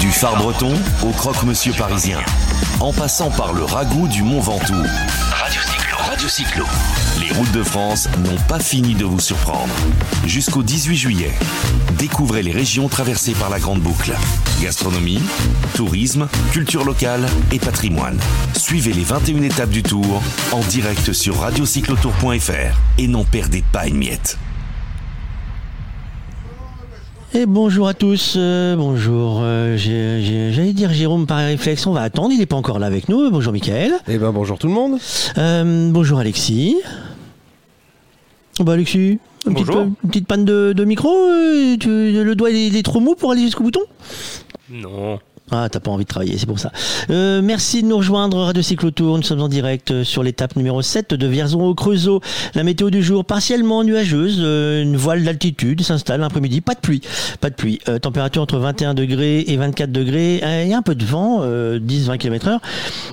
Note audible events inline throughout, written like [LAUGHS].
Du phare breton au croque-monsieur parisien, en passant par le ragoût du Mont Ventoux. Radio Cyclo, Radio Cyclo. Les routes de France n'ont pas fini de vous surprendre. Jusqu'au 18 juillet, découvrez les régions traversées par la Grande Boucle. Gastronomie, tourisme, culture locale et patrimoine. Suivez les 21 étapes du tour en direct sur radiocyclotour.fr et n'en perdez pas une miette. Et bonjour à tous, euh, bonjour, euh, j'allais dire Jérôme par réflexe, on va attendre, il n'est pas encore là avec nous, bonjour Mickaël, Eh ben bonjour tout le monde. Euh, bonjour Alexis. Bah Alexis, une petite, Bonjour. une petite panne de, de micro, euh, tu- le doigt il est, il est trop mou pour aller jusqu'au bouton? Non. Ah, t'as pas envie de travailler, c'est pour ça. Euh, merci de nous rejoindre, Radio Cyclotour. Nous sommes en direct euh, sur l'étape numéro 7 de Vierzon au Creusot. La météo du jour partiellement nuageuse, euh, une voile d'altitude s'installe l'après-midi. Pas de pluie, pas de pluie. Température entre 21 degrés et 24 degrés. Il y a un peu de vent, euh, 10-20 km heure.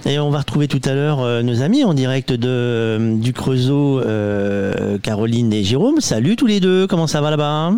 Et on va retrouver tout à l'heure nos amis en direct de, du Creusot, Caroline et Jérôme. Salut tous les deux, comment ça va là-bas?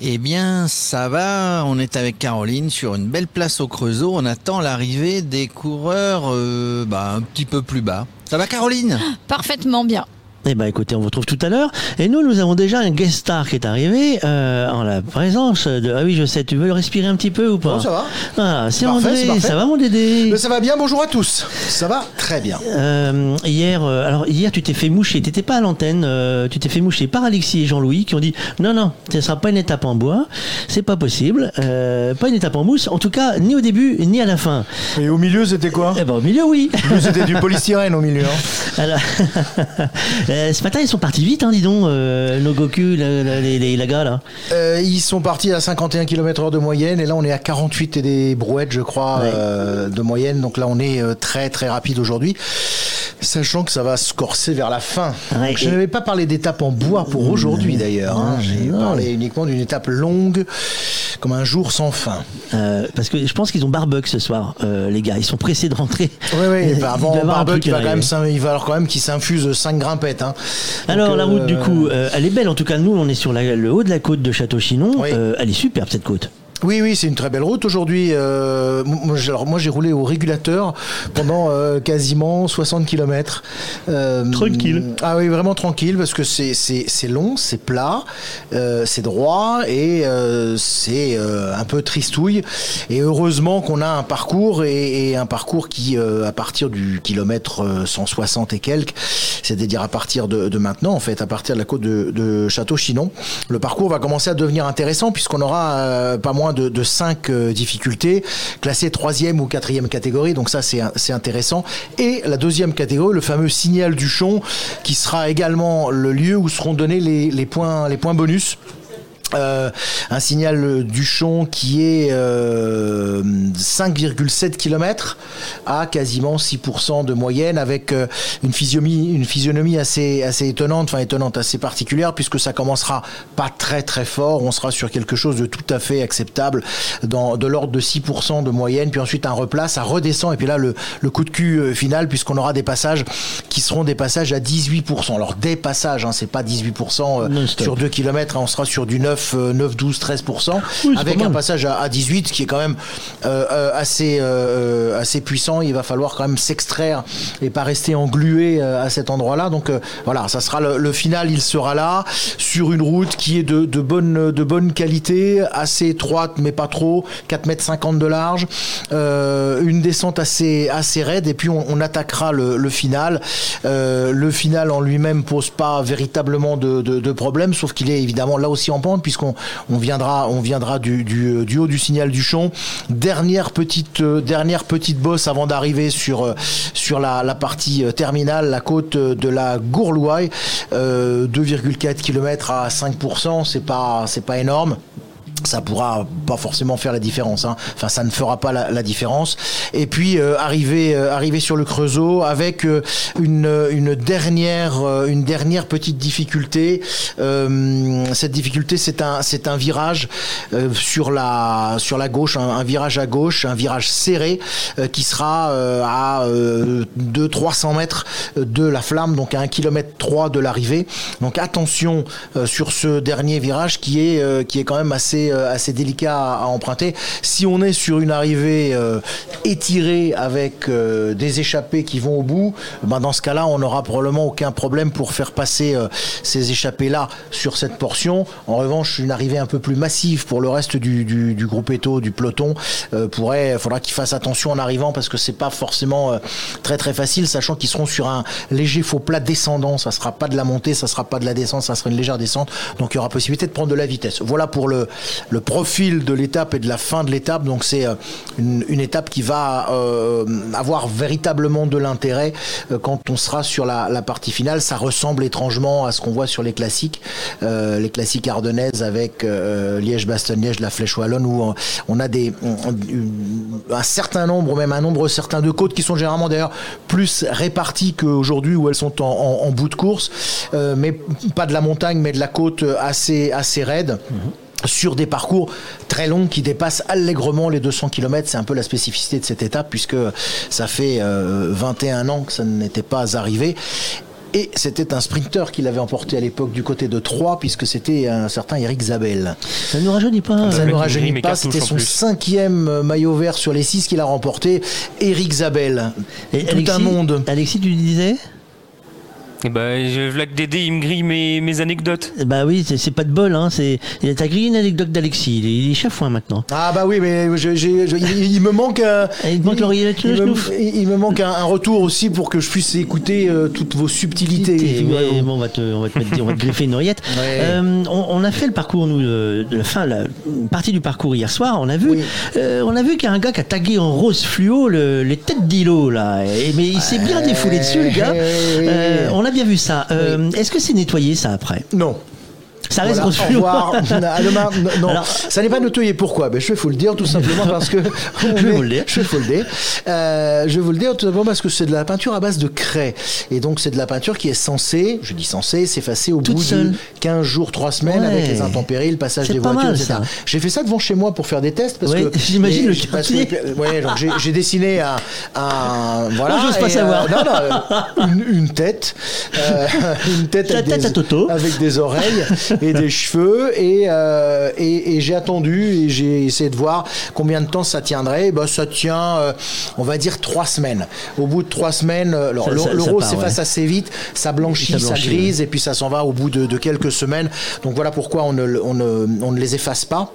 Eh bien, ça va. On est avec Caroline sur une belle place au Creusot. On attend l'arrivée des coureurs euh, bah, un petit peu plus bas. Ça va, Caroline? Parfaitement bien. Eh ben écoutez, on vous retrouve tout à l'heure. Et nous, nous avons déjà un guest star qui est arrivé euh, en la présence de... Ah oui, je sais, tu veux respirer un petit peu ou pas? Non, ça va. Ah, c'est Parfait, André, ça va mon Dédé? Mais ça va bien, bonjour à tous. Ça va très bien. Euh, hier, euh, alors hier, tu t'es fait moucher. T'étais pas à l'antenne. tu t'es fait moucher par Alexis et Jean-Louis qui ont dit non, non, ce sera pas une étape en bois. C'est pas possible. Pas une étape en mousse. En tout cas, ni au début ni à la fin. Et au milieu, c'était quoi? Eh ben au milieu, oui. Au milieu, C'était du polystyrène au milieu. hein. [LAUGHS] Alors, [LAUGHS] euh, ce matin, ils sont partis vite, hein, dis donc, euh, nos Goku, la, la- les, les, la gars, là. Euh, ils sont partis à 51 km/h de moyenne et là on est à 48 et des brouettes, je crois, Ouais. de moyenne. Donc là on est très très rapide aujourd'hui, sachant que ça va se corser vers la fin. Ouais, je n'avais pas parlé d'étape en bois pour aujourd'hui d'ailleurs. hein. J'ai non. parlé uniquement d'une étape longue, comme un jour sans fin. Euh, parce que je pense qu'ils ont barbecue ce soir, euh, les gars. Ils sont pressés de rentrer. Oui, oui. [LAUGHS] Bah, avant il va à quand même, il va alors quand même qu'il s'infuse 5 grimpettes. hein. Donc, Alors la route euh, du coup, euh, elle est belle en tout cas. Nous, on est sur la- le haut de la côte de Château-Chinon. Oui. Euh, elle est superbe cette côte. Oui, oui, c'est une très belle route aujourd'hui. euh, moi, j'ai- alors moi, j'ai roulé au régulateur pendant euh, quasiment 60 km. Tranquille. Ah oui, vraiment tranquille parce que c'est c'est c'est long, c'est plat, euh, c'est droit et euh, c'est euh, un peu tristouille. Et heureusement qu'on a un parcours et, et un parcours qui, euh, à partir du kilomètre euh, 160 et quelques, c'est-à-dire à partir de, de maintenant, en fait, à partir de la côte de, de Château-Chinon, le parcours va commencer à devenir intéressant puisqu'on aura euh, pas moins de, de cinq euh, difficultés classées troisième ou quatrième catégorie. Donc ça, c'est intéressant. Et la deuxième catégorie, le fameux signal du Chon, qui sera également le lieu où seront donnés les points bonus. Euh, un signal du Chon qui est euh, 5,7 km à quasiment 6% de moyenne avec euh, une physionomie, une physionomie assez, assez étonnante, enfin étonnante, assez particulière puisque ça commencera pas très très fort, on sera sur quelque chose de tout à fait acceptable dans, de l'ordre de 6% de moyenne, puis ensuite un replat, ça redescend et puis là le, le coup de cul euh, final puisqu'on aura des passages qui seront des passages à 18%. Alors des passages, hein, c'est pas 18% euh, Non-stop. sur 2 km, on sera sur du 9, euh, 9 12, 13%, Oui, c'est avec un passage à, à 18 qui est quand même euh, euh, assez, euh, assez puissant. Il va falloir quand même s'extraire et pas rester englué euh, à cet endroit-là. Donc euh, voilà, ça sera le, le final, il sera là, sur une route qui est de, de, bonne, de bonne qualité, assez étroite mais pas trop, 4 mètres 50 de large, euh, une descente assez, assez raide et puis on, on attaquera le, le final. Euh, le final en lui-même pose pas véritablement de, de, de problème, sauf qu'il est évidemment là aussi en pente puisqu'on on viendra, viendra du, haut du signal du petite, euh, dernière petite bosse avant d'arriver sur, euh, la, partie euh, terminale, la côte euh, de la Gourlouaille. Euh, 2,4 km à 5%, c'est pas, pas énorme ça pourra pas forcément faire la différence. hein. Enfin, ça ne fera pas la, la différence. Et puis euh, arriver, euh, arriver sur le Creusot avec euh, une, une dernière, euh, une dernière petite difficulté. Euh, cette difficulté, c'est un, c'est un virage euh, sur la, sur la gauche, un, un virage à gauche, un virage serré qui sera à 200-300 mètres de la flamme, donc à 1 km 3 de l'arrivée. Donc attention sur ce dernier virage qui est, qui est quand même assez assez, assez délicat à, emprunter. Si on est sur une arrivée étirée avec des échappées qui vont au bout, ben dans ce cas-là, on n'aura probablement aucun problème pour faire passer ces échappées-là sur cette portion. En revanche, une arrivée un peu plus massive pour le reste du, du, groupe Eto, du peloton, pourrait, faudra qu'il fasse attention en arrivant parce que c'est pas forcément très très facile, sachant qu'ils seront sur un léger faux plat descendant. Ça sera pas de la montée, ça sera pas de la descente, ça sera une légère descente. Donc il y aura possibilité de prendre de la vitesse. Voilà pour le, le profil de l'étape et de la fin de l'étape. Donc c'est euh, une, étape qui va euh, avoir véritablement de l'intérêt euh, quand on sera sur la, partie finale. Ça ressemble étrangement à ce qu'on voit sur les classiques, les classiques ardennaises avec Liège-Bastogne-Liège, la Flèche Wallonne, où on a des, un certain nombre, même un nombre certain de côtes qui sont généralement d'ailleurs plus réparties qu'aujourd'hui où elles sont en, bout de course, mais pas de la montagne, mais de la côte assez, assez raide. Mmh sur des parcours très longs qui dépassent allègrement les 200 km. C'est un peu la spécificité de cette étape puisque ça fait euh, 21 ans que ça n'était pas arrivé. Et c'était un sprinter qui l'avait emporté à l'époque du côté de Troyes, puisque c'était un certain Eric Zabel. Ça ne nous rajeunit pas. Ça ne nous rajeunit pas. C'était son cinquième maillot vert sur les six qu'il a remporté. Eric Zabel. Et Tout Alexis, un monde. Alexis, tu disais? Et bah, je Vlac Dédé, il me grille mes, mes anecdotes. Bah oui, c'est pas de bol. Hein. T'as grillé une anecdote d'Alexis. Il, il, est chafouin maintenant. Ah bah oui, mais je, je, je, il, il, me manque. un il, manque il, il, me, il me manque un, un, retour aussi pour que je puisse écouter euh, toutes vos subtilités. Ouais, bon, on va te, on va te, mettre, on va te greffer une oreillette. [LAUGHS] Ouais. Euh, on, on, a fait le parcours, nous, de, de la fin, la partie du parcours hier soir. On a vu, oui. euh, on a vu qu'il y a un gars qui a tagué en rose fluo le, les têtes d'îlot là. Et, mais il s'est bien défoulé dessus, le gars. Euh, on a bien vu ça. Euh, Est-ce que c'est nettoyé ça après? Non. Ça reste voilà, au revoir. [LAUGHS] Demain, non, Alors, ça n'est pas nettoyé. Pourquoi? Ben, Je vais vous le dire tout simplement [LAUGHS] parce que. je vais vous le dire. [LAUGHS] Je vais vous le dire. Euh, je vais vous le dire tout simplement parce que c'est de la peinture à base de craie. Et donc, c'est de la peinture qui est censée, je dis censée, s'effacer au Toute bout seule. de 15 jours, 3 semaines ouais. avec les intempéries, le passage des voitures, mal, etc. J'ai fait ça devant chez moi pour faire des tests parce ouais, que. J'imagine le quartier. Ouais, j'ai dessiné un. un voilà. Oh, J'ose pas savoir. Euh, non, non, une, une tête. Euh, une tête, avec, tête des, à Toto. avec des oreilles et des cheveux et, euh, et, et j'ai attendu et j'ai essayé de voir combien de temps ça tiendrait. Ben, ça tient, euh, on va dire, trois semaines. Au bout de trois semaines, alors, ça, le, ça, le ça rose part, s'efface ouais. assez vite, ça blanchit, ça, blanchit, grise ouais. et puis ça s'en va au bout de, de, quelques semaines. Donc voilà pourquoi on ne, on ne, on ne les efface pas.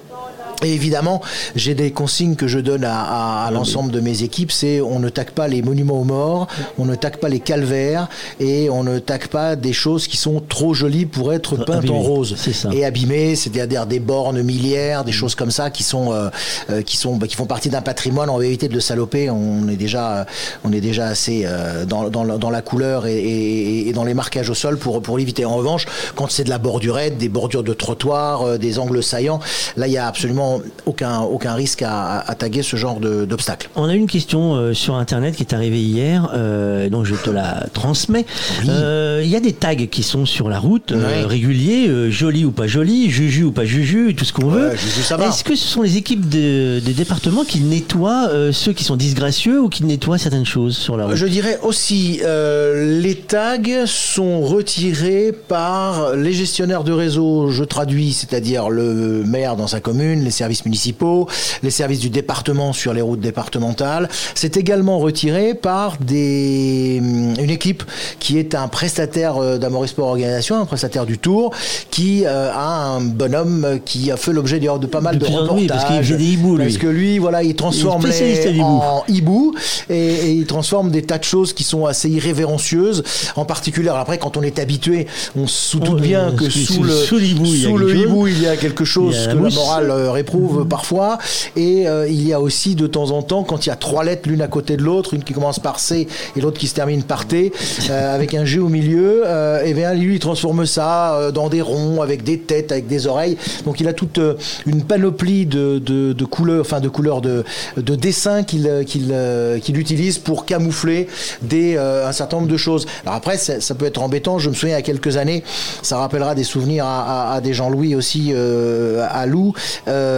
Et évidemment, j'ai des consignes que je donne à, à, à l'ensemble de mes équipes, c'est on ne tague pas les monuments aux morts, on ne tague pas les calvaires et on ne tague pas des choses qui sont trop jolies pour être peintes abîmé, en rose ça. et abîmées, c'est-à-dire des bornes milliaires, des choses comme ça qui sont euh, euh, qui sont bah, qui font partie d'un patrimoine. On va éviter de le saloper. On est déjà on est déjà assez euh, dans, dans, dans, la couleur et, et, et, dans les marquages au sol pour pour l'éviter. En revanche, quand c'est de la bordurette, des bordures de trottoir, euh, des angles saillants, là il y a absolument aucun, aucun risque à, à taguer ce genre d'obstacle. On a une question euh, sur Internet qui est arrivée hier, euh, donc je te la transmets. Il oui. euh, y a des tags qui sont sur la route, réguliers, jolis ou pas jolis, juju ou pas juju, tout ce qu'on veut. Est-ce que ce sont les équipes de, des départements qui nettoient ceux qui sont disgracieux ou qui nettoient certaines choses sur la route? Je dirais aussi, les tags sont retirés par les gestionnaires de réseau, je traduis, c'est-à-dire le maire dans sa commune, les services municipaux, les services du département sur les routes départementales. C'est également retiré par des, une équipe qui est un prestataire euh, d'Amoris Sport Organisation, un prestataire du Tour, qui euh, a un bonhomme qui a fait l'objet de pas mal de, de reportages. Parce qu'il faisait des hiboux, lui. Parce que lui, voilà, il transforme il les en hiboux et, et, il transforme des tas de choses qui sont assez irrévérencieuses. En particulier, après, quand on est habitué, on se doute Oh, bien euh, que sous, le, sous l'hibou, il y a quelque hibou, chose. il y a quelque chose Il y a la que la morale euh, réprouve parfois. Et euh, il y a aussi de temps en temps, quand il y a trois lettres l'une à côté de l'autre, une qui commence par C et l'autre qui se termine par T, euh, [LAUGHS] avec un G au milieu, et bien lui il transforme ça euh, dans des ronds, avec des têtes, avec des oreilles. Donc il a toute euh, une panoplie de, de, de couleurs, enfin de couleurs de, de dessins qu'il qu'il euh, qu'il utilise pour camoufler des, euh, un certain nombre de choses. Alors après, ça, ça, peut être embêtant. Je me souviens il y a quelques années, ça rappellera des souvenirs à, à, à des Jean-Louis aussi euh, à Lou. euh,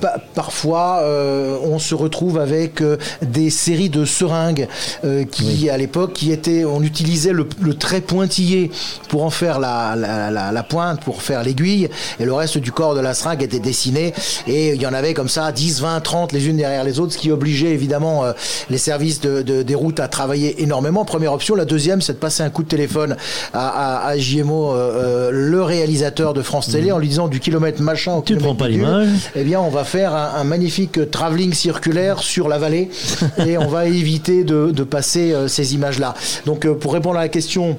pa- parfois, euh, on se retrouve avec euh, des séries de seringues euh, qui, à l'époque, qui étaient, on utilisait le, le trait pointillé pour en faire la, la, la- la pointe, pour faire l'aiguille, et le reste du corps de la seringue était dessiné. Et il y en avait comme ça 10, 20, 30 les unes derrière les autres, ce qui obligeait évidemment euh, les services de, de- des routes à travailler énormément. Première option. La deuxième, c'est de passer un coup de téléphone à, à, à JMO, euh, euh, le réalisateur de France Télé, en lui disant du kilomètre machin au Tu kilomètre prends pas eh bien, on va faire un, un magnifique travelling circulaire sur la vallée et on va [LAUGHS] éviter de, de passer euh, ces images-là. Donc, euh, pour répondre à la question.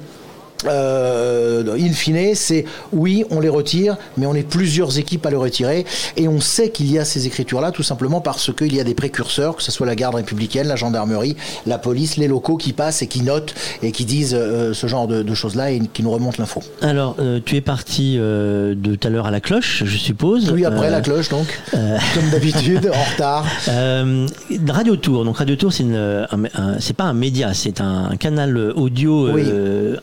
Euh, in fine, c'est oui, on les retire, mais on est plusieurs équipes à le retirer. Et on sait qu'il y a ces écritures-là, tout simplement parce qu'il y a des précurseurs, que ce soit la garde républicaine, la gendarmerie, la police, les locaux qui passent et qui notent et qui disent euh, ce genre de, de choses-là et qui nous remontent l'info. Alors, euh, tu es parti de tout à l'heure à la cloche, je suppose. Oui, après la cloche, donc, [LAUGHS] [LAUGHS] comme d'habitude, en retard. [LAUGHS] Radio Tour. Donc Radio Tour, c'est un- un- pas un média, c'est un, canal audio Oui. euh,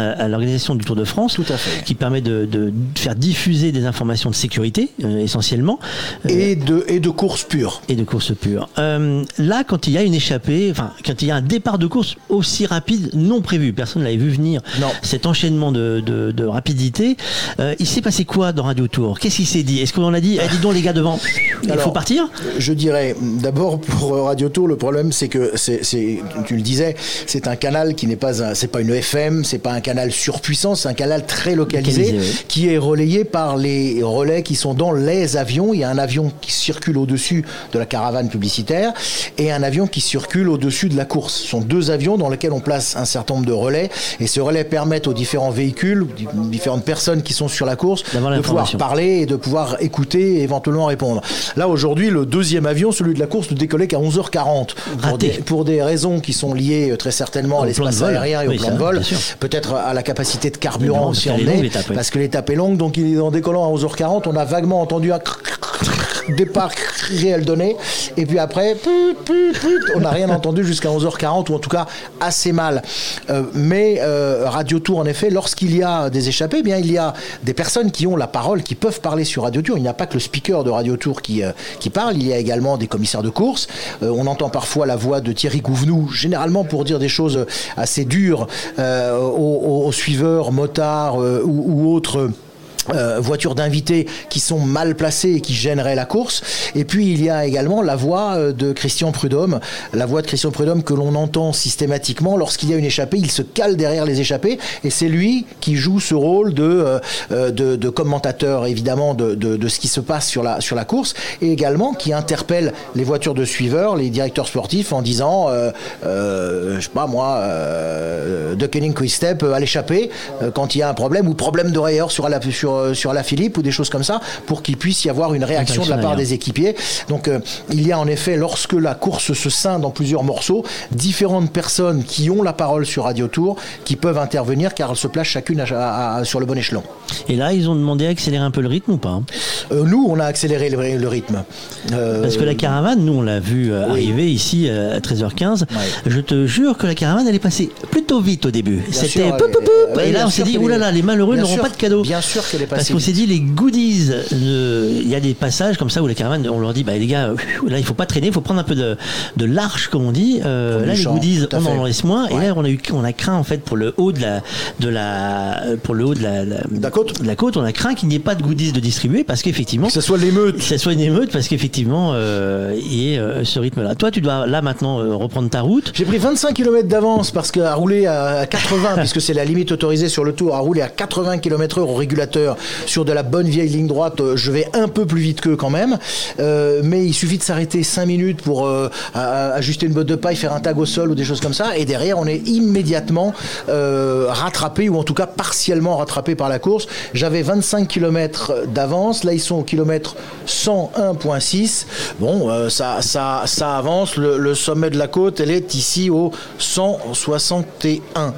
interne à, à l'organisation du Tour de France, Tout à fait. qui permet de, de faire diffuser des informations de sécurité euh, essentiellement euh, Et de, et de course pure. et de course pure. Euh, là, quand il y a une échappée, enfin quand il y a un départ de course aussi rapide, non prévu, personne ne l'avait vu venir. Non. Cet enchaînement de, de- de rapidité, il s'est passé quoi dans Radio Tour? Qu'est-ce qu'il s'est dit? Est-ce qu'on a dit, eh, dis donc les gars devant, il Alors, faut partir? Je dirais, d'abord pour Radio Tour, le problème c'est que c'est, tu le disais, c'est un canal qui n'est pas un, c'est pas une FM, c'est pas un canal surpuissant, c'est un canal très localisé, Localisé, oui. qui est relayé par les relais qui sont dans les avions. Il y a un avion qui circule au-dessus de la caravane publicitaire et un avion qui circule au-dessus de la course. Ce sont deux avions dans lesquels on place un certain nombre de relais et ces relais permettent aux différents véhicules, di- différentes personnes qui sont sur la course, de pouvoir parler et de pouvoir écouter et éventuellement répondre. Là aujourd'hui, le deuxième avion, celui de la course, ne décollait qu'à 11h40 pour des, pour des raisons qui sont liées euh, très certainement Au à l'espace aérien et Oui, au plan de vol, peut-être à la capacité de carburant Carburant, aussi emmenée, parce que l'étape est longue. Donc il est en décollant à 11h40, on a vaguement entendu un départ réel donné et puis après on n'a rien entendu jusqu'à 11h40 ou en tout cas assez mal Euh, mais euh, Radio Tour en effet lorsqu'il y a des échappées eh bien il y a des personnes qui ont la parole qui peuvent parler sur Radio Tour il n'y a pas que le speaker de Radio Tour qui, euh, qui parle il y a également des commissaires de course on entend parfois la voix de Thierry Gouvenou généralement pour dire des choses assez dures aux, aux- suiveurs motards euh, ou autres euh, voitures d'invités qui sont mal placées et qui gêneraient la course. Et puis il y a également la voix euh, de Christian Prudhomme, la voix de Christian Prudhomme que l'on entend systématiquement. Lorsqu'il y a une échappée, il se cale derrière les échappées. Et c'est lui qui joue ce rôle de, euh, de, commentateur évidemment de, de, ce qui se passe sur la, sur la course. Et également qui interpelle les voitures de suiveurs, les directeurs sportifs en disant, je sais pas moi, de Kenning à l'échappée quand il y a un problème ou problème de rayeur sur la, sur, euh, sur la Philippe ou des choses comme ça pour qu'il puisse y avoir une réaction de la part des équipiers. Donc euh, il y a en effet, lorsque la course se scinde en plusieurs morceaux, différentes personnes qui ont la parole sur Radio Tour qui peuvent intervenir car elles se placent chacune à- à- à- sur le bon échelon. Et là, ils ont demandé à accélérer un peu le rythme ou pas hein? Euh, nous, on a accéléré le, le rythme. Euh, Parce que la caravane, nous on l'a vu oui. arriver ici à 13h15. Je te jure que la caravane elle est passée plutôt vite au début. C'était et là on s'est dit oulala les malheureux n'auront pas de cadeau. bien sûr qu'elle Parce qu'on s'est dit les goodies, il y a des passages comme ça où les caravanes, on leur dit bah les gars, euh, là il faut pas traîner, il faut prendre un peu de, de large comme on dit. Euh, là les champ, goodies on en laisse moins. Et là on a eu on a craint en fait pour le haut de la de la pour le haut de la, la- la côte. de la côte, on a craint qu'il n'y ait pas de goodies de distribuer parce qu'effectivement Que ce soit l'émeute. que ça soit une émeute parce qu'effectivement euh, il y a ce rythme là. Toi tu dois là maintenant reprendre ta route. J'ai pris 25 km d'avance parce qu'à rouler à 80, [LAUGHS] puisque c'est la limite autorisée sur le tour, à rouler à 80 km heure au régulateur sur de la bonne vieille ligne droite, euh, je vais un peu plus vite qu'eux quand même. Euh, mais il suffit de s'arrêter 5 minutes pour euh, ajuster une botte de paille, faire un tag au sol ou des choses comme ça. Et derrière, on est immédiatement euh, rattrapé ou en tout cas partiellement rattrapé par la course. J'avais 25 km d'avance. Là, ils sont au kilomètre 101.6. Bon, ça, ça, ça avance. Le, le sommet de la côte, elle est ici au 161.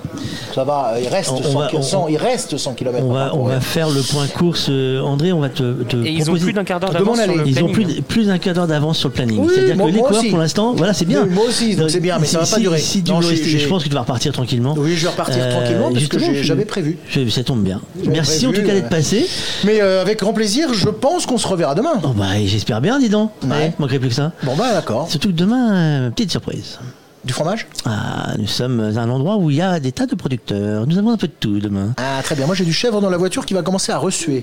Ça va, il reste, On- on 100, va- on- 100, il reste 100 km. On va, on va faire le point course, euh, André, on va te, te Et ils ont proposer- plus d'un quart d'heure d'avance sur le Ils ont planning. plus, plus d'un quart d'heure d'avance sur le planning. Oui, C'est-à-dire moi- que les moi coureurs, aussi. pour l'instant, voilà, c'est bien. Oui, moi aussi, donc c'est bien, mais ça va pas durer. Si tu Non, veux j'ai- rester, j'ai- je pense que tu vas repartir tranquillement. Oui, je vais repartir Euh, tranquillement parce que justement, j'ai- tu- j'avais prévu. Je- Ça tombe bien. J'avais Merci en prévu, tout cas euh, d'être passé. Mais euh, avec grand plaisir, je pense qu'on se reverra demain. Oh bah, j'espère bien, dis donc. Ouais. Ouais, manquerait plus que ça. Bon bah d'accord. Surtout que demain, euh, petite surprise. Du fromage? Ah, nous sommes à un endroit où il y a des tas de producteurs. Nous avons un peu de tout demain. Ah très bien, moi j'ai du chèvre dans la voiture qui va commencer à ressuer.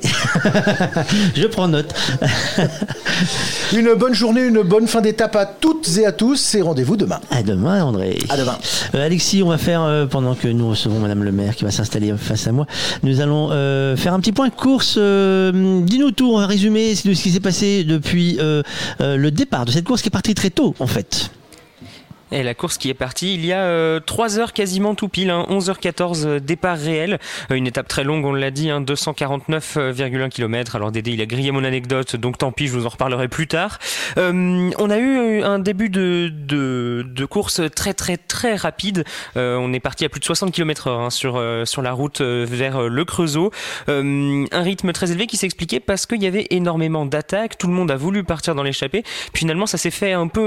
[LAUGHS] Je prends note. [LAUGHS] une bonne journée, une bonne fin d'étape à toutes et à tous et rendez-vous demain. À demain, André. À demain. Euh, Alexis, on va faire, euh, pendant que nous recevons Madame le maire qui va s'installer face à moi, nous allons euh, faire un petit point course. Dis-nous tout, on va résumer de ce qui s'est passé depuis le départ de cette course qui est partie très tôt, en fait. Et la course qui est partie, il y a euh, 3 heures quasiment tout pile, hein, 11h14 euh, départ réel. Euh, une étape très longue, on l'a dit, hein, 249,1 km. Alors Dédé, il a grillé mon anecdote, donc tant pis, je vous en reparlerai plus tard. Euh, on a eu un début de, de, de course très très très rapide. On est parti à plus de 60 km heure hein, sur, sur la route vers le Creusot. Un rythme très élevé qui s'expliquait parce qu'il y avait énormément d'attaques, tout le monde a voulu partir dans l'échappée. Finalement, ça s'est fait un peu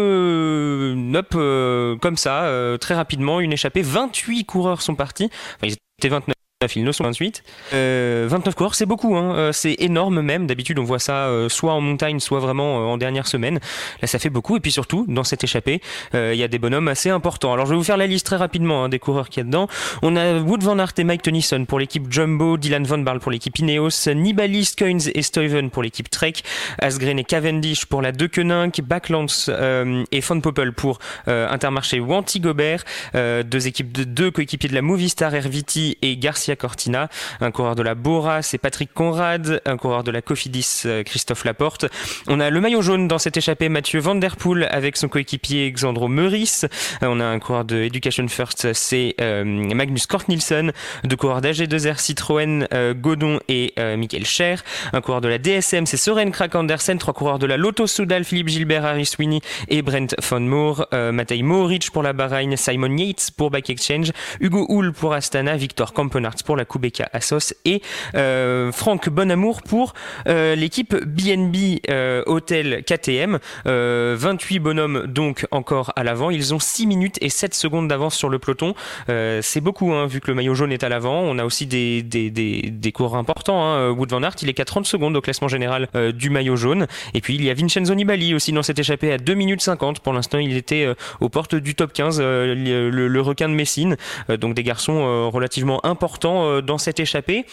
euh, comme ça, euh, très rapidement, une échappée. 28 coureurs sont partis. Enfin, ils étaient 29. Ils ne sont 28. Euh, 29 coureurs, c'est beaucoup, hein. Euh, c'est énorme même. D'habitude, on voit ça euh, soit en montagne, soit vraiment euh, en dernière semaine. Là, ça fait beaucoup. Et puis surtout, dans cette échappée, il y a des bonhommes assez importants. Alors, je vais vous faire la liste très rapidement hein, des coureurs qu'il y a dedans. On a Wood Van Aert et Mike Tennyson pour l'équipe Jumbo, Dylan Van Barle pour l'équipe Ineos, Nibali, Coins et Stuyven pour l'équipe Trek, Asgreen et Cavendish pour la Deceuninck, Backlands euh, et Von Poppel pour euh, Intermarché Wanty Gobert, deux équipes de deux coéquipiers de la Movistar Herviti et Garcia Cortina, un coureur de la Bora, c'est Patrick Conrad, un coureur de la Cofidis euh, Christophe Laporte. On a le maillot jaune dans cette échappée Mathieu Van Der Poel avec son coéquipier Xandro Meurice. Euh, on a un coureur de Education First, c'est euh, Magnus Kort Nielsen, deux coureurs d'AG2R Citroën, Godon et euh, Michael Scher. Un coureur de la DSM, c'est Søren Krak Andersen. Trois coureurs de la Lotto Soudal, Philippe Gilbert, Harry Sweeney et Brent Von Moor. Euh, Matej Mohoric pour la Bahreïn, Simon Yates pour Bike Exchange, Hugo Hull pour Astana, Victor Kampenarts pour la Kubeka Assos et euh, Franck Bonamour pour euh, l'équipe BNB euh, Hotel KTM. Euh, 28 bonhommes donc encore à l'avant. Ils ont 6 minutes et 7 secondes d'avance sur le peloton. C'est beaucoup hein, vu que le maillot jaune est à l'avant. On a aussi des, des, des, importants. Hein. Wood Van Aert, il est qu'à 30 secondes au classement général du maillot jaune. Et puis il y a Vincenzo Nibali aussi dans cette échappée à 2 minutes 50. Pour l'instant, il était aux portes du top 15, euh, le, requin de Messine. Donc des garçons relativement importants euh, dans cette échappée.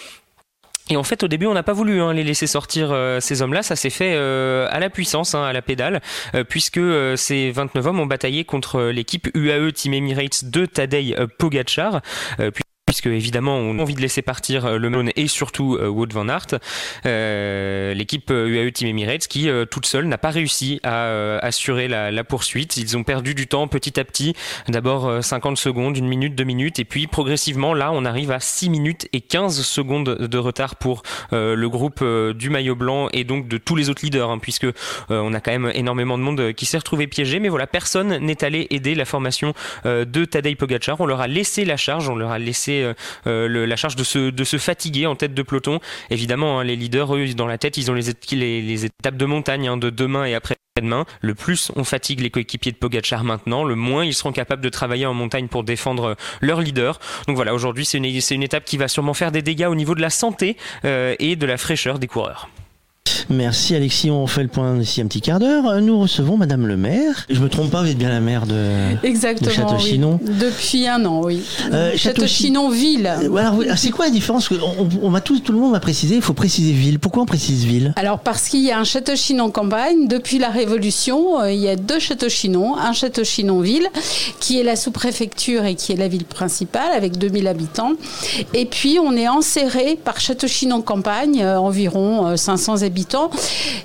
Et en fait, au début, on n'a pas voulu hein, les laisser sortir euh, ces hommes-là. Ça s'est fait euh, à la puissance, hein, à la pédale, puisque ces 29 hommes ont bataillé contre l'équipe UAE Team Emirates de Tadej Pogacar. puis- Puisque évidemment on a envie de laisser partir euh, le Malone et surtout euh, Wout van Aert, Euh, l'équipe euh, UAE Team Emirates qui euh, toute seule n'a pas réussi à euh, assurer la, la poursuite. Ils ont perdu du temps petit à petit. D'abord euh, 50 secondes, une minute, deux minutes, et puis progressivement là on arrive à 6 minutes et 15 secondes de retard pour euh, le groupe euh, du maillot blanc et donc de tous les autres leaders, hein, puisque euh, on a quand même énormément de monde qui s'est retrouvé piégé. Mais voilà, personne n'est allé aider la formation euh, de Tadej Pogacar. On leur a laissé la charge, on leur a laissé euh, euh, la charge de se, fatiguer en tête de peloton. Évidemment, hein, les leaders, eux, dans la tête, ils ont les, étapes de montagne hein, de demain et après demain. Le plus on fatigue les coéquipiers de Pogacar maintenant, le moins ils seront capables de travailler en montagne pour défendre euh, leur leader. Donc voilà, aujourd'hui c'est une, étape qui va sûrement faire des dégâts au niveau de la santé et de la fraîcheur des coureurs. Merci Alexis, on fait le point d'ici un petit quart d'heure. Nous recevons Madame le maire. Je me trompe pas, vous êtes bien la maire de... Exactement. De Château-Chinon. oui. Depuis un an, oui. Euh, Château-Chinon ville. Euh, c'est quoi la différence on, tout, tout le monde m'a précisé, il faut préciser ville. Pourquoi on précise ville? Alors parce qu'il y a un Château-Chinon campagne, depuis la Révolution, euh, il y a deux Château-Chinon, un Château-Chinon ville, qui est la sous-préfecture et qui est la ville principale avec 2000 habitants. Et puis on est enserré par Château-Chinon campagne, environ euh, 500 habitants.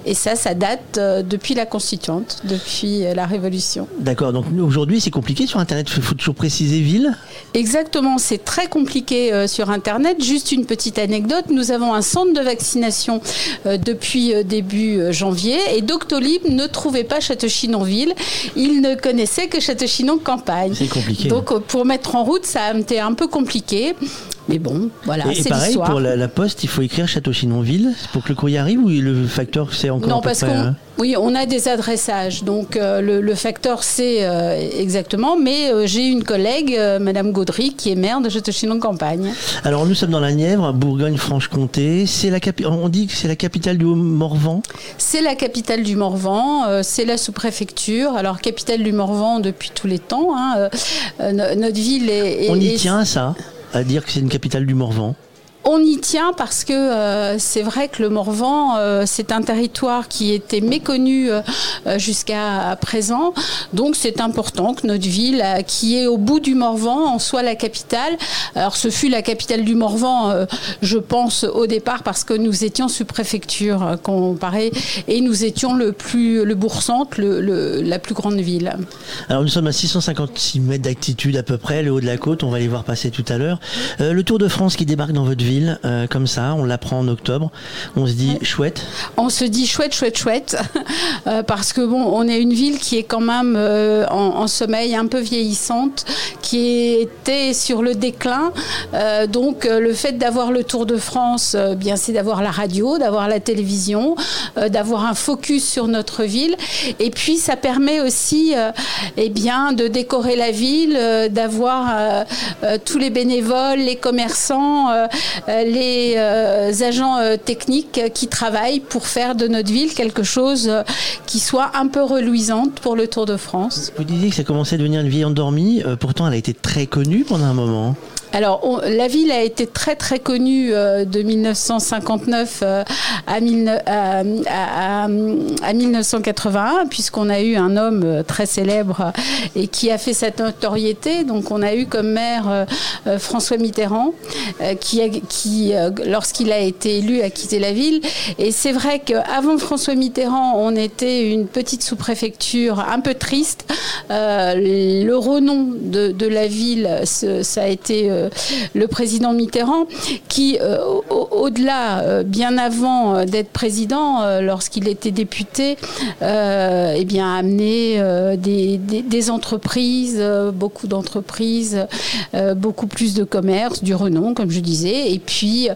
Et ça, ça date euh, depuis la Constituante, depuis euh, la Révolution. D'accord, donc aujourd'hui c'est compliqué sur Internet, il faut toujours préciser ville. Exactement, c'est très compliqué euh, sur Internet. Juste une petite anecdote, nous avons un centre de vaccination depuis début janvier et Doctolib ne trouvait pas Château-Chinon-Ville, il ne connaissait que Château-Chinon-Campagne. C'est compliqué. Donc pour mettre en route, ça a été un peu compliqué. Mais bon, voilà, Et, et c'est pareil, pour la, la poste, il faut écrire Château-Chinon-Ville pour que le courrier arrive ou le facteur c'est encore à Non, peu parce près, qu'on hein oui, on a des adressages, donc euh, le, le facteur sait euh, exactement. Mais euh, j'ai une collègue, Madame Gaudry, qui est maire de Château-Chinon-Campagne. Alors nous sommes dans la Nièvre, Bourgogne-Franche-Comté. C'est la capi- on dit que c'est la capitale du Haut-Morvan. C'est la capitale du Morvan, c'est la sous-préfecture. Alors capitale du Morvan depuis tous les temps. hein, no- notre ville est. est- On y est- tient ça, à dire que c'est une capitale du Morvan. On y tient parce que euh, c'est vrai que le Morvan, euh, c'est un territoire qui était méconnu euh, jusqu'à présent. Donc c'est important que notre ville, qui est au bout du Morvan, en soit la capitale. Alors ce fut la capitale du Morvan, je pense, au départ parce que nous étions sous-préfecture euh, comparé et nous étions le plus le bourg-centre, la plus grande ville. Alors nous sommes à 656 mètres d'altitude à peu près, le haut de la côte, on va les voir passer tout à l'heure. Le Tour de France qui débarque dans votre ville, euh, comme ça, on l'apprend en octobre. On se dit chouette. on se dit chouette, chouette, chouette, [LAUGHS] euh, parce que bon, on est une ville qui est quand même euh, en, en sommeil, un peu vieillissante, qui était sur le déclin. Donc, le fait d'avoir le Tour de France, euh, bien, c'est d'avoir la radio, d'avoir la télévision, d'avoir un focus sur notre ville, et puis ça permet aussi, eh bien, de décorer la ville, d'avoir tous les bénévoles, les commerçants, les euh, agents euh, techniques euh, qui travaillent pour faire de notre ville quelque chose euh, qui soit un peu reluisante pour le Tour de France. Vous disiez que ça commençait à devenir une ville endormie, euh, pourtant elle a été très connue pendant un moment. Alors, la ville a été très très connue euh, de 1959 euh, à, mille- à- à- à- à 1981, puisqu'on a eu un homme euh, très célèbre euh, et qui a fait cette notoriété. Donc, on a eu comme maire euh, euh, François Mitterrand, euh, qui, euh, lorsqu'il a été élu, a quitté la ville. Et c'est vrai qu'avant François Mitterrand, on était une petite sous-préfecture un peu triste. Euh, le renom de, la ville, ça a été euh, le président Mitterrand, qui, euh, au- au- au-delà, euh, bien avant euh, d'être président, euh, lorsqu'il était député, euh, eh bien, a amené euh, des, des- des entreprises, euh, beaucoup d'entreprises, euh, beaucoup plus de commerce, du renom, comme je disais. Et puis,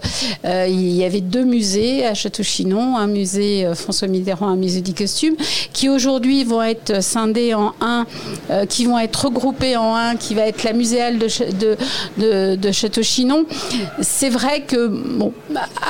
euh, il y avait deux musées à Château-Chinon, un musée euh, François Mitterrand, un musée du costume, qui aujourd'hui vont être scindés en un, euh, qui vont être regroupés en un, qui va être la muséale de, de, de, de Château-Chinon. C'est vrai que, bon,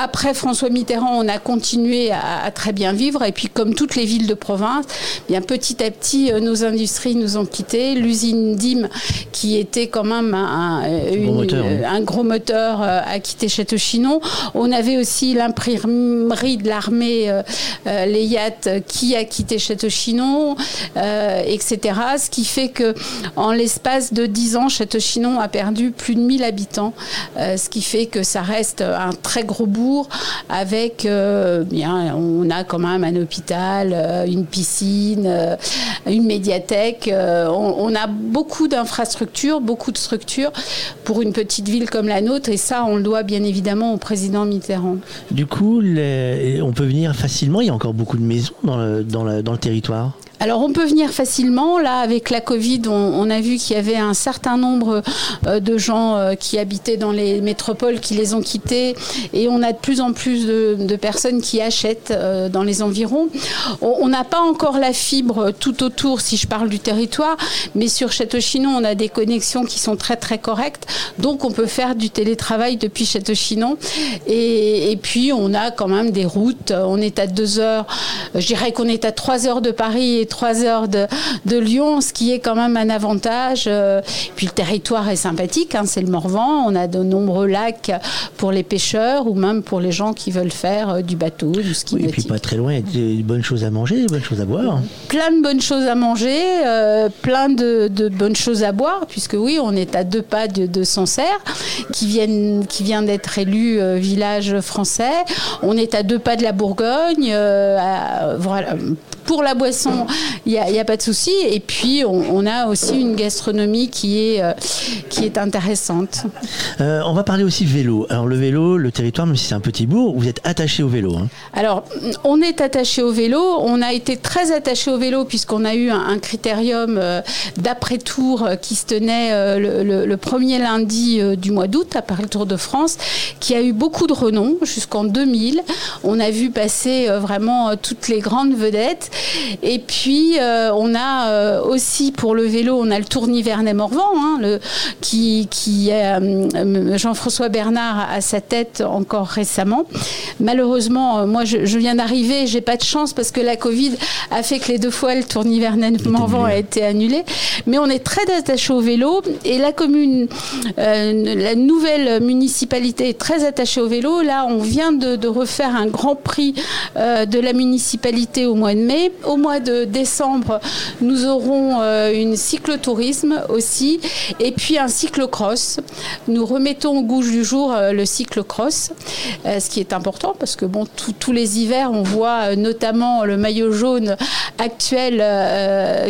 après François Mitterrand, on a continué à, à très bien vivre, et puis comme toutes les villes de province, bien petit à petit, euh, nos industries nous ont quittés. L'usine DIM, qui était quand même un, un- une- moteur, oui. un gros moteur euh, a quitté Château-Chinon. On avait aussi l'imprimerie de l'armée, euh, euh, les yachts, euh, qui a quitté Château-Chinon, euh, etc. Ce qui fait que en l'espace de 10 ans, Château-Chinon a perdu plus de 1000 habitants, euh, ce qui fait que ça reste un très gros bourg avec, euh, bien, on a quand même un hôpital, euh, une piscine, une médiathèque. on, a beaucoup d'infrastructures, beaucoup de structures pour une petite ville comme la nôtre, et ça, on le doit bien évidemment au président Mitterrand. Du coup, on peut venir facilement, il y a encore beaucoup de maisons dans le, dans le- dans le territoire. Alors on peut venir facilement. Là, avec la Covid, on, a vu qu'il y avait un certain nombre euh, de gens euh, qui habitaient dans les métropoles qui les ont quittés, et on a de plus en plus de, personnes qui achètent euh, dans les environs. On n'a pas encore la fibre tout autour, si je parle du territoire, mais sur Château-Chinon, on a des connexions qui sont très très correctes. Donc on peut faire du télétravail depuis Château-Chinon. Et, puis on a quand même des routes. On est à deux heures. Je dirais qu'on est à trois heures de Paris trois heures de, de Lyon, ce qui est quand même un avantage. Euh, Puis le territoire est sympathique. hein, c'est le Morvan. On a de nombreux lacs pour les pêcheurs ou même pour les gens qui veulent faire euh, du bateau, du ski Oui, et puis pas très loin, il y a des bonnes choses à manger, des bonnes choses à boire. plein de bonnes choses à manger, euh, plein de, de bonnes choses à boire, puisque oui, on est à deux pas de, de Sancerre, qui, viennent, qui vient d'être élu euh, village français. On est à deux pas de la Bourgogne. euh, à- voilà, pour la boisson, il n'y a, a, pas de souci. Et puis, on, a aussi une gastronomie qui est, qui est intéressante. on va parler aussi vélo. Alors, le vélo, le territoire, même si c'est un petit bourg, vous êtes attaché au vélo. Hein. Alors, on est attaché au vélo. On a été très attaché au vélo puisqu'on a eu un, critérium d'après-tour qui se tenait le, le, premier lundi du mois d'août, après le Tour de France, qui a eu beaucoup de renom jusqu'en 2000. On a vu passer euh, vraiment euh, toutes les grandes vedettes. Et puis, euh, on a aussi pour le vélo, on a le Tour Nivernais-Morvan, hein, le, qui, qui Jean-François Bernard à sa tête encore récemment. Malheureusement, moi, je, viens d'arriver, j'ai pas de chance parce que la Covid a fait que les deux fois le Tour Nivernais-Morvan a été annulé. Mais on est très attaché au vélo et la commune, la nouvelle municipalité est très attachée au vélo. Là, on vient de, refaire un grand prix euh, de la municipalité au mois de mai. Au mois de décembre, nous aurons euh, une cyclotourisme aussi et puis un cyclocross. Nous remettons au goût du jour euh, le cyclocross, ce qui est important parce que bon, tous les hivers, on voit notamment le maillot jaune actuel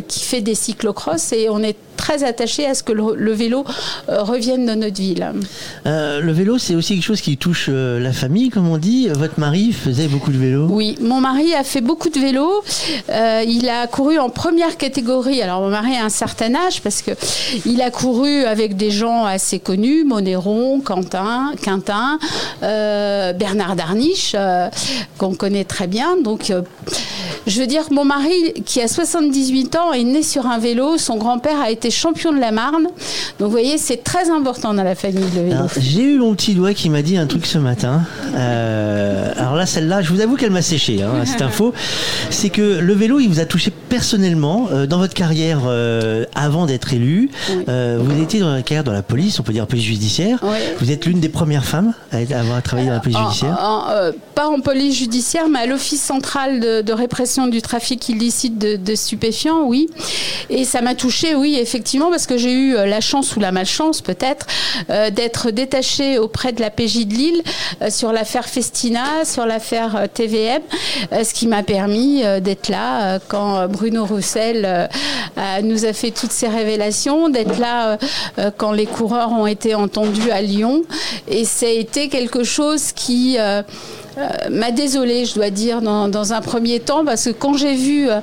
qui fait des cyclocross et on est très attaché à ce que le, vélo euh, revienne dans notre ville. Euh, le vélo, c'est aussi quelque chose qui touche euh, la famille, comme on dit. Votre mari faisait beaucoup de vélo Oui, mon mari a fait beaucoup de vélo. il a couru en première catégorie. Alors, mon mari a un certain âge parce que il a couru avec des gens assez connus, Monéron, Quentin, Quintin, Bernard Darniche, qu'on connaît très bien. Donc, je veux dire, mon mari, qui a 78 ans, est né sur un vélo. Son grand-père a été champion de la Marne. Donc, vous voyez, c'est très important dans la famille de vélo. J'ai eu mon petit doigt qui m'a dit un truc ce matin. Euh, alors là, celle-là, je vous avoue qu'elle m'a séché, hein, cette info. [LAUGHS] C'est que le vélo, il vous a touché personnellement euh, dans votre carrière euh, avant d'être élu. vous étiez dans la carrière dans la police, on peut dire police judiciaire. Vous êtes l'une des premières femmes à avoir travaillé dans la police judiciaire. pas en police judiciaire, mais à l'Office central de, de répression du trafic illicite de, stupéfiants, oui. Et ça m'a touchée, oui, effectivement, parce que j'ai eu euh, la chance ou la malchance, peut-être, euh, d'être détachée auprès de la PJ de Lille euh, sur l'affaire Festina, sur l'affaire TVM, ce qui m'a permis d'être là quand Bruno Roussel nous a fait toutes ces révélations, d'être là quand les coureurs ont été entendus à Lyon. Et ça a été quelque chose qui m'a désolée, je dois dire, dans, un premier temps, parce que quand j'ai vu euh,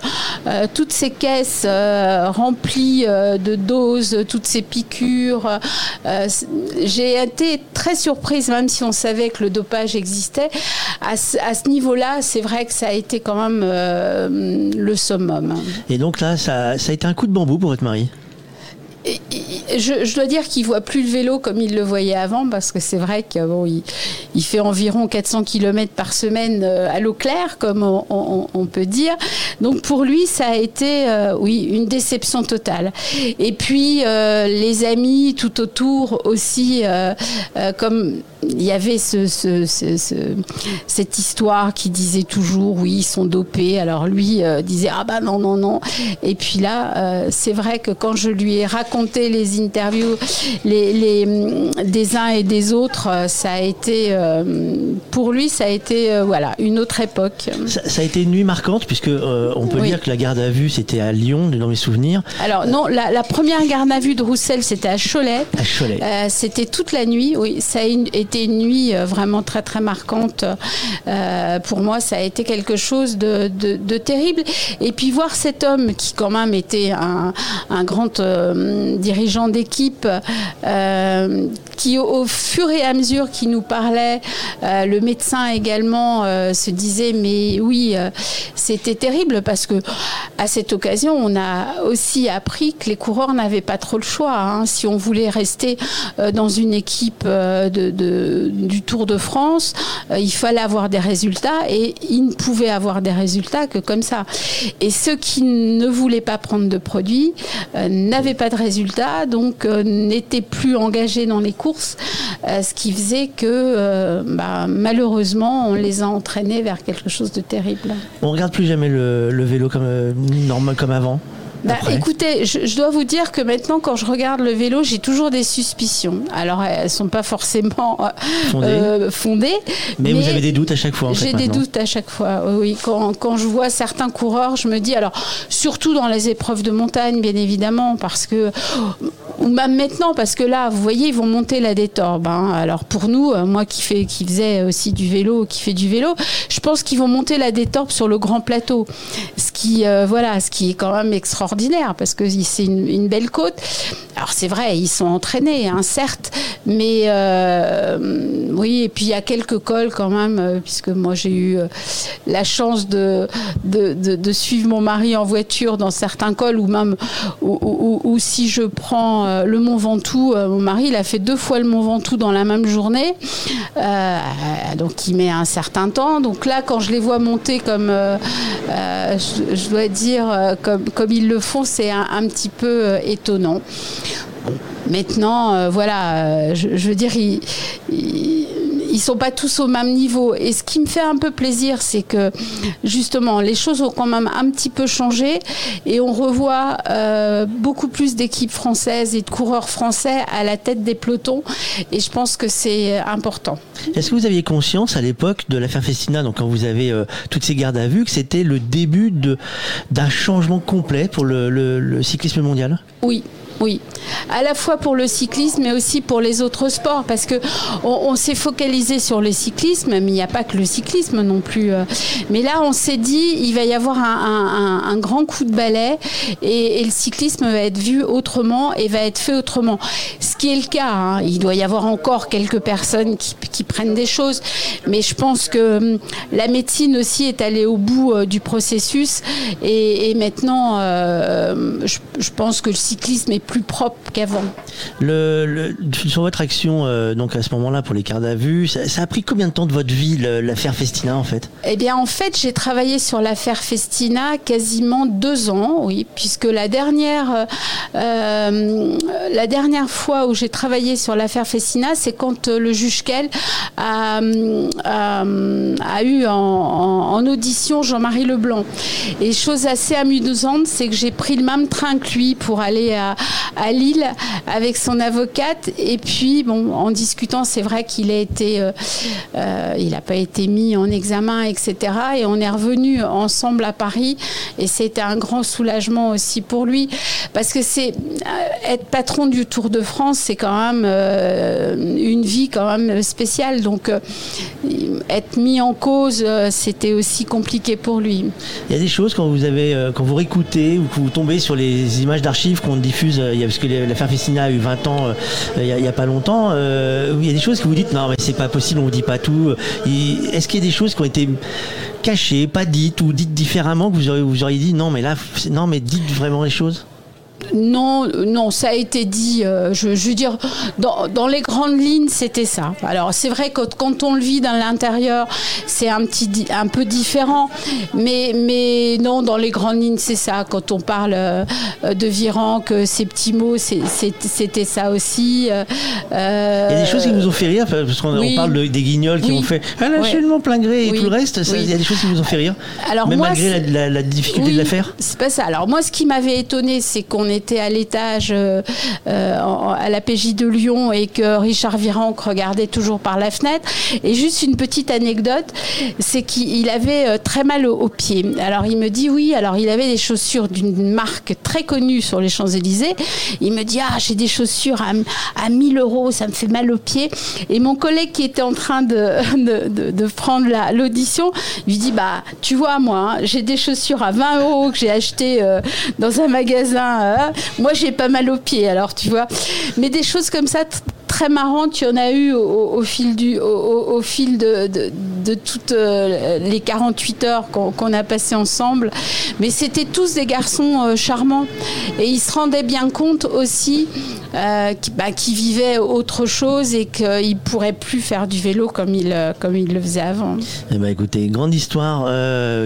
euh, toutes ces caisses remplies de doses, toutes ces piqûres, j'ai été très surprise, même si on savait que le dopage existait. À, ce niveau-là, c'est vrai que ça a été quand même le summum. Et donc là, ça a été un coup de bambou pour votre mari? Je, dois dire qu'il voit plus le vélo comme il le voyait avant, parce que c'est vrai qu'il il, fait environ 400 km par semaine euh, à l'eau claire, comme on, peut dire. Donc pour lui, ça a été, euh, oui, une déception totale. Et puis euh, les amis tout autour aussi, comme il y avait ce, cette histoire qui disait toujours oui ils sont dopés alors lui disait ah bah non non non et puis là c'est vrai que quand je lui ai raconté les interviews les, les, des uns et des autres ça a été pour lui ça a été voilà une autre époque. Ça, a été une nuit marquante puisque on peut dire que la garde à vue c'était à Lyon dans mes souvenirs. Alors non la, première garde à vue de Roussel c'était à Cholet. À Cholet. C'était toute la nuit oui ça a été une nuit euh, vraiment très très marquante. Euh, pour moi, ça a été quelque chose de, terrible. Et puis voir cet homme qui quand même était un, grand euh, dirigeant d'équipe, qui au, fur et à mesure qu'il nous parlait, le médecin également se disait mais oui, c'était terrible parce que à cette occasion, on a aussi appris que les coureurs n'avaient pas trop le choix. Hein. Si on voulait rester dans une équipe de du Tour de France, euh, il fallait avoir des résultats et ils ne pouvaient avoir des résultats que comme ça. Et ceux qui ne voulaient pas prendre de produits euh, n'avaient pas de résultats, donc euh, n'étaient plus engagés dans les courses, ce qui faisait que bah, malheureusement on les a entraînés vers quelque chose de terrible. On regarde plus jamais le, vélo comme normal comme avant. Bah, écoutez, je, dois vous dire que maintenant, quand je regarde le vélo, j'ai toujours des suspicions. Alors, elles sont pas forcément euh, fondées. mais, vous avez des doutes à chaque fois. J'ai des doutes à chaque fois. Oui, quand, quand, je vois certains coureurs, je me dis, alors surtout dans les épreuves de montagne, bien évidemment, parce que ou même maintenant, parce que là, vous voyez, ils vont monter la détorbe. Hein. Alors pour nous, euh, moi qui, fais, qui faisais aussi du vélo, qui fait du vélo, je pense qu'ils vont monter la détorbe sur le grand plateau. Ce qui, euh, voilà, ce qui est quand même extraordinaire, parce que c'est une, belle côte. Alors c'est vrai, ils sont entraînés, hein, certes, mais euh, oui, et puis il y a quelques cols quand même, puisque moi j'ai eu la chance de de, suivre mon mari en voiture dans certains cols, ou même, ou si je prends euh, le Mont Ventoux. Euh, mon mari, il a fait deux fois le Mont Ventoux dans la même journée. Euh, donc, il met un certain temps. Donc là, quand je les vois monter comme, je, dois dire, comme, comme ils le font, c'est un, petit peu étonnant. Maintenant, voilà, je, veux dire, il ils sont pas tous au même niveau. Et ce qui me fait un peu plaisir, c'est que justement, les choses ont quand même un petit peu changé et on revoit euh, beaucoup plus d'équipes françaises et de coureurs français à la tête des pelotons. Et je pense que c'est important. Est-ce que vous aviez conscience à l'époque de l'affaire Festina, donc quand vous avez euh, toutes ces gardes à vue, que c'était le début d'un changement complet pour le cyclisme mondial? Oui, oui, à la fois pour le cyclisme, mais aussi pour les autres sports, parce que on, s'est focalisé sur le cyclisme, mais il n'y a pas que le cyclisme non plus. Euh. Mais là, on s'est dit, il va y avoir un, grand coup de balai, et, le cyclisme va être vu autrement et va être fait autrement. Ce qui est le cas. Hein. Il doit y avoir encore quelques personnes qui, prennent des choses, mais je pense que hum, la médecine aussi est allée au bout euh, du processus, et, maintenant, euh, je, je pense que le cyclisme est plus propre qu'avant. Le, sur votre action, euh, donc à ce moment-là, pour les cartes à vue, ça, a pris combien de temps de votre vie, l'affaire Festina, en fait? Eh bien, en fait, j'ai travaillé sur l'affaire Festina quasiment deux ans, oui, puisque la dernière, euh, euh, la dernière fois où j'ai travaillé sur l'affaire Festina, c'est quand le juge Kell a, a, eu en, audition Jean-Marie Leblanc. Et chose assez amusante, c'est que j'ai pris le même train que lui pour aller à, à Lille avec son avocate. Et puis, bon, en discutant, c'est vrai qu'il a été, euh, euh, il n'a pas été mis en examen, etc. Et on est revenu ensemble à Paris. Et c'était un grand soulagement aussi pour lui, parce que c'est euh, être patron du Tour de France, c'est quand même une vie quand même spéciale. Donc, être mis en cause, c'était aussi compliqué pour lui. Il y a des choses quand vous avez, quand vous réécoutez ou que vous tombez sur les images d'archives qu'on diffuse a, parce que l'affaire Fessina a eu 20 ans euh, il n'y a, pas longtemps, euh, il y a des choses que vous dites, non, mais c'est pas possible, on vous dit pas tout. Est-ce qu'il y a des choses qui ont été cachées, pas dites ou dites différemment que vous auriez, vous auriez dit, non, mais là, non, mais dites vraiment les choses? Non, non, ça a été dit. Euh, je, veux dire, dans, les grandes lignes, c'était ça. Alors, c'est vrai que quand on le vit dans l'intérieur, c'est un petit, un peu différent. Mais, mais non, dans les grandes lignes, c'est ça. Quand on parle euh, de Viran, que ces petits mots, c'était ça aussi. Euh, il y a des choses qui nous ont fait rire, parce qu'on parle des guignols qui ont fait un absolument plein gré et tout le reste. il y a des choses qui nous ont fait rire. Alors même malgré la, difficulté de la faire. C'est pas ça. Alors moi, ce qui m'avait étonné, c'est qu'on était à l'étage euh, euh, à la PJ de Lyon et que Richard Virenque regardait toujours par la fenêtre. Et juste une petite anecdote, c'est qu'il avait euh, très mal au, pied. Alors il me dit oui, alors il avait des chaussures d'une marque très connue sur les Champs-Élysées. Il me dit ah j'ai des chaussures à, 1000 euros, ça me fait mal au pied. Et mon collègue qui était en train de, [LAUGHS] prendre l'audition lui dit bah tu vois moi hein, j'ai des chaussures à 20 euros que j'ai acheté dans un magasin moi, j'ai pas mal aux pieds, alors tu vois. Mais des choses comme ça, très marrantes, il y en a eu au, fil, du, au, fil de, de, toutes euh, les 48 heures qu'on a passées ensemble. Mais c'était tous des garçons euh, charmants. Et ils se rendaient bien compte aussi qui, bah, qui, vivait autre chose et qu'il pourrait plus faire du vélo comme il, comme il le faisait avant. Eh ben, écoutez, grande histoire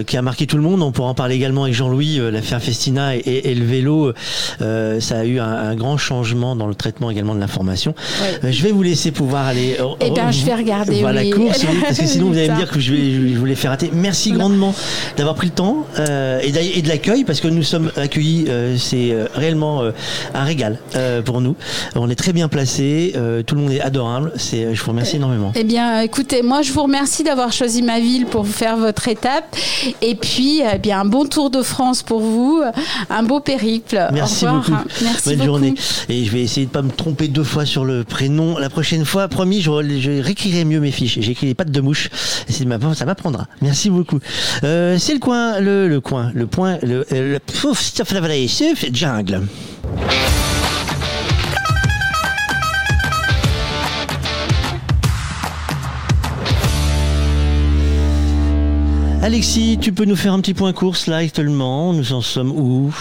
qui a marqué tout le monde. On pourra en parler également avec Jean-Louis, l'affaire Festina et, le vélo. ça a eu un, grand changement dans le traitement également de l'information. Je vais vous laisser pouvoir aller. Eh bien, je vais regarder. la course, parce que sinon vous allez me dire que je vais, je vous les faire rater. Merci grandement d'avoir pris le temps et, de l'accueil, parce que nous sommes accueillis. c'est réellement un régal pour nous. On est très bien placés. tout le monde est adorable. C'est, je vous remercie énormément. Eh bien, écoutez, moi, je vous remercie d'avoir choisi ma ville pour faire votre étape. Et puis, eh bien, un bon Tour de France pour vous, un beau périple. Merci beaucoup. Bonne journée. Et je vais essayer de pas me tromper deux fois sur le prénom. La prochaine fois, promis, je, réécrirai mieux mes fiches. J'écris les pattes de mouche. Ça m'apprendra. Merci beaucoup. Euh, c'est le coin, le, le, coin, le point, le, le, le jungle. Alexis, tu peux nous faire un petit point course là actuellement Nous en sommes où?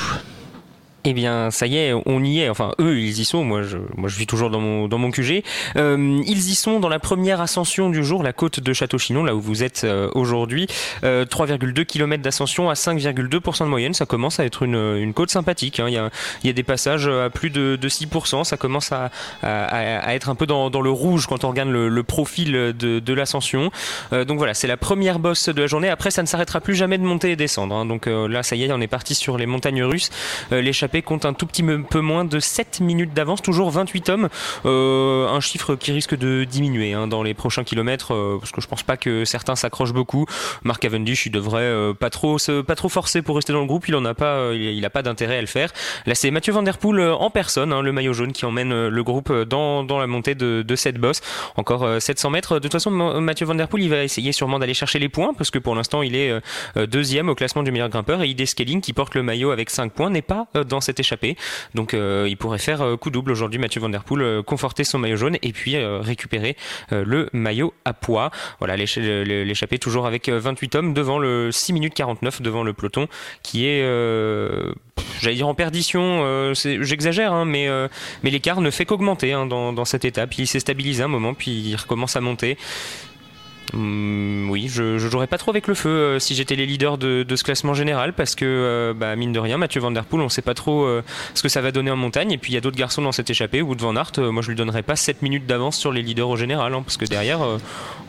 Eh bien, ça y est, on y est. Enfin, eux, ils y sont. Moi, je, moi, je vis toujours dans mon, dans mon QG. Euh, ils y sont dans la première ascension du jour, la côte de Château-Chinon, là où vous êtes euh, aujourd'hui. 3,2 km d'ascension à 5,2% de moyenne. Ça commence à être une, une côte sympathique. Hein. Il, y a, il y a des passages à plus de, de 6%. Ça commence à, à, à, être un peu dans, dans le rouge quand on regarde le, le profil de, de l'ascension. Euh, donc voilà, c'est la première bosse de la journée. Après, ça ne s'arrêtera plus jamais de monter et descendre. Hein. Donc euh, là, ça y est, on est parti sur les montagnes russes. les compte un tout petit peu moins de 7 minutes d'avance, toujours 28 hommes, euh, un chiffre qui risque de diminuer hein, dans les prochains kilomètres, euh, parce que je pense pas que certains s'accrochent beaucoup. Mark Cavendish, il devrait euh, pas trop pas trop forcer pour rester dans le groupe, il en a pas, il, a pas d'intérêt à le faire. Là, c'est Mathieu Van Der Poel en personne, hein, le maillot jaune, qui emmène le groupe dans, dans la montée de, de cette bosse. Encore 700 mètres. De toute façon, Mathieu Van Der Poel, il va essayer sûrement d'aller chercher les points, parce que pour l'instant, il est deuxième au classement du meilleur grimpeur, et Ide Scaling, qui porte le maillot avec 5 points, n'est pas dans cette échappée. Donc euh, il pourrait faire euh, coup double aujourd'hui, Mathieu Van Der euh, conforter son maillot jaune et puis récupérer le maillot à poids. Voilà, l'échappée toujours avec 28 hommes devant le 6 minutes 49 devant le peloton qui est j'allais dire en perdition, j'exagère, hein, mais, mais l'écart ne fait qu'augmenter hein, dans, dans, cette étape. Il s'est stabilisé un moment, puis il recommence à monter. Hum, oui, je, je jouerais pas trop avec le feu euh, si j'étais les leaders de, de, ce classement général parce que, euh, bah, mine de rien, Mathieu Van Der Poel, on sait pas trop euh, ce que ça va donner en montagne. Et puis il y a d'autres garçons dans cette échappée. Wood Van Aert, moi je lui donnerais pas 7 minutes d'avance sur les leaders au général hein, parce que derrière, en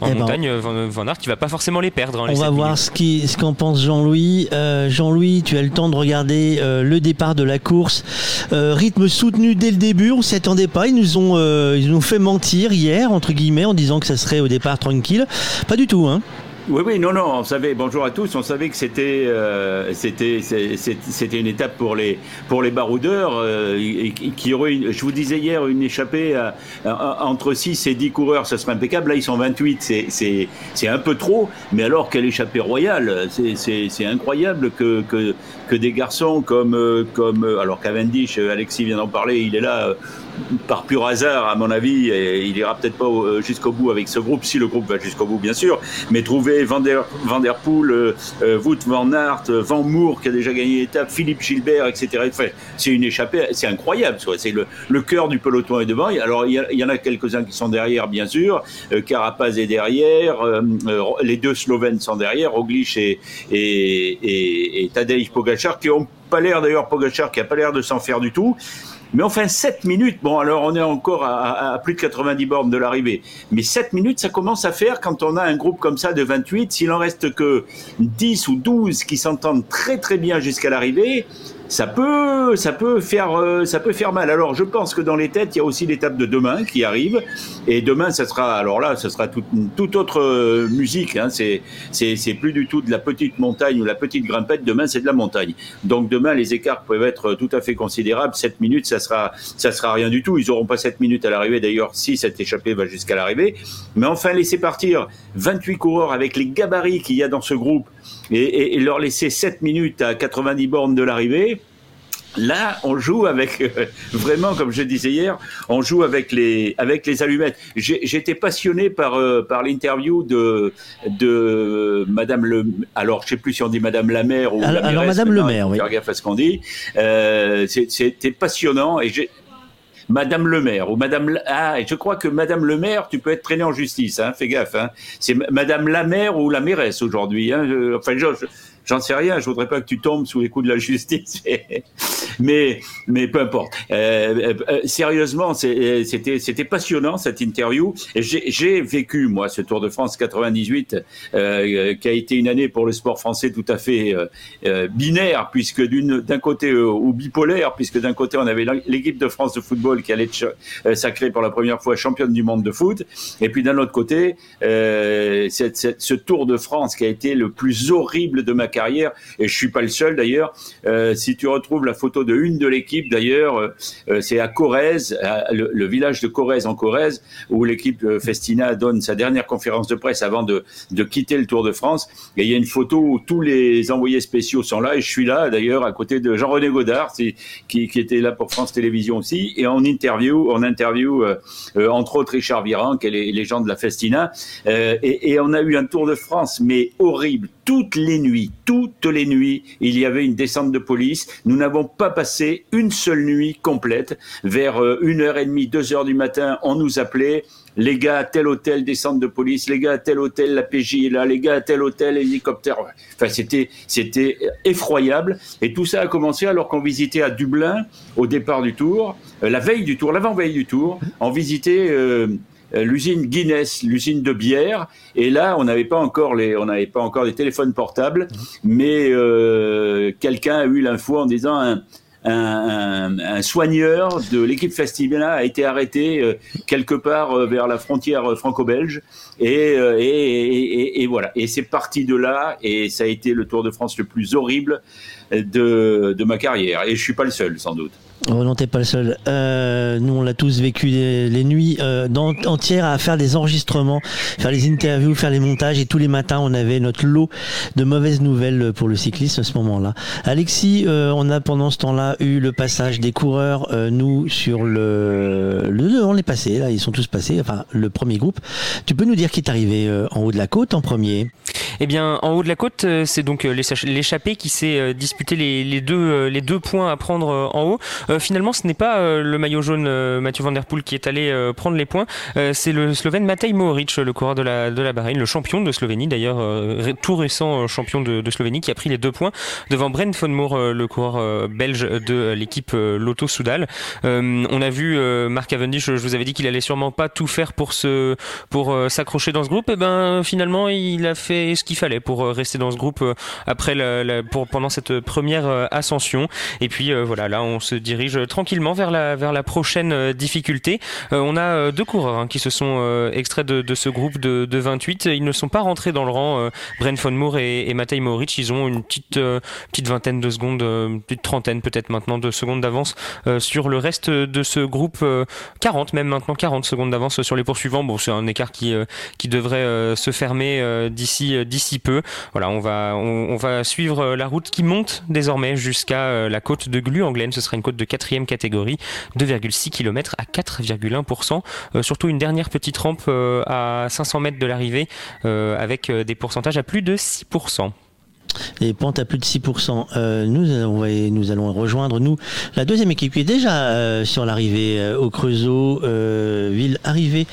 eh ben, montagne, Van, Van, Aert, il va pas forcément les perdre. Hein, on va voir ce qu'en ce qu'en pense Jean-Louis. Jean-Louis, tu as le temps de regarder le départ de la course. rythme soutenu dès le début, on s'y attendait pas. Ils nous ont, ils nous ont fait mentir hier, entre guillemets, en disant que ça serait au départ tranquille. Pas du tout, hein. Oui, oui, non, non, on savait, bonjour à tous, on savait que c'était euh, c'était une étape pour les, pour les baroudeurs, euh, qui aurait, je vous disais hier, une échappée entre 6 et 10 coureurs, ça serait impeccable, là ils sont 28, c'est un peu trop, mais alors quelle échappée royale, c'est incroyable que, que, que, des garçons comme, euh, comme alors Cavendish, Alexis vient d'en parler, il est là par pur hasard, à mon avis, il ira peut-être pas jusqu'au bout avec ce groupe, si le groupe va jusqu'au bout, bien sûr, mais trouver Van der, Van der Poel, euh, euh, Van euh, Moor qui a déjà gagné l'étape, Philippe Gilbert, etc. Enfin, c'est une échappée, c'est incroyable, c'est le, le cœur du peloton est devant. Alors, il y, en a quelques-uns qui sont derrière, bien sûr. Carapaz est derrière, les deux Slovènes sont derrière, Roglic et, et, et, et Tadej Pogacar, qui ont pas l'air d'ailleurs Pogacar qui a pas l'air de s'en faire du tout. Mais enfin, 7 minutes, bon, alors on est encore à, plus de 90 bornes de l'arrivée. Mais 7 minutes, ça commence à faire quand on a un groupe comme ça de 28. S'il en reste que 10 ou 12 qui s'entendent très très bien jusqu'à l'arrivée, ça peut, ça peut faire, euh, ça peut faire mal. Alors, je pense que dans les têtes, il y a aussi l'étape de demain qui arrive. Et demain, ça sera, alors là, ce sera toute, toute autre euh, musique. Hein. C'est, c'est, plus du tout de la petite montagne ou la petite grimpette. Demain, c'est de la montagne. Donc, demain, les écarts peuvent être tout à fait considérables. 7 minutes, ça sera, ça sera rien du tout. Ils auront pas 7 minutes à l'arrivée. D'ailleurs, si cette échappée va jusqu'à l'arrivée. Mais enfin, laisser partir 28 coureurs avec les gabarits qu'il y a dans ce groupe et, leur laisser 7 minutes à 90 bornes de l'arrivée, Là, on joue avec euh, vraiment, comme je disais hier, on joue avec les avec les allumettes. J'étais passionné par euh, par l'interview de de Madame le alors je sais plus si on dit Madame la mère ou alors, Madame le maire, oui. Faire gaffe à ce qu'on dit. Euh, C'était passionnant et j'ai Madame le maire ou Madame ah et je crois que Madame le maire tu peux être traîné en justice hein, fais gaffe hein. c'est Madame la maire ou la mairesse aujourd'hui hein. enfin je, J'en sais rien, je voudrais pas que tu tombes sous les coups de la justice, [LAUGHS] mais mais peu importe. Euh, euh, euh sérieusement, c'était c'était passionnant cette interview. J'ai vécu moi ce Tour de France 98, euh, qui a été une année pour le sport français tout à fait binaire, puisque d'un côté ou bipolaire, puisque d'un côté on avait l'équipe de France de football qui allait être sacrée pour la première fois championne du monde de foot, et puis d'un autre côté, cette, cette, ce Tour de France qui a été le plus horrible de ma carrière, et je suis pas le seul d'ailleurs. Euh, si tu retrouves la photo de une de l'équipe d'ailleurs, euh, euh, c'est à Corrèze, le, village de Corrèze en Corrèze, où l'équipe Festina donne sa dernière conférence de presse avant de, de quitter le Tour de France. Et il y a une photo où tous les envoyés spéciaux sont là, et je suis là d'ailleurs à côté de Jean-René Godard, qui, qui était là pour France Télévisions aussi, et en interview, en interview entre autres Richard Viran, qui est les, les gens de la Festina, et, et on a eu un Tour de France mais horrible toutes les nuits, toutes les nuits, il y avait une descente de police. Nous n'avons pas passé une seule nuit complète. Vers euh, une heure et demie, deux heures du matin, on nous appelait. Les gars à tel hôtel, descente de police. Les gars à tel hôtel, la PJ est là. Les gars à tel hôtel, hélicoptère. Enfin, c'était, c'était effroyable. Et tout ça a commencé alors qu'on visitait à Dublin, au départ du tour, euh, la veille du tour, l'avant-veille du tour. On visitait euh, l'usine Guinness, l'usine de bière. Et là, on n'avait pas encore les, on n'avait pas encore des téléphones portables, mais euh, quelqu'un a eu l'info en disant un, un, un, soigneur de l'équipe Festivana a été arrêté euh, quelque part vers la frontière franco-belge et, et, voilà et c'est parti de là et ça a été le Tour de France le plus horrible de, ma carrière et je suis pas le seul sans doute. Oh non, t'es pas le seul. Euh, nous, on l'a tous vécu les, nuits euh, entières à faire des enregistrements, faire les interviews, faire les montages. Et tous les matins, on avait notre lot de mauvaises nouvelles pour le cyclisme à ce moment-là. Alexis, euh, on a pendant ce temps-là eu le passage des coureurs, euh, nous, sur le... le on est passé, là, ils sont tous passés, enfin, le premier groupe. Tu peux nous dire qui est arrivé euh, en haut de la côte en premier Eh bien, en haut de la côte, c'est donc l'échappé qui s'est disputé les, deux, les deux points à prendre en haut. Euh, finalement, ce n'est pas euh, le maillot jaune euh, Mathieu Van Der Poel qui est allé prendre les points, c'est le Slovène Matej Mohoric, le coureur de la, de la Bahreïn, le champion de Slovénie d'ailleurs, tout récent champion de, Slovénie, qui a pris les deux points devant Brent von Moor, le coureur belge de l'équipe Lotto Soudal. on a vu Marc Cavendish, je vous avais dit qu'il allait sûrement pas tout faire pour pour s'accrocher dans ce groupe, et ben finalement il a fait ce qu'il fallait pour rester dans ce groupe après la, pour pendant cette première ascension. Et puis voilà, là on se dirige tranquillement vers la, vers la prochaine euh, difficulté. Euh, on a euh, deux coureurs hein, qui se sont extraits de, de, ce groupe de, de, 28. Ils ne sont pas rentrés dans le rang. Brent von Moor et, et Matej Moric, ils ont une petite, petite vingtaine de secondes, une petite trentaine peut-être maintenant de secondes d'avance sur le reste de ce groupe. 40 même maintenant, 40 secondes d'avance sur les poursuivants. Bon, c'est un écart qui, qui devrait se fermer d'ici d'ici peu. Voilà, on va, suivre la route qui monte désormais jusqu'à la côte de Glu-Anglaine. Ce sera une côte de quatrième catégorie, 2,6 km à 4,1%. Euh, surtout une dernière petite rampe euh, à 500 mètres de l'arrivée euh, avec des pourcentages à plus de 6%. Les pentes à plus de 6%. Euh, nous, allons rejoindre, nous, la deuxième équipe qui est déjà euh, sur l'arrivée euh, au Creusot, ville arrivée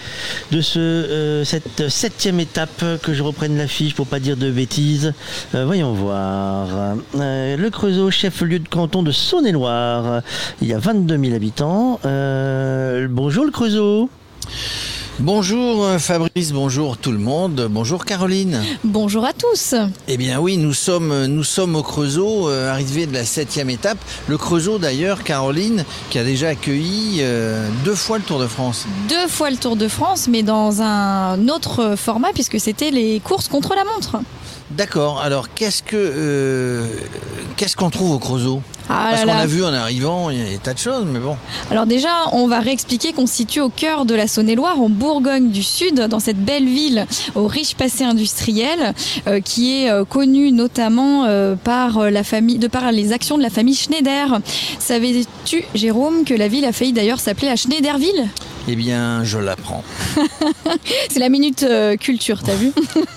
de ce, cette septième étape, que je reprenne l'affiche pour pas dire de bêtises. voyons voir. le Creusot, chef-lieu de canton de Saône-et-Loire. Il y a 22 000 habitants. bonjour le Creusot. Bonjour euh, Fabrice, bonjour tout le monde, bonjour Caroline. Bonjour à tous. Eh bien oui, nous sommes, nous sommes au Creusot, euh, arrivé de la septième étape. Le Creusot d'ailleurs, Caroline, qui a déjà accueilli euh, deux fois le Tour de France. Deux fois le Tour de France, mais dans un autre format, puisque c'était les courses contre la montre. D'accord. Alors, qu'est-ce que euh, qu'est-ce qu'on trouve au Creusot? Ah Parce qu'on a vu en arrivant, il y a des tas de choses, mais bon. Alors déjà, on va réexpliquer qu'on se situe au cœur de la Saône-et-Loire, en Bourgogne du Sud, dans cette belle ville au riche passé industriel, euh, qui est euh, connue notamment euh, par la famille, de par les actions de la famille Schneider. Savais-tu, Jérôme, que la ville a failli d'ailleurs s'appeler à Schneiderville? Eh bien, je l'apprends. [LAUGHS] C'est la minute culture, t'as vu?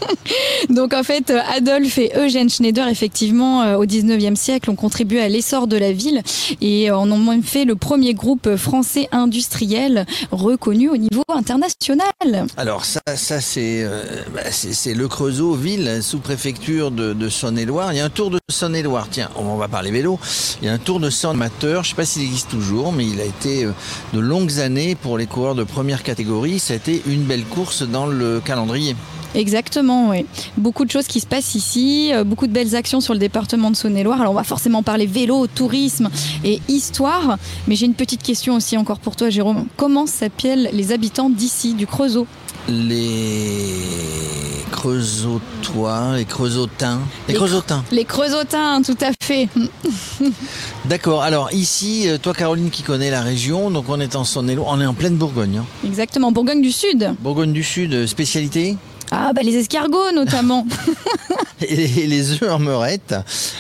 [LAUGHS] Donc en fait, Adolphe et Eugène Schneider, effectivement, au 19e siècle, ont contribué à l'essor de la ville et en ont même fait le premier groupe français industriel reconnu au niveau international. Alors ça, ça c'est euh, bah, c'est c'est le Creusot, ville, sous-préfecture de, de Saône-et-Loire. Il y a un tour de Saône-et-Loire. Tiens, on va parler vélo. Il y a un tour de Saône amateur. Je sais pas s'il existe toujours, mais il a été euh, de longues années pour les coureurs de première catégorie. Ça a été une belle course dans le calendrier. Exactement, oui. Beaucoup de choses qui se passent ici, euh, beaucoup de belles actions sur le département de Saône-et-Loire. Alors on va forcément parler vélo, tourisme et histoire, mais j'ai une petite question aussi encore pour toi Jérôme. Comment s'appellent les habitants d'ici, du Creusot? Les Creusotois, les Creusotins. Les Les Creusotins. Les Creusotins, tout à fait. [LAUGHS] D'accord. Alors ici, euh, toi Caroline qui connais la région, donc on est en Saône-et-Loire, on est en pleine Bourgogne. hein. Exactement, Bourgogne du Sud. Bourgogne du Sud, euh, spécialité? Ah bah les escargots notamment. [LAUGHS] et les, œufs en meurette.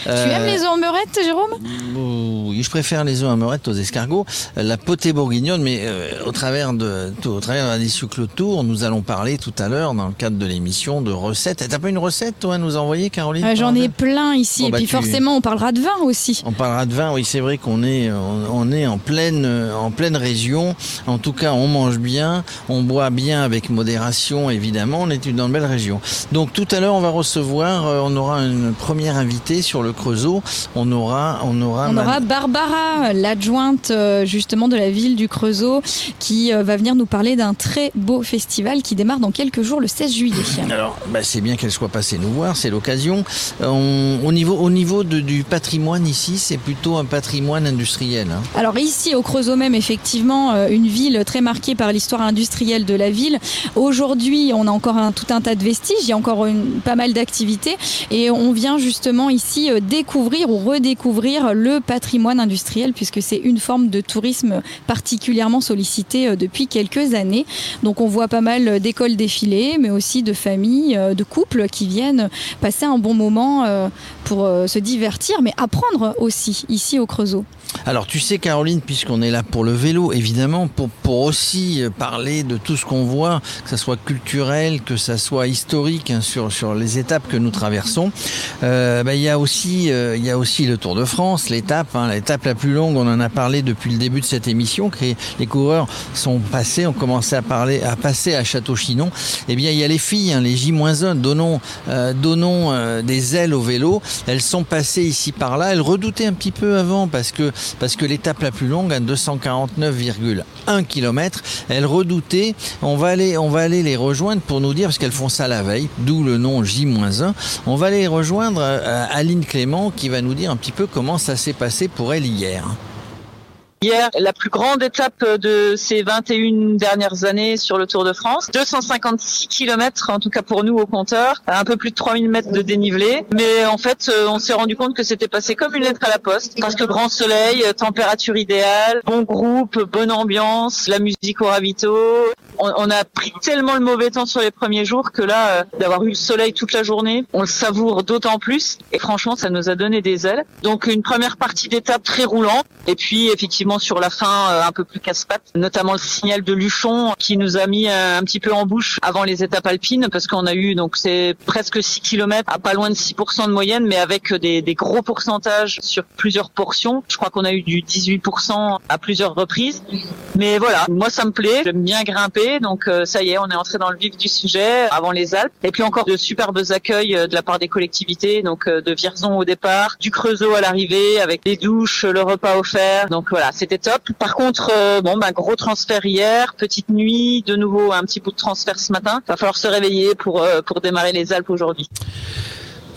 Tu aimes les œufs en meurette, Jérôme? Oui, je préfère les œufs en meurette aux escargots. Euh, La potée bourguignonne, mais euh, au travers de tout, au travers d'un le tour, nous allons parler tout à l'heure dans le cadre de l'émission de recettes. T'as pas une recette toi à nous envoyer, Caroline Euh, J'en ai plein ici. Bon, et bah, puis tu- forcément, on parlera de vin aussi. On parlera de vin, oui, c'est vrai qu'on est, on, on est en pleine, euh, en pleine région. En tout cas, on mange bien, on boit bien avec modération, évidemment. On est dans une belle région. Donc tout à l'heure, on va recevoir, euh, on aura une première invitée sur le Creusot. On aura, on aura, On aura Barbara, l'adjointe euh, justement de la ville du Creusot, qui euh, va venir nous parler d'un très beau festival qui démarre dans quelques jours, le 16 juillet. Alors, bah, c'est bien qu'elle soit passée nous voir, c'est l'occasion. On- au niveau, au niveau de- du patrimoine ici, c'est plutôt un patrimoine industriel. hein. Alors ici au Creusot même, effectivement, une ville très marquée par l'histoire industrielle de la ville. Aujourd'hui, on a encore un, tout un tas de vestiges, il y a encore pas mal d'activités et on vient justement ici euh, découvrir ou redécouvrir le patrimoine industriel puisque c'est une forme de tourisme particulièrement sollicitée euh, depuis quelques années. Donc on voit pas mal d'écoles défilées, mais aussi de familles, euh, de couples qui viennent passer un bon moment pour se divertir, mais apprendre aussi ici au Creusot. Alors, tu sais, Caroline, puisqu'on est là pour le vélo, évidemment, pour, pour aussi parler de tout ce qu'on voit, que ça soit culturel, que ça soit historique, hein, sur, sur les étapes que nous traversons, euh, bah, il y a aussi, euh, il y a aussi le Tour de France, l'étape, hein, l'étape la plus longue. On en a parlé depuis le début de cette émission, que les, coureurs sont passés, ont commencé à parler, à passer à Château-Chinon. Eh bien, il y a les filles, hein, les J-1, donnons, euh, donnons des ailes au vélo. Elles sont passées ici par là. Elles redoutaient un petit peu avant parce que parce que l'étape la plus longue, à 249,1 km, elles redoutaient. On va aller, on va aller les rejoindre pour nous dire parce qu'elles font ça la veille, d'où le nom J-1. On va les rejoindre euh, Aline Clément qui va nous dire un petit peu comment ça s'est passé pour elle hier. Hier, la plus grande étape de ces 21 dernières années sur le Tour de France. 256 km, en tout cas pour nous au compteur, un peu plus de 3000 mètres de dénivelé. Mais en fait, euh, on s'est rendu compte que c'était passé comme une lettre à la poste. Parce que grand soleil, euh, température idéale, bon groupe, bonne ambiance, la musique au ravito. On, a pris tellement le mauvais temps sur les premiers jours que là, euh, d'avoir eu le soleil toute la journée, on le savoure d'autant plus. Et franchement, ça nous a donné des ailes. Donc une première partie d'étape très roulante. Et puis effectivement sur la fin euh, un peu plus casse-pattes, notamment le signal de Luchon qui nous a mis euh, un petit peu en bouche avant les étapes alpines parce qu'on a eu donc c'est presque 6 km à pas loin de 6% de moyenne mais avec des, des gros pourcentages sur plusieurs portions. Je crois qu'on a eu du 18% à plusieurs reprises. Mais voilà, moi ça me plaît, j'aime bien grimper donc euh, ça y est, on est entré dans le vif du sujet avant les Alpes et puis encore de superbes accueils de la part des collectivités donc de Vierzon au départ, du Creusot à l'arrivée avec les douches, le repas offert. Donc voilà, c'était top. Par contre, euh, bon, bah, gros transfert hier, petite nuit, de nouveau un petit bout de transfert ce matin. Va falloir se réveiller pour euh, pour démarrer les Alpes aujourd'hui.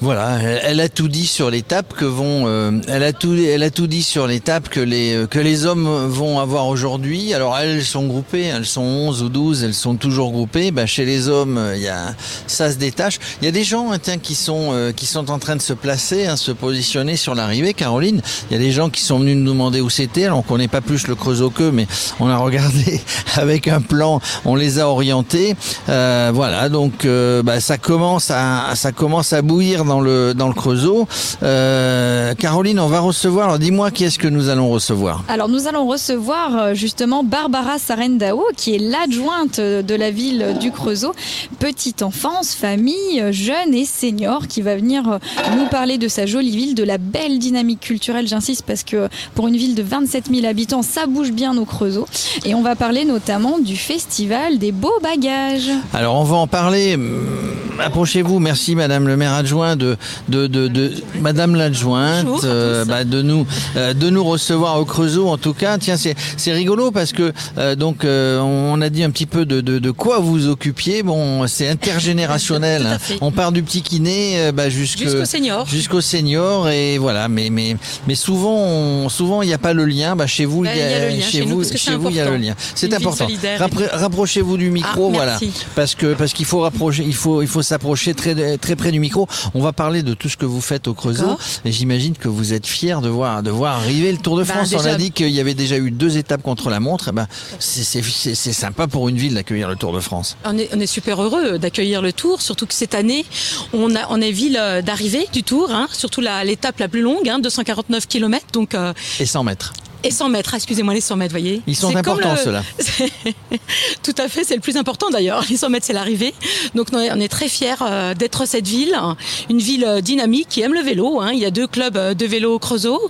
Voilà, elle, a tout dit sur l'étape que vont, euh, elle a tout, elle a tout dit sur l'étape que les euh, que les hommes vont avoir aujourd'hui. Alors elles sont groupées, elles sont 11 ou 12, elles sont toujours groupées. Bah, chez les hommes, il y a ça se détache. Il y a des gens hein, tiens, qui sont euh, qui sont en train de se placer, hein, se positionner sur l'arrivée. Caroline, il y a des gens qui sont venus nous demander où c'était. Alors on connaît pas plus le Creusot qu'eux, mais on a regardé [LAUGHS] avec un plan, on les a orientés. Euh, voilà, donc euh, bah, ça commence à ça commence à bouillir dans le, dans le Creusot. Euh, Caroline, on va recevoir, alors dis-moi qui est-ce que nous allons recevoir Alors nous allons recevoir euh, justement Barbara Sarendao, qui est l'adjointe de la ville du Creusot. Petite enfance, famille, jeunes et seniors, qui va venir euh, nous parler de sa jolie ville, de la belle dynamique culturelle, j'insiste, parce que pour une ville de 27 000 habitants, ça bouge bien au Creusot. Et on va parler notamment du festival des beaux bagages. Alors on va en parler. Hum, Approchez-vous. Merci Madame le maire adjoint de, de, de, de- Madame l'adjointe euh, bah, de nous euh, de nous recevoir au Creusot. En tout cas, tiens, c'est rigolo parce que euh, donc on a dit un petit peu de, de, quoi vous occupiez. Bon, c'est intergénérationnel. [LAUGHS] Hein. On part du petit kiné bah, Jusqu'au senior. jusqu'au senior et voilà. Mais mais mais souvent on- souvent il n'y a pas le lien. Bah, chez vous Bah, il y a le lien chez vous chez vous il y a le important. lien. C'est important. Rapprochez-vous du micro. Ah, voilà parce que parce qu'il faut rapprocher, il faut il faut s'approcher très très près du micro. On va parler de tout ce que vous faites au Creusot et j'imagine que vous êtes fiers de voir de voir arriver le Tour de Bah, France. On a dit qu'il y avait déjà eu deux étapes contre la montre. Eh ben c'est sympa pour une ville d'accueillir le Tour de France. On est, on est super heureux d'accueillir le Tour, surtout que cette année, on, a, on est ville euh, d'arrivée du Tour, hein, surtout la- l'étape la, plus longue, hein, 249 km, donc, euh, Et 100 mètres. Et 100 mètres, Ah, excusez-moi, les 100 mètres, voyez. Ils sont importants, le- ceux-là. [LAUGHS] Tout à fait, c'est le plus important d'ailleurs. Les 100 mètres, c'est l'arrivée. Donc on est, très fiers euh, d'être cette ville, une ville euh, dynamique qui aime le vélo. hein. Il y a deux clubs euh, de vélo au Creusot.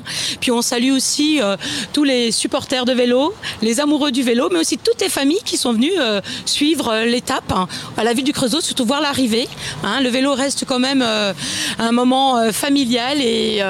Puis on salue aussi euh, tous les supporters de vélo, les amoureux du vélo, mais aussi toutes les familles qui sont venues euh, suivre l'étape hein, à la ville du Creusot, surtout voir l'arrivée. hein. Le vélo reste quand même euh, un moment familial et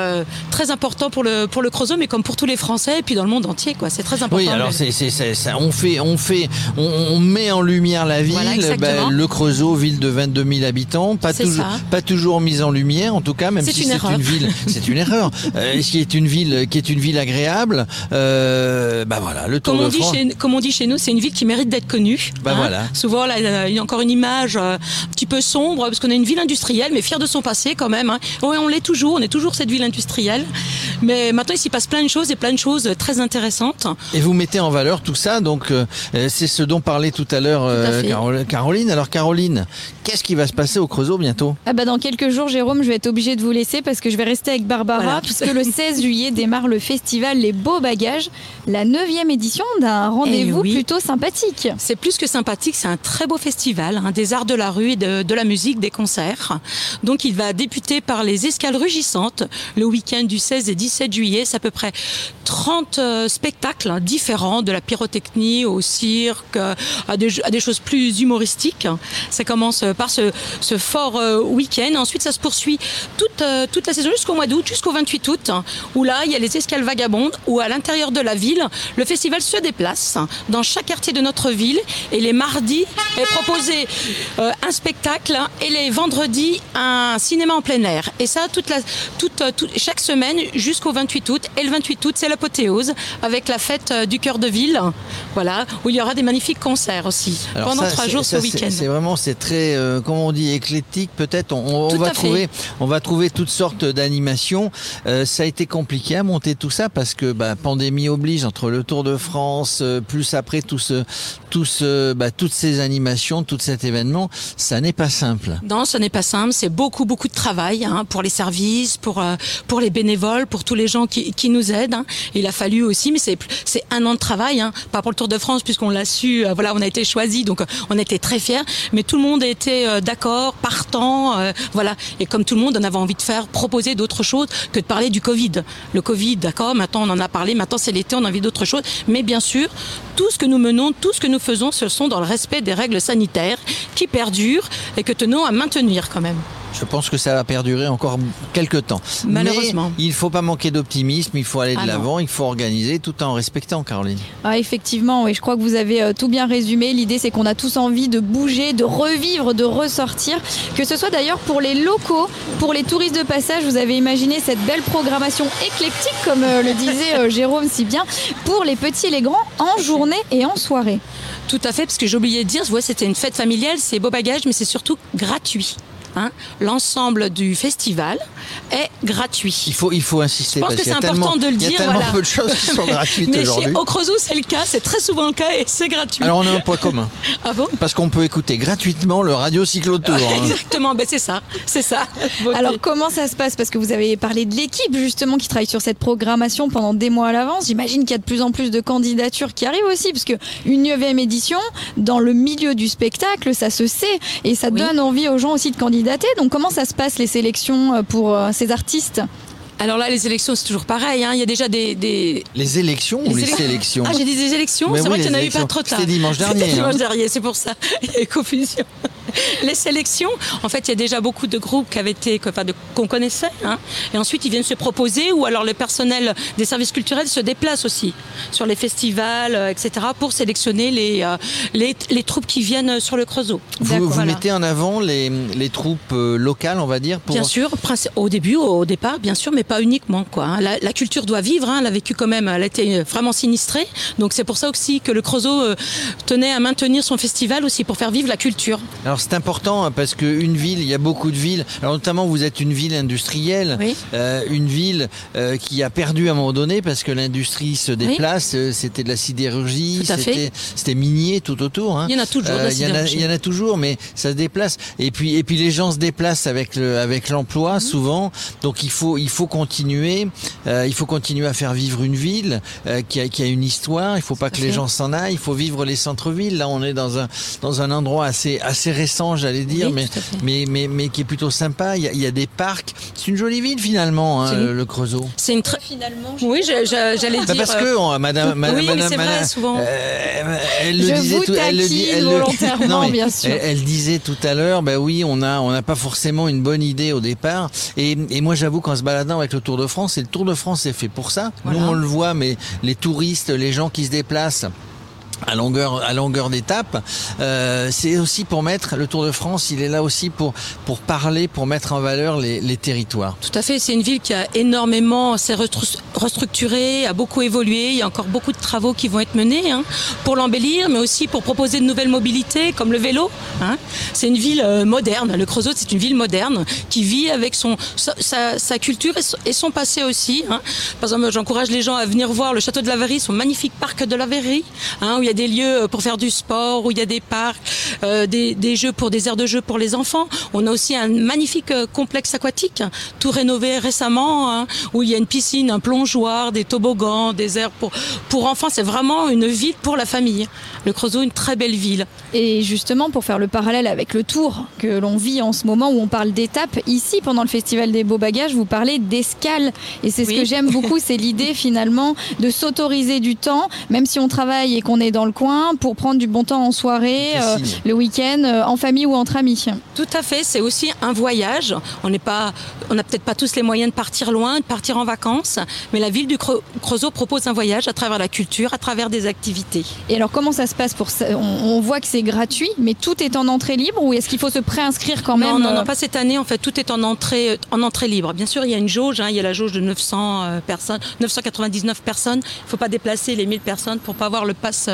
très important pour le, pour le Creusot, mais comme pour tous les Français et puis dans le monde entier. quoi. C'est très important. Oui, alors c'est ça, on fait on fait on, on met en lumière la ville, Voilà, exactement. le Creusot, ville de 22 000 habitants, pas toujours ça. pas toujours mise en lumière en tout cas, même si c'est une ville, [LAUGHS] c'est une erreur. Euh, qui est une ville qui est une ville agréable. Euh, bah voilà, le Tour Comme on, de dit France. chez, comme on dit chez nous, c'est une ville qui mérite d'être connue. hein. Bah voilà. Souvent, là, il y a encore une image euh, un petit peu sombre, parce qu'on est une ville industrielle, mais fière de son passé quand même. hein. On l'est toujours, on est toujours cette ville industrielle. Mais maintenant, il s'y passe plein de choses et plein de choses très intéressantes. Et vous mettez en valeur tout ça, donc euh, euh, c'est ce dont parlait tout à l'heure euh, Caroline. Alors Caroline, qu'est-ce qui va se passer au Creusot bientôt? Ah bah dans quelques jours, Jérôme, je vais être obligée de vous laisser parce que je vais rester avec Barbara, Voilà. puisque le [LAUGHS] 16 juillet démarre le festival Les Beaux Bagages, la neuvième édition d'un rendez-vous Eh oui. plutôt sympathique. C'est plus que sympathique, c'est un très beau festival, hein, des arts de la rue et de, de la musique, des concerts. Donc il va débuter par les escales rugissantes le week-end du 16 et 17 juillet. C'est à peu près 30 euh, spectacles hein, différents, de la pyrotechnie au cirque, euh, à, des, choses plus humoristiques. Ça commence euh, par ce, fort week-end. Ensuite, ça se poursuit toute, toute la saison jusqu'au mois d'août, jusqu'au 28 août, hein, où là, il y a les escales vagabondes, où à l'intérieur de la ville, le festival se déplace hein, dans chaque quartier de notre ville. Et les mardis est proposé un spectacle et les vendredis un cinéma en plein air. Et ça, toute la, toute, toute- chaque semaine jusqu'au 28 août. Et le 28 août, c'est l'apothéose avec la fête euh, du cœur de ville, voilà, où il y aura des magnifiques concerts aussi Alors pendant ça, trois jours ça, ce week-end. C'est vraiment, c'est très, euh, comment on dit, éclectique. Peut-être, on, va fait. trouver, on va trouver toutes sortes d'animations. Euh, ça a été compliqué à monter tout ça parce que bah, pandémie oblige entre le Tour de France, euh, plus après tout ce, tout ce, bah, toutes ces animations, tout cet événement, ça n'est pas simple. Non, ce n'est pas simple. C'est beaucoup, beaucoup de travail hein, pour les services, pour pour les bénévoles, pour tous les gens qui, qui nous aident. hein. Il a fallu aussi, mais c'est c'est un an de travail, hein, pas pour le Tour de France puisqu'on l'a su. euh, voilà, on a été choisi, donc euh, on était très fiers. Mais tout le monde été euh, d'accord, partant, voilà. Et comme tout le monde, on avait envie de faire proposer d'autres choses que de parler du Covid. Le Covid, d'accord. Maintenant, on en a parlé. Maintenant, c'est l'été, on a envie d'autres choses. Mais bien sûr, tout ce que nous menons, tout ce que nous faisons, ce sont dans le respect des règles sanitaires qui perdurent et que tenons à maintenir quand même. Je pense que ça va perdurer encore quelques temps. Malheureusement. Mais il faut pas manquer d'optimisme, il faut aller de Ah l'avant, il faut organiser tout en respectant, Caroline. Ah, effectivement, oui, je crois que vous avez euh, tout bien résumé. L'idée, c'est qu'on a tous envie de bouger, de revivre, de ressortir. Que ce soit d'ailleurs pour les locaux, pour les touristes de passage, vous avez imaginé cette belle programmation éclectique, comme euh, le disait euh, Jérôme si bien, pour les petits et les grands, en journée et en soirée. Tout à fait, parce que j'ai oublié de dire, c'était une fête familiale, c'est beau bagage, mais c'est surtout gratuit. Hein, l'ensemble du festival est gratuit. Il faut, il faut insister. Je pense parce que c'est important de le Il y dire. a tellement voilà. peu de choses qui sont [LAUGHS] gratuites Mais aujourd'hui. chez- au Creusot, c'est le cas, c'est très souvent le cas et c'est gratuit. Alors on a un point commun. ah bon? Parce qu'on peut écouter gratuitement le radio cyclotour. [LAUGHS] hein. Exactement, ben c'est ça, c'est ça. Alors comment ça se passe? Parce que vous avez parlé de l'équipe justement qui travaille sur cette programmation pendant des mois à l'avance. J'imagine qu'il y a de plus en plus de candidatures qui arrivent aussi, parce que une neuvième édition, dans le milieu du spectacle, ça se sait et ça Oui. donne envie aux gens aussi de candidater. Donc comment ça se passe les sélections euh, pour euh, ces artistes? Alors là, les élections, c'est toujours pareil. hein. Il y a déjà des, des- Les élections ou les élec- sélections Ah, j'ai dit des élections. C'est oui, vrai qu'il n'y en a eu pas trop tard. C'était dimanche dernier, C'était dimanche hein. dernier, c'est pour ça. [LAUGHS] Il y a eu confusion. [LAUGHS] Les sélections, en fait, il y a déjà beaucoup de groupes qui avaient été, qu'on connaissait. hein. Et ensuite, ils viennent se proposer, ou alors le personnel des services culturels se déplace aussi sur les festivals, euh, etc., pour sélectionner les, euh, les, les troupes qui viennent sur le Creusot. Vous, D'accord, vous voilà. mettez en avant les, les troupes euh, locales, on va dire pour... Bien sûr, au début, au départ, bien sûr, mais pas uniquement. Quoi. hein. La, la culture doit vivre, hein, elle a vécu quand même, elle a été vraiment sinistrée. Donc c'est pour ça aussi que le Creusot euh, tenait à maintenir son festival aussi, pour faire vivre la culture. Alors c'est important hein, parce qu'une ville, il y a beaucoup de villes, alors notamment vous êtes une ville industrielle, Oui. euh, une ville euh, qui a perdu à un moment donné parce que l'industrie se déplace, euh, c'était de la sidérurgie, c'était minier tout autour. hein. Il y en a toujours, de la il y en a-. Il y en a toujours, mais ça se déplace. Et puis, et puis les gens se déplacent avec le, avec l'emploi Mhm. souvent. Donc il faut, il faut continuer, euh, il faut continuer à faire vivre une ville euh, qui, a, qui a une histoire. Il faut pas que les gens s'en aillent. Il faut vivre les centres-villes. Là, on est dans un, dans un endroit assez, assez j'allais dire, Oui, mais, mais, mais, mais qui est plutôt sympa. Il y a, il y a des parcs. C'est une jolie ville finalement, hein, le, une- le Creusot. C'est une très. Finalement, Oui, je- j'allais Bah, dire. parce euh, que on- madame, madame, Oui, madame, c'est vrai, madame, souvent. euh, elle le Je disait vous tout, elle le dit, elle le- volontairement, Non, mais bien sûr. Elle, elle disait tout à l'heure, ben oui, on a, on n'a pas forcément une bonne idée au départ. Et, et moi, j'avoue qu'en se baladant avec le Tour de France, et le Tour de France c'est fait pour ça. Nous, on le voit, mais les touristes, les gens qui se déplacent à longueur d'étape euh, c'est aussi pour mettre le Tour de France il est là aussi pour parler pour mettre en valeur les, territoires Tout à fait, c'est une ville qui a énormément s'est restructurée, a beaucoup évolué. Il y a encore beaucoup de travaux qui vont être menés hein, pour l'embellir, mais aussi pour proposer de nouvelles mobilités comme le vélo. hein. C'est une ville euh, moderne. Le Creusot, c'est une ville moderne qui vit avec son sa, culture et son, passé aussi. hein. Par exemple, j'encourage les gens à venir voir le château de la Verrerie, son magnifique parc de la Verrerie, hein, où il y a des lieux pour faire du sport, où il y a des parcs, euh, des, des jeux pour des aires de jeux pour les enfants. On a aussi un magnifique euh, complexe aquatique, hein, tout rénové récemment, hein, où il y a une piscine, un plongeoir, des toboggans, des aires pour, pour enfants. C'est vraiment une ville pour la famille. Le Creusot, une très belle ville. Et justement, pour faire le parallèle avec le tour que l'on vit en ce moment, où on parle d'étapes, ici, pendant le Festival des Beaux Bagages, vous parlez d'escale. Et c'est ce que j'aime beaucoup, c'est [LAUGHS] l'idée finalement de s'autoriser du temps, même si on travaille et qu'on est dans le coin, pour prendre du bon temps en soirée, euh, le week-end, euh, en famille ou entre amis. Tout à fait, c'est aussi un voyage. On n'est pas, on n'a peut-être pas tous les moyens de partir loin, de partir en vacances, mais la ville du Creu- Creusot propose un voyage à travers la culture, à travers des activités. Et alors, comment ça se passe pour ça? On, on voit que c'est gratuit, mais tout est en entrée libre ou est-ce qu'il faut se préinscrire quand même Non, non, euh, non, pas cette année. En fait, tout est en entrée, en entrée libre. Bien sûr, il y a une jauge. hein, il y a la jauge de 900 euh, personnes, 999 personnes. Il ne faut pas déplacer les 1000 personnes pour pas avoir le pass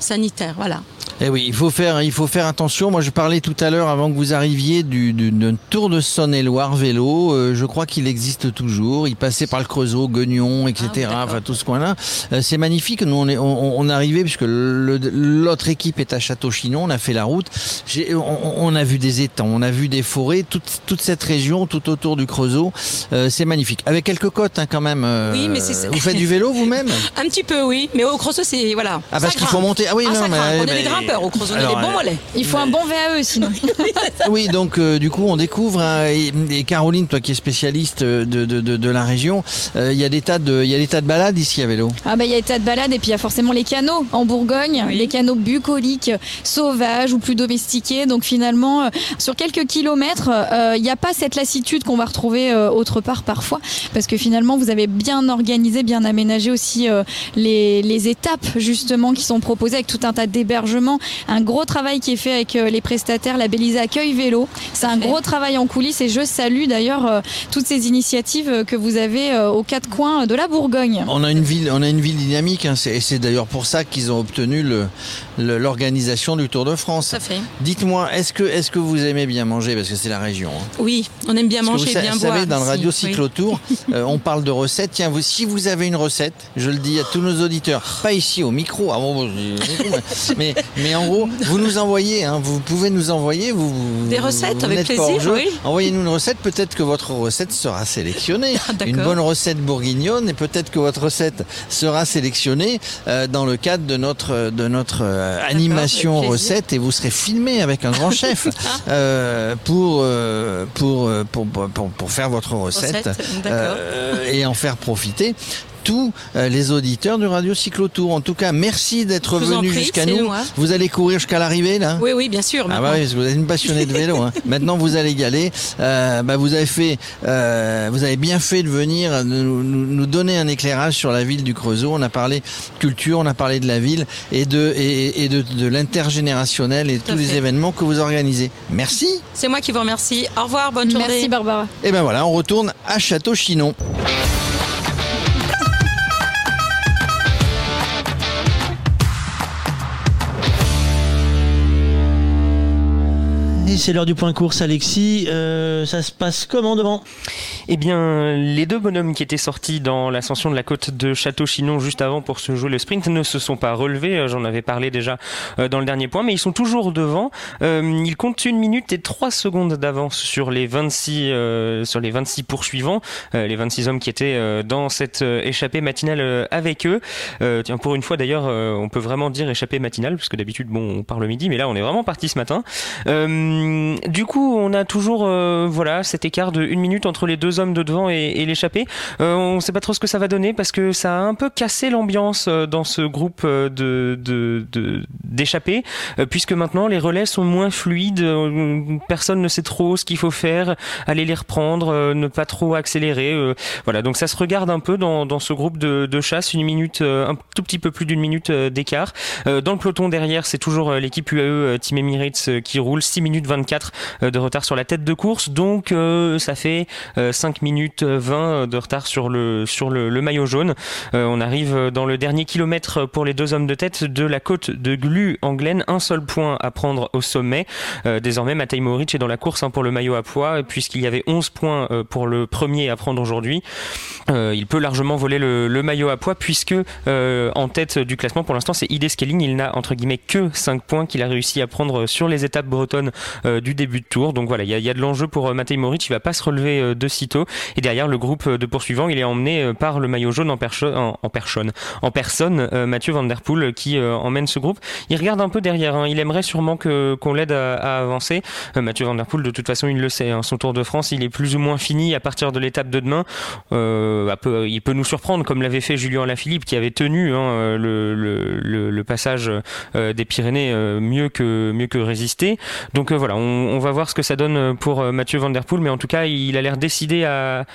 sanitaire. Voilà. Eh oui, il faut faire, il faut faire attention. Moi, je parlais tout à l'heure, avant que vous arriviez, du, du- d'un tour de Saône-et-Loire vélo. Euh, je crois qu'il existe toujours. Il passait par le Creusot, Guignon, etc. Ah oui, enfin, tout ce coin-là. Euh, c'est magnifique. Nous, on est, on, on arrivé puisque le- l'autre équipe est à Château-Chinon. On a fait la route. J'ai- on, on a vu des étangs, on a vu des forêts, toute, toute cette région, tout autour du Creusot. Euh, c'est magnifique. Avec quelques côtes, hein, quand même. Oui, mais c'est- Vous faites du vélo vous-même? [LAUGHS] Un petit peu, oui. Mais au Creusot, c'est voilà. Ah, parce qu'il faut monter. Ah oui, Ah, non, ça mais- grimpe. On est mais- des grimpeurs au Creusot. On a Alors, des bons euh, mollets. Il faut un bon VAE [LAUGHS] sinon. Oui, donc euh, du coup, on découvre. hein, et, et Caroline, toi qui es spécialiste de, de, de, de la région, euh, il y a des tas de, il y a des tas de balades ici à vélo. Ah bah il y a des tas de balades et puis il y a forcément les canaux en Bourgogne, Oui. les canaux bucoliques, sauvages ou plus domestiqués. Donc finalement, euh, sur quelques kilomètres, euh, il n'y a pas cette lassitude qu'on va retrouver euh, autre part parfois, parce que finalement vous avez bien organisé, bien aménagé aussi euh, les, les étapes justement qui sont proposées avec tout un tas d'hébergements un gros travail qui est fait avec les prestataires labellisés Accueil Vélo. C'est un gros travail en coulisses et je salue d'ailleurs toutes ces initiatives que vous avez aux quatre coins de la Bourgogne. On a une ville, on a une ville dynamique hein, et c'est d'ailleurs pour ça qu'ils ont obtenu l'organisation du Tour de France. fait. Dites-moi, est-ce que, est que vous aimez bien manger? Parce que c'est la région hein Oui, on aime bien manger, et bien vous boire. Vous savez, dans le Radio Cyclotour, [LAUGHS] euh, on parle de recettes. Tiens, vous, si vous avez une recette, je le dis à tous nos auditeurs, pas ici au micro, ah mais, mais en gros, vous nous envoyez, hein, vous pouvez nous envoyer vous, des recettes avec plaisir. Oui. Envoyez-nous une recette, peut-être que votre recette sera sélectionnée. Ah, une bonne recette bourguignonne et peut-être que votre recette sera sélectionnée euh, dans le cadre de notre de notre euh, animation recette et vous serez filmé avec un grand chef [LAUGHS] Ah. euh, pour, euh, pour, euh, pour, pour, pour, faire votre recette, recette euh, et en faire profiter tous les auditeurs du Radio Cyclotour. En tout cas, merci d'être venu jusqu'à nous. Vous allez courir jusqu'à l'arrivée là Oui, oui, bien sûr. Ah bah oui, parce que vous êtes une passionnée de vélo. Hein. [LAUGHS] maintenant, vous allez y aller. Euh, bah, vous avez fait, euh, vous avez bien fait de venir nous, nous, nous, donner un éclairage sur la ville du Creusot. On a parlé culture, on a parlé de la ville et de et, et de, de l'intergénérationnel et Tout tous les événements que vous organisez. Merci. C'est moi qui vous remercie. Au revoir, bonne journée. Merci Barbara. Et ben voilà, on retourne à Château-Chinon. C'est l'heure du point course, Alexis. Euh, ça se passe comment devant? Eh bien, les deux bonhommes qui étaient sortis dans l'ascension de la côte de Château-Chinon juste avant pour se jouer le sprint ne se sont pas relevés. J'en avais parlé déjà euh, dans le dernier point, mais ils sont toujours devant. Euh, ils comptent une minute et trois secondes d'avance sur les 26 euh, sur les 26 poursuivants, euh, les 26 hommes qui étaient dans cette échappée matinale avec eux. tiens, pour une fois d'ailleurs, on peut vraiment dire échappée matinale parce que d'habitude, bon, on part le midi, mais là, on est vraiment parti ce matin. Du coup, on a toujours voilà cet écart de une minute entre les deux hommes de devant et, et l'échappée. Euh, on ne sait pas trop ce que ça va donner parce que ça a un peu cassé l'ambiance euh, dans ce groupe de, de, de d'échappés, euh, puisque maintenant les relais sont moins fluides. euh, Personne ne sait trop ce qu'il faut faire, aller les reprendre, euh, ne pas trop accélérer. euh, voilà, donc ça se regarde un peu dans, dans ce groupe de, de chasse, une minute, euh, un tout petit peu plus d'une minute euh, d'écart. Euh, Dans le peloton derrière, c'est toujours euh, l'équipe UAE euh, Team Emirates euh, qui roule 6 minutes 24 euh, de retard sur la tête de course, donc euh, ça fait euh, 5 minutes 20 de retard sur le, sur le, maillot jaune. Euh, on arrive dans le dernier kilomètre pour les deux hommes de tête de la côte de Glu en Glen. Un seul point à prendre au sommet. Euh, désormais, Matej Moric est dans la course hein, pour le maillot à poids, puisqu'il y avait 11 points euh, pour le premier à prendre aujourd'hui. Euh, il peut largement voler le, maillot à poids, puisque euh, en tête du classement pour l'instant, c'est ID Scaling. Il n'a entre guillemets que 5 points qu'il a réussi à prendre sur les étapes bretonnes euh, du début de tour. Donc voilà, il y a, de l'enjeu pour euh, Matej Moric. Il va pas se relever euh, de sitôt. Et derrière, le groupe de poursuivants, il est emmené euh, par le maillot jaune en, percho- en, personne, euh, Mathieu Van Der Poel, qui euh, emmène ce groupe. Il regarde un peu derrière. hein. Il aimerait sûrement qu'on l'aide à, avancer. Euh, Mathieu Van Der Poel, de toute façon, il le sait. hein. Son Tour de France, il est plus ou moins fini à partir de l'étape de demain. Euh, peu- il peut nous surprendre, comme l'avait fait Julien Lafilippe, qui avait tenu hein, le, passage euh, des Pyrénées euh, mieux que mieux que résister. Donc euh, on, va voir ce que ça donne pour euh, Mathieu Van Der mais en tout cas, il a l'air décidé à,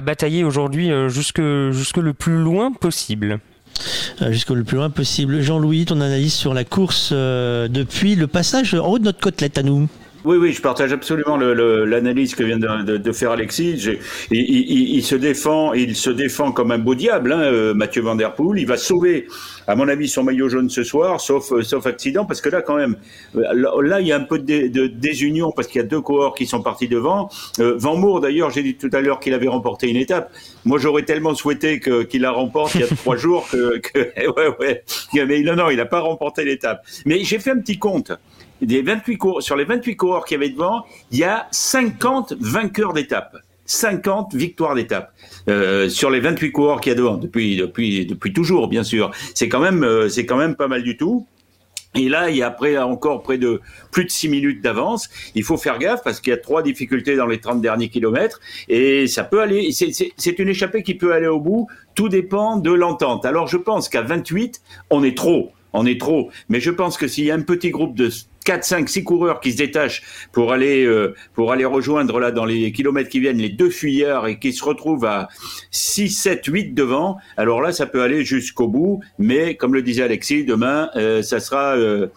batailler aujourd'hui euh, jusque jusque le plus loin possible. Euh, jusqu'au le plus loin possible. Jean-Louis, ton analyse sur la course euh, depuis le passage en haut de notre côtelette à nous. Oui, oui, je partage absolument l'analyse que vient de, de- de faire Alexis. J'ai- Il, il- il se défend, il se défend comme un beau diable, hein, euh, Mathieu Van Der Poel. Il va sauver, à mon avis, son maillot jaune ce soir, sauf, euh, sauf accident, parce que là, quand même, euh, là, il y a un peu de, dé- de désunion parce qu'il y a deux coureurs qui sont partis devant. Euh, Van Moor, d'ailleurs, j'ai dit tout à l'heure qu'il avait remporté une étape. Moi, j'aurais tellement souhaité qu'il la remporte il y a trois jours que, que [LAUGHS] ouais, ouais. Mais non, non, il n'a pas remporté l'étape. Mais j'ai fait un petit compte des 28 coureurs, sur les 28 coureurs qu'il y avait devant, il y a 50 vainqueurs d'étape. 50 victoires d'étape euh, sur les 28 coureurs qu'il y a devant depuis depuis depuis toujours bien sûr. C'est quand même euh, c'est quand même pas mal du tout. Et là, il y a après encore près de plus de 6 minutes d'avance. Il faut faire gaffe parce qu'il y a trois difficultés dans les 30 derniers kilomètres et ça peut aller. c'est une échappée qui peut aller au bout. Tout dépend de l'entente. Alors, je pense qu'à 28, on est trop. On est trop. Mais je pense que s'il y a un petit groupe de 4, 5, 6 coureurs qui se détachent pour aller, euh, pour aller rejoindre là dans les kilomètres qui viennent les deux fuyards et qui se retrouvent à 6, 7, 8 devant, alors là, ça peut aller jusqu'au bout. Mais comme le disait Alexis, demain, euh, ça sera euh,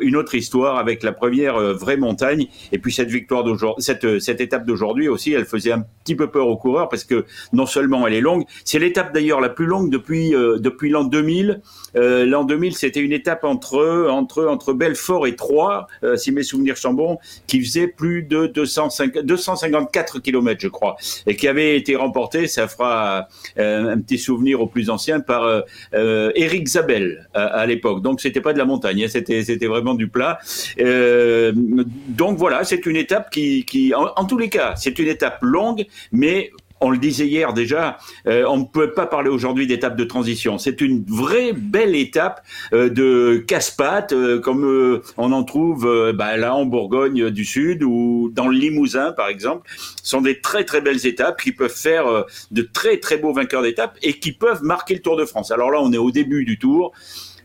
une autre histoire avec la première vraie montagne. Et puis cette victoire d'aujourd'hui, cette, cette étape d'aujourd'hui aussi, elle faisait un petit peu peur aux coureurs parce que non seulement elle est longue, c'est l'étape d'ailleurs la plus longue depuis, depuis l'an 2000. l'an 2000, c'était une étape entre, entre, entre Belfort et Troyes, si mes souvenirs sont bons, qui faisait plus de 250, 254 km, je crois, et qui avait été remporté, ça fera euh, un petit souvenir aux plus anciens, par euh, euh Eric Zabel à, l'époque. Donc c'était pas de la montagne, hein, c'était vraiment du plat. Euh, donc voilà, c'est une étape qui, en tous les cas, c'est une étape longue, mais on le disait hier déjà, euh, on ne peut pas parler aujourd'hui d'étape de transition. C'est une vraie belle étape euh, de casse-pattes, euh, comme on en trouve bah, là en Bourgogne du Sud ou dans le Limousin par exemple. Ce sont des très très belles étapes qui peuvent faire de très très beaux vainqueurs d'étapes et qui peuvent marquer le Tour de France. Alors là, on est au début du Tour.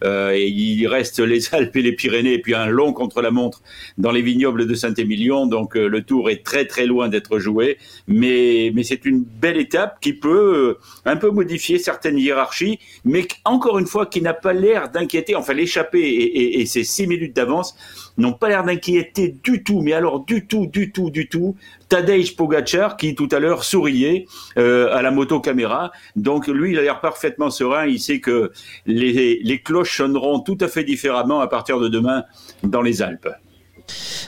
Euh, et il reste les [LAUGHS] Alpes et les Pyrénées, et puis un long contre-la-montre dans les vignobles de Saint-Émilion. Donc euh, le tour est très très loin d'être joué, mais, mais c'est une belle étape qui peut euh, un peu modifier certaines hiérarchies, mais encore une fois qui n'a pas l'air d'inquiéter. Enfin, l'échappée et, et, et ses six minutes d'avance n'ont pas l'air d'inquiéter du tout, mais alors du tout, du tout, du tout, Tadej Pogacar qui tout à l'heure souriait euh, à la moto caméra. Donc lui, il a l'air parfaitement serein. Il sait que les, les cloches sonneront tout à fait différemment à partir de demain dans les Alpes.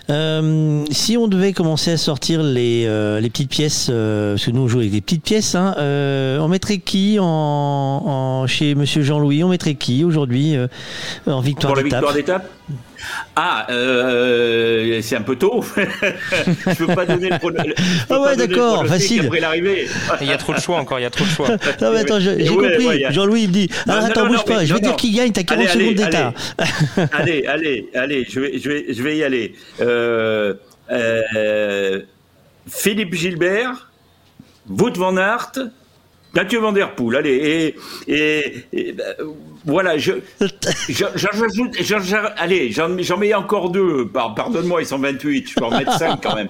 Euh, si on devait commencer à sortir les, euh, les petites pièces, euh, parce que nous on joue avec des petites pièces, hein, on mettrait qui en, en, chez Monsieur Jean-Louis? On mettrait qui aujourd'hui en victoire d'étape Pour la victoire d'étape? Ah, euh, c'est un peu tôt. [LAUGHS] je veux pas donner le pronostic. Ah ouais, d'accord, facile. Après l'arrivée. il y a trop de choix encore, il y a trop de choix. [LAUGHS] non, mais attends, j'ai compris. Ouais, Jean-Louis, il me dit ah, non, Attends, non, bouge pas, je vais dire qui gagne, t'as 40 allez, secondes d'état. Allez, allez, allez, je vais, je vais, je vais y aller. Euh, euh, Philippe Gilbert, Wout van Aert, Mathieu Van Der Poel, allez, et, et, et ben, voilà, je, [LAUGHS] allez, j'en mets encore deux. Pardonne-moi, ils sont 28, je peux en mettre [LAUGHS] 5 quand même.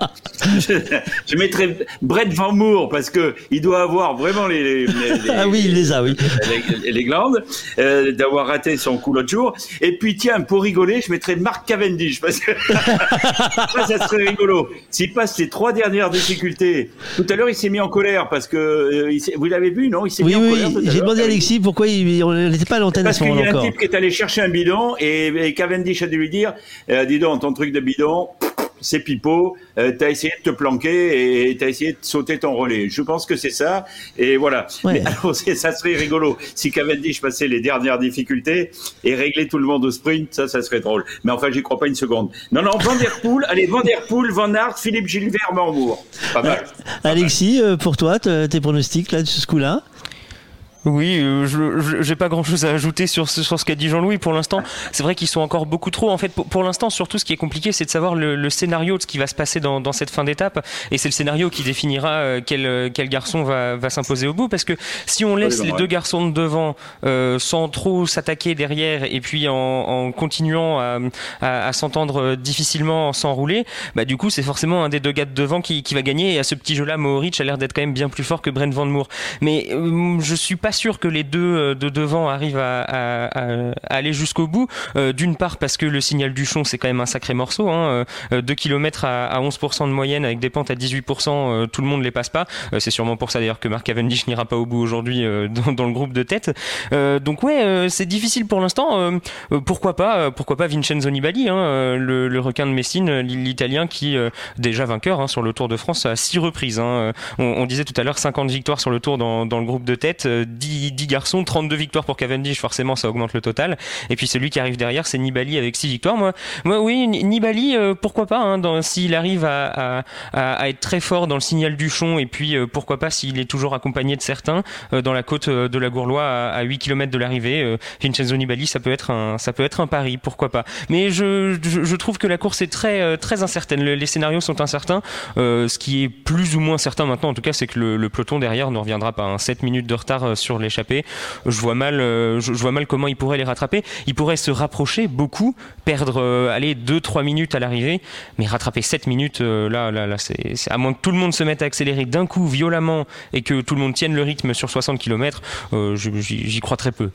Je, [LAUGHS] je mettrai Brett Van Moor parce que il doit avoir vraiment les, les, les ah oui, il les a, oui, les, les glandes euh, d'avoir raté son coup l'autre jour. Et puis tiens, pour rigoler, je mettrai Mark Cavendish parce que ça, ça serait rigolo. S'il passe les trois dernières difficultés, tout à l'heure il s'est mis en colère parce que euh, vous l'avez vu, non? Il s'est oui, mis en colère. Oui, j'ai demandé à Alexis pourquoi il n'était pas à l'antenne parce qu'il y a un type qui est allé chercher un bidon et, et Cavendish a dû lui dire euh, Dis donc, ton truc de bidon, c'est pipeau, euh, t'as essayé de te planquer et t'as essayé de sauter ton relais. Je pense que c'est ça. Et voilà. Ouais. Mais alors, ça serait rigolo si Cavendish passait les dernières difficultés et réglait tout le monde au sprint. Ça, ça serait drôle. Mais enfin, j'y crois pas une seconde. Non, non, Van Der Poel, allez, Van Der Poel, Van Aert, Philippe Gilbert, Marmour. Pas mal. Alexis, euh, pour toi, tes pronostics là de ce coup-là? Oui, euh, je j'ai pas grand chose à ajouter sur, sur ce qu'a dit Jean-Louis pour l'instant. C'est vrai qu'ils sont encore beaucoup trop. En fait, pour, pour l'instant, surtout, ce qui est compliqué, c'est de savoir le, le, scénario de ce qui va se passer dans, dans cette fin d'étape. Et c'est le scénario qui définira euh, quel, quel garçon va, va s'imposer au bout. Parce que si on laisse les deux garçons de devant euh, sans trop s'attaquer derrière et puis en, en continuant à, à, à s'entendre difficilement sans rouler, bah, du coup, c'est forcément un des deux gars de devant qui, qui va gagner. Et à ce petit jeu-là, Mohoric a l'air d'être quand même bien plus fort que Brent Van Moor. Mais euh, je suis pas sûr que les deux euh, de devant arrivent à, aller jusqu'au bout. Euh, D'une part parce que le signal du Chon c'est quand même un sacré morceau, hein, 2 euh, km à, à 11% de moyenne avec des pentes à 18%, euh, tout le monde les passe pas. C'est sûrement pour ça d'ailleurs que Mark Cavendish n'ira pas au bout aujourd'hui [LAUGHS] dans, le groupe de tête. donc ouais, c'est difficile pour l'instant. pourquoi pas, pourquoi pas Vincenzo Nibali, hein, le, requin de Messine, l'Italien qui déjà vainqueur hein, sur le Tour de France à 6 reprises. Hein. On, disait tout à l'heure 50 victoires sur le Tour dans, le groupe de tête, 10, 10 garçons, 32 victoires pour Cavendish, forcément ça augmente le total. Et puis celui qui arrive derrière, c'est Nibali avec 6 victoires. Moi, moi oui, Nibali, euh, pourquoi pas, hein, s'il arrive à, être très fort dans le signal du Chon, et puis euh, pourquoi pas s'il est toujours accompagné de certains euh, dans la côte de la Gourlois à, à 8 km de l'arrivée. Vincenzo Nibali, ça peut être un, ça peut être un pari, pourquoi pas. Mais je, trouve que la course est très, très incertaine. Le, les scénarios sont incertains. ce qui est plus ou moins certain maintenant, en tout cas, c'est que le, le, peloton derrière ne reviendra pas. Hein. 7 minutes de retard sur sur l'échappée. Je vois mal, je, vois mal comment il pourrait les rattraper. Il pourrait se rapprocher beaucoup, perdre, aller 2-3 minutes à l'arrivée, mais rattraper 7 minutes, là, là, là, c'est à moins que tout le monde se mette à accélérer d'un coup violemment et que tout le monde tienne le rythme sur 60 km, j'y crois très peu.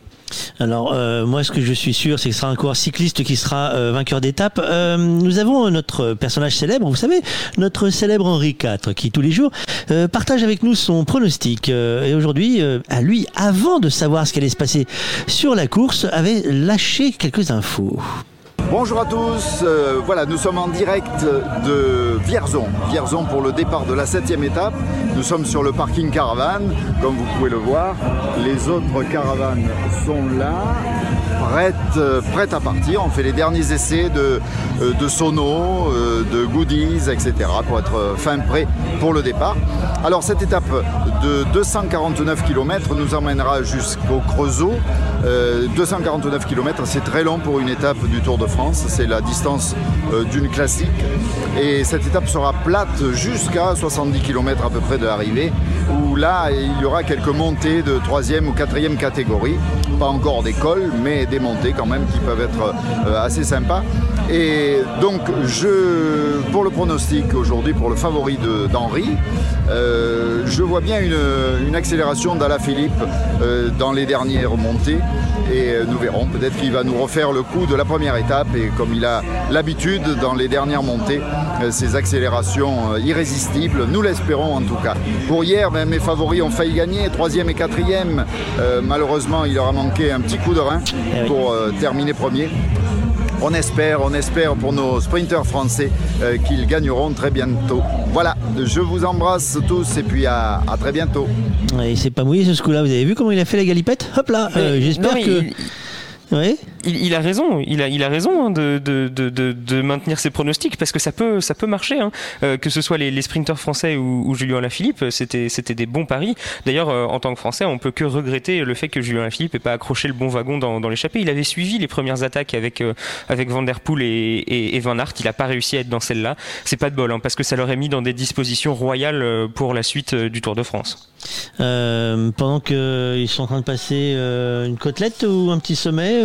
Alors euh, moi ce que je suis sûr c'est que ce sera un coureur cycliste qui sera euh, vainqueur d'étape. Euh, nous avons notre personnage célèbre, vous savez, notre célèbre Henri IV qui tous les jours partage avec nous son pronostic. et aujourd'hui, à lui, avant de savoir ce qui allait se passer sur la course, avait lâché quelques infos. Bonjour à tous, voilà nous sommes en direct de Vierzon, Vierzon pour le départ de la septième étape. Nous sommes sur le parking caravane, comme vous pouvez le voir. Les autres caravanes sont là, euh, prêtes à partir. On fait les derniers essais de, euh, de sonos, euh, de goodies, etc. pour être fin prêt pour le départ. Alors cette étape de 249 km nous emmènera jusqu'au Creusot. 249 km, c'est très long pour une étape du Tour de France. C'est la distance d'une classique. Et cette étape sera plate jusqu'à 70 km à peu près de l'arrivée, où là, il y aura quelques montées de troisième ou quatrième catégorie. Pas encore des cols, mais des montées quand même qui peuvent être euh, assez sympas. Et donc, je, pour le pronostic aujourd'hui, pour le favori d'Henri, euh, je vois bien une, accélération d'Ala Philippe euh, dans les dernières montées. Et nous verrons, peut-être qu'il va nous refaire le coup de la première étape. Et comme il a l'habitude dans les dernières montées, ces accélérations irrésistibles, nous l'espérons en tout cas. Pour hier, ben, mes favoris ont failli gagner, troisième et quatrième. malheureusement, il leur a manqué un petit coup de rein pour terminer premier. On espère, on espère pour nos sprinteurs français euh, qu'ils gagneront très bientôt. Voilà, je vous embrasse tous et puis à, très bientôt. Et c'est pas mouillé ce coup-là, vous avez vu comment il a fait la galipette? Hop là, euh, j'espère que... Oui il, a raison, il a, il a raison hein, de, de, de, de, maintenir ses pronostics parce que ça peut, ça peut marcher. Hein. Euh, que ce soit les, les sprinteurs français ou, ou Julien Lafilippe, c'était, c'était des bons paris. D'ailleurs, euh, en tant que Français, on peut que regretter le fait que Julien Lafilippe n'ait pas accroché le bon wagon dans, dans l'échappée. Il avait suivi les premières attaques avec, euh, avec Van Der Poel et, et, Van Aert. Il n'a pas réussi à être dans celle-là. C'est pas de bol hein, parce que ça l'aurait mis dans des dispositions royales pour la suite du Tour de France. pendant qu'ils sont en train de passer une côtelette ou un petit sommet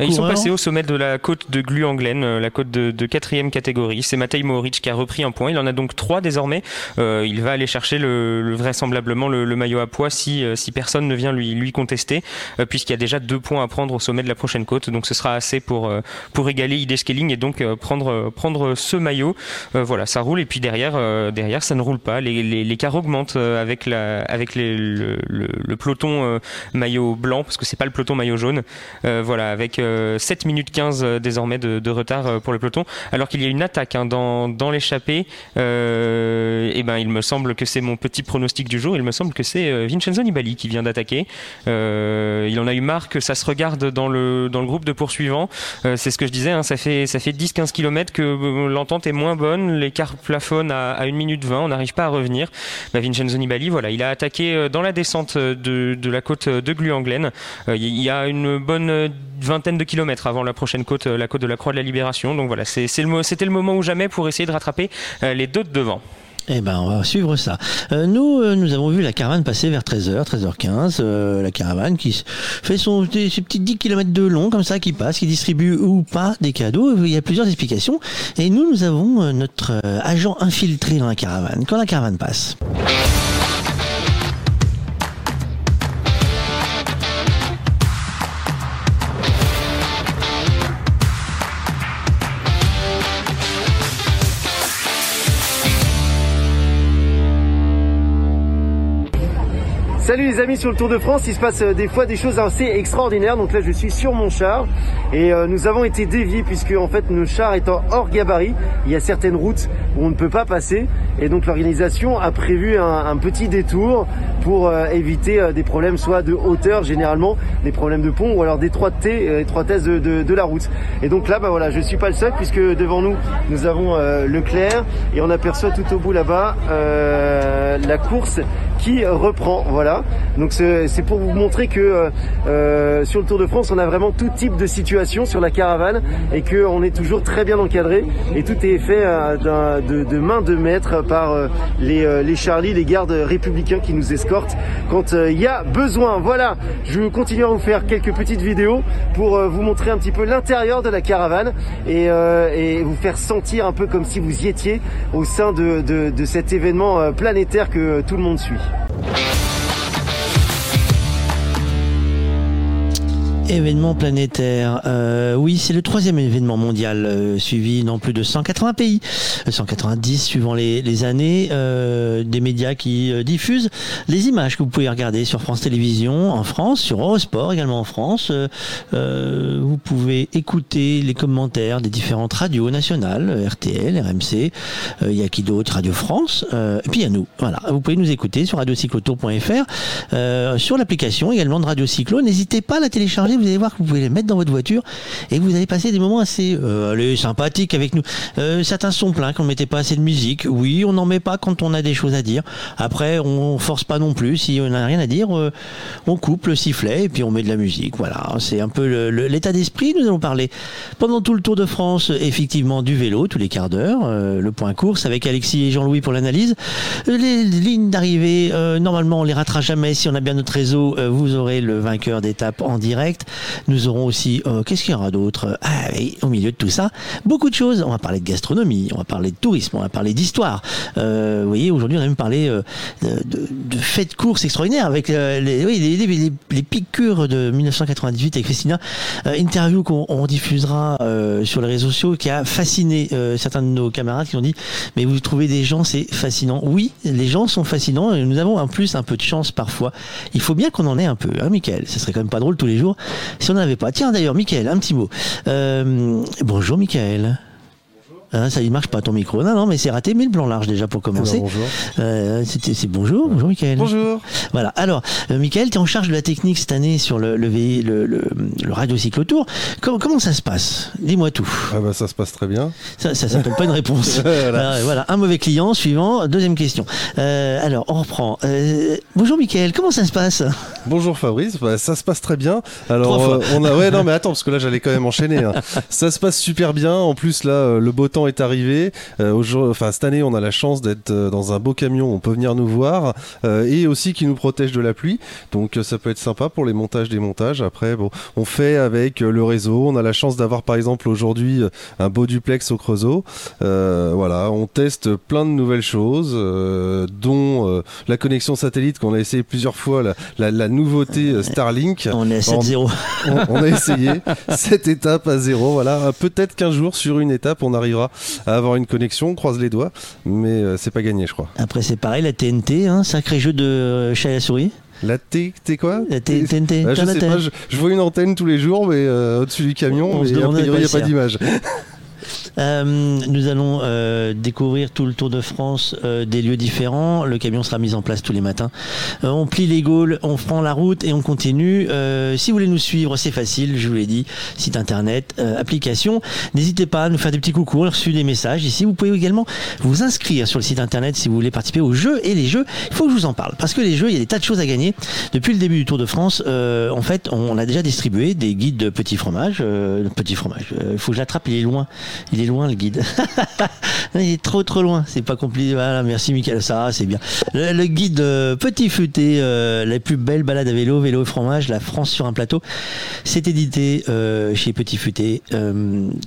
ils sont passés au sommet de la côte de Glu-Anglaine, euh, la côte de, quatrième catégorie. C'est Matej Mohoric qui a repris un point. Il en a donc trois désormais. Euh, il va aller chercher le, vraisemblablement le, maillot à poids si, euh, si personne ne vient lui, lui contester, puisqu'il y a déjà deux points à prendre au sommet de la prochaine côte. Donc ce sera assez pour, pour égaler ID Scaling et donc prendre, prendre ce maillot. voilà, ça roule. Et puis derrière, derrière ça ne roule pas. Les, les, les cars augmentent avec, la, avec le, le, peloton maillot blanc, parce que c'est pas le peloton maillot jaune. voilà, avec 7 minutes 15 euh, désormais de, retard euh, pour le peloton, alors qu'il y a une attaque hein, dans, dans l'échappée. Euh, et ben, il me semble que c'est mon petit pronostic du jour. Il me semble que c'est Vincenzo Nibali qui vient d'attaquer. il en a eu marre que ça se regarde dans le, dans le groupe de poursuivants. c'est ce que je disais, hein, ça fait, ça fait 10-15 km que l'entente est moins bonne. L'écart plafonne à, à 1 minute 20. On n'arrive pas à revenir. Bah, Vincenzo Nibali, voilà, il a attaqué dans la descente de, la côte de Gluanglen. il y a une bonne vingtaine de kilomètres avant la prochaine côte, euh, la côte de la Croix de la Libération. Donc voilà, c'était le, moment ou jamais pour essayer de rattraper euh, les deux de devant. Eh ben, on va suivre ça. Euh, nous, nous avons vu la caravane passer vers 13h, 13h15. la caravane qui fait ses petits 10 km de long, comme ça, qui passe, qui distribue ou pas des cadeaux. Il y a plusieurs explications. Et nous, nous avons notre agent infiltré dans la caravane. Quand la caravane passe. Salut les amis sur le Tour de France, il se passe euh, des fois des choses assez extraordinaires. Donc là je suis sur mon char et euh, nous avons été déviés puisque en fait nos chars étant hors gabarit, il y a certaines routes où on ne peut pas passer et donc l'organisation a prévu un, petit détour pour euh, éviter des problèmes soit de hauteur généralement, des problèmes de pont ou alors d'étroiteté, étroitesse de, de, la route. Et donc là bah voilà, je suis pas le seul puisque devant nous nous avons Leclerc et on aperçoit tout au bout là-bas la course qui reprend. Voilà. Donc c'est pour vous montrer que sur le Tour de France, on a vraiment tout type de situation sur la caravane et qu'on est toujours très bien encadré et tout est fait de, de, main de maître par les, les Charlie, les gardes républicains qui nous escortent quand il y a besoin. Voilà, je continue à vous faire quelques petites vidéos pour vous montrer un petit peu l'intérieur de la caravane et, et, vous faire sentir un peu comme si vous y étiez au sein de, de cet événement planétaire que tout le monde suit. Événement planétaire. Euh, oui, c'est le troisième événement mondial euh, suivi dans plus de 180 pays, 190 suivant les, les années, euh, des médias qui euh, diffusent les images que vous pouvez regarder sur France Télévisions en France, sur Eurosport également en France. Euh, vous pouvez écouter les commentaires des différentes radios nationales, RTL, RMC, il y a qui d'autre, Radio France, et puis il y a nous. Voilà, vous pouvez nous écouter sur radiocyclotour.fr, sur l'application également de Radio Cyclo. N'hésitez pas à la télécharger vous allez voir que vous pouvez les mettre dans votre voiture et vous allez passer des moments assez euh, sympathiques avec nous. Euh, certains sont pleins qu'on ne mettait pas assez de musique. Oui, on n'en met pas quand on a des choses à dire. Après, on force pas non plus. Si on n'a rien à dire, euh, on coupe le sifflet et puis on met de la musique. Voilà, c'est un peu l'état d'esprit. Nous allons parler pendant tout le Tour de France, effectivement, du vélo tous les quarts d'heure. Le point course avec Alexis et Jean-Louis pour l'analyse. Les lignes d'arrivée, normalement, on les ratera jamais. Si on a bien notre réseau, vous aurez le vainqueur d'étape en direct. Nous aurons aussi, euh, qu'est-ce qu'il y aura d'autre? Ah, Au milieu de tout ça, beaucoup de choses. On va parler de gastronomie, on va parler de tourisme, on va parler d'histoire. Euh, vous voyez, aujourd'hui, on a même parlé euh, de, fêtes de courses extraordinaires avec les, piqûres de 1998 avec Christina. interview qu'on diffusera sur les réseaux sociaux qui a fasciné certains de nos camarades qui ont dit mais vous trouvez des gens, c'est fascinant. Oui, les gens sont fascinants et nous avons en plus un peu de chance parfois. Il faut bien qu'on en ait un peu, hein, Michael? Ce serait quand même pas drôle tous les jours si on n'en avait pas. Tiens, d'ailleurs, Michael, un petit mot. Euh, bonjour, Michael. Hein, ça ne marche pas ton micro. Non, non, mais c'est raté, mais le plan large déjà pour commencer. Eh ben, bonjour. Euh, c'est bonjour, bonjour Michael. Bonjour. Voilà. Alors, euh, Michael, tu es en charge de la technique cette année sur le, le, le, le, radio cyclotour. Comment, comment ça se passe? Dis-moi tout. Ah bah, ça se passe très bien. Ça, ça s'appelle pas une réponse. [LAUGHS] voilà. voilà. Un mauvais client. Suivant. Deuxième question. Euh, alors, on reprend. Euh, bonjour Michael, comment ça se passe? Bonjour Fabrice. Bah, ça se passe très bien. Alors, on a. Ouais, non, mais attends, parce que là, j'allais quand même enchaîner. Hein. [LAUGHS] ça se passe super bien. En plus, là, le beau temps est arrivé. Euh, enfin, cette année, on a la chance d'être euh, dans un beau camion. On peut venir nous voir euh, et aussi qui nous protège de la pluie. Donc, ça peut être sympa pour les montages, des montages. Après, bon, on fait avec le réseau. On a la chance d'avoir, par exemple, aujourd'hui un beau duplex au Creusot. voilà, on teste plein de nouvelles choses, dont la connexion satellite qu'on a essayé plusieurs fois, la, la, nouveauté Starlink. On est à 7-0. On, on, a essayé [LAUGHS] cette étape à zéro. Voilà, peut-être qu'un jour sur une étape, on arrivera à avoir une connexion, on croise les doigts, mais euh, c'est pas gagné, je crois. Après, c'est pareil, la TNT, hein, sacré jeu de euh, chat à la souris. La T, t'es quoi? La TNT. Bah, je vois une antenne tous les jours, mais euh, au-dessus du camion, il n'y a pas d'image. [LAUGHS] Euh, nous allons euh, découvrir tout le Tour de France euh, des lieux différents. Le camion sera mis en place tous les matins. on plie les Gaules, on prend la route et on continue. si vous voulez nous suivre, c'est facile, je vous l'ai dit. Site internet, application. N'hésitez pas à nous faire des petits coucous. On a reçu des messages ici. Vous pouvez également vous inscrire sur le site internet si vous voulez participer aux jeux. Et les jeux, il faut que je vous en parle. Parce que les jeux, il y a des tas de choses à gagner. Depuis le début du Tour de France, en fait, on a déjà distribué des guides de petits fromages. petits fromages. Il faut que je l'attrape, il est loin. Loin le guide. [LAUGHS] il est trop trop loin. C'est pas compliqué. Voilà, merci Michael. Ça, c'est bien. Le, guide euh, Petit Futé, euh, la plus belle balade à vélo, vélo et fromage, la France sur un plateau. C'est édité euh, chez Petit Futé.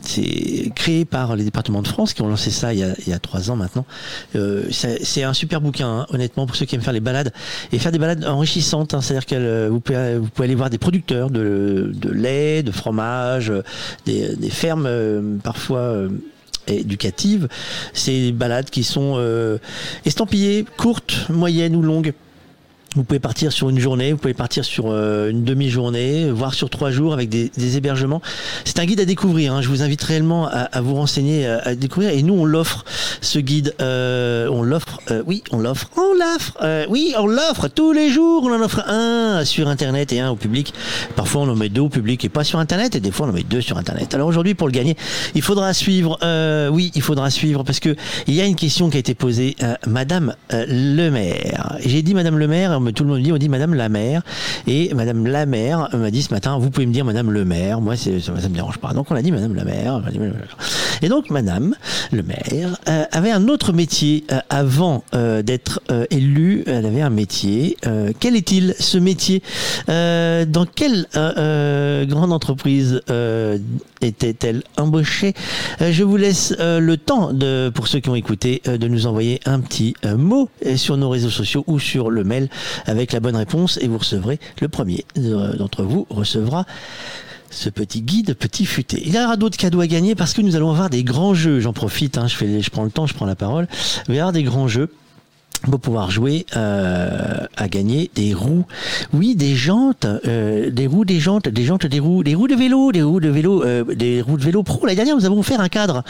c'est créé par les départements de France qui ont lancé ça il y a, il y a trois ans maintenant. c'est un super bouquin, hein, honnêtement, pour ceux qui aiment faire les balades et faire des balades enrichissantes. Hein. C'est-à-dire que vous pouvez, vous pouvez aller voir des producteurs de, de lait, de fromage, des fermes parfois éducative. C'est des balades qui sont euh, estampillées, courtes, moyennes ou longues. Vous pouvez partir sur une journée, vous pouvez partir sur euh, une demi-journée, voire sur trois jours avec des, hébergements. C'est un guide à découvrir. Hein. Je vous invite réellement à, vous renseigner, à, découvrir. Et nous, on l'offre, ce guide. Euh, on l'offre. Euh, oui, on l'offre. On l'offre. oui, on l'offre tous les jours. On en offre un sur Internet et un au public. Parfois, on en met deux au public et pas sur Internet. Et des fois, on en met deux sur Internet. Alors aujourd'hui, pour le gagner, il faudra suivre. oui, il faudra suivre parce que il y a une question qui a été posée Madame le maire. J'ai dit Madame le maire tout le monde dit, on dit Madame la maire. Et Madame la maire m'a dit ce matin, vous pouvez me dire Madame le maire. Moi, ça, ça me dérange pas. Donc on a dit Madame la maire. Et donc Madame le maire euh, avait un autre métier euh, avant euh, d'être élue. Elle avait un métier. quel est-il ce métier? Dans quelle grande entreprise était-elle embauchée Je vous laisse le temps de, pour ceux qui ont écouté, de nous envoyer un petit mot sur nos réseaux sociaux ou sur le mail avec la bonne réponse et vous recevrez le premier d'entre vous recevra ce petit guide petit futé. Il y aura d'autres cadeaux à gagner parce que nous allons avoir des grands jeux. J'en profite, hein, je, je prends le temps, je prends la parole. Il y avoir des grands jeux pour pouvoir jouer euh, à gagner des roues. Oui, des jantes, euh, des roues, des jantes, des jantes, des roues, des roues de vélo, des roues de vélo, euh, des roues de vélo pro. L'année dernière, nous avons offert un cadre.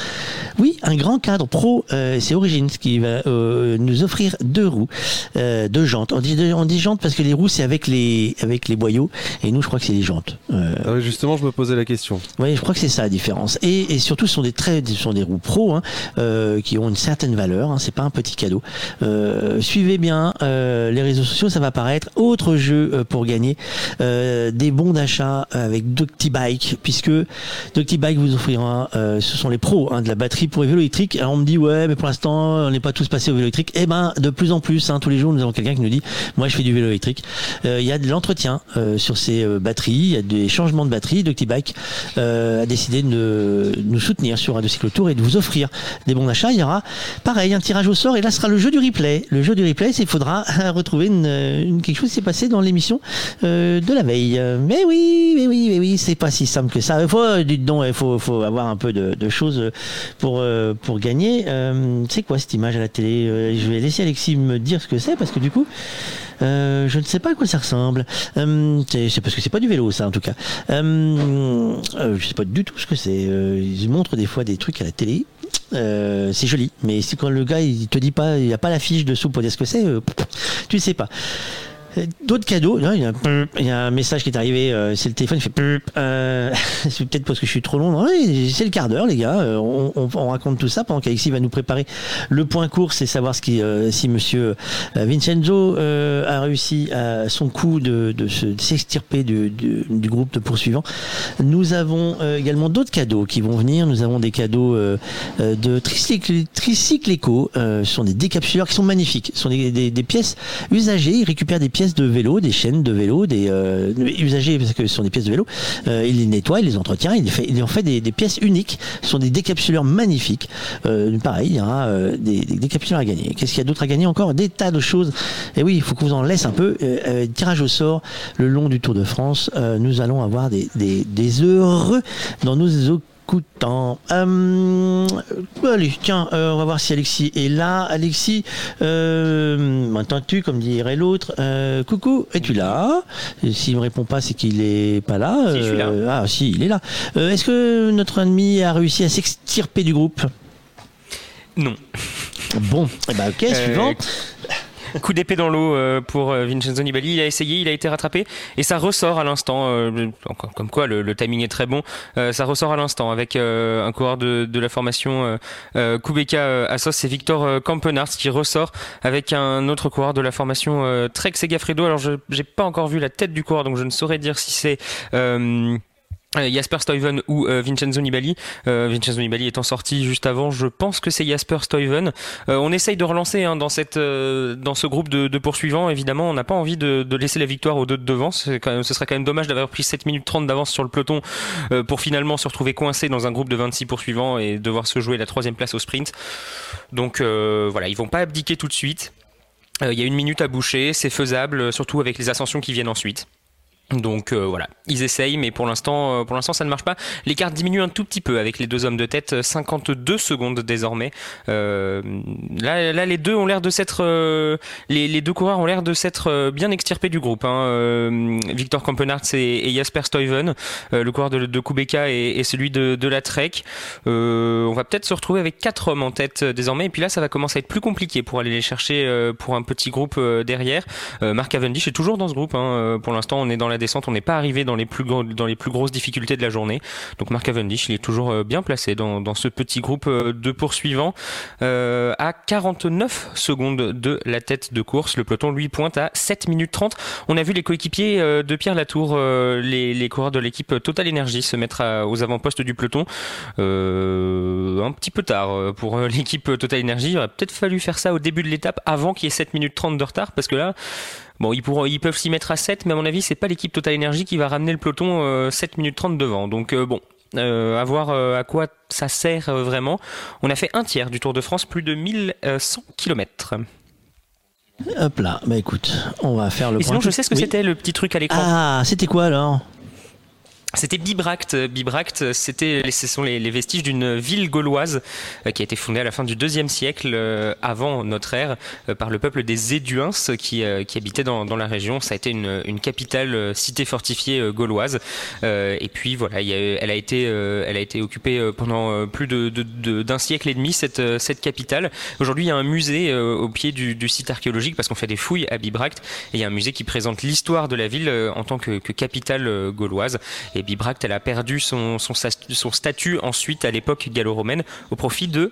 Oui, un grand cadre pro. Euh, c'est Origins qui va euh, nous offrir deux roues, euh, deux jantes. On dit, on dit jantes parce que les roues c'est avec les avec les boyaux et nous, je crois que c'est les jantes. Ah justement, je me posais la question. Oui, je crois que c'est ça la différence. Et, et, surtout, ce sont des très, ce sont des roues pro hein, qui ont une certaine valeur. Hein, c'est pas un petit cadeau. Euh, euh, suivez bien euh, les réseaux sociaux, ça va apparaître. Autre jeu euh, pour gagner des bons d'achat avec DuctiBike, puisque DuctiBike vous offrira, ce sont les pros hein, de la batterie pour les vélos électriques. Alors on me dit ouais, mais pour l'instant on n'est pas tous passés au vélo électrique. Eh ben de plus en plus, hein, tous les jours nous avons quelqu'un qui nous dit moi je fais du vélo électrique. Il y a de l'entretien sur ces batteries, il y a des changements de batterie. DuctiBike a décidé de nous soutenir sur Radio Cyclotour et de vous offrir des bons d'achat. Il y aura pareil un tirage au sort et là sera le jeu du replay le jeu du replay, il faudra [LAUGHS] retrouver quelque chose qui s'est passé dans l'émission euh, de la veille. Mais oui, mais oui, mais oui, c'est pas si simple que ça. Il faut, dites donc, il faut, faut avoir un peu de, choses pour, euh, pour gagner. Euh, c'est quoi cette image à la télé? Je vais laisser Alexis me dire ce que c'est parce que du coup. Je ne sais pas à quoi ça ressemble. c'est parce que c'est pas du vélo, ça en tout cas. Euh, je sais pas du tout ce que c'est. ils montrent des fois des trucs à la télé. Euh, c'est joli, mais si quand le gars il te dit pas, il n'y a pas la fiche dessous pour dire ce que c'est, euh, tu sais pas. D'autres cadeaux, il y, a, un message qui est arrivé, euh, c'est le téléphone, il fait euh, [LAUGHS] c'est peut-être parce que je suis trop long. c'est le quart d'heure, les gars. Euh, on, raconte tout ça pendant qu'Alexis va nous préparer le point course et savoir ce qui, si Monsieur Vincenzo a réussi à son coup de, de s'extirper du, du, groupe de poursuivants. Nous avons également d'autres cadeaux qui vont venir. Nous avons des cadeaux de Tricycle, Eco. ce sont des décapsuleurs qui sont magnifiques. Ce sont des, des pièces usagées. Ils récupèrent des pièces de vélo, des chaînes de vélo, des euh, usagers parce que ce sont des pièces de vélo. Euh, il les nettoie, il les entretient, il, fait, en fait des, pièces uniques. Ce sont des décapsuleurs magnifiques. Euh, pareil, il y aura des, décapsuleurs à gagner. Qu'est-ce qu'il y a d'autre à gagner encore? Des tas de choses. Et oui, il faut qu'on vous en laisse un peu. tirage au sort le long du Tour de France. nous allons avoir des, des heureux dans nos coup de temps. Euh, allez, tiens, euh, on va voir si Alexis est là. Alexis, euh, m'entends-tu, comme dirait l'autre euh, Coucou, es-tu là S'il me répond pas, c'est qu'il est pas là. Si, je suis là. ah, si, il est là. Est-ce que notre ennemi a réussi à s'extirper du groupe? Non. Bon, eh ben, ok, suivant. Coup d'épée dans l'eau euh, pour euh, Vincenzo Nibali. Il a essayé, il a été rattrapé et ça ressort à l'instant. Euh, comme quoi, le, timing est très bon. ça ressort à l'instant avec un coureur de, la formation Kubeka Assos, c'est Victor Campenars qui ressort avec un autre coureur de la formation Trek Segafredo. Alors, je n'ai pas encore vu la tête du coureur, donc je ne saurais dire si c'est Jasper Stuyven ou euh, Vincenzo Nibali. Euh, Vincenzo Nibali étant sorti juste avant, je pense que c'est Jasper Stuyven. on essaye de relancer hein, dans ce groupe de, poursuivants. Évidemment, on n'a pas envie de, laisser la victoire aux deux de devant. Ce serait quand même dommage d'avoir pris 7 minutes 30 d'avance sur le peloton pour finalement se retrouver coincé dans un groupe de 26 poursuivants et devoir se jouer la troisième place au sprint. Donc voilà, ils vont pas abdiquer tout de suite. Il y a une minute à boucher, c'est faisable, surtout avec les ascensions qui viennent ensuite. Donc euh, voilà, ils essayent, mais pour l'instant, euh, pour l'instant, ça ne marche pas. L'écart diminue un tout petit peu avec les deux hommes de tête, 52 secondes désormais. Euh, là, là, les deux ont l'air de s'être, les, les, deux coureurs ont l'air de s'être bien extirpés du groupe. Hein. Victor Kampenarts et, Jasper Stuyven, le coureur de, Kubeka et, celui de, de la Trek. on va peut-être se retrouver avec quatre hommes en tête désormais, et puis là, ça va commencer à être plus compliqué pour aller les chercher pour un petit groupe derrière. Mark Cavendish est toujours dans ce groupe. Hein. Pour l'instant, on est dans la descente, on n'est pas arrivé dans les plus dans les plus grosses difficultés de la journée. Donc Mark Cavendish, il est toujours euh, bien placé dans, dans ce petit groupe euh, de poursuivants euh, à 49 secondes de la tête de course. Le peloton lui pointe à 7 minutes 30. On a vu les coéquipiers de Pierre Latour, les, les coureurs de l'équipe Total Energy se mettre aux avant-postes du peloton. un petit peu tard pour [LAUGHS] l'équipe Total Energy. Il aurait peut-être fallu faire ça au début de l'étape avant qu'il y ait 7 minutes 30 de retard parce que là Bon, ils, pourront, ils peuvent s'y mettre à 7, mais à mon avis, c'est pas l'équipe Total Energy qui va ramener le peloton 7 euh, minutes 30 devant. Donc euh, bon, euh, à voir à quoi ça sert vraiment. On a fait un tiers du Tour de France, plus de 1100 km. Hop là, bah écoute, on va faire le. Et sinon, je sais ce que c'était le petit truc à l'écran. Ah, c'était quoi alors? C'était Bibract. Bibract, c'était, ce sont les, vestiges d'une ville gauloise euh, qui a été fondée à la fin du deuxième siècle euh, avant notre ère euh, par le peuple des Éduins qui, qui habitaient dans, dans, la région. Ça a été une, une capitale cité fortifiée gauloise. Et puis voilà, il y a, elle a été, elle a été occupée pendant plus de, d'un siècle et demi cette, cette capitale. Aujourd'hui, il y a un musée au pied du, du site archéologique parce qu'on fait des fouilles à Bibract et il y a un musée qui présente l'histoire de la ville en tant que, que capitale gauloise. Bibract, elle a perdu son, son, son statut ensuite à l'époque gallo-romaine au profit de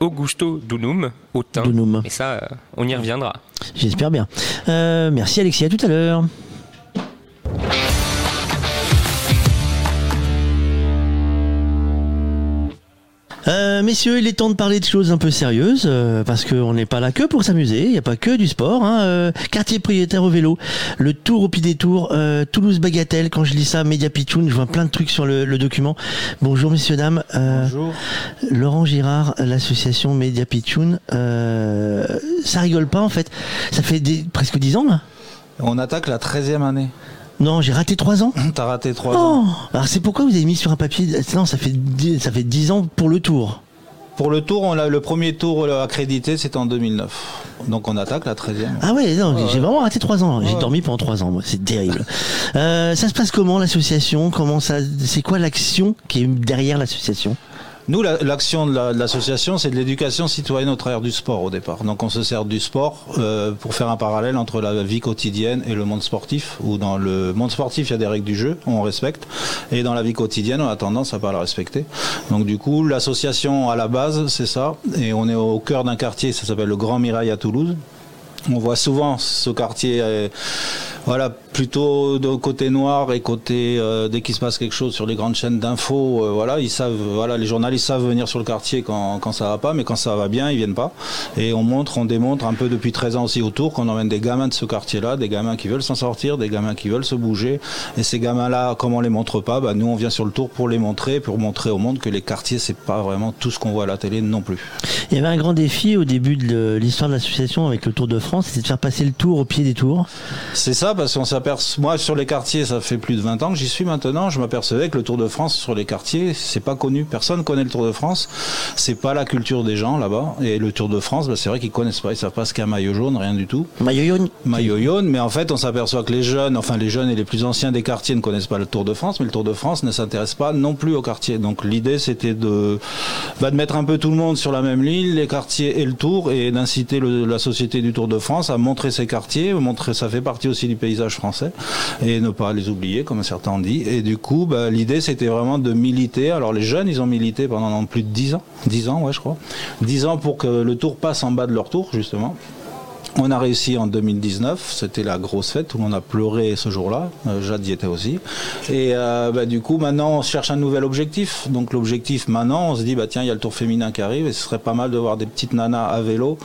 Augusto Dunum, au Dunum. Et ça, euh, on y reviendra. J'espère bien. Euh, merci Alexis, à tout à l'heure. Euh, messieurs, il est temps de parler de choses un peu sérieuses, euh, parce qu'on n'est pas là que pour s'amuser, il n'y a pas que du sport. Hein, euh, quartier prioritaire au vélo, le tour au pied des tours, Toulouse Bagatelle, quand je lis ça, Média Pitchoun, je vois plein de trucs sur le, document. Bonjour messieurs, dames. Bonjour. Laurent Girard, l'association Média Pitchoun, ça rigole pas en fait. Ça fait presque 10 ans là On attaque la 13e année. Non, j'ai raté 3 ans. [LAUGHS] T'as raté 3 ans. Alors c'est pourquoi vous avez mis sur un papier. Non, ça fait 10, ça fait 10 ans pour le tour. Pour le tour, on a, le premier tour accrédité, c'était en 2009. Donc on attaque la 13e. Ah ouais, non, j'ai vraiment raté 3 ans. J'ai dormi pendant 3 ans, moi. C'est terrible. euh, ça se passe comment l'association? Comment ça C'est quoi l'action qui est derrière l'association? Nous, l'action de l'association, c'est de l'éducation citoyenne au travers du sport au départ. Donc on se sert du sport euh, pour faire un parallèle entre la vie quotidienne et le monde sportif, où dans le monde sportif, il y a des règles du jeu, on respecte, et dans la vie quotidienne, on a tendance à pas la respecter. Donc du coup, l'association à la base, c'est ça, et on est au cœur d'un quartier, ça s'appelle le Grand Mirail à Toulouse. On voit souvent ce quartier... Euh, voilà, plutôt de côté noir et côté euh, dès qu'il se passe quelque chose sur les grandes chaînes d'infos, euh, voilà, ils savent, voilà, les journalistes savent venir sur le quartier quand, quand ça va pas, mais quand ça va bien, ils viennent pas. Et on montre, on démontre un peu depuis 13 ans aussi autour qu'on emmène des gamins de ce quartier-là, des gamins qui veulent s'en sortir, des gamins qui veulent se bouger. Et ces gamins-là, comme on les montre pas, bah, nous on vient sur le tour pour les montrer, pour montrer au monde que les quartiers c'est pas vraiment tout ce qu'on voit à la télé non plus. Il y avait un grand défi au début de l'histoire de l'association avec le Tour de France, c'était de faire passer le tour au pied des tours. C'est ça parce qu'on s'aperçoit, moi sur les quartiers, ça fait plus de 20 ans que j'y suis maintenant, je m'apercevais que le Tour de France sur les quartiers, c'est pas connu. Personne connaît le Tour de France. C'est pas la culture des gens là-bas. Et le Tour de France, bah, c'est vrai qu'ils connaissent pas, ils savent pas ce qu'est un maillot jaune, rien du tout. Maillot jaune Maillot jaune, mais en fait, on s'aperçoit que les jeunes, enfin les jeunes et les plus anciens des quartiers ne connaissent pas le Tour de France, mais le Tour de France ne s'intéresse pas non plus aux quartiers. Donc l'idée, c'était de, bah, de mettre un peu tout le monde sur la même ligne, les quartiers et le Tour, et d'inciter la société du Tour de France à montrer ses quartiers, ça fait partie aussi du paysage français et ne pas les oublier, comme certains ont dit. Et du coup, bah, l'idée, c'était vraiment de militer. Alors, les jeunes, ils ont milité pendant plus de 10 ans. 10 ans, ouais, je crois. 10 ans pour que le tour passe en bas de leur tour, justement. On a réussi en 2019, c'était la grosse fête, le monde a pleuré ce jour-là, euh, Jade y était aussi. Et euh, bah, du coup, maintenant, on cherche un nouvel objectif. Donc l'objectif maintenant, on se dit, bah tiens, il y a le tour féminin qui arrive, et ce serait pas mal de voir des petites nanas à vélo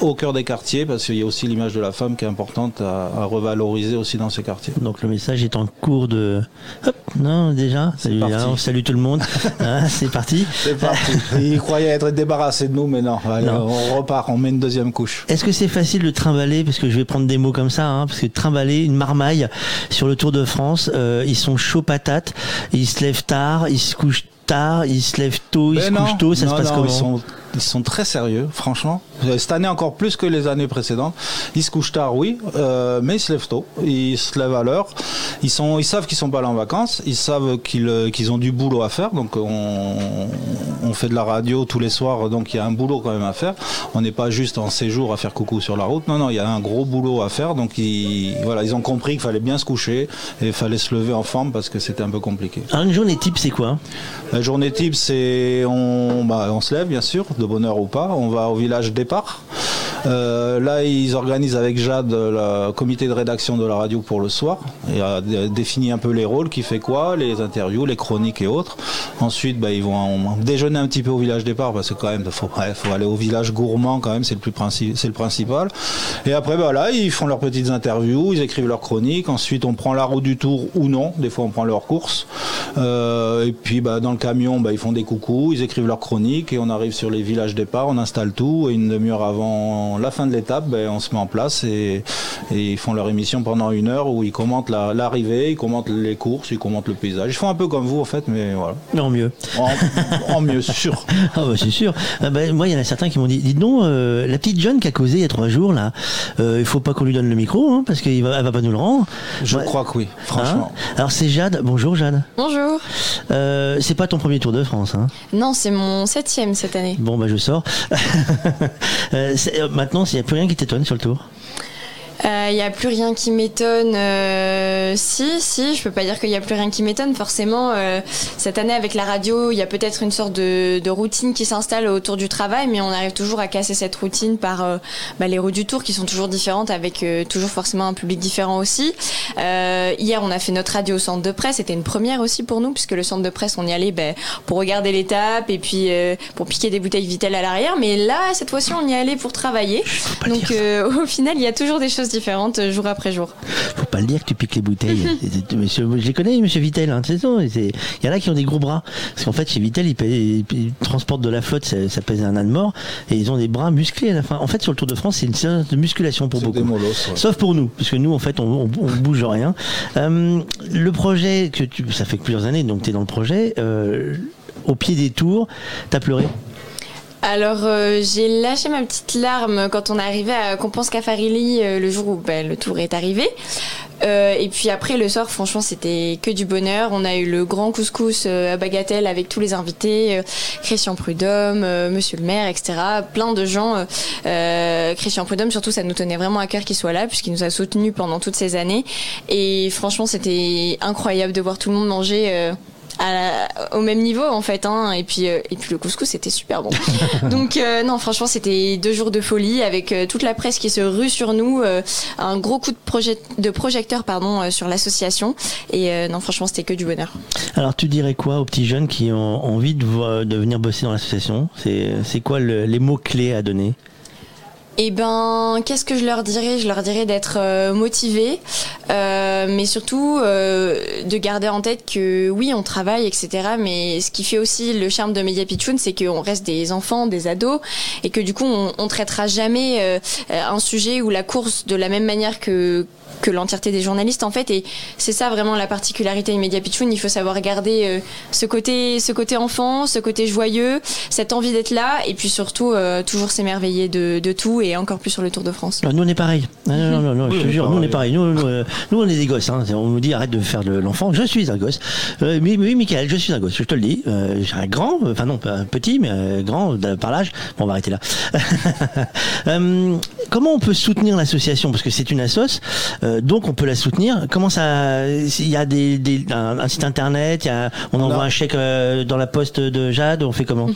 au cœur des quartiers, parce qu'il y a aussi l'image de la femme qui est importante à, revaloriser aussi dans ces quartiers. Donc le message est en cours de... Hop, non, déjà, salut, hein, on salue tout le monde. Ah, [LAUGHS] c'est parti. C'est parti. Il croyait être débarrassé de nous, mais non, on repart, on met une deuxième couche. Est-ce que c'est facile de le trimballer parce que je vais prendre des mots comme ça, hein, parce que trimballer une marmaille sur le Tour de France, euh, ils sont chauds patates, ils se lèvent tard, ils se couchent tard, ils se lèvent tôt, ils Ben se non, couchent tôt, ça non, se passe non, comment ils sont, très sérieux, franchement. Cette année encore plus que les années précédentes. Ils se couchent tard, oui, euh, mais ils se lèvent tôt. Ils se lèvent à l'heure. Ils sont, ils savent qu'ils sont pas là en vacances. Ils savent qu'ils euh, qu'ils ont du boulot à faire. Donc on, on fait de la radio tous les soirs, donc il y a un boulot quand même à faire. On n'est pas juste en séjour à faire coucou sur la route. Non, non, il y a un gros boulot à faire. Donc ils, voilà, ils ont compris qu'il fallait bien se coucher et il fallait se lever en forme parce que c'était un peu compliqué. Une journée type, c'est quoi? La journée type, c'est on, bah, on se lève bien sûr, de bonne heure ou pas. On va au village départ. Euh, là, ils organisent avec Jade le comité de rédaction de la radio pour le soir. Il a un peu les rôles, qui fait quoi, les interviews, les chroniques et autres. Ensuite, bah, ils vont déjeuner un petit peu au village départ parce que quand même, faut, faut aller au village gourmand quand même, c'est le plus c'est le principal. Et après, bah, là, ils font leurs petites interviews, ils écrivent leurs chroniques. Ensuite, on prend la route du tour ou non. Des fois, on prend leur course. Euh, et puis, bah, dans le camion, ils font des coucous, ils écrivent leurs chroniques et on arrive sur les villages départ, on installe tout et une demi-heure avant la fin de l'étape, ben, on se met en place et, et ils font leur émission pendant une heure où ils commentent la- l'arrivée, ils commentent les courses, ils commentent le paysage. Ils font un peu comme vous en fait, mais voilà. En mieux. En, en mieux, c'est sûr. [LAUGHS] Ah bah c'est sûr. Ah bah, moi, il y en a certains qui m'ont dit, dites donc, euh, la petite jeune qui a causé il y a trois jours là, euh, il faut pas qu'on lui donne le micro, hein, parce qu'elle va, elle va pas nous le rendre. Je Ouais. crois que oui, franchement. Hein Alors c'est Jade. Bonjour Jade. Bonjour. Euh, c'est pas ton premier Tour de France, hein Non, c'est mon septième cette année. Bon bah je sors. [LAUGHS] Euh, euh, maintenant, il n'y a plus rien qui t'étonne sur le Tour? Il n'y a plus rien qui m'étonne. euh, si, si, je peux pas dire qu'il n'y a plus rien qui m'étonne. Forcément, euh, cette année avec la radio, il y a peut-être une sorte de, de routine qui s'installe autour du travail, mais on arrive toujours à casser cette routine par euh, bah, les roues du tour qui sont toujours différentes, avec euh, toujours forcément un public différent aussi. Euh, hier, on a fait notre radio au centre de presse. C'était une première aussi pour nous, puisque le centre de presse, on y allait ben, pour regarder l'étape et puis euh, pour piquer des bouteilles Vitel à l'arrière. Mais là, cette fois-ci, on y allait pour travailler. Donc, euh, [LAUGHS] au final, il y a toujours des choses différentes euh, jour après jour. Faut pas le dire que tu piques les bouteilles. [LAUGHS] monsieur, je les connais, monsieur Vittel. Hein, c'est ça, c'est- Il y en a qui ont des gros bras. Parce qu'en fait, chez Vittel, ils, paient- ils transportent de la flotte, ça, ça pèse un âne mort, et ils ont des bras musclés à la fin. En fait, sur le Tour de France, c'est une séance de musculation pour beaucoup. molosses, ouais. Sauf pour nous, parce que nous, en fait, on, on, on bouge rien. Euh, le projet, que tu, ça fait plusieurs années, donc tu es dans le projet. euh, au pied des tours, t'as pleuré? Alors, euh, j'ai lâché ma petite larme quand on est arrivé à Compense Cafarelli euh, le jour où ben, le tour est arrivé. Euh, et puis après, le soir, franchement, c'était que du bonheur. On a eu le grand couscous euh, à Bagatelle avec tous les invités, euh, Christian Prudhomme, Monsieur le maire, etc. Plein de gens. Christian Prudhomme, surtout, ça nous tenait vraiment à cœur qu'il soit là, puisqu'il nous a soutenus pendant toutes ces années. Et franchement, c'était incroyable de voir tout le monde manger. À la- au même niveau en fait hein. et puis euh, et puis le couscous c'était super bon. [LAUGHS] Donc euh, non franchement c'était deux jours de folie avec euh, toute la presse qui se rue sur nous euh, un gros coup de, projet de projecteur pardon euh, sur l'association. Et euh, non franchement c'était que du bonheur. Alors, tu dirais quoi aux petits jeunes qui ont envie de, de venir bosser dans l'association? C'est c'est quoi le- les mots-clés à donner? Eh ben, qu'est-ce que je leur dirais? Je leur dirais d'être euh, motivés, euh, mais surtout euh, de garder en tête que oui, on travaille, etc. Mais ce qui fait aussi le charme de Media Pitchoun, c'est qu'on reste des enfants, des ados, et que du coup, on, on traitera jamais un sujet ou la course de la même manière que que l'entièreté des journalistes en fait et c'est ça vraiment la particularité de Media Pitchoun il faut savoir garder euh, ce côté ce côté enfant ce côté joyeux cette envie d'être là et puis surtout euh, toujours s'émerveiller de, de tout et encore plus sur le Tour de France Ah, Nous, on est pareil. Non, non, non, non, Oui, je te jure, nous, on est pareil. Nous, nous, euh, nous, on est des gosses. hein. On nous dit arrête de faire de l'enfant. Je suis un gosse. Euh, mais oui, Michael, je suis un gosse. Je te le dis. Euh, j'ai un grand, enfin non, pas un petit, mais grand par l'âge. Bon, on va arrêter là. [LAUGHS] Euh, comment on peut soutenir l'association? Parce que c'est une assoce, euh, donc on peut la soutenir. Comment ça Il y a des, des- un, un site internet. il Y a, on envoie un chèque euh, dans la poste de Jade. On fait comment?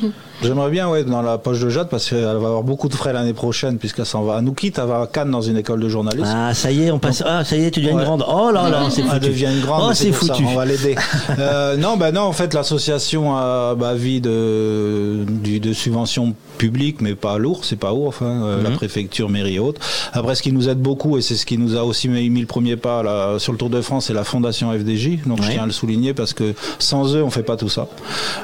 J'aimerais bien, ouais, dans la poche de Jade, parce qu'elle va avoir beaucoup de frais l'année prochaine, puisqu'elle s'en va. Elle nous quitte, elle va à Cannes dans une école de journalisme. Ah, ça y est, on passe. Ah, ça y est, tu deviens une grande. Oh là là, c'est foutu. Elle devient une grande. Oh, c'est pour ça, foutu. on va l'aider. Euh, non, bah non, en fait, l'association a bah, vie de, du- de subventions publiques, mais pas lourd, c'est pas haut, enfin, euh, la Mhm. préfecture, mairie et autres. Après, ce qui nous aide beaucoup, et c'est ce qui nous a aussi mis le premier pas là, sur le Tour de France, c'est la Fondation FDJ. Donc je tiens à le souligner parce que sans eux, on fait pas tout ça.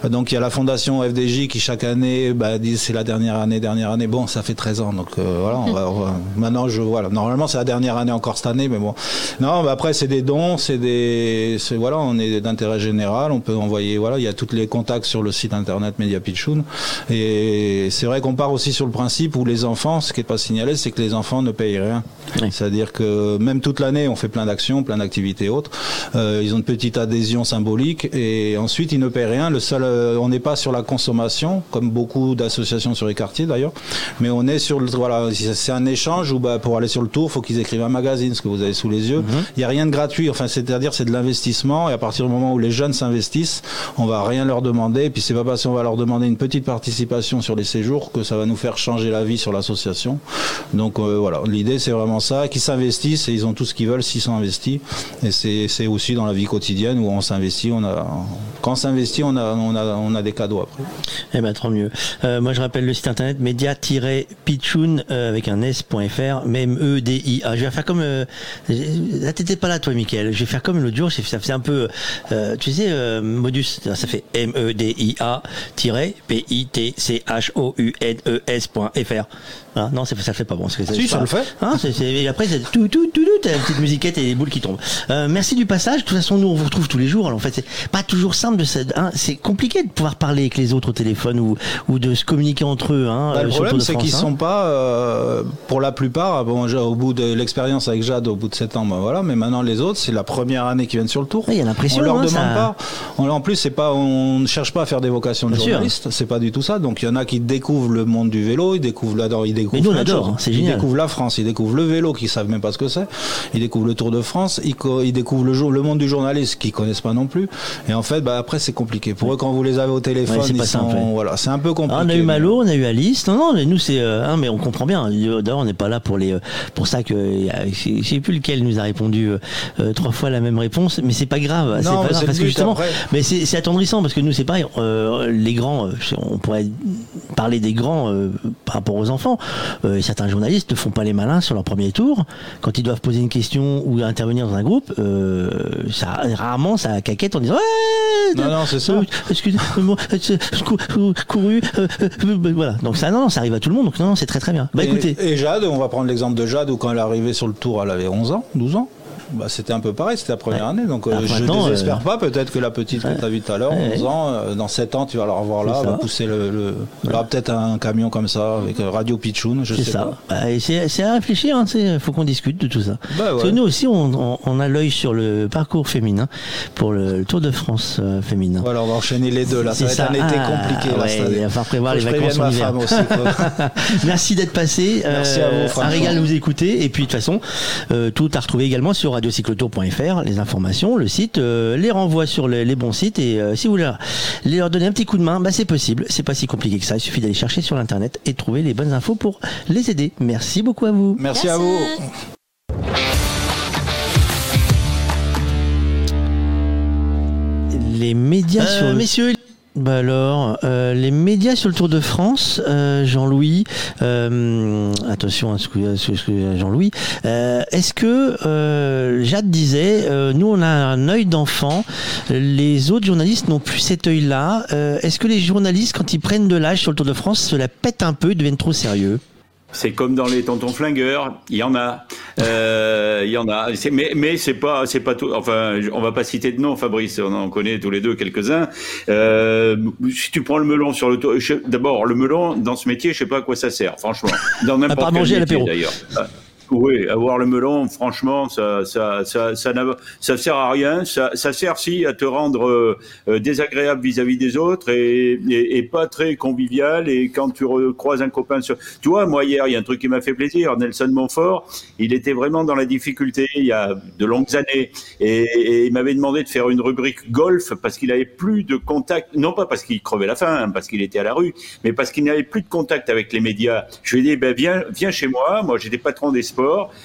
Donc il y a la Fondation FDJ qui chaque année bah, c'est la dernière année, dernière année. Bon, ça fait 13 ans, donc euh, voilà, on va, on va- [LAUGHS] Maintenant, je voilà. Normalement, c'est la dernière année encore cette année, mais bon. Non, après c'est des dons, c'est des, voilà, on est d'intérêt général. On peut envoyer, voilà, il y a tous les contacts sur le site internet Media Pitchoun. Et c'est vrai qu'on part aussi sur le principe où les enfants, ce qui n'est pas signalé, c'est que les enfants ne payent rien. C'est-à-dire que même toute l'année, on fait plein d'actions, plein d'activités autres. Euh, ils ont une petite adhésion symbolique et ensuite ils ne payent rien. Le seul, euh, on n'est pas sur la consommation, comme beaucoup d'associations sur les quartiers d'ailleurs, mais on est sur le, voilà, c'est un échange où bah, pour aller sur le tour, faut qu'ils écrivent un magazine, ce que vous avez sous les yeux. Il n'y a rien de gratuit. Enfin, c'est-à-dire c'est de l'investissement et à partir du moment où les jeunes s'investissent, on va rien leur demander. Et puis c'est pas parce qu'on va leur demander une petite participation sur les séjours que ça va nous faire changer la vie sur l'association. Donc euh, voilà, l'idée c'est vraiment ça, qu'ils s'investissent et ils ont tout ce qu'ils veulent s'ils sont investis. Et c'est c'est aussi dans la vie quotidienne où on s'investit, on a quand on s'investit, on a on a on a des cadeaux après. Eh ben mieux. Euh, moi je rappelle le site internet media-pitchoun euh, avec un s.fr, même E D I A. Je vais faire comme euh, là t'étais pas là toi Mickaël. Je vais faire comme l'autre jour, ça faisait un peu euh, tu sais euh, modus ça fait M E D I A P I T C H O U N E S.fr. Hein, non, ça fait pas bon. c'est Si, ça le fait. Hein, et après, c'est tout, tout, tout, tout, t'as la petite musiquette et les boules qui tombent. Euh, merci du passage. De toute façon, nous, on vous retrouve tous les jours. Alors, en fait, c'est pas toujours simple de se- hein, c'est compliqué de pouvoir parler avec les autres au téléphone ou, ou de se communiquer entre eux, hein, Bah, euh, le le problème, c'est qu'ils hein. sont pas, euh, pour la plupart, bon, j'ai- au bout de l'expérience avec Jade, au bout de 7 ans, ben voilà, mais maintenant les autres, c'est la première année qu'ils viennent sur le tour. Il y a l'impression, On leur hein, demande ça- pas. On, en plus, c'est pas, on ne cherche pas à faire des vocations de Bien journaliste. C'est pas du tout ça. Donc, il y en a qui découvrent le monde du vélo, ils découvrent là ils découvrent Mais nous, on adore, hein, c'est Ils génial. découvrent la France, ils découvrent le vélo, qui savent même pas ce que c'est. Ils découvrent le Tour de France, ils, co- ils découvrent le, jour- le monde du journaliste, qu'ils connaissent pas non plus. Et en fait, bah, après, c'est compliqué. Pour eux, quand vous les avez au téléphone, Ouais, c'est ils pas sont- simple, voilà, c'est un peu compliqué. Ah, on a eu Malo, on a eu Alice. Non, non, mais nous c'est, euh, hein, mais on comprend bien. D'ailleurs, on n'est pas là pour les, euh, pour ça que, euh, je sais plus lequel nous a répondu euh, trois fois la même réponse, mais c'est pas grave. C'est pas grave parce que justement, après. mais c'est attendrissant parce que nous c'est pareil. euh, les grands, on pourrait parler des grands euh, par rapport aux enfants. Certains journalistes ne font pas les malins sur leur premier tour quand ils doivent poser une question ou intervenir dans un groupe. ça rarement ça caquette en disant ouais. Non, non, c'est ça. Excusez-moi, euh, c'est- cou- cou- couru. euh, euh, euh, voilà. Donc ça, non, non, ça arrive à tout le monde. Donc non, non, c'est très très bien. Bah et, écoutez. Et Jade, on va prendre l'exemple de Jade où quand elle est arrivée sur le tour, elle avait 11 ans, 12 ans. Bah, c'était un peu pareil, c'était la première année. Donc euh, Alors, je maintenant, désespère euh, pas. Peut-être que la petite que tu as vue tout à l'heure, Ouais. 11 ans, euh, dans 7 ans, tu vas la revoir là, va ça. pousser le. le... Aura peut-être un camion comme ça, avec euh, Radio Pitchoun, je sais ça. pas. Bah, et c'est à réfléchir. Il faut qu'on discute de tout ça. Bah, Parce que ouais. nous aussi, on, on- on a l'œil sur le parcours féminin pour le, Tour de France euh, féminin. Voilà, on va enchaîner les deux là. Ça va être un été Ah, compliqué là, ouais, cette année. Il va falloir prévoir Faut les vacances en hiver. aussi. [LAUGHS] Merci d'être passé. Merci à vous, un régal de vous écouter. Et puis de toute façon, tout à retrouver également sur radiocyclotour.fr, les informations, le site, euh, les renvois sur les, les bons sites. Et euh, si vous voulez leur, les leur donner un petit coup de main, bah, c'est possible. C'est pas si compliqué que ça. Il suffit d'aller chercher sur l'internet et trouver les bonnes infos pour les aider. Merci beaucoup à vous. Merci à vous. Les médias Euh, sur le... messieurs, Bah alors, euh, les médias sur le Tour de France, euh, Jean-Louis, euh, attention à ce que, Jean-Louis, euh, est-ce que euh, Jade disait, nous on a un œil d'enfant, les autres journalistes n'ont plus cet œil-là. Est-ce que les journalistes, quand ils prennent de l'âge sur le Tour de France, se la pètent un peu, deviennent trop sérieux? C'est comme dans les tontons flingueurs, il y en a, Euh, il y en a. Mais mais c'est pas c'est pas tout. Enfin, on va pas citer de nom, Fabrice. On en connaît tous les deux quelques-uns. Euh, si tu prends le melon sur le tour, je- d'abord le melon dans ce métier, je sais pas à quoi ça sert, franchement. Dans n'importe quel manger à métier l'apéro. d'ailleurs. Oui, avoir le melon, franchement, ça, ça, ça, ça, sert à rien. Ça, sert si à te rendre euh, euh, désagréable vis-à-vis des autres et, et, pas très convivial. Et quand tu croises un copain sur, tu vois, moi hier, il y a un truc qui m'a fait plaisir. Nelson Montfort, il était vraiment dans la difficulté il y a de longues années et, il m'avait demandé de faire une rubrique golf parce qu'il avait plus de contact, non pas parce qu'il crevait la faim, parce qu'il était à la rue, mais parce qu'il n'avait plus de contact avec les médias. Je lui ai dit, ben viens, viens chez moi. Moi, j'étais patron des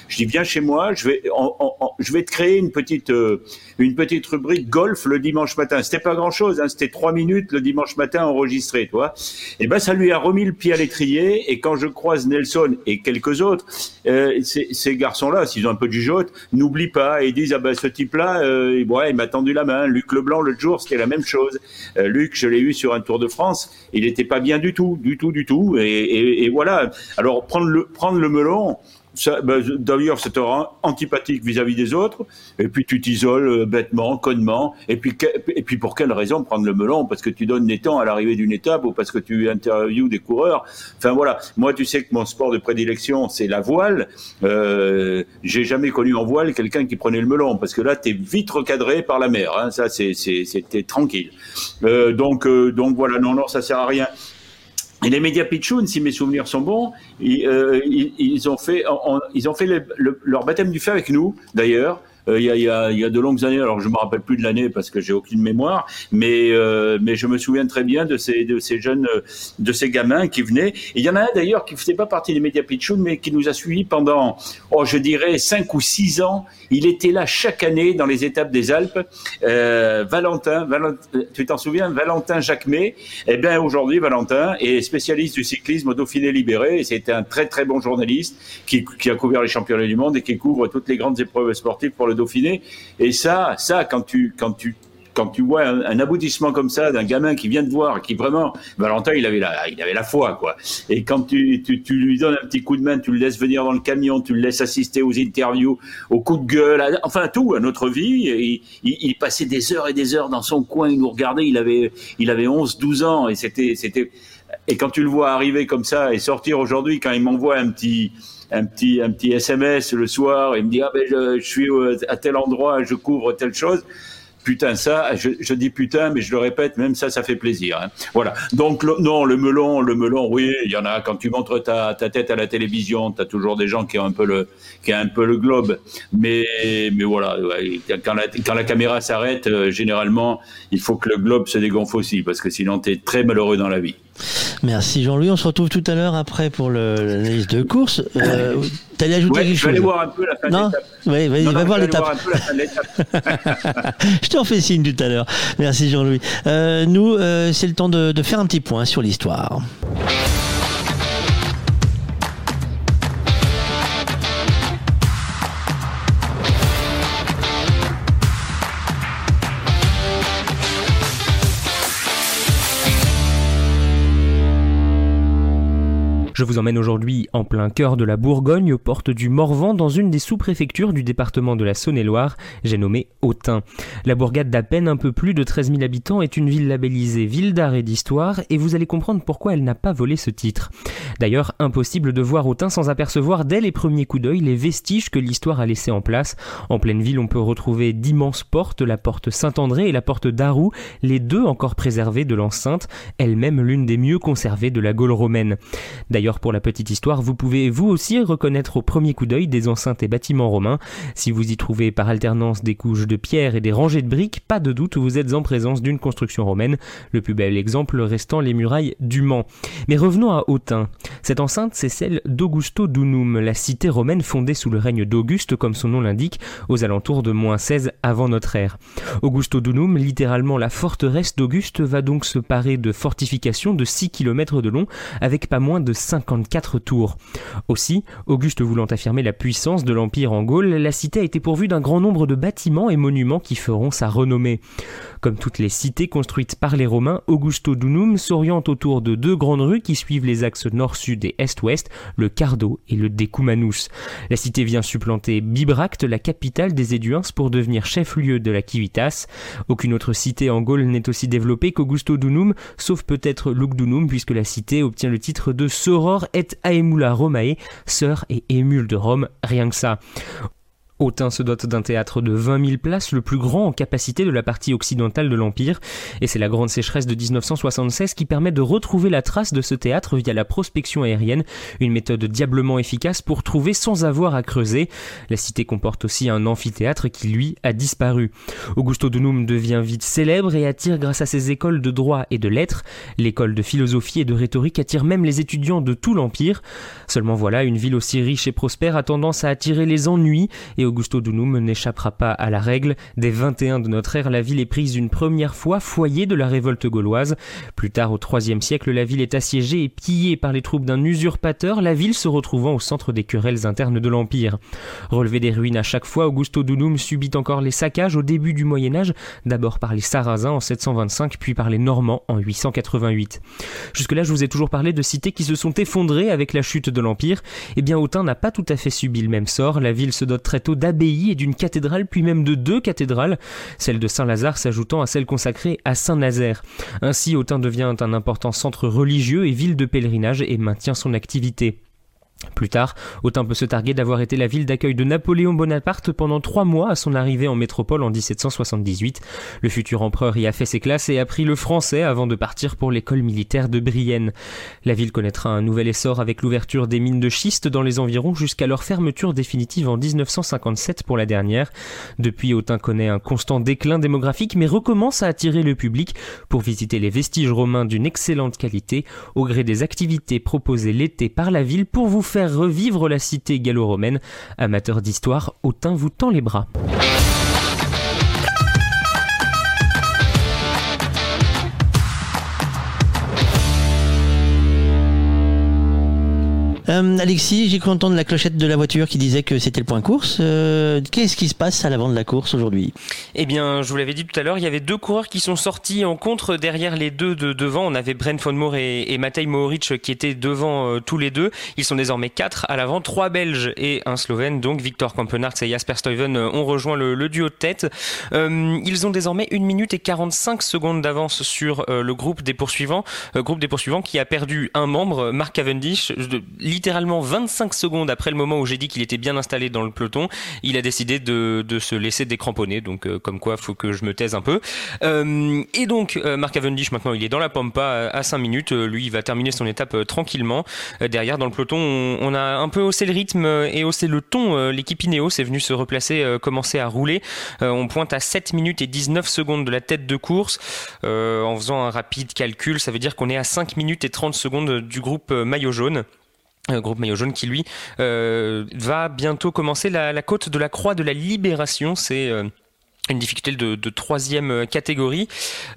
Je dis viens chez moi, je vais, te créer une petite, euh, une petite rubrique golf le dimanche matin. C'était pas grand chose, hein, c'était trois minutes le dimanche matin enregistré, toi. Et ben ça lui a remis le pied à l'étrier. Et quand je croise Nelson et quelques autres, euh, ces, garçons-là, s'ils ont un peu de jugeote, n'oublient pas et disent ah ben ce type-là, euh, ouais, il m'a tendu la main. Luc Leblanc le jour, c'était la même chose. Euh, Luc, je l'ai eu sur un Tour de France, il n'était pas bien du tout, du tout, du tout. Et, et voilà. Alors prendre le prendre le melon, ben, d'ailleurs, rend antipathique vis-à-vis des autres, et puis tu t'isoles euh, bêtement, connement, et puis, et puis pour quelle raison prendre le melon? Parce que tu donnes des temps à l'arrivée d'une étape ou parce que tu interviews des coureurs? Enfin voilà, moi tu sais que mon sport de prédilection c'est la voile. Euh, J'ai jamais connu en voile quelqu'un qui prenait le melon, parce que là tu es vite recadré par la mer. Hein, ça c'était tranquille. Euh, donc euh, donc voilà, non non ça sert à rien. Et les médias Pichoun, si mes souvenirs sont bons, ils, euh, ils, ont fait, ils ont fait leur baptême du feu avec nous, d'ailleurs. Euh, il, y a, de longues années, alors je me rappelle plus de l'année parce que j'ai aucune mémoire, mais euh, je me souviens très bien de ces jeunes, de ces gamins qui venaient. il y en a un d'ailleurs qui faisait pas partie des médias Pichoun, mais qui nous a suivis pendant, oh je dirais cinq ou six ans. Il était là chaque année dans les étapes des Alpes. Euh, Valentin, tu t'en souviens, Valentin Jacquemet. Eh bien aujourd'hui, Valentin est spécialiste du cyclisme au Dauphiné libéré. Et c'était un très très bon journaliste qui, qui a couvert les championnats du monde et qui couvre toutes les grandes épreuves sportives pour le Dauphiné. Et ça, ça, quand tu, quand tu, quand tu vois un, aboutissement comme ça d'un gamin qui vient de voir, qui vraiment, Valentin, il avait la, il avait la foi, quoi. Et quand tu, tu, lui donnes un petit coup de main, tu le laisses venir dans le camion, tu le laisses assister aux interviews, aux coups de gueule, enfin tout, à notre vie. Il, il, passait des heures et des heures dans son coin, il nous regardait, il avait, il avait 11, 12 ans, et c'était, c'était, et quand tu le vois arriver comme ça et sortir aujourd'hui, quand il m'envoie un petit, un petit, un petit SMS le soir et me dit ah ben je, suis à tel endroit, je couvre telle chose putain ça, je, dis putain, mais je le répète, même ça, ça fait plaisir. Hein. Voilà. Donc non, le melon, le melon, oui, il y en a. Quand tu montres ta, ta tête à la télévision, tu as toujours des gens qui ont un peu le, qui un peu le globe. Mais, mais voilà, quand, la, quand la caméra s'arrête, euh, généralement, il faut que le globe se dégonfle aussi, parce que sinon, tu es très malheureux dans la vie. Merci Jean-Louis. On se retrouve tout à l'heure après pour l'analyse de course. Euh, T'allais ajouter ouais, quelque je vais aller voir un peu la fin non de. Oui, vas-y, va voir l'étape. [LAUGHS] je t'en fais signe tout à l'heure. Merci Jean-Louis. Euh, nous, euh, c'est le temps de, de faire un petit point sur l'histoire. Je vous emmène aujourd'hui en plein cœur de la Bourgogne, aux portes du Morvan, dans une des sous-préfectures du département de la Saône-et-Loire, j'ai nommé Autun. La bourgade d'à peine un peu plus de 13 000 habitants est une ville labellisée ville d'art et d'histoire, et vous allez comprendre pourquoi elle n'a pas volé ce titre. D'ailleurs, impossible de voir Autun sans apercevoir dès les premiers coups d'œil les vestiges que l'histoire a laissés en place. En pleine ville, on peut retrouver d'immenses portes, la porte Saint-André et la porte d'Arou, les deux encore préservées de l'enceinte, elle-même l'une des mieux conservées de la Gaule romaine. Pour la petite histoire, vous pouvez vous aussi reconnaître au premier coup d'œil des enceintes et bâtiments romains. Si vous y trouvez par alternance des couches de pierre et des rangées de briques, pas de doute, vous êtes en présence d'une construction romaine, le plus bel exemple restant les murailles du Mans. Mais revenons à Autun. Cette enceinte, c'est celle d'Augusto Dunum, la cité romaine fondée sous le règne d'Auguste, comme son nom l'indique, aux alentours de moins 16 avant notre ère. Augusto Dunum, littéralement la forteresse d'Auguste, va donc se parer de fortifications de 6 km de long, avec pas moins de 5 54 tours. Aussi, Auguste voulant affirmer la puissance de l'Empire en Gaule, la cité a été pourvue d'un grand nombre de bâtiments et monuments qui feront sa renommée. Comme toutes les cités construites par les Romains, Augusto Dunum s'oriente autour de deux grandes rues qui suivent les axes nord-sud et est-ouest, le Cardo et le Decumanus. La cité vient supplanter Bibracte, la capitale des Éduins, pour devenir chef-lieu de la Civitas. Aucune autre cité en Gaule n'est aussi développée qu'Augusto Dunum, sauf peut-être Lugdunum, puisque la cité obtient le titre de Soror et Aemula Romae, sœur et émule de Rome, rien que ça. Autun se dote d'un théâtre de 20 000 places, le plus grand en capacité de la partie occidentale de l'Empire, et c'est la grande sécheresse de 1976 qui permet de retrouver la trace de ce théâtre via la prospection aérienne, une méthode diablement efficace pour trouver sans avoir à creuser. La cité comporte aussi un amphithéâtre qui, lui, a disparu. Augusto Dunum devient vite célèbre et attire grâce à ses écoles de droit et de lettres. L'école de philosophie et de rhétorique attire même les étudiants de tout l'Empire. Seulement voilà, une ville aussi riche et prospère a tendance à attirer les ennuis et Augusto Dunum n'échappera pas à la règle. Dès 21 de notre ère, la ville est prise une première fois foyer de la révolte gauloise. Plus tard, au IIIe siècle, la ville est assiégée et pillée par les troupes d'un usurpateur, la ville se retrouvant au centre des querelles internes de l'Empire. Relevé des ruines à chaque fois, Augusto Dunum subit encore les saccages au début du Moyen Âge, d'abord par les Sarrasins en 725, puis par les Normands en 888. Jusque-là, je vous ai toujours parlé de cités qui se sont effondrées avec la chute de l'Empire. Eh bien, Autun n'a pas tout à fait subi le même sort. La ville se dote très tôt d'abbayes et d'une cathédrale, puis même de deux cathédrales, celle de Saint-Lazare s'ajoutant à celle consacrée à Saint-Nazaire. Ainsi, Autun devient un important centre religieux et ville de pèlerinage et maintient son activité. Plus tard, Autun peut se targuer d'avoir été la ville d'accueil de Napoléon Bonaparte pendant trois mois à son arrivée en métropole en 1778. Le futur empereur y a fait ses classes et appris le français avant de partir pour l'école militaire de Brienne. La ville connaîtra un nouvel essor avec l'ouverture des mines de schiste dans les environs jusqu'à leur fermeture définitive en 1957 pour la dernière. Depuis, Autun connaît un constant déclin démographique mais recommence à attirer le public pour visiter les vestiges romains d'une excellente qualité au gré des activités proposées l'été par la ville pour vous faire revivre la cité gallo-romaine. Amateur d'histoire, Autun vous tend les bras. Euh, Alexis, j'ai cru entendre la clochette de la voiture qui disait que c'était le point course. Euh, Qu'est-ce qui se passe à l'avant de la course aujourd'hui? Eh bien, je vous l'avais dit tout à l'heure, il y avait deux coureurs qui sont sortis en contre derrière les deux de devant. On avait Brent von Moor et, et Matej Mohoric qui étaient devant euh, tous les deux. Ils sont désormais quatre à l'avant, trois Belges et un Slovène. Donc Victor Kampenarts et Jasper Stuyven ont rejoint le, duo de tête. Ils ont désormais 1 minute et 45 secondes d'avance sur le groupe des poursuivants. Groupe des poursuivants qui a perdu un membre, Mark Cavendish, de, littéralement 25 secondes après le moment où j'ai dit qu'il était bien installé dans le peloton, il a décidé de, se laisser décramponner. Donc, euh, comme quoi, faut que je me taise un peu. Euh, et donc, euh, Mark Cavendish, maintenant, il est dans la pampa à, à 5 minutes. Euh, Lui, il va terminer son étape euh, tranquillement. Euh, derrière, dans le peloton, on, a un peu haussé le rythme euh, et haussé le ton. Euh, L'équipe Ineos est venue se replacer, euh, commencer à rouler. Euh, on pointe à 7 minutes et 19 secondes de la tête de course. Euh, en faisant un rapide calcul, ça veut dire qu'on est à 5 minutes et 30 secondes du groupe euh, maillot jaune. Groupe maillot jaune qui lui euh, va bientôt commencer la, côte de la Croix de la Libération. C'est euh, une difficulté de, troisième catégorie.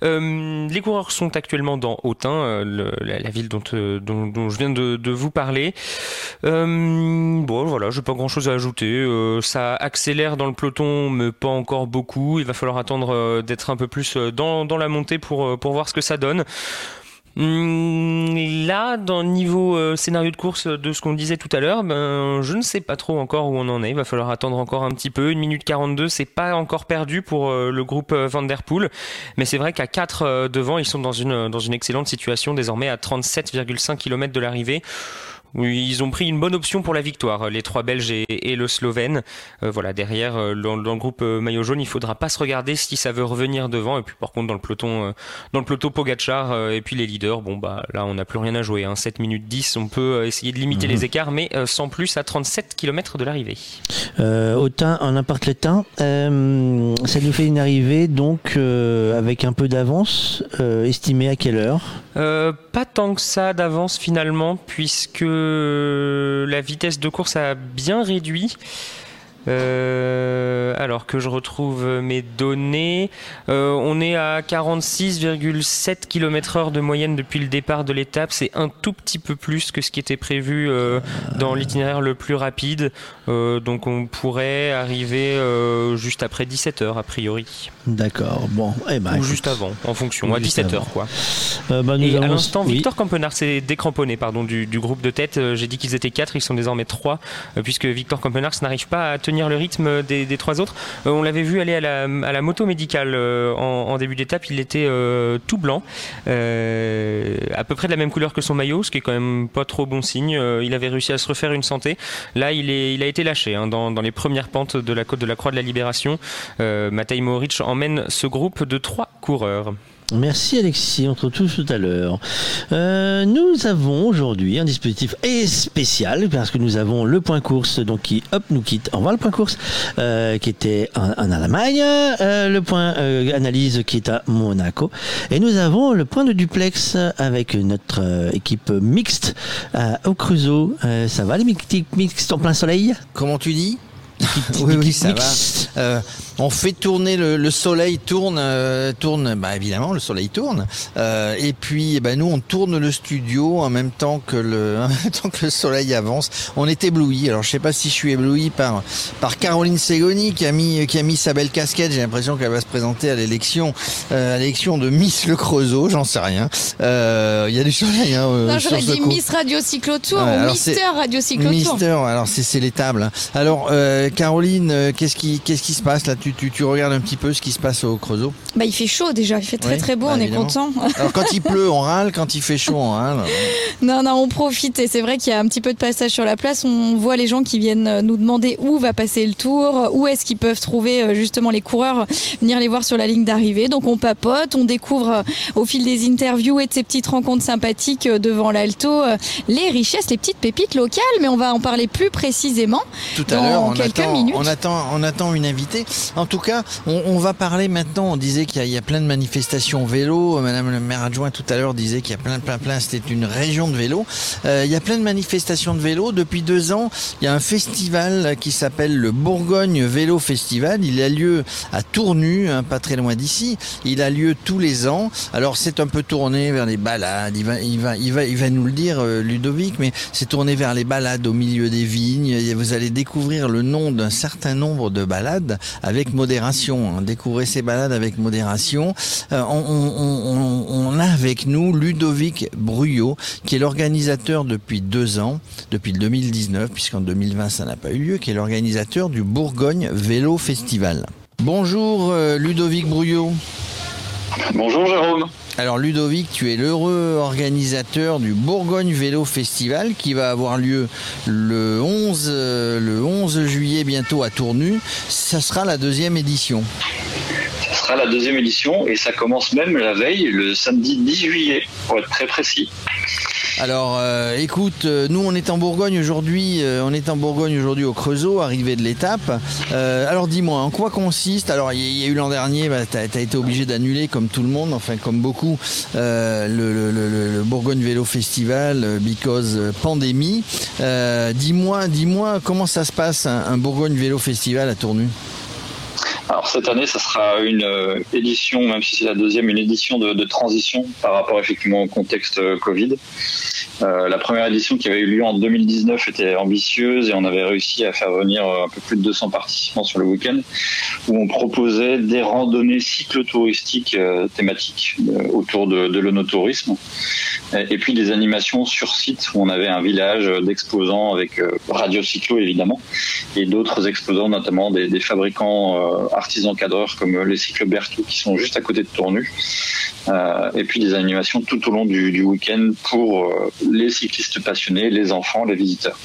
Euh, les coureurs sont actuellement dans Autun, la, ville dont, je viens de, vous parler. bon, voilà, j'ai pas grand chose à ajouter. ça accélère dans le peloton, mais pas encore beaucoup. Il va falloir attendre d'être un peu plus dans, la montée pour voir ce que ça donne. Hum, là, dans le niveau euh, scénario de course de ce qu'on disait tout à l'heure, ben, je ne sais pas trop encore où on en est. Il va falloir attendre encore un petit peu. Une minute 42, c'est pas encore perdu pour euh, le groupe euh, Van Der Poel. Mais c'est vrai qu'à 4 euh, devant, ils sont dans une, dans une excellente situation, désormais à 37,5 km de l'arrivée. Oui, ils ont pris une bonne option pour la victoire, les trois Belges et, et le Slovène. Euh, voilà, derrière, euh, dans, dans, le groupe euh, maillot jaune, il faudra pas se regarder si ça veut revenir devant. Et puis par contre, dans le peloton, euh, dans le peloton Pogacar euh, et puis les leaders, bon bah là, on n'a plus rien à jouer. Hein. 7 minutes 10, on peut essayer de limiter mmh. les écarts, mais sans plus à 37 km de l'arrivée. Autun en importe le temps, ça nous fait une arrivée donc avec un peu d'avance, estimée à quelle heure? Pas tant que ça d'avance finalement, puisque la vitesse de course a bien réduit. Euh, alors que je retrouve mes données, euh, on est à 46,7 km heure de moyenne depuis le départ de l'étape. C'est un tout petit peu plus que ce qui était prévu euh, dans l'itinéraire le plus rapide. Donc on pourrait arriver juste après 17 heures a priori. D'accord. Bon. Eh ben, Ou juste avant, en fonction, à 17 heures quoi. Bah, Et à l'instant, oui. Victor Campenard s'est décramponné pardon, du, du, groupe de tête. J'ai dit qu'ils étaient 4, ils sont désormais 3, puisque Victor Campenard n'arrive pas à tenir le rythme des, trois autres. on l'avait vu aller à la, moto médicale en, début d'étape, il était tout blanc, à peu près de la même couleur que son maillot, ce qui est quand même pas trop bon signe. il avait réussi à se refaire une santé. Là, il, a été lâché hein, dans, dans, les premières pentes de la côte de la Croix de la Libération. Matej Moric emmène ce groupe de trois coureurs. Merci Alexis, on se retrouve tout à l'heure. Euh, nous avons aujourd'hui un dispositif spécial parce que nous avons le point course donc qui hop nous quitte. On voit le point course euh, qui était en, Allemagne, euh, le point analyse qui est à Monaco et nous avons le point de duplex avec notre équipe mixte au Creusot. ça va les mixtes en plein soleil? Comment tu dis? [LAUGHS] Oui, oui, ça va. On fait tourner le, soleil tourne euh, tourne bah évidemment le soleil tourne euh, et puis bah, nous on tourne le studio en même temps que le [LAUGHS] en même temps que le soleil avance. On est ébloui. Alors je sais pas si je suis ébloui par par Caroline Segoni qui a mis qui a mis sa belle casquette. J'ai l'impression qu'elle va se présenter à l'élection euh, à l'élection de Miss Le Creusot. J'en sais rien. Il y a du soleil. Hein, non j'aurais dit Miss Radio Cyclotour ou Mister Radio Cyclotour. Mister. Alors c'est c'est les tables. Hein. Alors Caroline, qu'est-ce qui qu'est-ce qui se passe là tu, regardes un petit peu ce qui se passe au Creusot bah, Il fait chaud déjà, il fait très très beau, bah, on est content. [LAUGHS] Alors quand il pleut, on râle, quand il fait chaud, on râle. [LAUGHS] Non, non, on profite et c'est vrai qu'il y a un petit peu de passage sur la place. On voit les gens qui viennent nous demander où va passer le tour, où est-ce qu'ils peuvent trouver euh, justement les coureurs, venir les voir sur la ligne d'arrivée. Donc on papote, on découvre euh, au fil des interviews et de ces petites rencontres sympathiques euh, devant l'Alto les richesses, les petites pépites locales, mais on va en parler plus précisément Tout à l'heure, quelques minutes. On attend, on attend une invitée. En tout cas, on, va parler maintenant. On disait qu'il y, a plein de manifestations vélo. Madame le maire adjoint tout à l'heure disait qu'il y a plein, plein, plein. C'était une région de vélo. Euh, il y a plein de manifestations de vélo. Depuis deux ans, il y a un festival qui s'appelle le Bourgogne Vélo Festival. Il a lieu à Tournu, hein, pas très loin d'ici. Il a lieu tous les ans. Alors c'est un peu tourné vers les balades. Il va, il va, il va, il va nous le dire, euh, Ludovic, mais c'est tourné vers les balades au milieu des vignes. Vous allez découvrir le nom d'un certain nombre de balades avec modération. Hein. Découvrez ces balades avec modération. Euh, on, a avec nous Ludovic Bruyot, qui est l'organisateur depuis deux ans, depuis le 2019, puisqu'en 2020 ça n'a pas eu lieu, qui est l'organisateur du Bourgogne Vélo Festival. Bonjour euh, Ludovic Bruyot. Bonjour Jérôme. Alors Ludovic, tu es l'heureux organisateur du Bourgogne Vélo Festival qui va avoir lieu le 11, euh, le 11 juillet bientôt à Tournu. Ça sera la deuxième édition. Ça sera la deuxième édition et ça commence même la veille, le samedi 10 juillet, pour être très précis. Alors, euh, écoute, euh, nous on est en Bourgogne aujourd'hui, euh, on est en Bourgogne aujourd'hui au Creusot, arrivé de l'étape. alors dis-moi, en quoi consiste Alors il y, a eu l'an dernier, bah, tu as, été obligé d'annuler comme tout le monde, enfin comme beaucoup, le, Bourgogne Vélo Festival because pandémie. dis-moi, dis-moi comment ça se passe un, Bourgogne Vélo Festival à Tournu? Alors cette année, ça sera une euh, édition, même si c'est la deuxième, une édition de, transition par rapport effectivement au contexte euh, Covid. Euh, la première édition qui avait eu lieu en 2019 était ambitieuse et on avait réussi à faire venir un peu plus de 200 participants sur le week-end où on proposait des randonnées cyclotouristiques thématiques autour de, de l'onotourisme et puis des animations sur site où on avait un village d'exposants avec Radio Cyclo évidemment et d'autres exposants notamment des, des fabricants artisans cadreurs comme les cycles Berthoud qui sont juste à côté de Tournu. Euh, et puis des animations tout au long du, week-end pour euh, les cyclistes passionnés, les enfants, les visiteurs.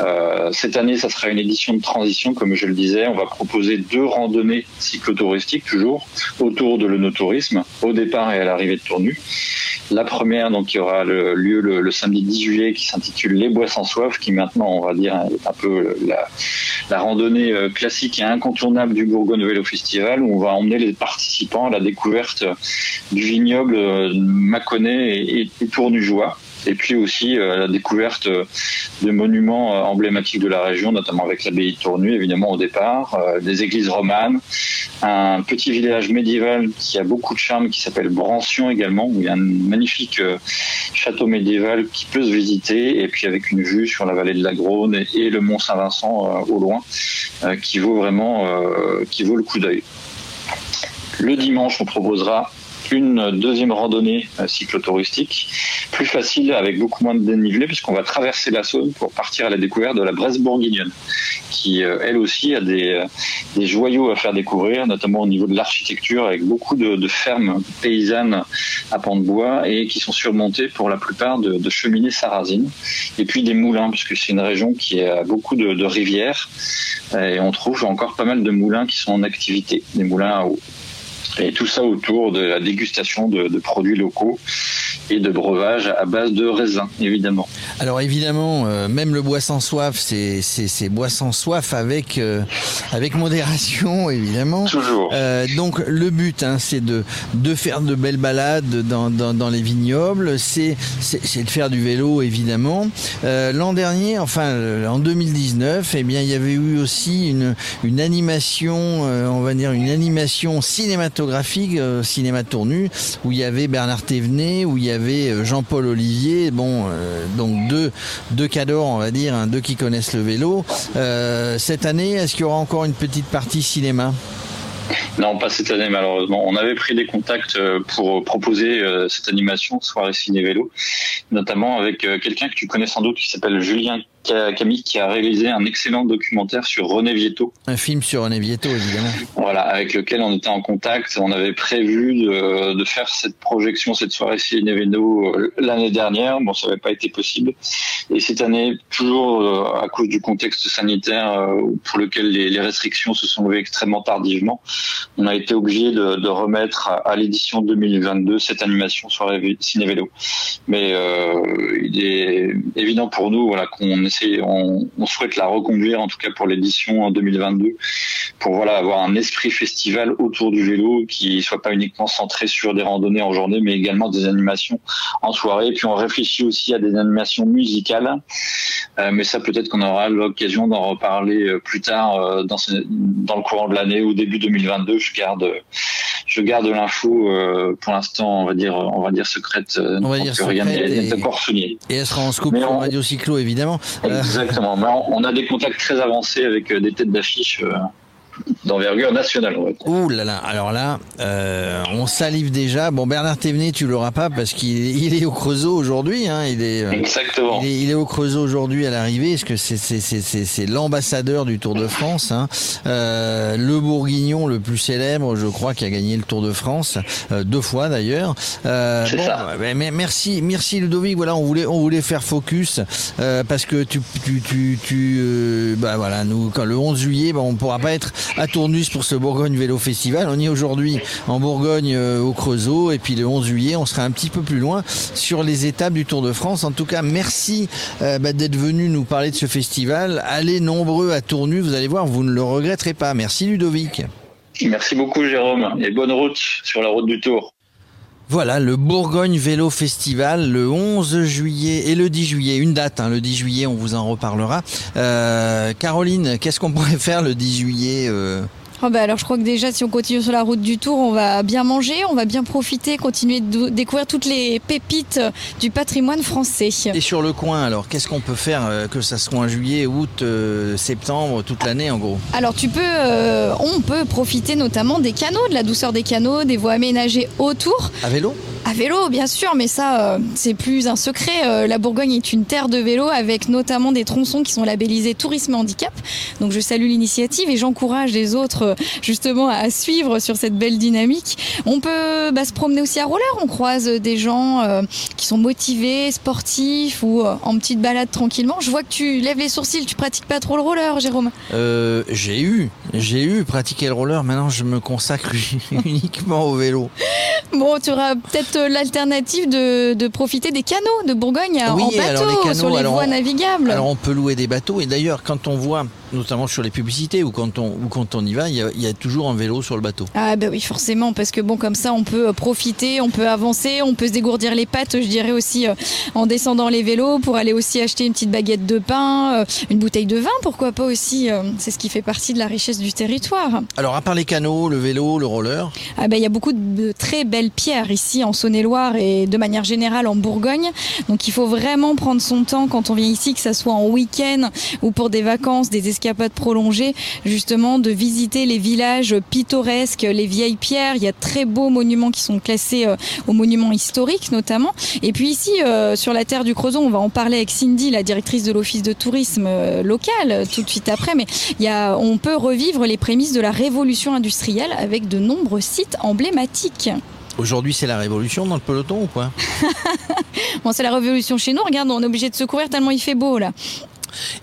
Euh, cette année, ça sera une édition de transition, comme je le disais. On va proposer deux randonnées cyclotouristiques, toujours, autour de l'onotourisme, au départ et à l'arrivée de Tournu. La première, donc, qui aura lieu le, samedi 10 juillet, qui s'intitule Les Bois sans soif, qui maintenant, on va dire, est un peu la, randonnée classique et incontournable du Bourgogne Vélo Festival, où on va emmener les participants à la découverte du vignoble euh, Mâconnais et, et, Tournujois. Et puis aussi euh, la découverte de monuments euh, emblématiques de la région, notamment avec l'abbaye de Tournu, évidemment au départ, des églises romanes, un petit village médiéval qui a beaucoup de charme, qui s'appelle Brancion également, où il y a un magnifique château médiéval qui peut se visiter, et puis avec une vue sur la vallée de la Grône et, le mont Saint-Vincent au loin, qui vaut vraiment, qui vaut le coup d'œil. Le dimanche, on proposera une deuxième randonnée euh, cyclotouristique, plus facile avec beaucoup moins de dénivelé puisqu'on va traverser la Saône pour partir à la découverte de la Bresse bourguignonne, qui, elle aussi, a des, des joyaux à faire découvrir, notamment au niveau de l'architecture, avec beaucoup de, fermes paysannes à pans de bois et qui sont surmontées pour la plupart de, cheminées sarrasines. Et puis des moulins, puisque c'est une région qui a beaucoup de rivières et on trouve encore pas mal de moulins qui sont en activité, des moulins à eau. Et tout ça autour de la dégustation de, de produits locaux et de breuvages à base de raisin, évidemment. Alors évidemment, euh, même le bois sans soif, c'est bois sans soif avec euh, avec modération, évidemment. Toujours. Euh, donc le but, hein, c'est de de faire de belles balades dans dans, dans les vignobles, c'est de faire du vélo, évidemment. L'an dernier, enfin en 2019, eh bien il y avait eu aussi une une animation, on va dire une animation cinématographique, cinéma tournu, où il y avait Bernard Thévenet, où il y avait avait Jean-Paul Olivier, bon, euh, donc deux, deux cadors, on va dire, hein, deux qui connaissent le vélo. Euh, cette année, est-ce qu'il y aura encore une petite partie cinéma? Non, pas cette année malheureusement. On avait pris des contacts euh, pour proposer euh, cette animation soirée ciné vélo, notamment avec euh, quelqu'un que tu connais sans doute qui s'appelle Julien Camille qui a réalisé un excellent documentaire sur René Vietto. Un film sur René Vietto, évidemment. Voilà, avec lequel on était en contact. On avait prévu de, de faire cette projection, cette soirée ciné vélo l'année dernière. Bon, ça n'avait pas été possible. Et cette année, toujours à cause du contexte sanitaire pour lequel les, les restrictions se sont levées extrêmement tardivement, on a été obligé de, de, remettre à l'édition 2022 cette animation sur ciné vélo. Mais euh, il est évident pour nous voilà qu'on essaie, on, on, souhaite la reconduire en tout cas pour l'édition en 2022 pour voilà avoir un esprit festival autour du vélo qui soit pas uniquement centré sur des randonnées en journée mais également des animations en soirée. Et puis on réfléchit aussi à des animations musicales, euh, mais ça peut-être qu'on aura l'occasion d'en reparler euh, plus tard euh, dans, ce, dans le courant de l'année ou début 2022 je garde, je garde l'info euh, pour l'instant, on va dire, on va dire secrète. Euh, on va dire rien souligné. Et elle sera en scoop sur Radio Cyclo, évidemment. Exactement. On, a des contacts très avancés avec des têtes d'affiche d'envergure nationale. Ouh là là, alors là, euh, on salive déjà. Bon, Bernard Thévenet, tu l'auras pas parce qu'il il est au Creusot aujourd'hui. Hein, il est, euh, Exactement. Il est, il est, au Creusot aujourd'hui à l'arrivée, parce que c'est l'ambassadeur du Tour de France. Hein. Euh, le Bourguignon le plus célèbre, je crois, qui a gagné le Tour de France euh, deux fois d'ailleurs. Euh, bon, ça. Mais merci, merci Ludovic. Voilà, on voulait, on voulait faire focus euh, parce que tu, tu, tu, tu bah voilà, nous, quand le 11 juillet, bah, on pourra pas être à Tournus pour ce Bourgogne Vélo Festival. On est aujourd'hui en Bourgogne euh, au Creusot et puis le 11 juillet, on sera un petit peu plus loin sur les étapes du Tour de France. En tout cas, merci euh, bah, d'être venu nous parler de ce festival. Allez nombreux à Tournus, vous allez voir, vous ne le regretterez pas. Merci Ludovic. Merci beaucoup Jérôme et bonne route sur la route du Tour. Voilà, le Bourgogne Vélo Festival, le 11 juillet et le 10 juillet, une date, hein, le 10 juillet, on vous en reparlera. Euh, Caroline, qu'est-ce qu'on pourrait faire le 10 juillet euh Oh bah alors je crois que déjà si on continue sur la route du Tour, on va bien manger, on va bien profiter, continuer de découvrir toutes les pépites du patrimoine français. Et sur le coin alors, qu'est-ce qu'on peut faire euh, que ça soit en juillet, août, euh, septembre, toute l'année en gros? Alors tu peux, euh, on peut profiter notamment des canaux, de la douceur des canaux, des voies aménagées autour. À vélo? À vélo, bien sûr, mais ça, euh, c'est plus un secret. Euh, la Bourgogne est une terre de vélo avec notamment des tronçons qui sont labellisés tourisme handicap. Donc je salue l'initiative et j'encourage les autres euh, justement à suivre sur cette belle dynamique. On peut bah, se promener aussi à roller. On croise des gens euh, qui sont motivés, sportifs ou euh, en petite balade tranquillement. Je vois que tu lèves les sourcils. Tu pratiques pas trop le roller, Jérôme? J'ai eu, j'ai eu pratiqué le roller. Maintenant, je me consacre [LAUGHS] uniquement au vélo. Bon, tu auras peut-être l'alternative de, de, profiter des canaux de Bourgogne oui, en bateau, alors les canaux, sur les alors voies on, navigables. Alors on peut louer des bateaux et d'ailleurs quand on voit, notamment sur les publicités ou quand on, ou quand on y va, il y, a, il y a toujours un vélo sur le bateau. Ah bah oui forcément parce que bon comme ça on peut profiter, on peut avancer, on peut se dégourdir les pattes je dirais aussi euh, en descendant les vélos pour aller aussi acheter une petite baguette de pain, euh, une bouteille de vin pourquoi pas aussi, euh, c'est ce qui fait partie de la richesse du territoire. Alors, à part les canaux, le vélo, le roller ah ben, Il y a beaucoup de très belles pierres ici en Saône-et-Loire et de manière générale en Bourgogne. Donc il faut vraiment prendre son temps quand on vient ici, que ce soit en week-end ou pour des vacances, des escapades prolongées, justement de visiter les villages pittoresques, les vieilles pierres. Il y a très beaux monuments qui sont classés euh, aux monuments historiques notamment. Et puis ici, euh, sur la terre du Creusot, on va en parler avec Cindy, la directrice de l'office de tourisme euh, local, tout de suite après. Mais il y a, on peut revivre les prémices de la révolution industrielle avec de nombreux sites emblématiques. Aujourd'hui, c'est la révolution dans le peloton ou quoi? [LAUGHS] Bon, c'est la révolution chez nous. Regarde, on est obligé de se courir tellement il fait beau là.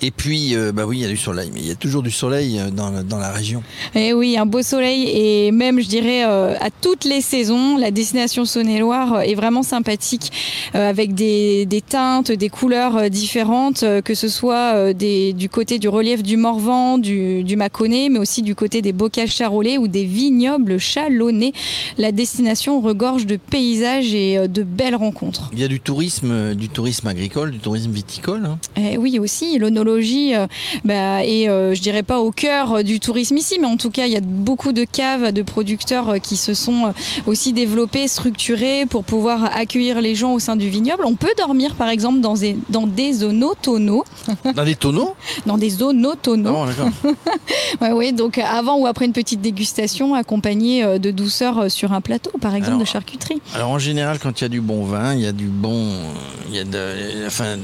Et puis, euh, bah oui, il y a du soleil, mais il y a toujours du soleil euh, dans, dans la région. Et eh oui, un beau soleil et même, je dirais, euh, à toutes les saisons, la destination Saône-et-Loire est vraiment sympathique avec des, des, teintes, des couleurs différentes, que ce soit des, du côté du relief du Morvan, du, du Mâconnais, mais aussi du côté des bocages charolais ou des vignobles chalonnés. La destination regorge de paysages et de belles rencontres. Il y a du tourisme, du tourisme agricole, du tourisme viticole. Hein. Et eh oui, aussi l'onologie euh, bah, est, euh, je dirais pas au cœur du tourisme ici, mais en tout cas, il y a beaucoup de caves de producteurs euh, qui se sont aussi développés, structurés pour pouvoir accueillir les gens au sein du vignoble. On peut dormir, par exemple, dans des, dans des tonneaux. [LAUGHS] Dans des tonneaux? Dans des zonotonneaux. Oh, d'accord. [LAUGHS] ouais, ouais, donc avant ou après une petite dégustation accompagnée de douceur sur un plateau, par exemple, de charcuterie. Alors en général, quand il y a du bon vin, il y a du bon, il y a de, enfin,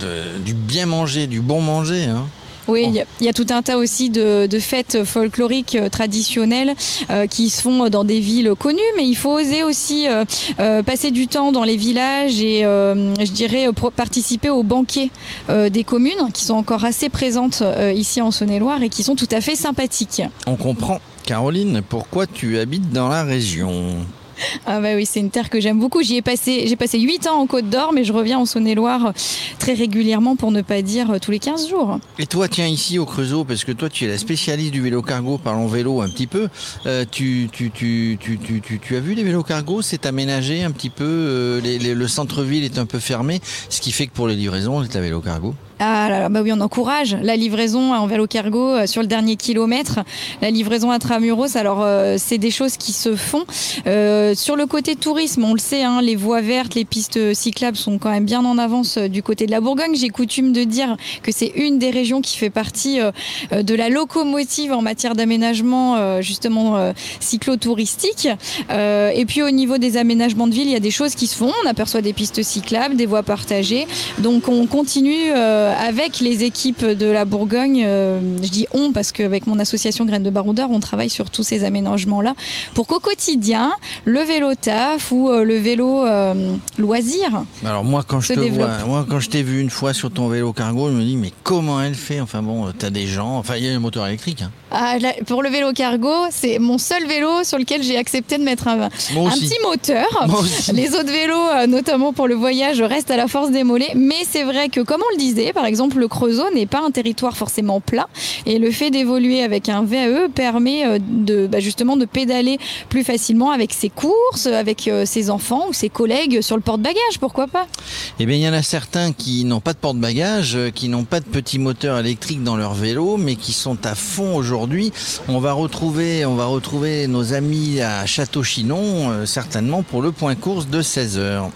du bien manger, du bon manger Hein. Oui, il y, a tout un tas aussi de, fêtes folkloriques euh, traditionnelles euh, qui se font dans des villes connues, mais il faut oser aussi euh, passer du temps dans les villages et, je dirais, participer aux banquets des communes qui sont encore assez présentes ici en Saône-et-Loire et qui sont tout à fait sympathiques. On comprend. Caroline, pourquoi tu habites dans la région [LAUGHS] ah bah oui, c'est une terre que j'aime beaucoup. J'y ai passé, j'ai passé 8 ans en Côte d'Or, mais je reviens en Saône-et-Loire très régulièrement, pour ne pas dire euh, tous les 15 jours. Et toi, tiens, ici au Creusot, parce que toi, tu es la spécialiste du vélo cargo, parlons vélo un petit peu. Euh, tu, tu, tu, tu, as vu les vélos cargo C'est aménagé un petit peu. Euh, le centre-ville est un peu fermé, ce qui fait que pour les livraisons, c'est la vélo cargo? Ah bah oui, on encourage la livraison en vélo cargo euh, sur le dernier kilomètre, la livraison intramuros. Alors euh, c'est des choses qui se font. Euh, sur le côté tourisme, on le sait, hein, les voies vertes, les pistes cyclables sont quand même bien en avance du côté de la Bourgogne. J'ai coutume de dire que c'est une des régions qui fait partie de la locomotive en matière d'aménagement justement cyclotouristique. et puis au niveau des aménagements de ville, il y a des choses qui se font. On aperçoit des pistes cyclables, des voies partagées. Donc on continue avec les équipes de la Bourgogne, euh, je dis on parce qu'avec mon association Graines de Baroudeur, on travaille sur tous ces aménagements-là pour qu'au quotidien, le vélo taf ou euh, le vélo loisir. Alors moi quand je te vois, moi quand je t'ai vu une fois sur ton vélo cargo, je me dis mais comment elle fait? Enfin bon, t'as des gens, enfin il y a un moteur électrique. Hein. Ah, pour le vélo cargo, c'est mon seul vélo sur lequel j'ai accepté de mettre un, un petit moteur. Les autres vélos, notamment pour le voyage, restent à la force des mollets. Mais c'est vrai que, comme on le disait, par exemple, le Creusot n'est pas un territoire forcément plat. Et le fait d'évoluer avec un VAE permet euh, de, bah, justement de pédaler plus facilement avec ses courses, avec euh, ses enfants ou ses collègues sur le porte-bagages, pourquoi pas? Eh bien, il y en a certains qui n'ont pas de porte-bagages, euh, qui n'ont pas de petit moteur électrique dans leur vélo, mais qui sont à fond aujourd'hui. On va retrouver, on va retrouver nos amis à Château-Chinon, certainement pour le point course de 16 h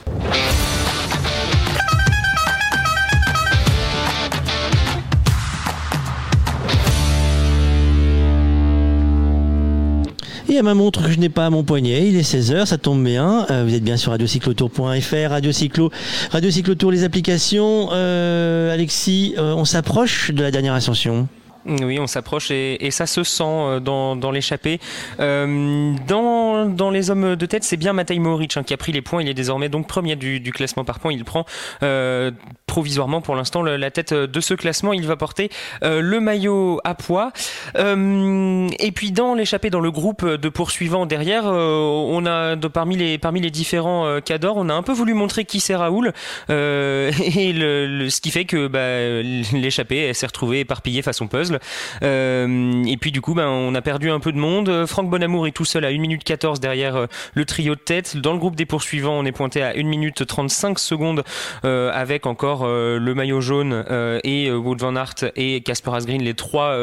Et à ma montre que je n'ai pas à mon poignet, il est 16h, ça tombe bien. Euh, vous êtes bien sur radiocyclotour.fr, Radiocyclo, Radiocyclotour, les applications. Euh, Alexis, euh, on s'approche de la dernière ascension. Oui, on s'approche et, ça se sent euh, dans, l'échappée. Euh, dans, les hommes de tête, c'est bien Matej Mohoric hein, qui a pris les points. Il est désormais donc premier du, classement par points. Il prend euh, provisoirement pour l'instant la tête de ce classement. Il va porter le maillot à poids. et puis dans l'échappée, dans le groupe de poursuivants derrière, on a parmi, les, différents cadors, on a un peu voulu montrer qui c'est Raoul. [LAUGHS] et ce qui fait que bah, l'échappée s'est retrouvée éparpillée façon puzzle. Semble. et puis du coup, ben, on a perdu un peu de monde. Franck Bonamour est tout seul à 1 minute 14 derrière le trio de tête. Dans le groupe des poursuivants, on est pointé à 1 minute 35 secondes avec encore le maillot jaune et Wood van Aert et Casper Asgreen, les trois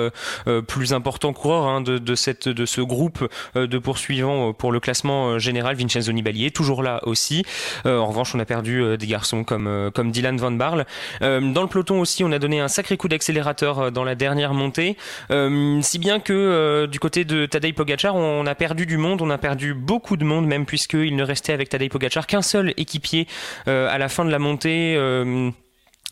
plus importants coureurs hein, de, de, cette, de ce groupe de poursuivants pour le classement général. Vincenzo Nibali est toujours là aussi. en revanche, on a perdu des garçons comme, comme Dylan Van Barle. dans le peloton aussi, on a donné un sacré coup d'accélérateur dans la dernière montée, si bien que du côté de Tadej Pogacar, on a perdu du monde, on a perdu beaucoup de monde même puisqu'il ne restait avec Tadej Pogacar qu'un seul équipier à la fin de la montée.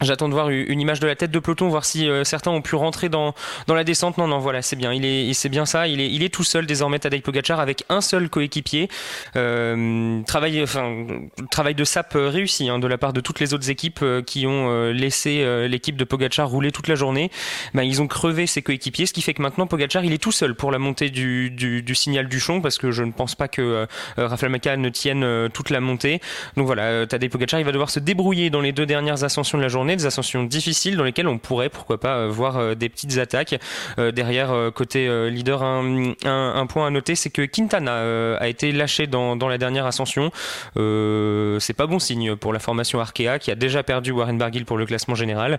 J'attends de voir une image de la tête de peloton, voir si euh, certains ont pu rentrer dans, dans la descente. Non, non, voilà, c'est bien. Il est, c'est bien ça. Il est, il est tout seul désormais, Tadej Pogacar, avec un seul coéquipier. Euh, travail, enfin, travail de sap euh, réussi hein, de la part de toutes les autres équipes euh, qui ont laissé l'équipe de Pogacar rouler toute la journée. Ben, ils ont crevé ses coéquipiers, ce qui fait que maintenant Pogacar, il est tout seul pour la montée du, du, du signal du Chon, parce que je ne pense pas que Rafael Maca ne tienne toute la montée. Donc voilà, Tadej Pogacar, il va devoir se débrouiller dans les deux dernières ascensions de la journée des ascensions difficiles dans lesquelles on pourrait, pourquoi pas, euh, voir euh, des petites attaques. Euh, derrière, côté leader, un, point à noter, c'est que Quintana a été lâché dans, dans la dernière ascension. c'est pas bon signe pour la formation Arkea, qui a déjà perdu Warren Barguil pour le classement général,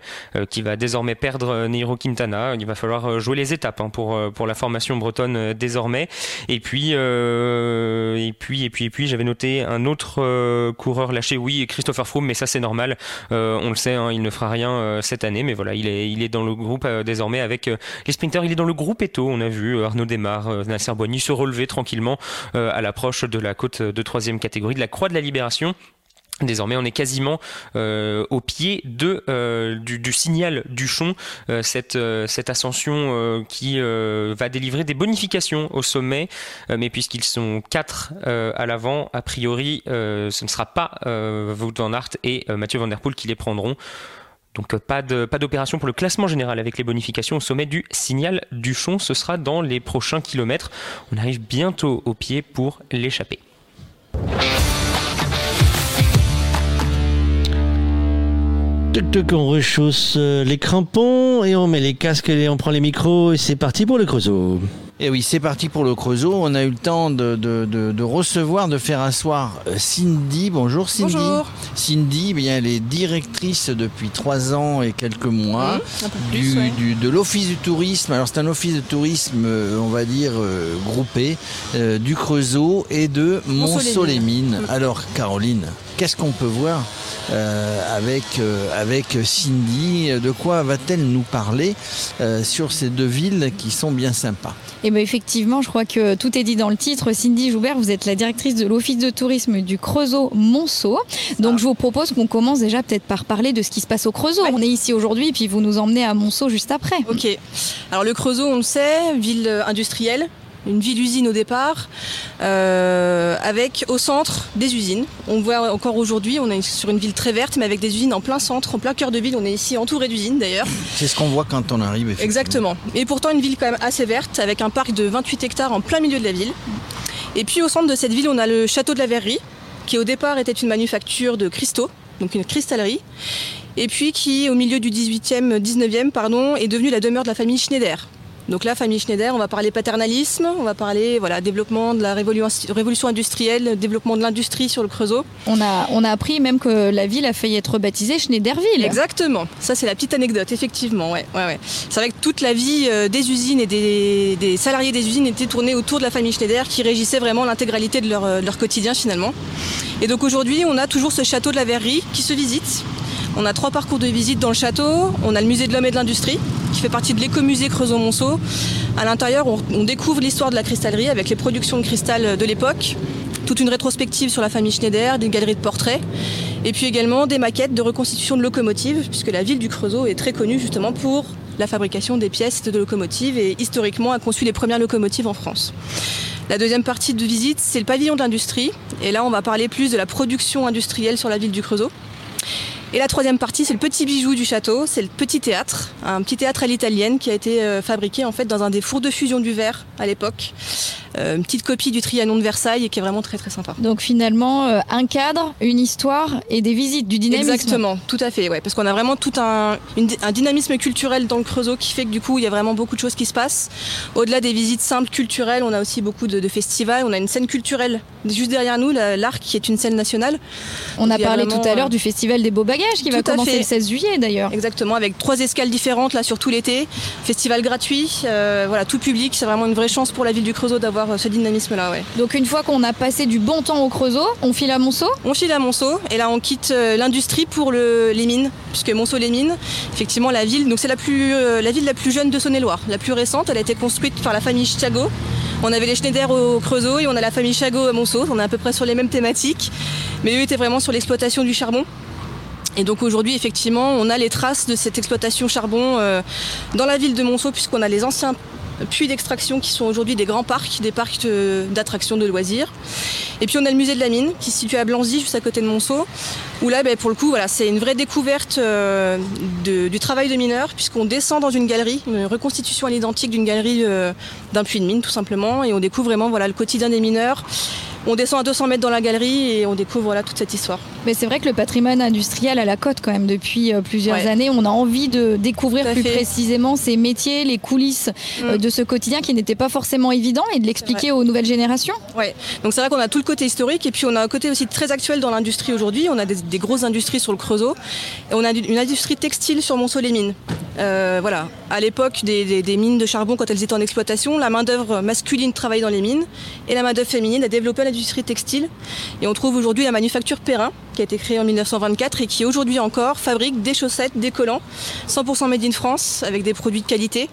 qui va désormais perdre Neiro Quintana. Il va falloir jouer les étapes hein, pour, pour la formation bretonne désormais. Et puis, et puis, et puis, et puis, j'avais noté un autre coureur lâché, oui, Christopher Froome, mais ça c'est normal. on le sait, hein, il ne fera rien euh, cette année, mais voilà, il est, il est dans le groupe euh, désormais avec euh, les sprinters. Il est dans le groupe Eto. On a vu Arnaud Desmar, Nasser Boigny se relever tranquillement à l'approche de la côte de troisième catégorie de la Croix de la Libération. Désormais, on est quasiment au pied de, du, signal du Chon, cette, cette ascension qui va délivrer des bonifications au sommet, mais puisqu'ils sont quatre à l'avant, a priori, ce ne sera pas Wout van Aert et Mathieu Van Der Poel qui les prendront. Donc euh, pas d'opération pour le classement général avec les bonifications au sommet du signal du Chon. Ce sera dans les prochains kilomètres. On arrive bientôt au pied pour l'échapper. On rechausse euh, les crampons et on met les casques et on prend les micros et c'est parti pour le Creusot. Et eh oui, c'est parti pour le Creusot. On a eu le temps de, de, recevoir, de faire asseoir euh, Cindy. Bonjour Cindy. Bonjour. Cindy, eh bien, elle est directrice depuis trois ans et quelques mois du, de l'Office du tourisme. Alors c'est un office de tourisme, euh, on va dire, euh, groupé, du Creusot et de Mont-Solémine. Alors Caroline, qu'est-ce qu'on peut voir avec, avec Cindy? De quoi va-t-elle nous parler sur ces deux villes qui sont bien sympas? Et eh bien effectivement, je crois que tout est dit dans le titre. Cindy Joubert, vous êtes la directrice de l'Office de tourisme du Creusot Monceau. Donc je vous propose qu'on commence déjà peut-être par parler de ce qui se passe au Creusot. On est ici aujourd'hui, puis vous nous emmenez à Monceau juste après. Ok. Alors le Creusot, on le sait, ville industrielle, une ville-usine au départ, euh, avec au centre des usines. On voit encore aujourd'hui, on est sur une ville très verte, mais avec des usines en plein centre, en plein cœur de ville. On est ici entouré d'usines d'ailleurs. C'est ce qu'on voit quand on arrive. Exactement. Et pourtant une ville quand même assez verte, avec un parc de 28 hectares en plein milieu de la ville. Et puis au centre de cette ville, on a le château de la Verrerie, qui au départ était une manufacture de cristaux, donc une cristallerie et puis qui, au milieu du 18e, 19e, pardon, est devenue la demeure de la famille Schneider. Donc là, famille Schneider, on va parler paternalisme, on va parler voilà, développement de la révolution industrielle, développement de l'industrie sur le Creusot. On a, on a appris même que la ville a failli être baptisée Schneiderville. Exactement, ça c'est la petite anecdote, effectivement. Ouais, ouais, ouais. C'est vrai que toute la vie euh, des usines et des, salariés des usines était tournée autour de la famille Schneider qui régissait vraiment l'intégralité de leur, euh, de leur quotidien finalement. Et donc aujourd'hui, on a toujours ce château de la Verrerie qui se visite on a trois parcours de visite dans le château. On a le musée de l'homme et de l'industrie, qui fait partie de l'écomusée Creusot-Monceau. À l'intérieur, on, découvre l'histoire de la cristallerie avec les productions de cristal de l'époque, toute une rétrospective sur la famille Schneider, des galeries de portraits, et puis également des maquettes de reconstitution de locomotives, puisque la ville du Creusot est très connue justement pour la fabrication des pièces de locomotives et historiquement a conçu les premières locomotives en France. La deuxième partie de visite, c'est le pavillon de l'industrie. Et là, on va parler plus de la production industrielle sur la ville du Creusot. Et la troisième partie, c'est le petit bijou du château, c'est le petit théâtre, un petit théâtre à l'italienne qui a été euh, fabriqué en fait dans un des fours de fusion du verre à l'époque. Euh, une petite copie du Trianon de Versailles et qui est vraiment très très sympa. Donc finalement, euh, un cadre, une histoire et des visites, du dynamisme. Exactement, tout à fait, ouais, parce qu'on a vraiment tout un, une- un dynamisme culturel dans le Creusot qui fait que du coup, il y a vraiment beaucoup de choses qui se passent. Au-delà des visites simples culturelles, on a aussi beaucoup de, de festivals. On a une scène culturelle juste derrière nous, la- l'Arc, qui est une scène nationale. On a parlé vraiment, tout à l'heure du Festival des Beaux Bagages qui va tout commencer fait. le 16 juillet d'ailleurs. Exactement, avec trois escales différentes là sur tout l'été, festival gratuit, euh, voilà tout public, c'est vraiment une vraie chance pour la ville du Creusot d'avoir euh, ce dynamisme-là, ouais. Donc une fois qu'on a passé du bon temps au Creusot, on file à Monceau? On file à Monceau et là on quitte euh, l'industrie pour le- les mines, puisque Monceau les mines, effectivement la ville, donc c'est la plus euh, la ville la plus jeune de Saône-et-Loire, la plus récente, elle a été construite par la famille Chiago. On avait les Schneider au Creusot et on a la famille Chagot à Monceau, on est à peu près sur les mêmes thématiques, mais eux étaient vraiment sur l'exploitation du charbon. Et donc aujourd'hui, effectivement, on a les traces de cette exploitation charbon dans la ville de Monceau, puisqu'on a les anciens puits d'extraction qui sont aujourd'hui des grands parcs, des parcs d'attractions de loisirs. Et puis on a le musée de la mine qui se situe à Blanzy, juste à côté de Monceau, où là, ben, pour le coup, voilà, c'est une vraie découverte euh, de- du travail de mineur, puisqu'on descend dans une galerie, une reconstitution à l'identique d'une galerie euh, d'un puits de mine, tout simplement, et on découvre vraiment voilà, le quotidien des mineurs. On descend à 200 mètres dans la galerie et on découvre voilà, toute cette histoire. Mais c'est vrai que le patrimoine industriel à la côte quand même depuis euh, plusieurs Ouais. années, on a envie de découvrir plus fait. Mm. précisément ces métiers, les coulisses euh, de ce quotidien qui n'était pas forcément évident et de l'expliquer aux nouvelles générations. Ouais. Donc c'est vrai qu'on a tout le côté historique et puis on a un côté aussi très actuel dans l'industrie aujourd'hui. On a des, des grosses industries sur le Creusot et on a une industrie textile sur Monceau-les-Mines. Euh, voilà. À l'époque des, mines de charbon, quand elles étaient en exploitation, la main-d'œuvre masculine travaillait dans les mines et la main-d'œuvre féminine a développé l'industrie textile. Et on trouve aujourd'hui la manufacture Perrin qui a été créée en 1924 et qui aujourd'hui encore fabrique des chaussettes, des collants 100% made in France avec des produits de qualité.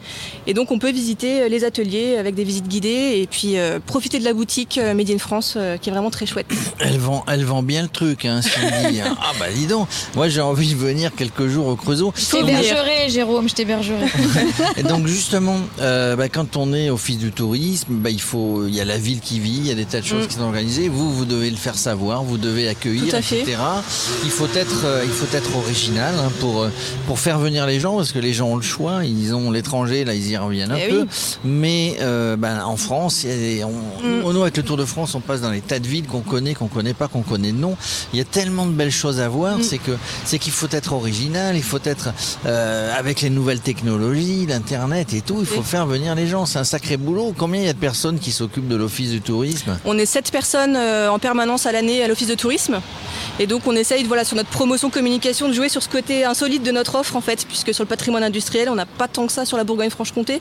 Et donc on peut visiter les ateliers avec des visites guidées et puis euh, profiter de la boutique euh, Made in France euh, qui est vraiment très chouette. Elle vend, elle vend bien le truc, hein, hein. [LAUGHS] ah bah dis donc, moi j'ai envie de venir quelques jours au Creusot. Je t'hébergerai, Jérôme, je t'hébergerai. [LAUGHS] Et donc justement, euh, bah, quand on est office du tourisme, bah, il faut, il y a la ville qui vit, il y a des tas de choses Mm. qui sont organisées. Vous, vous devez le faire savoir, vous devez accueillir, etc. Il faut être, euh, il faut être original hein, pour euh, pour faire venir les gens, parce que les gens ont le choix. Ils ont l'étranger, là, ils y reviennent un Eh peu. oui. Mais euh, bah, en France, on, Mm. avec le Tour de France, on passe dans les tas de villes qu'on connaît, qu'on connaît pas, qu'on connaît de nom. Il y a tellement de belles choses à voir. Mm. C'est que c'est qu'il faut être original, il faut être euh, avec les nouvelles technologies, l'internet et tout. Il faut faire venir les gens. C'est un sacré boulot. Combien il y a de personnes qui s'occupent de l'office du tourisme? On est sept personnes euh, en permanence à l'année à l'office de tourisme. Et donc on essaye voilà, sur notre promotion communication de jouer sur ce côté insolite de notre offre en fait, puisque sur le patrimoine industriel, on n'a pas tant que ça sur la Bourgogne-Franche-Comté.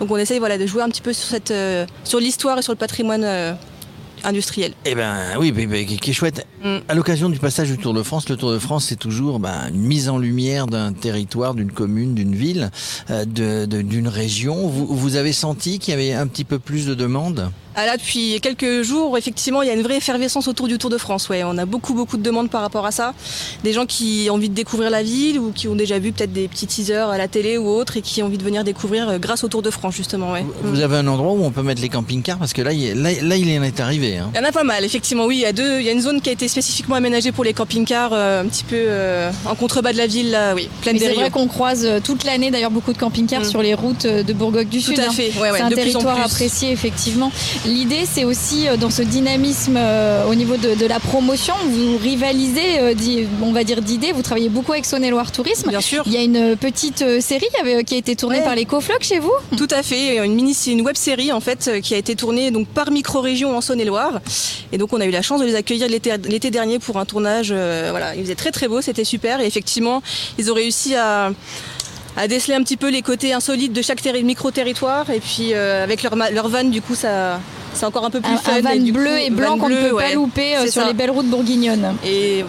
Donc on essaye voilà, de jouer un petit peu sur, cette, euh, sur l'histoire et sur le patrimoine euh, industriel. Eh ben oui, qui est chouette. Mm. À l'occasion du passage du Tour de France, le Tour de France, c'est toujours ben, une mise en lumière d'un territoire, d'une commune, d'une ville, euh, d'une région. Vous, vous avez senti qu'il y avait un petit peu plus de demandes? Ah là, depuis quelques jours, effectivement, il y a une vraie effervescence autour du Tour de France. Ouais, on a beaucoup, beaucoup de demandes par rapport à ça. Des gens qui ont envie de découvrir la ville ou qui ont déjà vu peut-être des petits teasers à la télé ou autre et qui ont envie de venir découvrir euh, grâce au Tour de France, justement. Ouais. Vous avez un endroit où on peut mettre les camping-cars? Parce que là, il, là, là, il en est arrivé. hein. Il y en a pas mal, effectivement. Oui, il y a deux. Il y a une zone qui a été spécifiquement aménagée pour les camping-cars, euh, un petit peu euh, en contrebas de la ville, là, oui, pleine c'est vrai qu'on croise toute l'année d'ailleurs beaucoup de camping-cars Mm. sur les routes de Bourgogne du Tout Sud. à hein. fait, ouais, ouais, c'est un de plus en territoire plus. apprécié effectivement. L'idée c'est aussi euh, dans ce dynamisme euh, au niveau de, de la promotion, vous rivalisez, euh, on va dire d'idées, vous travaillez beaucoup avec Saône-et-Loire Tourisme. Bien sûr. Il y a une petite série qui a été tournée Ouais. par les Coflocs chez vous Tout à fait, une mini, c'est une web série en fait qui a été tournée donc par micro-région en Saône-et-Loire. Et donc on a eu la chance de les accueillir l'été l'été dernier pour un tournage. euh, voilà, il faisait très très beau, c'était super. Et effectivement, ils ont réussi à à déceler un petit peu les côtés insolites de chaque terri- micro-territoire et puis euh, avec leur, leur van du coup ça c'est encore un peu plus un, fun un van et bleu coup, et blanc qu'on ne peut pas louper euh, sur ça. les belles routes bourguignonnes. Et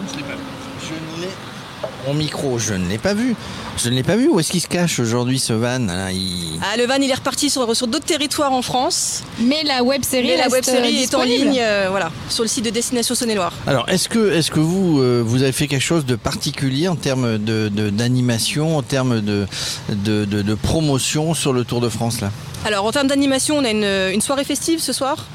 Mon micro, je ne l'ai pas vu. Je ne l'ai pas vu. Où est-ce qu'il se cache aujourd'hui ce van là Il- ah, le van il est reparti sur, sur d'autres territoires en France. Mais la web série, la web série euh, est en ligne euh, voilà, sur le site de Destination Saône-et-Loire. Alors, est-ce que, est-ce que vous, euh, vous avez fait quelque chose de particulier en termes de, de- d'animation, en termes de, de, de- de promotion sur le Tour de France là? Alors en termes d'animation, on a une, une soirée festive ce soir.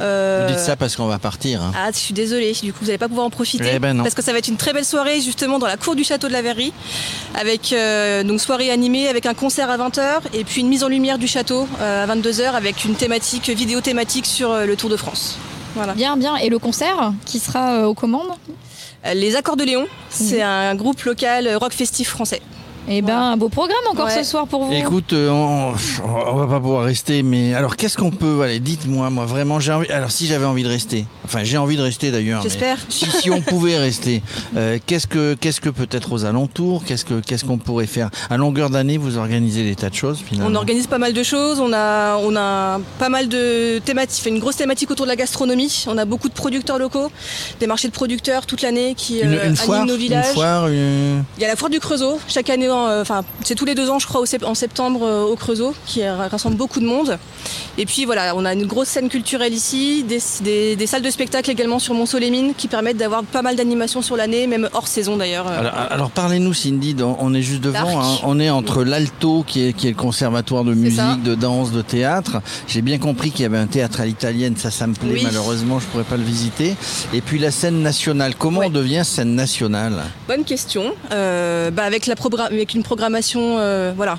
Vous dites ça parce qu'on va partir. hein. Ah, je suis désolée, du coup vous n'allez pas pouvoir en profiter Eh ben non. parce que ça va être une très belle soirée justement dans la cour du château de la Verrerie avec euh, donc soirée animée avec un concert à 20h et puis une mise en lumière du château euh, à 22h avec une thématique vidéo thématique sur euh, le Tour de France. Voilà. Bien, bien. Et le concert qui sera euh, aux commandes? Les Accords de Léon, c'est un groupe local euh, rock festif français. Eh ben, un beau programme encore Ouais. ce soir pour vous. Écoute, euh, on, on va pas pouvoir rester, mais alors qu'est-ce qu'on peut Allez, dites-moi, moi vraiment, j'ai envie. Alors si j'avais envie de rester, enfin j'ai envie de rester d'ailleurs. J'espère. Si, si on pouvait rester, euh, qu'est-ce que qu'est-ce que peut-être aux alentours Qu'est-ce que qu'est-ce qu'on pourrait faire? À longueur d'année, vous organisez des tas de choses finalement. On organise pas mal de choses, on a, on a pas mal de thématiques, fait une grosse thématique autour de la gastronomie. On a beaucoup de producteurs locaux, des marchés de producteurs toute l'année qui euh, une animent foire, nos une villages. foire, une- Il y a la foire du Creusot, chaque année, euh, enfin c'est tous les deux ans je crois en septembre euh, au Creusot, qui rassemble beaucoup de monde. Et puis voilà, on a une grosse scène culturelle ici, des, des- des salles de spectacle également sur Mont-Solémine qui permettent d'avoir pas mal d'animations sur l'année, même hors saison d'ailleurs. euh. Alors, alors, parlez-nous Cindy, on est juste devant, hein. on est entre l'Alto qui est, qui est le conservatoire de musique, de danse, de théâtre. J'ai bien compris qu'il y avait un théâtre à l'italienne, ça ça me plaît, Oui. malheureusement je pourrais pas le visiter. Et puis la scène nationale, comment on devient scène nationale? Bonne question. Euh, bah, avec, la progra- avec une programmation euh, voilà,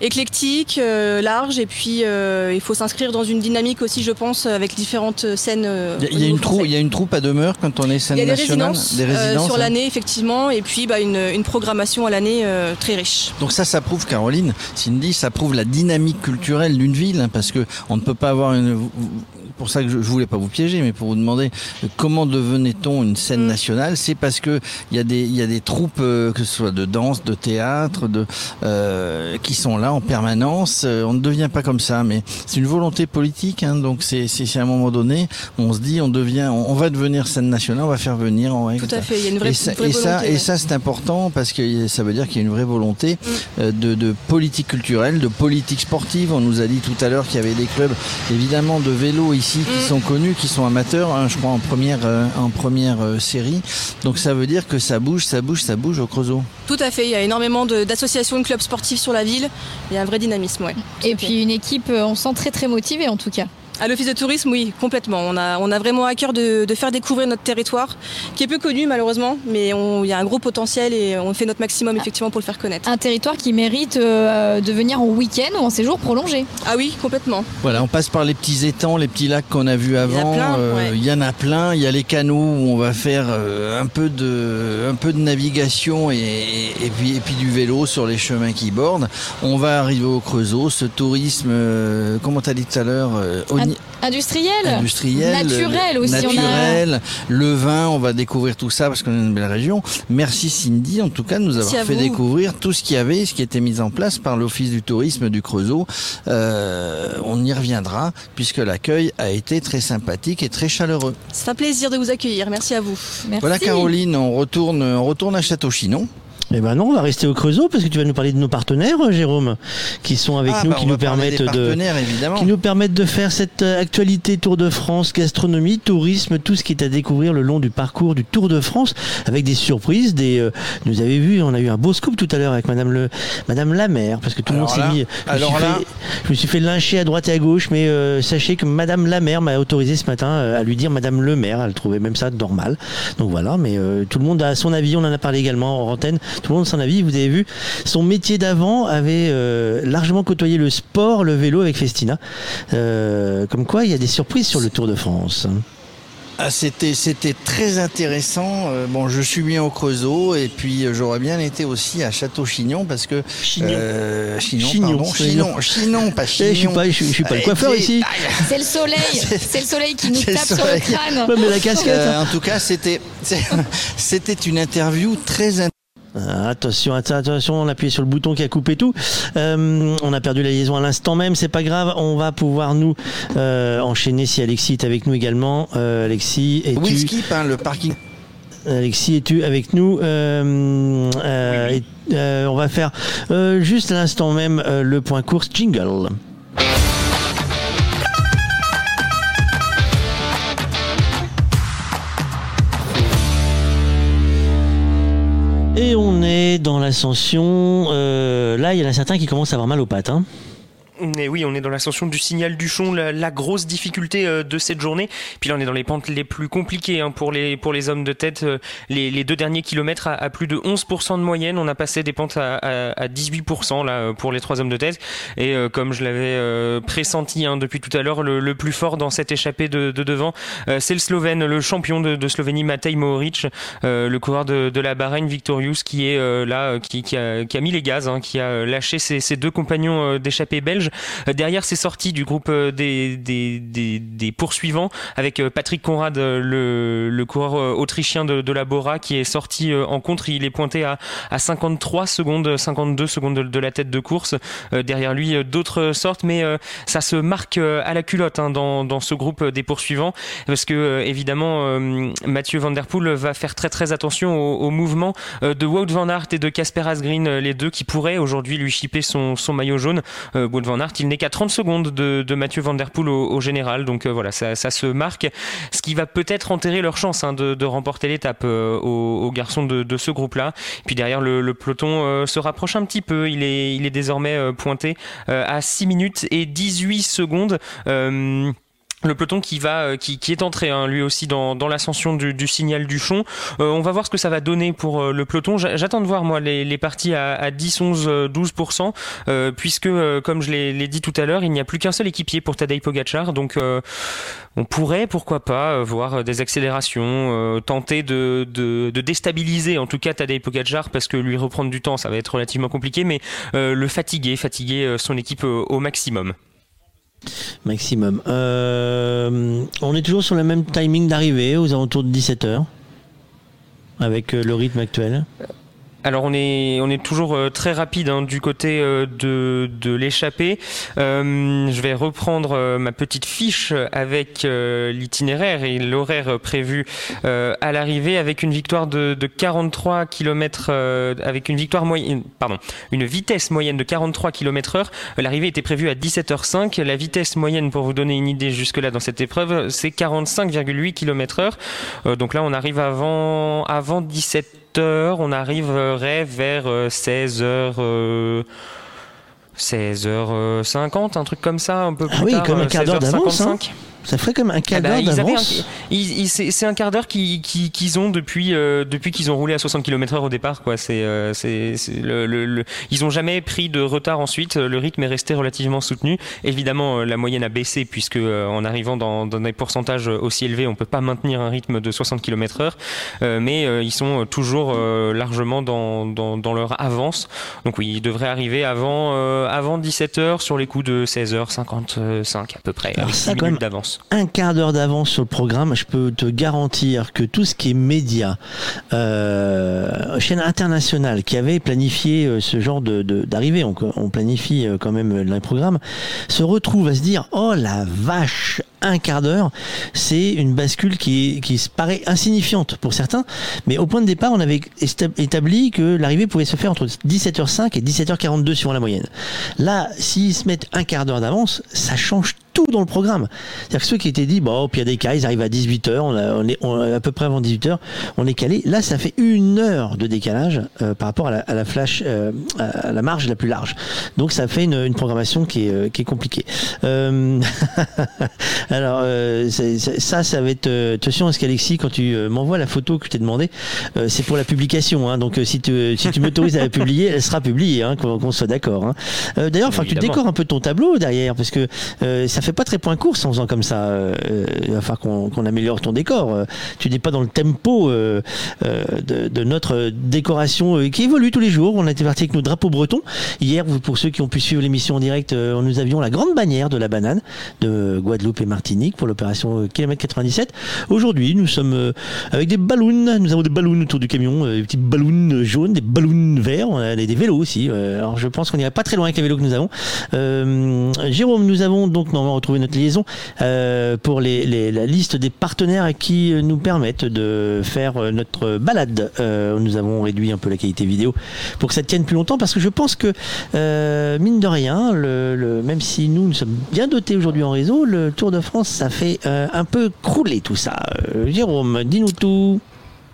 éclectique, euh, large, et puis euh, il faut s'inscrire dans une dynamique aussi, je pense, avec différentes scènes. euh, Il y a- une troupe, il y a une troupe à demeure quand on est scène Il y a des nationale? résidences, Des résidences, sur hein. l'année, effectivement, et puis bah, une, une programmation à l'année très riche. Donc ça, ça prouve, Caroline, Cindy, ça prouve la dynamique culturelle d'une ville, hein, parce que on ne peut pas avoir une. Pour ça que je, je voulais pas vous piéger, mais pour vous demander euh, comment devenait-on une Mm. scène nationale, c'est parce que il y a des il y a des troupes, euh, que ce soit de danse, de théâtre, de euh, qui sont là en permanence. On ne devient pas comme ça, mais c'est une volonté politique. Hein, donc c'est à un moment donné, on se dit, on devient, on, on va devenir scène nationale, on va faire venir. va- Tout à fait, il y a une vraie- et ça, une vraie et ça, volonté, et ça, c'est important parce que ça veut dire qu'il y a une vraie volonté euh, de, de politique culturelle, de politique sportive. On nous a dit tout à l'heure qu'il y avait des clubs, évidemment, de vélo ici qui sont connus, qui sont amateurs, hein, je crois en première, euh, en première euh, série. Donc ça veut dire que ça bouge, ça bouge, ça bouge au Creusot. Tout à fait, il y a énormément d'associations, de, clubs sportifs sur la ville. Il y a un vrai dynamisme, ouais. Et puis une équipe, euh, on sent très très motivée en tout cas. À l'office de tourisme, oui, complètement. On a, on a vraiment à cœur de, de faire découvrir notre territoire, qui est peu connu malheureusement, mais il y a un gros potentiel et on fait notre maximum effectivement pour le faire connaître. Un territoire qui mérite euh, de venir en week-end ou en séjour prolongé. Ah oui, complètement. Voilà, on passe par les petits étangs, les petits lacs qu'on a vus avant. plein, Euh, ouais. Il y en a plein. Il y a les canaux où on va faire euh, un peu de, un peu de navigation et, et puis, et puis du vélo sur les chemins qui bordent. On va arriver au Creusot. Ce tourisme, euh, comment t'as dit tout à l'heure, Industriel. industriel, Naturel aussi. on a- naturel, le vin, on va découvrir tout ça parce qu'on est une belle région. Merci Cindy, en tout cas, de nous avoir fait vous. découvrir tout ce qu'il y avait, ce qui était mis en place par l'Office du tourisme du Creusot. Euh, on y reviendra puisque l'accueil a été très sympathique et très chaleureux. C'est un plaisir de vous accueillir. Merci à vous. Voilà Caroline, on retourne, on retourne à Château-Chinon. Eh ben non, on va rester au Creusot parce que tu vas nous parler de nos partenaires, euh, Jérôme, qui sont avec Ah, nous, bah, qui nous permettent de, évidemment. qui nous permettent de faire cette euh, actualité Tour de France, gastronomie, tourisme, tout ce qui est à découvrir le long du parcours du Tour de France, avec des surprises, des. euh, nous avez vu, on a eu un beau scoop tout à l'heure avec Madame le, Madame la maire, parce que tout le monde s'est mis. Je me, alors suis là- fait, je me suis fait lyncher à droite et à gauche, mais euh, sachez que Madame la maire m'a autorisé ce matin euh, à lui dire Madame le maire. Elle trouvait même ça normal. Donc voilà, mais euh, tout le monde a son avis. On en a parlé également en antenne. Tout le monde a son avis. Vous avez vu, son métier d'avant avait euh, largement côtoyé le sport, le vélo avec Festina. Euh, comme quoi, il y a des surprises sur le Tour de France. Ah, c'était c'était très intéressant. Euh, bon, je suis bien au Creusot et puis euh, j'aurais bien été aussi à Château-Chignon parce que Chignon. euh, Chignon, Chignon, pardon, Chignon. Chinon, Chinon, pas Eh, Chignon. je suis pas, je, suis- je suis pas le coiffeur ici. C'est le soleil, [LAUGHS] c'est le soleil qui [LAUGHS] nous tape sur le soleil. crâne. Ouais, mais la casquette. Euh, hein. en tout cas, c'était [LAUGHS] c'était une interview très intéressante. Ah, Attention, atten- attention, on a appuyé sur le bouton qui a coupé tout. Euh, on a perdu la liaison à l'instant même, c'est pas grave. On va pouvoir nous euh, enchaîner si Alexis est avec nous également. Euh, Alexis, es-tu Whisky, hein, le parking. Alexis, es-tu avec nous et- On va faire juste à l'instant même le point course jingle. Et on est dans l'ascension. euh, là, il y en a certains qui commencent à avoir mal aux pattes. hein. Oui, on est dans l'ascension du signal du Chon, la, grosse difficulté euh, de cette journée. Puis là, on est dans les pentes les plus compliquées hein, pour, les, pour les hommes de tête. Euh, les, deux derniers kilomètres à, plus de 11% de moyenne. On a passé des pentes à, à, 18% là, pour les trois hommes de tête. Et euh, comme je l'avais pressenti hein, depuis tout à l'heure, le, plus fort dans cette échappée de, devant, c'est le Slovène, le champion de, Slovénie, Matej Mohoric, le coureur de, la Bahreïn Victorious, qui est là, qui, a, qui, a, mis les gaz, hein, qui a lâché ses, ses deux compagnons d'échappée belge. Euh, derrière, c'est sorti du groupe euh, des, poursuivants avec euh, Patrick Conrad, le, coureur autrichien de, la Bora, qui est sorti en contre. Il est pointé à, à 53 secondes, 52 secondes de, la tête de course. derrière lui, d'autres sortes, mais ça se marque à la culotte hein, dans, ce groupe des poursuivants, parce que évidemment, Mathieu Van Der Poel va faire très très attention au, mouvement de Wout Van Aert et de Casper Asgreen, les deux qui pourraient aujourd'hui lui chipper son, maillot jaune. Il n'est qu'à 30 secondes de, Mathieu Van Der Poel au, général. Donc euh, voilà, ça, se marque. Ce qui va peut-être enterrer leur chance hein, de, remporter l'étape euh, aux, garçons de, ce groupe-là. Puis derrière, le, peloton euh, se rapproche un petit peu. Il est, il est désormais pointé à 6 minutes et 18 secondes le peloton qui va euh, qui, est entré hein, lui aussi dans, l'ascension du, signal du Chon. Euh, on va voir ce que ça va donner pour euh, le peloton. J'attends de voir moi les, parties à, à 10, 11, 12%, puisque comme je l'ai dit tout à l'heure, il n'y a plus qu'un seul équipier pour Tadej Pogacar, donc on pourrait pourquoi pas voir des accélérations, tenter de, de, de, déstabiliser en tout cas Tadej Pogacar parce que lui reprendre du temps ça va être relativement compliqué, mais le fatiguer, fatiguer son équipe au maximum. Maximum. Euh, on est toujours sur le même timing d'arrivée, aux alentours de 17h, avec euh, le rythme actuel alors on est on est toujours euh, très rapide hein, du côté euh, de, de l'échappée. Euh, je vais reprendre ma petite fiche avec l'itinéraire et l'horaire prévu à l'arrivée avec une victoire de, de 43 km avec une victoire moyenne pardon une vitesse moyenne de 43 km heure. L'arrivée était prévue à 17h05. La vitesse moyenne pour vous donner une idée jusque là dans cette épreuve c'est 45,8 km heure. donc là on arrive avant avant 17 on arriverait vers 16h. 16h50, un truc comme ça, un peu ah oui, comme un quart d'heure d'avance. Hein. Ça ferait comme un quart eh ben, d'heure d'avance. C'est un quart d'heure qu'ils ont depuis, euh, depuis qu'ils ont roulé à 60 km/h au départ. Quoi. C'est euh, le, le, ils n'ont jamais pris de retard ensuite. Le rythme est resté relativement soutenu. Évidemment, euh, la moyenne a baissé puisque en arrivant dans, dans, des pourcentages aussi élevés, on peut pas maintenir un rythme de 60 km/h. mais ils sont toujours largement dans, dans, dans, leur avance. Donc oui, ils devraient arriver avant, avant 17h sur les coups de 16h55 à peu près. avec 10 minutes d'avance un quart d'heure d'avance sur le programme, je peux te garantir que tout ce qui est média, euh, chaîne internationale qui avait planifié euh, ce genre de d'arrivée, on, on, planifie euh, quand même le programme, se retrouve à se dire oh la vache, un quart d'heure, c'est une bascule qui, qui se paraît insignifiante pour certains, mais au point de départ, on avait établi que l'arrivée pouvait se faire entre 17h05 et 17h42 suivant la moyenne. Là, s'ils se mettent un quart d'heure d'avance, ça change tout dans le programme. C'est-à-dire que ceux qui étaient dit, bon, puis il des cas, ils arrivent à 18h, on, est à peu près avant 18h, on est calé. Là, ça fait une heure de décalage euh, par rapport à la, flash, euh, à la marge la plus large. Donc ça fait une, programmation qui est, euh, qui est compliquée. [LAUGHS] alors, ça, ça va être... attention à ce qu'Alexis, quand tu m'envoies la photo que je t'ai demandé, c'est pour la publication. Hein, donc si tu, si tu m'autorises à la publier, elle sera publiée, hein, qu'on soit d'accord. Hein. D'ailleurs, enfin, tu décores un peu ton tableau derrière, parce que ça ça fait pas très point course en faisant comme ça. Euh, il va falloir qu'on améliore ton décor. Euh, tu n'es pas dans le tempo euh, de, notre décoration qui évolue tous les jours. On a été parti avec nos drapeaux bretons. Hier, pour ceux qui ont pu suivre l'émission en direct, nous avions la grande bannière de la banane de Guadeloupe et Martinique pour l'opération kilomètre 97. Aujourd'hui, nous sommes avec des ballons. Nous avons des ballons autour du camion, des petits ballons jaunes, des ballons verts. Des, vélos aussi. alors, je pense qu'on n'irait pas très loin avec les vélos que nous avons. Jérôme, nous avons donc normalement retrouver notre liaison euh, pour la liste des partenaires qui nous permettent de faire notre balade. Euh, nous avons réduit un peu la qualité vidéo pour que ça tienne plus longtemps parce que je pense que, euh, mine de rien, même si nous, nous sommes bien dotés aujourd'hui en réseau, le Tour de France, ça fait un peu crouler tout ça. Jérôme, dis-nous tout.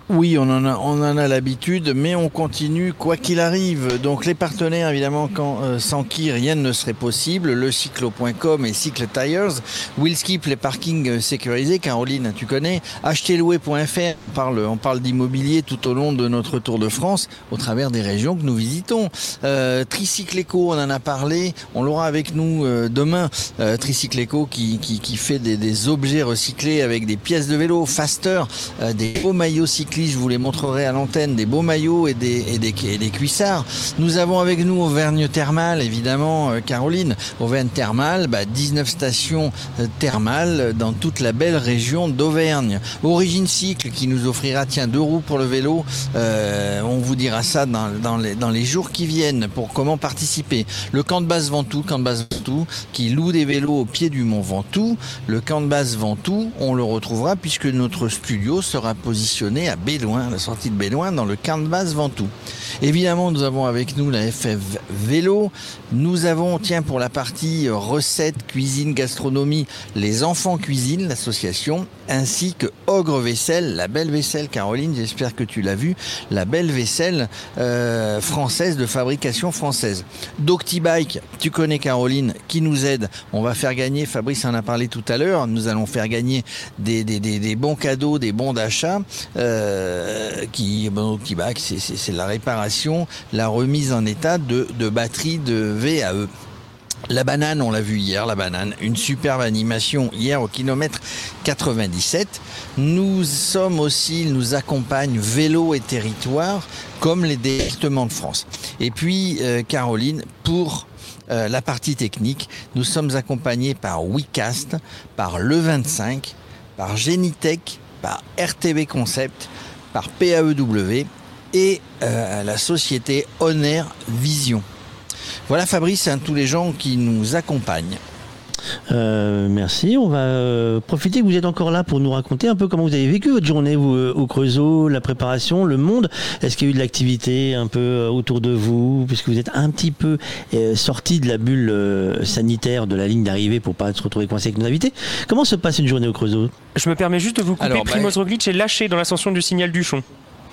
Oui, on en a, on en a l'habitude, mais on continue quoi qu'il arrive. Donc les partenaires, évidemment, quand, euh, sans qui rien ne serait possible, le cyclo.com et Cycle Tires, Willskip, les parkings euh, sécurisés, Caroline, tu connais, acheterlouer.fr, on parle, on parle d'immobilier tout au long de notre Tour de France, au travers des régions que nous visitons. Euh, Tricycle Eco, on en a parlé, on l'aura avec nous euh, demain. Tricycle Eco qui, qui, qui fait des, objets recyclés avec des pièces de vélo, Faster, des beaux maillots cyclistes je vous les montrerai à l'antenne, des beaux maillots et des, et des, cuissards. Nous avons avec nous Auvergne Thermale, évidemment, euh, Caroline. Auvergne Thermale, bah, 19 stations euh, thermales dans toute la belle région d'Auvergne. Origine Cycle qui nous offrira, tiens, deux roues pour le vélo. Euh, on vous dira ça dans, dans, les, dans les jours qui viennent pour comment participer. Le camp de base Ventoux, camp de base Ventoux, qui loue des vélos au pied du mont Ventoux. Le camp de base Ventoux, on le retrouvera puisque notre studio sera positionné à Béloin, la sortie de Béloin, dans le base Ventoux. Évidemment, nous avons avec nous la FF Vélo. Nous avons, tiens, pour la partie recettes, cuisine, gastronomie, les enfants cuisine, l'association, ainsi que Ogre Vaisselle, la belle vaisselle, Caroline, j'espère que tu l'as vu, la belle vaisselle euh, française de fabrication française. Doctibike, tu connais Caroline, qui nous aide. On va faire gagner, Fabrice en a parlé tout à l'heure, nous allons faire gagner des bons cadeaux, des bons d'achat. Euh, qui, bon, Doctibike, c'est la réparation, la remise en état de, batteries de VAE. La banane, on l'a vu hier, la banane, une superbe animation hier au kilomètre 97. Nous sommes aussi, nous accompagnent vélo et territoire, comme les départements de France. Et puis, euh, Caroline, pour euh, la partie technique, nous sommes accompagnés par WeCast, par Le25, par Genitech, par RTB Concept, par PAEW et euh, la société Honor Vision. Voilà Fabrice, hein, tous les gens qui nous accompagnent. Euh, merci. On va euh, profiter que vous êtes encore là pour nous raconter un peu comment vous avez vécu votre journée vous, euh, au Creusot, la préparation, le monde. Est-ce qu'il y a eu de l'activité un peu euh, autour de vous, puisque vous êtes un petit peu euh, sorti de la bulle euh, sanitaire de la ligne d'arrivée pour pas se retrouver coincé avec nos invités. Comment se passe une journée au Creusot? Je me permets juste de vous couper. Alors, bah, Primoz Roglic est lâché dans l'ascension du signal du Chon.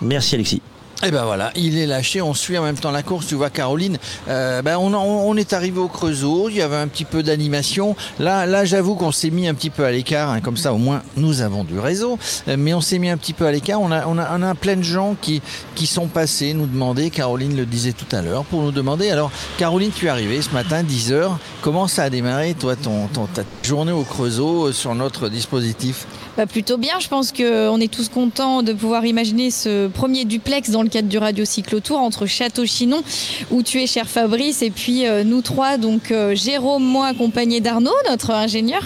Merci Alexis. Et ben voilà, il est lâché, on suit en même temps la course, tu vois Caroline, euh, ben on, est arrivé au Creusot, il y avait un petit peu d'animation, là, là j'avoue qu'on s'est mis un petit peu à l'écart, hein, comme ça au moins nous avons du réseau, euh, mais on s'est mis un petit peu à l'écart, on a, on, a, on a plein de gens qui, qui sont passés nous demander, Caroline le disait tout à l'heure, pour nous demander, alors Caroline tu es arrivée ce matin, 10h, comment ça a démarré toi ton, ton, ta journée au Creusot euh, sur notre dispositif? Bah plutôt bien, je pense qu'on est tous contents de pouvoir imaginer ce premier duplex dans le cadre du Radio Cyclotour entre Château-Chinon, où tu es cher Fabrice, et puis euh, nous trois, donc euh, Jérôme, moi accompagné d'Arnaud, notre ingénieur,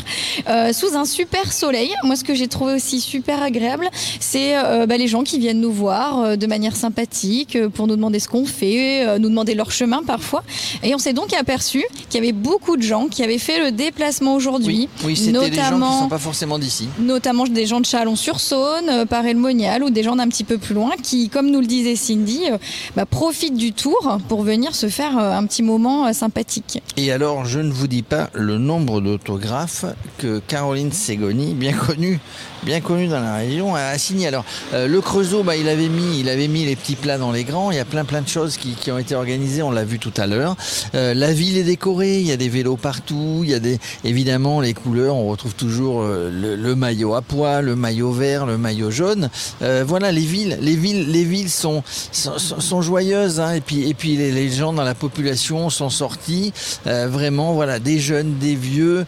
euh, sous un super soleil. Moi, ce que j'ai trouvé aussi super agréable, c'est bah, les gens qui viennent nous voir de manière sympathique pour nous demander ce qu'on fait, nous demander leur chemin parfois. Et on s'est donc aperçu qu'il y avait beaucoup de gens qui avaient fait le déplacement aujourd'hui. Oui, oui c'était des gens qui ne sont pas forcément d'ici. Notamment des gens de Chalon-sur-Saône, euh, par Monial ou des gens d'un petit peu plus loin qui, comme nous le disait Cindy, euh, bah, profitent du tour pour venir se faire euh, un petit moment sympathique. Et alors, je ne vous dis pas le nombre d'autographes que Caroline Ségoni, bien connue, bien connue dans la région, a signé. Alors, euh, le Creusot, bah, il avait mis, il avait mis les petits plats dans les grands. Il y a plein, plein de choses qui, qui ont été organisées. On l'a vu tout à l'heure. Euh, la ville est décorée. Il y a des vélos partout. Il y a des, évidemment, les couleurs. On retrouve toujours euh, le, le, maillot à pois, le maillot vert, le maillot jaune. Euh, voilà, les villes, les villes, les villes sont sont, sont joyeuses. Hein, et puis, et puis les, les, gens dans la population sont sortis. Euh, vraiment, voilà, des jeunes, des vieux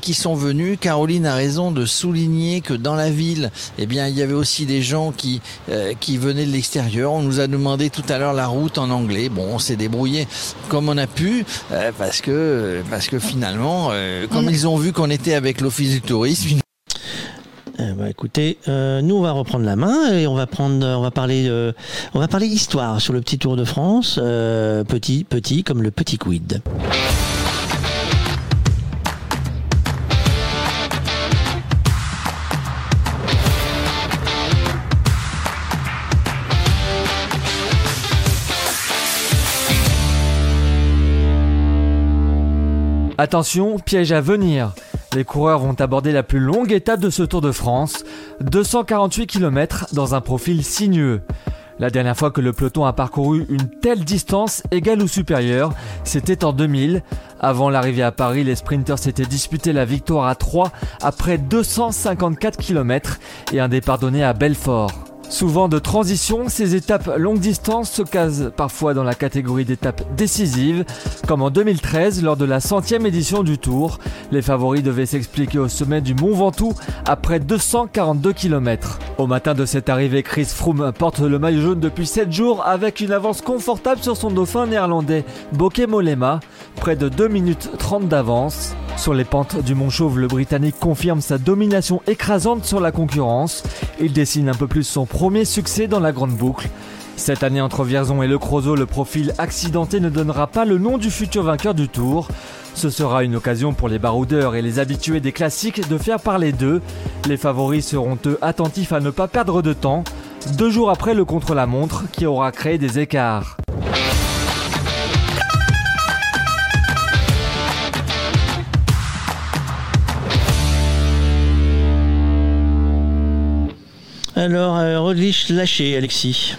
qui sont venus. Caroline a raison de souligner que dans la ville, eh bien, il y avait aussi des gens qui, euh, qui venaient de l'extérieur. On nous a demandé tout à l'heure la route en anglais. Bon, on s'est débrouillé comme on a pu euh, parce que parce que finalement, euh, comme ils ont vu qu'on était avec l'office du tourisme. Eh ben, écoutez, nous on va reprendre la main et on va prendre, on va parler, on va parler histoire sur le petit Tour de France, petit, petit comme le petit quid. Attention, piège à venir. les coureurs vont aborder la plus longue étape de ce Tour de France, 248 km dans un profil sinueux. La dernière fois que le peloton a parcouru une telle distance égale ou supérieure, c'était en 2000. Avant l'arrivée à Paris, les sprinters s'étaient disputé la victoire à 3 après 254 km et un départ donné à Belfort. Souvent de transition, ces étapes longue distance se casent parfois dans la catégorie d'étapes décisives, comme en 2013 lors de la centième édition du Tour. Les favoris devaient s'expliquer au sommet du Mont Ventoux après 242 km. Au matin de cette arrivée, Chris Froome porte le maillot jaune depuis 7 jours avec une avance confortable sur son dauphin néerlandais Bokeh Molema, près de 2 minutes 30 d'avance. Sur les pentes du Mont Chauve, le Britannique confirme sa domination écrasante sur la concurrence. Il dessine un peu plus son premier succès dans la grande boucle. Cette année entre Vierzon et Le Creusot, le profil accidenté ne donnera pas le nom du futur vainqueur du Tour. Ce sera une occasion pour les baroudeurs et les habitués des classiques de faire parler d'eux. Les favoris seront eux attentifs à ne pas perdre de temps, deux jours après le contre-la-montre qui aura créé des écarts. Alors, euh, Roglic lâché, Alexis.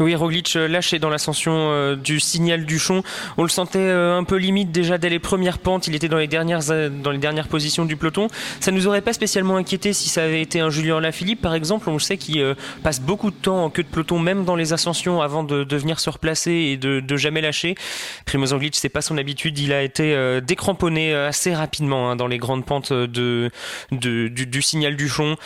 Oui, Roglic lâché dans l'ascension euh, du signal du Chon. On le sentait euh, un peu limite déjà dès les premières pentes. Il était dans les dernières, dans les dernières positions du peloton. Ça nous aurait pas spécialement inquiété si ça avait été un Julien Lafilippe, par exemple. On le sait qu'il passe beaucoup de temps en queue de peloton, même dans les ascensions, avant de, de venir se replacer et de, de jamais lâcher. Primoz Roglic, c'est pas son habitude. Il a été décramponné assez rapidement hein, dans les grandes pentes de, de du, du signal du Chon.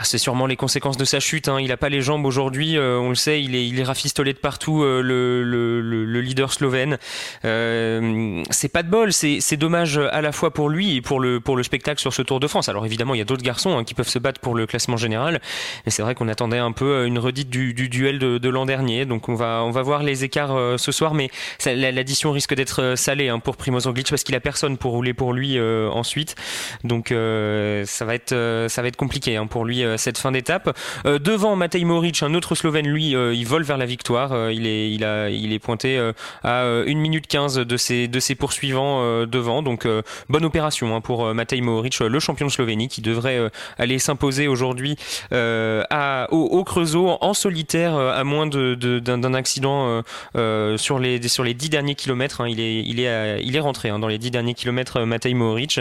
Ah, c'est sûrement les conséquences de sa chute. Hein. Il n'a pas les jambes aujourd'hui, euh, on le sait, il est, il rafistolé de partout, euh, le, le, le, leader slovène. Euh, c'est pas de bol, c'est dommage à la fois pour lui et pour le, pour le spectacle sur ce Tour de France. Alors évidemment, il y a d'autres garçons hein, qui peuvent se battre pour le classement général, mais c'est vrai qu'on attendait un peu une redite du, du duel de, l'an dernier. Donc on va, on va voir les écarts euh, ce soir, mais l'addition risque d'être salée hein, pour Primoz Roglic parce qu'il a personne pour rouler pour lui ensuite. Donc ça va être, ça va être compliqué hein, pour lui euh, cette fin d'étape. Euh, devant Matej Moric, un autre Slovène, lui, euh, il vole vers la victoire. il, est, pointé à 1 minute 15 de ses, poursuivants devant. Donc bonne opération hein, pour Matej Moric, le champion de Slovénie, qui devrait aller s'imposer aujourd'hui au, Creusot en solitaire à moins d'un de, d'un accident sur, les, sur les 10 derniers kilomètres. Hein. il, est, rentré hein, dans les 10 derniers kilomètres Matej Moric.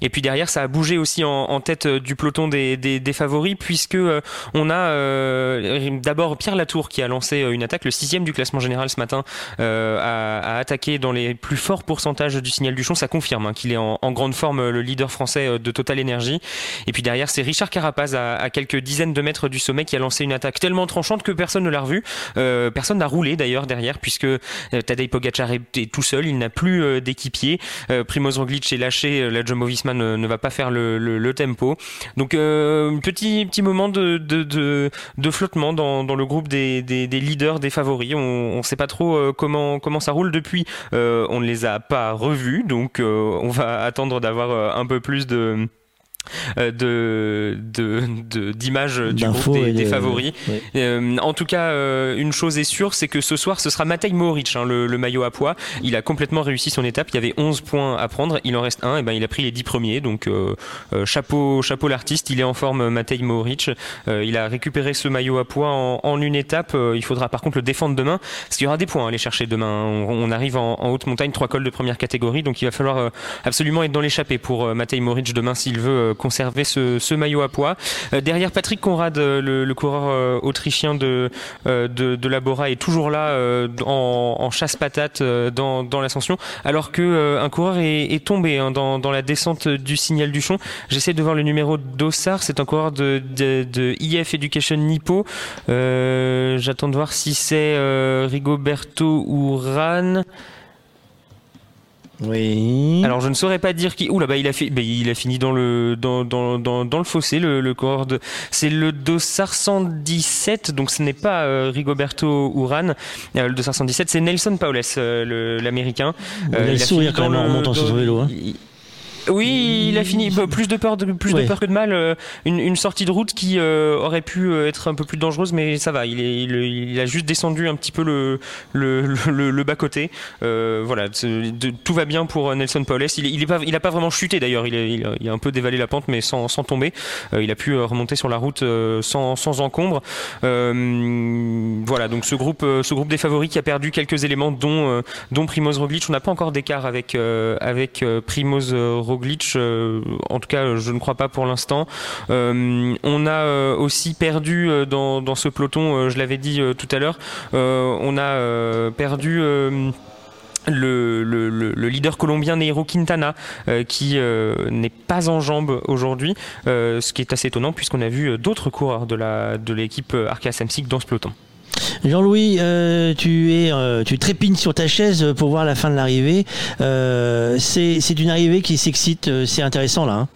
Et puis derrière, ça a bougé aussi en, tête du peloton des favoris puisque euh, on a euh, d'abord Pierre Latour qui a lancé euh, une attaque, le sixième du classement général ce matin, a, attaqué dans les plus forts pourcentages du signal du champ. Ça confirme hein, qu'il est en, grande forme le leader français de Total Energy. Et puis derrière, c'est Richard Carapaz à, quelques dizaines de mètres du sommet qui a lancé une attaque tellement tranchante que personne ne l'a revu. personne n'a roulé d'ailleurs derrière puisque Tadej Pogacar est, tout seul, il n'a plus d'équipier. Primoz Roglic est lâché, la Jumbo Visma ne, va pas faire le, tempo. Donc petit petit, moment de, flottement dans, le groupe des, leaders, des favoris. On ne sait pas trop euh, comment, ça roule depuis. Euh, on ne les a pas revus, donc euh, on va attendre d'avoir un peu plus de de d'images de, du groupe des, favoris. Euh, en tout cas, euh, une chose est sûre, c'est que ce soir, ce sera Matej Mohoric, hein, le, maillot à poids. Il a complètement réussi son étape. Il y avait 11 points à prendre. Il en reste un. Et ben, il a pris les 10 premiers. Donc, chapeau, chapeau l'artiste. Il est en forme, Matej Mohoric. il a récupéré ce maillot à poids en, une étape. il faudra par contre le défendre demain, parce qu'il y aura des points à aller chercher demain. On, arrive en, haute montagne, trois cols de première catégorie. Donc, il va falloir absolument être dans l'échappée pour Matej Mohoric demain s'il veut conserver ce, maillot à poids. Euh, derrière Patrick Conrad, euh, le, coureur euh, autrichien de, de, est toujours là en, chasse-patate dans, dans l'ascension, alors que un coureur est, tombé hein, dans, dans, la descente du signal du Chon. J'essaie de voir le numéro d'Ossar, c'est un coureur de, de, IF Education Nippo. J'attends de voir si c'est Rigoberto ou Ran. Oui. Alors je ne saurais pas dire qui. Ouh là bas il a fait, bah, il a fini dans le dans, dans, dans, dans le fossé le, le coureur de. C'est le Dossard 117 donc ce n'est pas euh, Rigoberto Uran. Euh, le Dossard 117 c'est Nelson Paules euh, l'américain. il, a le sourire quand même en montant sur son vélo. Hein. Oui, il a fini bah, plus de peur, de, plus de peur que de mal. euh, Une, une sortie de route qui euh, aurait pu euh, être un peu plus dangereuse, mais ça va. Il, est, il, il a juste descendu un petit peu le, le, le, le bas côté. Euh, voilà, de- tout va bien pour Nelson Paulès. Il, il est pas, il a pas vraiment chuté d'ailleurs. Il, il, a- il a un peu dévalé la pente, mais sans, sans tomber. Euh, il a pu euh, remonter sur la route euh, sans, sans encombre. Euh, voilà, donc ce groupe, euh, ce groupe des favoris qui a perdu quelques éléments, dont, euh, dont Primoz Roglic. On n'a pas encore d'écart avec, euh, avec euh, Primoz euh, Roglic. euh, en tout cas, je ne crois pas pour l'instant. Euh, on a euh, aussi perdu dans, ce peloton, je l'avais dit tout à l'heure, on a perdu. le, le- le- le leader colombien Nairo Quintana qui n'est pas en jambes aujourd'hui, ce qui est assez étonnant puisqu'on a vu d'autres coureurs de de l'équipe euh, Arkea Samsic dans ce peloton. Jean-Louis, euh, tu es, euh, tu trépignes sur ta chaise pour voir la fin de l'arrivée. Euh, c'est c'est une arrivée qui s'excite, euh, c'est intéressant là. hein.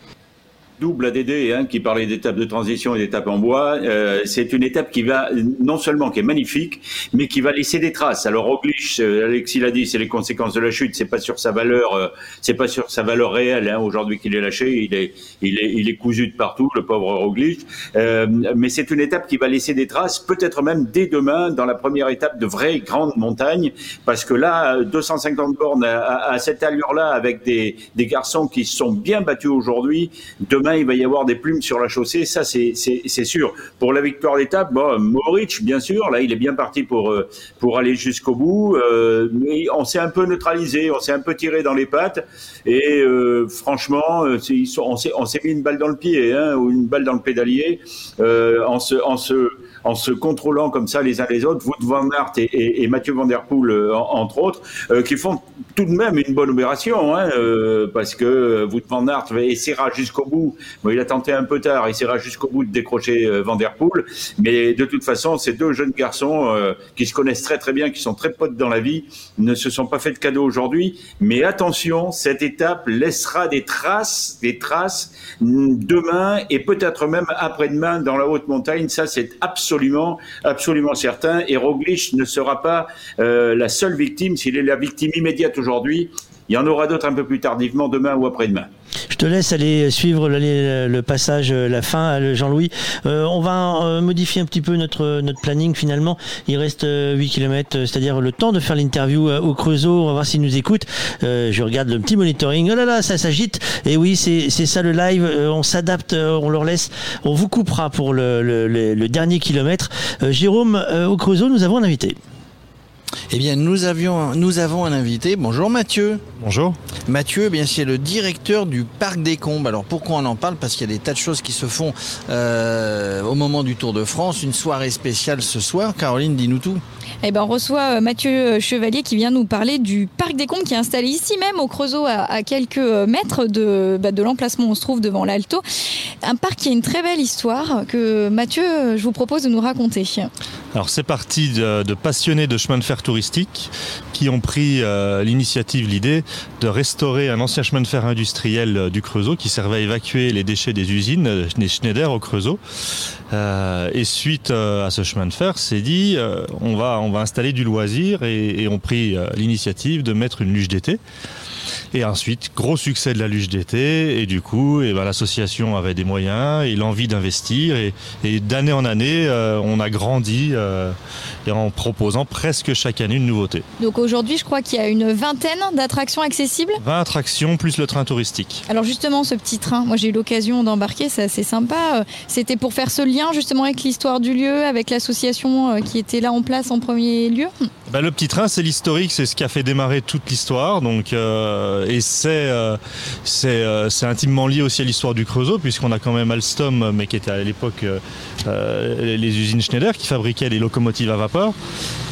Double ADD hein, qui parlait d'étape de transition et d'étape en bois. Euh, c'est une étape qui va non seulement qui est magnifique, mais qui va laisser des traces. Alors Roglic, euh, Alexis l'a dit, c'est les conséquences de la chute. C'est pas sur sa valeur, euh, c'est pas sur sa valeur réelle. Hein, Aujourd'hui qu'il est lâché, il est, il est, il est cousu de partout, le pauvre Roglic. Euh, mais c'est une étape qui va laisser des traces, peut-être même dès demain dans la première étape de vraie grande montagne, parce que là, 250 bornes à, cette allure-là, avec des, des garçons qui se sont bien battus aujourd'hui, demain il va y avoir des plumes sur la chaussée, ça c'est sûr. Pour la victoire d'étape, bon, Moritz, bien sûr, là il est bien parti pour euh, pour aller jusqu'au bout. Euh, mais on s'est un peu neutralisé, on s'est un peu tiré dans les pattes, et euh, franchement, euh, on s'est mis une balle dans le pied, hein, ou une balle dans le pédalier, en se en se en se contrôlant comme ça les uns les autres, Wout van Aert et, et- Mathieu Van Der Poel euh, en- entre autres, euh, qui font tout de même une bonne opération, hein, euh, parce que Wout van Aert essaiera jusqu'au bout. Il a tenté un peu tard, essaiera jusqu'au bout de décrocher euh, Van Der Poel, mais de toute façon, ces deux jeunes garçons qui se connaissent très très bien, qui sont très potes dans la vie, ne se sont pas fait de cadeau aujourd'hui. Mais attention, cette étape laissera des traces, des traces mm, demain et peut-être même après-demain dans la haute montagne. Ça, c'est absolument, absolument certain. Et Roglic ne sera pas euh, la seule victime. S'il est la victime immédiate aujourd'hui, il y en aura d'autres un peu plus tardivement demain ou après-demain. Je te laisse aller suivre le, passage, euh, la fin, euh, Jean-Louis. Euh, on va modifier un petit peu notre, planning finalement. Il reste euh, 8 km, c'est-à-dire le temps de faire l'interview au Creusot. On va voir s'il nous écoute. Je regarde le petit monitoring. Oh là là, ça s'agite. Et oui, c'est ça le live. On s'adapte, on leur laisse. On vous coupera pour le, le, dernier kilomètre. Jérôme, au Creusot, nous avons un invité. Eh bien, nous, avions, nous avons un invité. Bonjour Mathieu. Bonjour. Mathieu, eh bien, c'est le directeur du Parc des Combes. Alors pourquoi on en parle? Parce qu'il y a des tas de choses qui se font euh, au moment du Tour de France. Une soirée spéciale ce soir. Caroline, dis-nous tout. Eh ben, on reçoit euh, Mathieu euh, Chevalier qui vient nous parler du parc des Combes qui est installé ici même au Creusot à, à quelques mètres de, bah, de l'emplacement où on se trouve devant l'Alto. Un parc qui a une très belle histoire que Mathieu, je vous propose de nous raconter. Alors c'est parti de, de passionnés de chemin de fer touristique qui ont pris euh, l'initiative, l'idée de restaurer un ancien chemin de fer industriel euh, du Creusot qui servait à évacuer les déchets des usines, euh, des Schneider au Creusot. Et suite à ce chemin de fer, c'est dit on va on va installer du loisir et, et ont pris l'initiative de mettre une luge d'été. Et ensuite, gros succès de la luge d'été, et du coup, eh ben, l'association avait des moyens et l'envie d'investir, et, et d'année en année, euh, on a grandi euh, et en proposant presque chaque année une nouveauté. Donc aujourd'hui, je crois qu'il y a une vingtaine d'attractions accessibles. 20 attractions plus le train touristique. Alors justement, ce petit train, moi j'ai eu l'occasion d'embarquer, c'est assez sympa. Euh, C'était pour faire ce lien justement avec l'histoire du lieu, avec l'association euh, qui était là en place en premier lieu. Ben, le petit train, c'est l'historique, c'est ce qui a fait démarrer toute l'histoire. Donc, euh, et c'est euh, c'est euh, c'est intimement lié aussi à l'histoire du Creusot, puisqu'on a quand même Alstom, mais qui était à l'époque les usines Schneider, qui fabriquaient les locomotives à vapeur.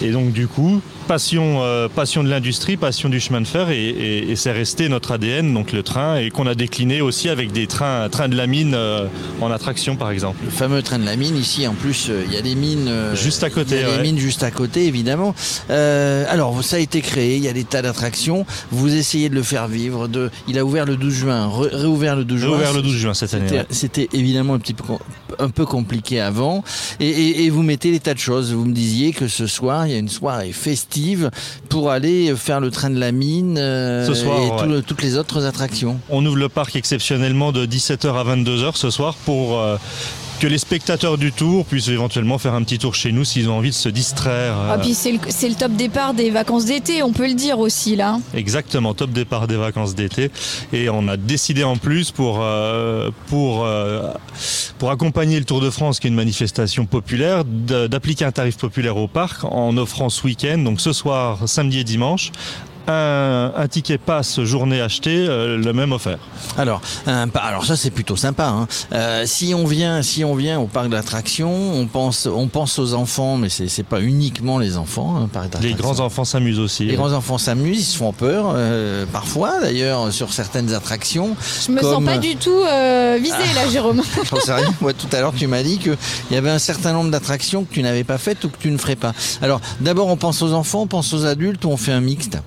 Et donc, du coup, passion, euh, passion de l'industrie, passion du chemin de fer, et, et- et c'est resté notre ADN, donc le train, et qu'on a décliné aussi avec des trains, trains de la mine euh, en attraction, par exemple. Le fameux train de la mine, ici en plus, euh, il y a des mines. Juste à côté, Il y a ouais. des mines juste à côté, évidemment. Alors, ça a été créé, il y a des tas d'attractions. Vous essayez de le faire vivre. De... Il a ouvert le 12 juin, réouvert le 12 juin. Réouvert le 12 juin cette année, C'était- ouais. Évidemment un petit peu, un peu compliqué avant. Et, et- et vous mettez des tas de choses. Vous me disiez que ce soir, il y a une soirée festive pour aller faire le train de la mine euh, Ce soir, et tout- toutes les autres attractions. On ouvre le parc exceptionnellement de 17h à 22h ce soir pour euh, que les spectateurs du tour puissent éventuellement faire un petit tour chez nous s'ils ont envie de se distraire. euh, Ah, puis c'est le, top départ des vacances d'été, on peut le dire aussi là. Exactement, top départ des vacances d'été. Et on a décidé en plus pour, euh, pour, euh, pour accompagner le Tour de France, qui est une manifestation populaire, d'appliquer un tarif populaire au parc en offrant ce week-end, donc ce soir, samedi et dimanche, un, un ticket passe journée acheté, euh, le même offert. Alors, un alors ça c'est plutôt sympa. hein. Euh, si on vient, si on vient au parc d'attractions, on pense, on pense aux enfants, mais c'est c'est pas uniquement les enfants. hein, parc Les grands enfants s'amusent aussi. Les grands enfants s'amusent, ils se font peur, euh, parfois d'ailleurs sur certaines attractions. Je me sens pas du tout euh, visée là, Jérôme. [LAUGHS] J'en sais rien. Moi, tout à l'heure, tu m'as dit qu'il y avait un certain nombre d'attractions que tu n'avais pas faites ou que tu ne ferais pas. Alors, d'abord, on pense aux enfants, on pense aux adultes ou on fait un mixte?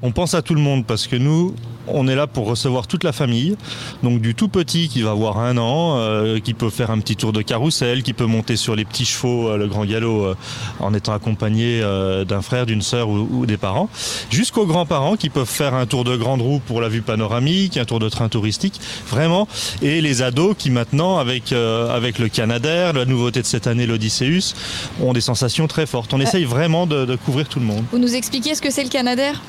On pense à tout le monde parce que nous, on est là pour recevoir toute la famille. Donc du tout petit qui va avoir un an, euh, qui peut faire un petit tour de carrousel, qui peut monter sur les petits chevaux, euh, le grand galop, euh, en étant accompagné euh, d'un frère, d'une sœur ou, ou des parents, jusqu'aux grands-parents qui peuvent faire un tour de grande roue pour la vue panoramique, un tour de train touristique, vraiment. Et les ados qui maintenant, avec, euh, avec le Canadair, la nouveauté de cette année, l'Odysseus, ont des sensations très fortes. On essaye vraiment de- de couvrir tout le monde. Vous nous expliquez ce que c'est le Canadair?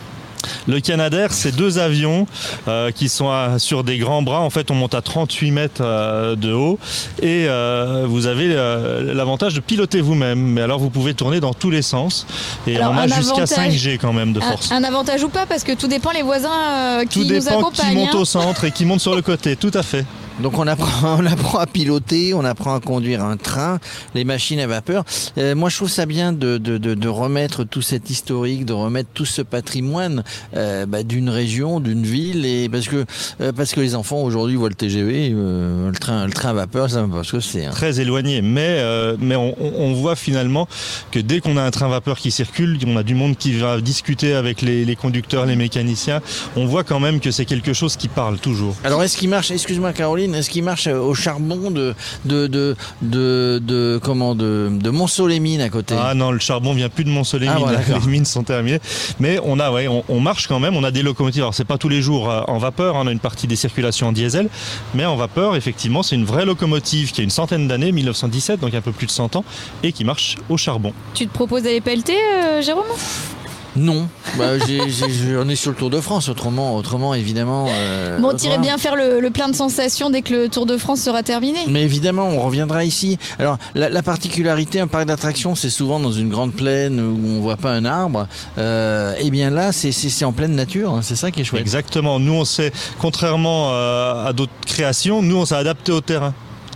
Le Canadair, c'est deux avions euh, qui sont à- sur des grands bras. En fait, on monte à 38 mètres euh, de haut et euh, vous avez l'avantage de piloter vous-même. Mais alors, vous pouvez tourner dans tous les sens et Alors, on a jusqu'à avantage- 5G quand même de force. un avantage ou pas Parce que tout dépend les voisins qui Tout nous dépend accompagnent. qui monte hein. au centre et qui monte sur le côté. Tout à fait. Donc on apprend, [LAUGHS] on apprend à piloter, on apprend à conduire un train, les machines à vapeur. Euh, moi je trouve ça bien de, de, de, de remettre tout cet historique, de remettre tout ce patrimoine euh, bah, d'une région, d'une ville, et parce que euh, parce que les enfants aujourd'hui voient le TGV, euh, le train, le train à vapeur, ça que c'est. hein. Très éloigné, mais, euh, mais on, voit finalement que dès qu'on a un train vapeur qui circule, on a du monde qui va discuter avec les, les conducteurs, les mécaniciens, on voit quand même que c'est quelque chose qui parle toujours. Alors est-ce qu'il marche, excuse-moi Caroline, est-ce qu'il marche au charbon de de de de, de comment de de Montceau-les-Mines à côté Ah non, le charbon vient plus de Montsoleil, Ah, voilà, [LAUGHS] les mines sont terminées. Mais on a, ouais, on, on marche quand même. On a des locomotives. Alors c'est pas tous les jours euh, en vapeur. hein, On a une partie des circulations en diesel, mais en vapeur, effectivement, c'est une vraie locomotive qui a une centaine d'années, 1917, donc un peu plus de 100 ans, et qui marche au charbon. Tu te proposes d'aller pelleter, euh, Jérôme? Non, bah, j'en ai sur le Tour de France. Autrement, autrement évidemment. euh, Bon, t'irais bien faire le, le plein de sensations dès que le Tour de France sera terminé. Mais évidemment, on reviendra ici. Alors, la, la particularité, un parc d'attractions, c'est souvent dans une grande plaine où on voit pas un arbre. Euh, et bien là, c'est- en pleine nature. hein, C'est ça qui est chouette. Exactement. Nous, on s'est, contrairement euh, à d'autres créations, nous, on s'est adapté au terrain.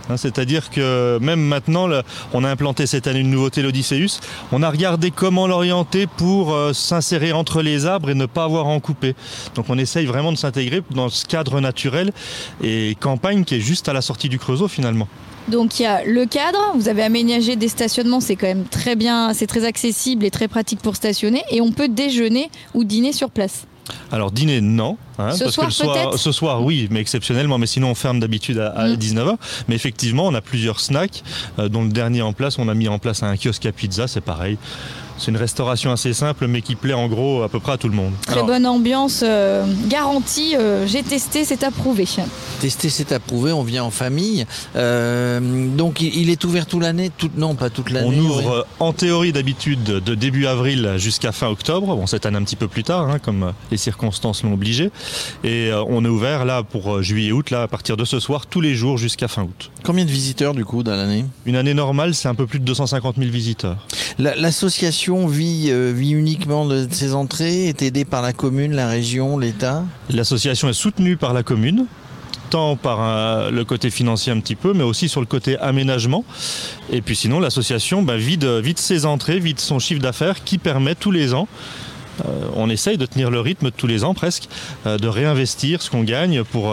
Hein, C'est-à-dire que même maintenant, on a implanté cette année une nouveauté, l'Odysseus. On a regardé comment l'orienter pour euh, s'insérer entre les arbres et ne pas avoir à en couper. Donc on essaye vraiment de s'intégrer dans ce cadre naturel et campagne qui est juste à la sortie du Creusot finalement. Donc il y a le cadre, vous avez aménagé des stationnements, c'est quand même très bien, c'est très accessible et très pratique pour stationner. Et on peut déjeuner ou dîner sur place. Alors dîner non, hein, Ce parce soir, que le soir, peut-être ce soir oui, mais exceptionnellement, mais sinon on ferme d'habitude à, à Mm. 19h. Mais effectivement, on a plusieurs snacks, euh, dont le dernier en place, on a mis en place un kiosque à pizza, c'est pareil. C'est une restauration assez simple, mais qui plaît en gros à peu près à tout le monde. Très bonne ambiance, euh, garantie, euh, j'ai testé, c'est approuvé. Tester, c'est approuvé. On vient en famille. Euh, donc, il, il est ouvert toute l'année. Non, pas toute l'année. On ouvre ouais. en théorie d'habitude de début avril jusqu'à fin octobre. Bon, cette année un petit peu plus tard, hein, comme les circonstances l'ont obligé. Et euh, on est ouvert là pour juillet-août, là à partir de ce soir, tous les jours jusqu'à fin août. Combien de visiteurs du coup dans l'année? Une année normale, c'est un peu plus de 250 000 visiteurs. La- L'association vit, euh, vit uniquement de ses entrées, est aidée par la commune, la région, l'État. L'association est soutenue par la commune, tant par euh, le côté financier un petit peu, mais aussi sur le côté aménagement. Et puis sinon, l'association bah, vide, ses entrées, vide son chiffre d'affaires qui permet tous les ans, euh, on essaye de tenir le rythme tous les ans presque, de réinvestir ce qu'on gagne pour,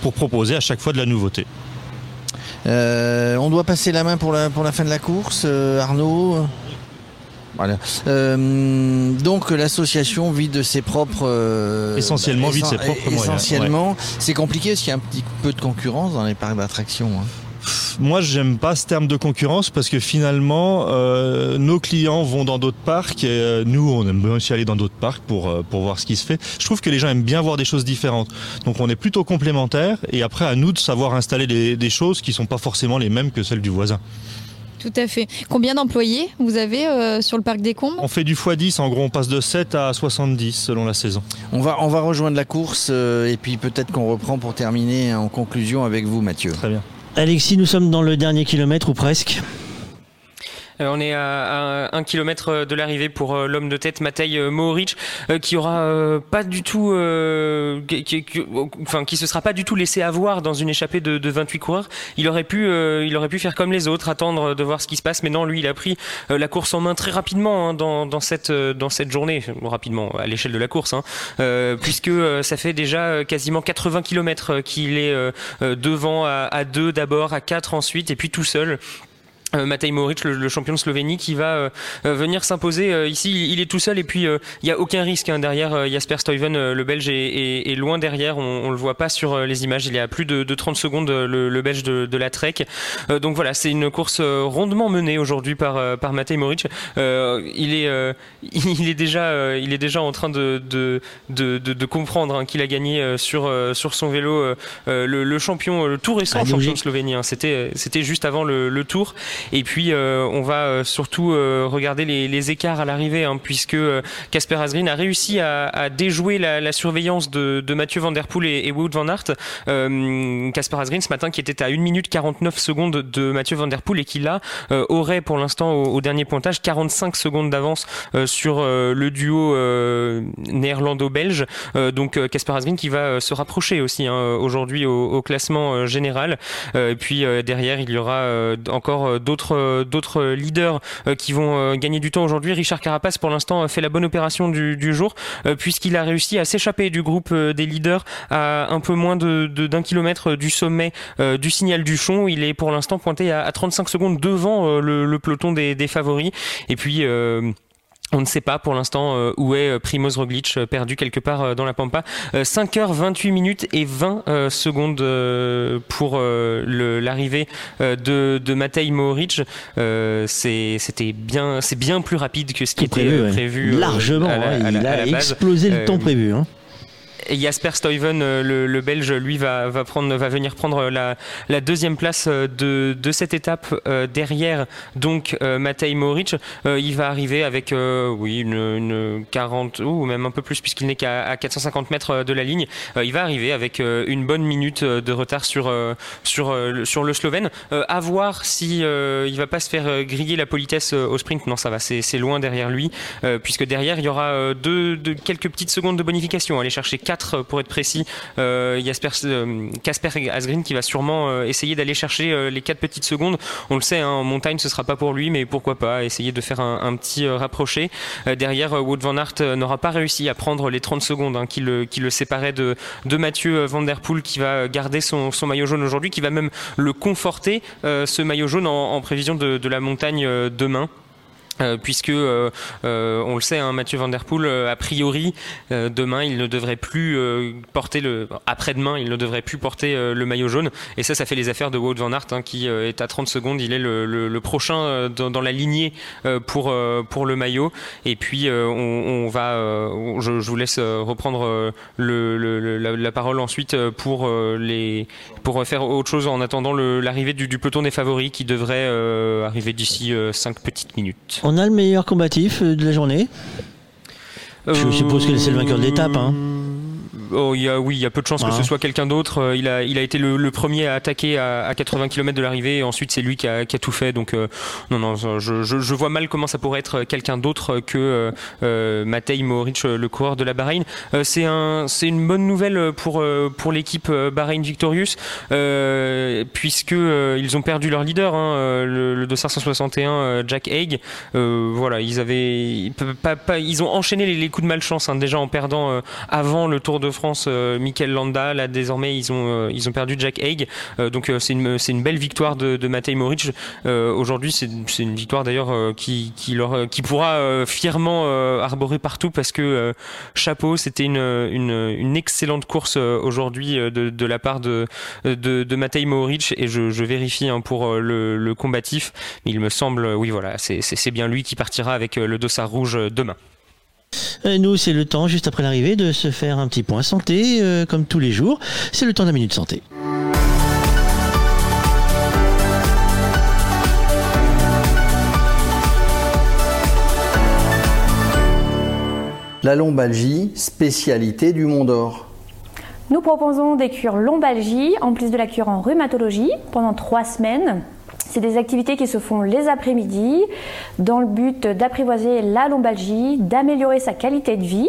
pour proposer à chaque fois de la nouveauté. Euh, on doit passer la main pour la, pour la fin de la course, euh, Arnaud voilà. Euh, donc l'association vit de ses propres euh, Essentiellement vit de ses propres moyens, Essentiellement, c'est compliqué parce qu'il y a un petit peu de concurrence dans les parcs d'attractions. hein. Moi, j'aime pas ce terme de concurrence parce que finalement, euh, nos clients vont dans d'autres parcs et euh, nous, on aime bien aussi aller dans d'autres parcs pour, euh, pour voir ce qui se fait. Je trouve que les gens aiment bien voir des choses différentes. Donc, on est plutôt complémentaires et après, à nous de savoir installer des, des choses qui sont pas forcément les mêmes que celles du voisin. Tout à fait. Combien d'employés vous avez euh, sur le parc des Combes? On fait du x10, en gros, on passe de 7 à 70 selon la saison. On va, on va rejoindre la course euh, et puis peut-être qu'on reprend pour terminer en conclusion avec vous, Mathieu. Très bien. Alexis, nous sommes dans le dernier kilomètre ou presque. Euh, on est à, un kilomètre de l'arrivée pour euh, l'homme de tête Matej euh, Mohoric qui aura pas du tout, qui, se sera pas du tout laissé avoir dans une échappée de, de 28 coureurs. Il aurait pu, faire comme les autres, attendre de voir ce qui se passe. Mais non, lui, il a pris la course en main très rapidement hein, dans, cette dans cette journée, rapidement à l'échelle de la course, hein, euh, puisque euh, ça fait déjà quasiment 80 km qu'il est euh, euh, devant à, 2 d'abord, à 4 ensuite, et puis tout seul. Euh, Matej Mohoric, le, le champion de Slovénie, qui va euh, euh, venir s'imposer euh, ici. Il, il est tout seul et puis euh, il y a aucun risque hein, derrière. euh, Jasper Stuyven, euh, le Belge, est, est- est loin derrière. On, on le voit pas sur euh, les images. Il est à plus de, de 30 secondes euh, le, le Belge de, de la Trek. Euh, donc voilà, c'est une course euh, rondement menée aujourd'hui par euh, par Matej Mohoric. Euh, il est euh, [LAUGHS] il est déjà euh, il est déjà en train de de de, comprendre hein, qu'il a gagné euh, sur euh, sur son vélo euh, euh, le, le champion, euh, le tout récent Ah, champion logique. de Slovénie. hein. C'était c'était juste avant le, le tour. Et puis euh, on va euh, surtout euh, regarder les, les écarts à l'arrivée, hein, puisque Casper Asgreen a réussi à, à déjouer la, la surveillance de, de Mathieu Van Der Poel et, et Wout Van Aert. Casper Asgreen ce matin qui était à 1 minute 49 secondes de Mathieu Van Der Poel et qui là aurait pour l'instant au, au dernier pointage 45 secondes d'avance sur le duo néerlando-belge. Donc Casper Asgreen qui va se rapprocher aussi hein, aujourd'hui au, au classement général. Et puis derrière il y aura encore d'autres euh, d'autres leaders euh, qui vont euh, gagner du temps aujourd'hui. Richard Carapace pour l'instant fait la bonne opération du, jour euh, puisqu'il a réussi à s'échapper du groupe euh, des leaders à un peu moins de d'un kilomètre du sommet euh, du signal du Chon. Il est pour l'instant pointé à, à 35 secondes devant euh, le, peloton des, des favoris. Et puis euh, on ne sait pas pour l'instant euh, où est euh, Primoz Roglic, euh, perdu quelque part dans la Pampa. Euh, 5h28 minutes et 20 euh, secondes pour l'arrivée de, de Matej Mohoric. C'était bien, c'est bien plus rapide que ce qui était prévu, ouais. prévu. Largement, à la- hein, à la- il à a la base. explosé le temps prévu. hein. Jasper Stuyven, euh, le, Belge, lui va, venir prendre la, deuxième place euh, de, cette étape euh, derrière donc Matej Mohoric. Euh, il va arriver avec oui une, une 40 ou même un peu plus puisqu'il n'est qu'à à 450 mètres de la ligne. Il va arriver avec une bonne minute de retard sur le, Slovène. À voir si il va pas se faire griller la politesse au sprint. Non, ça va, c'est loin derrière lui puisque derrière il y aura deux, quelques petites secondes de bonification. Aller chercher 4 pour être précis. Euh, euh, Casper Asgreen qui va sûrement euh, essayer d'aller chercher euh, les 4 petites secondes. On le sait, hein, en montagne ce sera pas pour lui, mais pourquoi pas essayer de faire un, petit euh, rapproché. Euh, derrière, euh, Wout van Aert euh, n'aura pas réussi à prendre les 30 secondes hein, qui, le, qui le séparaient de, Mathieu euh, Van Der Poel qui va garder son, maillot jaune aujourd'hui, qui va même le conforter, euh, ce maillot jaune en, prévision de, la montagne euh, demain. Euh, puisque euh, euh, on le sait, hein, Mathieu Van Der Poel, euh, a priori, euh, demain, il ne devrait plus porter le. Après-demain, il ne devrait plus porter le maillot jaune. Et ça, ça fait les affaires de Wout Van Aert, hein, qui est à 30 secondes. Il est le, le- le prochain dans, dans la lignée pour, pour le maillot. Et puis, on, on va. je, je vous laisse reprendre le, la, la parole ensuite pour, les, pour faire autre chose en attendant l'arrivée du, du peloton des favoris qui devrait arriver d'ici 5 petites minutes. On a le meilleur combatif euh, de la journée. Je suppose que c'est le vainqueur de l'étape. Hein. Oh, il y a, oui, il y a peu de chances que ce soit quelqu'un d'autre. Euh, Il a, il a été le, le premier à attaquer à, à 80 km de l'arrivée. Et ensuite, c'est lui qui a, qui a tout fait. Donc, euh, non, non, je, je, je vois mal comment ça pourrait être quelqu'un d'autre que euh, euh, Matej Mohoric, le coureur de la Bahreïn. Euh, c'est un, c'est une bonne nouvelle pour pour l'équipe Bahreïn Victorious, euh, puisque euh, ils ont perdu leur leader, hein, le, le 261 euh, Jack Haig. Euh, voilà, ils avaient, pas, pas- ils ont enchaîné les, les coups de malchance hein, déjà en perdant euh, avant le Tour de France France, Mikel Landa. Là, désormais, ils ont, ils ont perdu Jack Haig. donc, c'est une, belle victoire de, de Matej. Aujourd'hui, c'est une victoire d'ailleurs qui, pourra fièrement arborer partout parce que chapeau, c'était une, excellente course aujourd'hui de, la part de, de, de Matej. Et je, vérifie hein, pour le, combatif. Il me semble, oui, voilà, c'est bien lui qui partira avec le dossard rouge demain. Euh, nous, c'est le temps, juste après l'arrivée, de se faire un petit point santé, euh, comme tous les jours. C'est le temps de la minute santé. La lombalgie, spécialité du Mont d'Or. Nous proposons des cures lombalgie, en plus de la cure en rhumatologie, pendant trois semaines. C'est des activités qui se font les après-midi dans le but d'apprivoiser la lombalgie, d'améliorer sa qualité de vie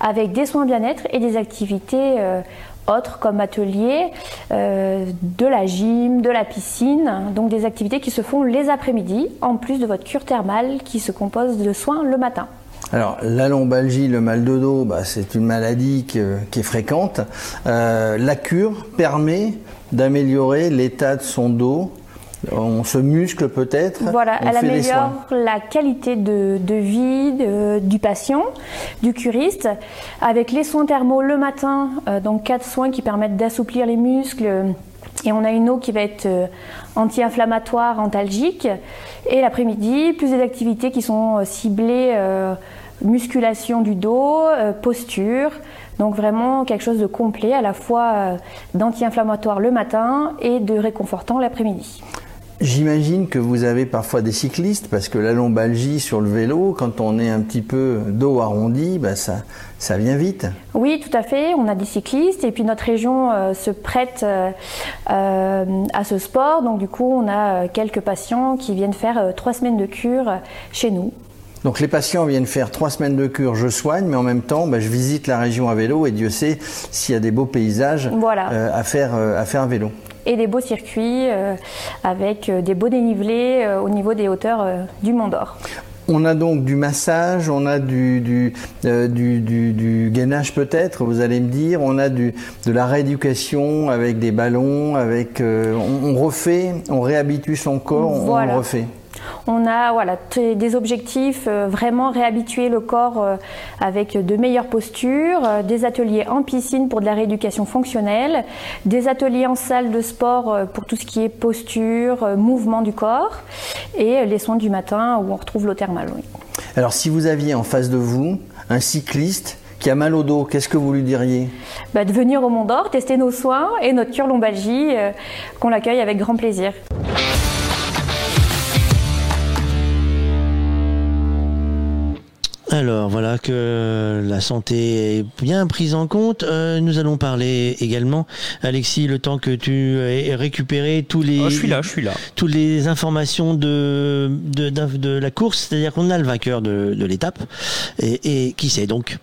avec des soins bien-être et des activités euh, autres comme ateliers, euh, de la gym, de la piscine, donc des activités qui se font les après-midi en plus de votre cure thermale qui se compose de soins le matin. Alors, la lombalgie, le mal de dos, bah, c'est une maladie qui est fréquente. Euh, la cure permet d'améliorer l'état de son dos on se muscle peut-être. Voilà, elle améliore la qualité de, vie du patient, du curiste, avec les soins thermaux le matin, euh, donc quatre soins qui permettent d'assouplir les muscles. Et on a une eau qui va être euh, anti-inflammatoire, antalgique. Et l'après-midi, plus des activités qui sont euh, ciblées musculation du dos, posture. Donc vraiment quelque chose de complet, à la fois d'anti-inflammatoire le matin et de réconfortant l'après-midi. J'imagine que vous avez parfois des cyclistes parce que la lombalgie sur le vélo, quand on est un petit peu dos arrondi, bah ça, ça vient vite. Oui, tout à fait. On a des cyclistes et puis notre région euh, se prête euh, euh, à ce sport. Donc du coup, on a quelques patients qui viennent faire trois semaines de cure chez nous. Donc les patients viennent faire trois semaines de cure, je soigne, mais en même temps, bah, je visite la région à vélo et Dieu sait s'il y a des beaux paysages à, faire, à faire à vélo et des beaux circuits euh, avec euh, des beaux dénivelés euh, au niveau des hauteurs du Mont d'Or. On a donc du massage, on a du, du, du, gainage peut-être, vous allez me dire, on a du, de la rééducation avec des ballons, avec, on, refait, on réhabitue son corps, on refait. On a voilà, des objectifs, euh, vraiment réhabituer le corps euh, avec de meilleures postures, euh, des ateliers en piscine pour de la rééducation fonctionnelle, des ateliers en salle de sport pour tout ce qui est posture, mouvement du corps, et les soins du matin où on retrouve l'eau thermale. Alors si vous aviez en face de vous un cycliste qui a mal au dos, qu'est-ce que vous lui diriez? Bah, De venir au Mont d'Or, tester nos soins et notre cure lombalgie, qu'on l'accueille avec grand plaisir. Alors voilà que la santé est bien prise en compte. Euh, nous allons parler également, Alexis, le temps que tu aies récupéré tous les. Oh, je suis là, je suis là. Toutes les informations de de, de, la course, c'est-à-dire qu'on a le vainqueur de, de l'étape et, et qui c'est donc?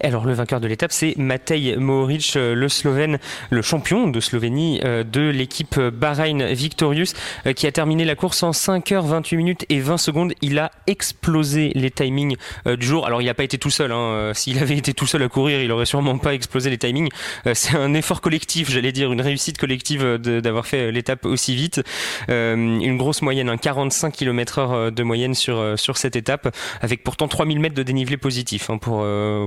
Alors le vainqueur de l'étape, c'est Matej Mohoric, euh, le Slovène, le champion de Slovénie euh, de l'équipe Bahreïn Victorious, euh, qui a terminé la course en 5h28 minutes et 20 secondes. Il a explosé les timings du jour. Alors il n'a pas été tout seul. Hein. S'il avait été tout seul à courir, il aurait sûrement pas explosé les timings. C'est un effort collectif, j'allais dire, une réussite collective d'avoir fait l'étape aussi vite. Une grosse moyenne, un 45 km/h de moyenne sur sur cette étape, avec pourtant 3000 mètres de dénivelé positif hein, pour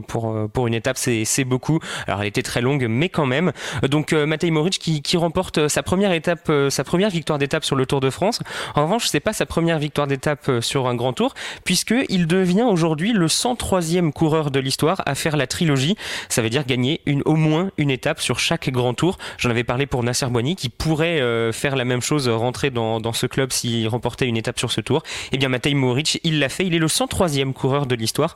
pour, euh, pour une étape, c'est beaucoup. Alors elle était très longue, mais quand même. Donc euh, Matej Moric qui, qui remporte euh, sa première étape, sa première victoire d'étape sur le Tour de France. En revanche, c'est pas sa première victoire d'étape sur un grand tour, puisque il devient aujourd'hui le 103e coureur de l'histoire à faire la trilogie. Ça veut dire gagner une, au moins une étape sur chaque grand tour. J'en avais parlé pour Nasser Boigny qui pourrait faire la même chose, rentrer dans, dans ce club s'il remportait une étape sur ce tour. Eh bien Matej Moric, il l'a fait. Il est le 103e coureur de l'histoire.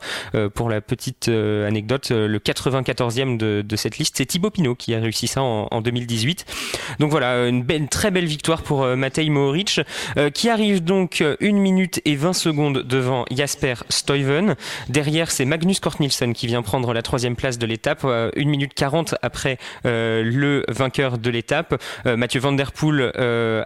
pour la petite anecdote, euh, le 94e de, cette liste, c'est Thibaut Pinot qui a réussi ça en, en 2018. Donc voilà, une, très belle victoire pour euh, Matej Mohoric, euh, qui arrive donc 1 minute et 20 secondes devant Jasper Stuyven. Derrière, c'est Magnus Kort qui vient prendre la troisième place de l'étape, 1 minute 40 après le vainqueur de l'étape. Mathieu Van Der Poel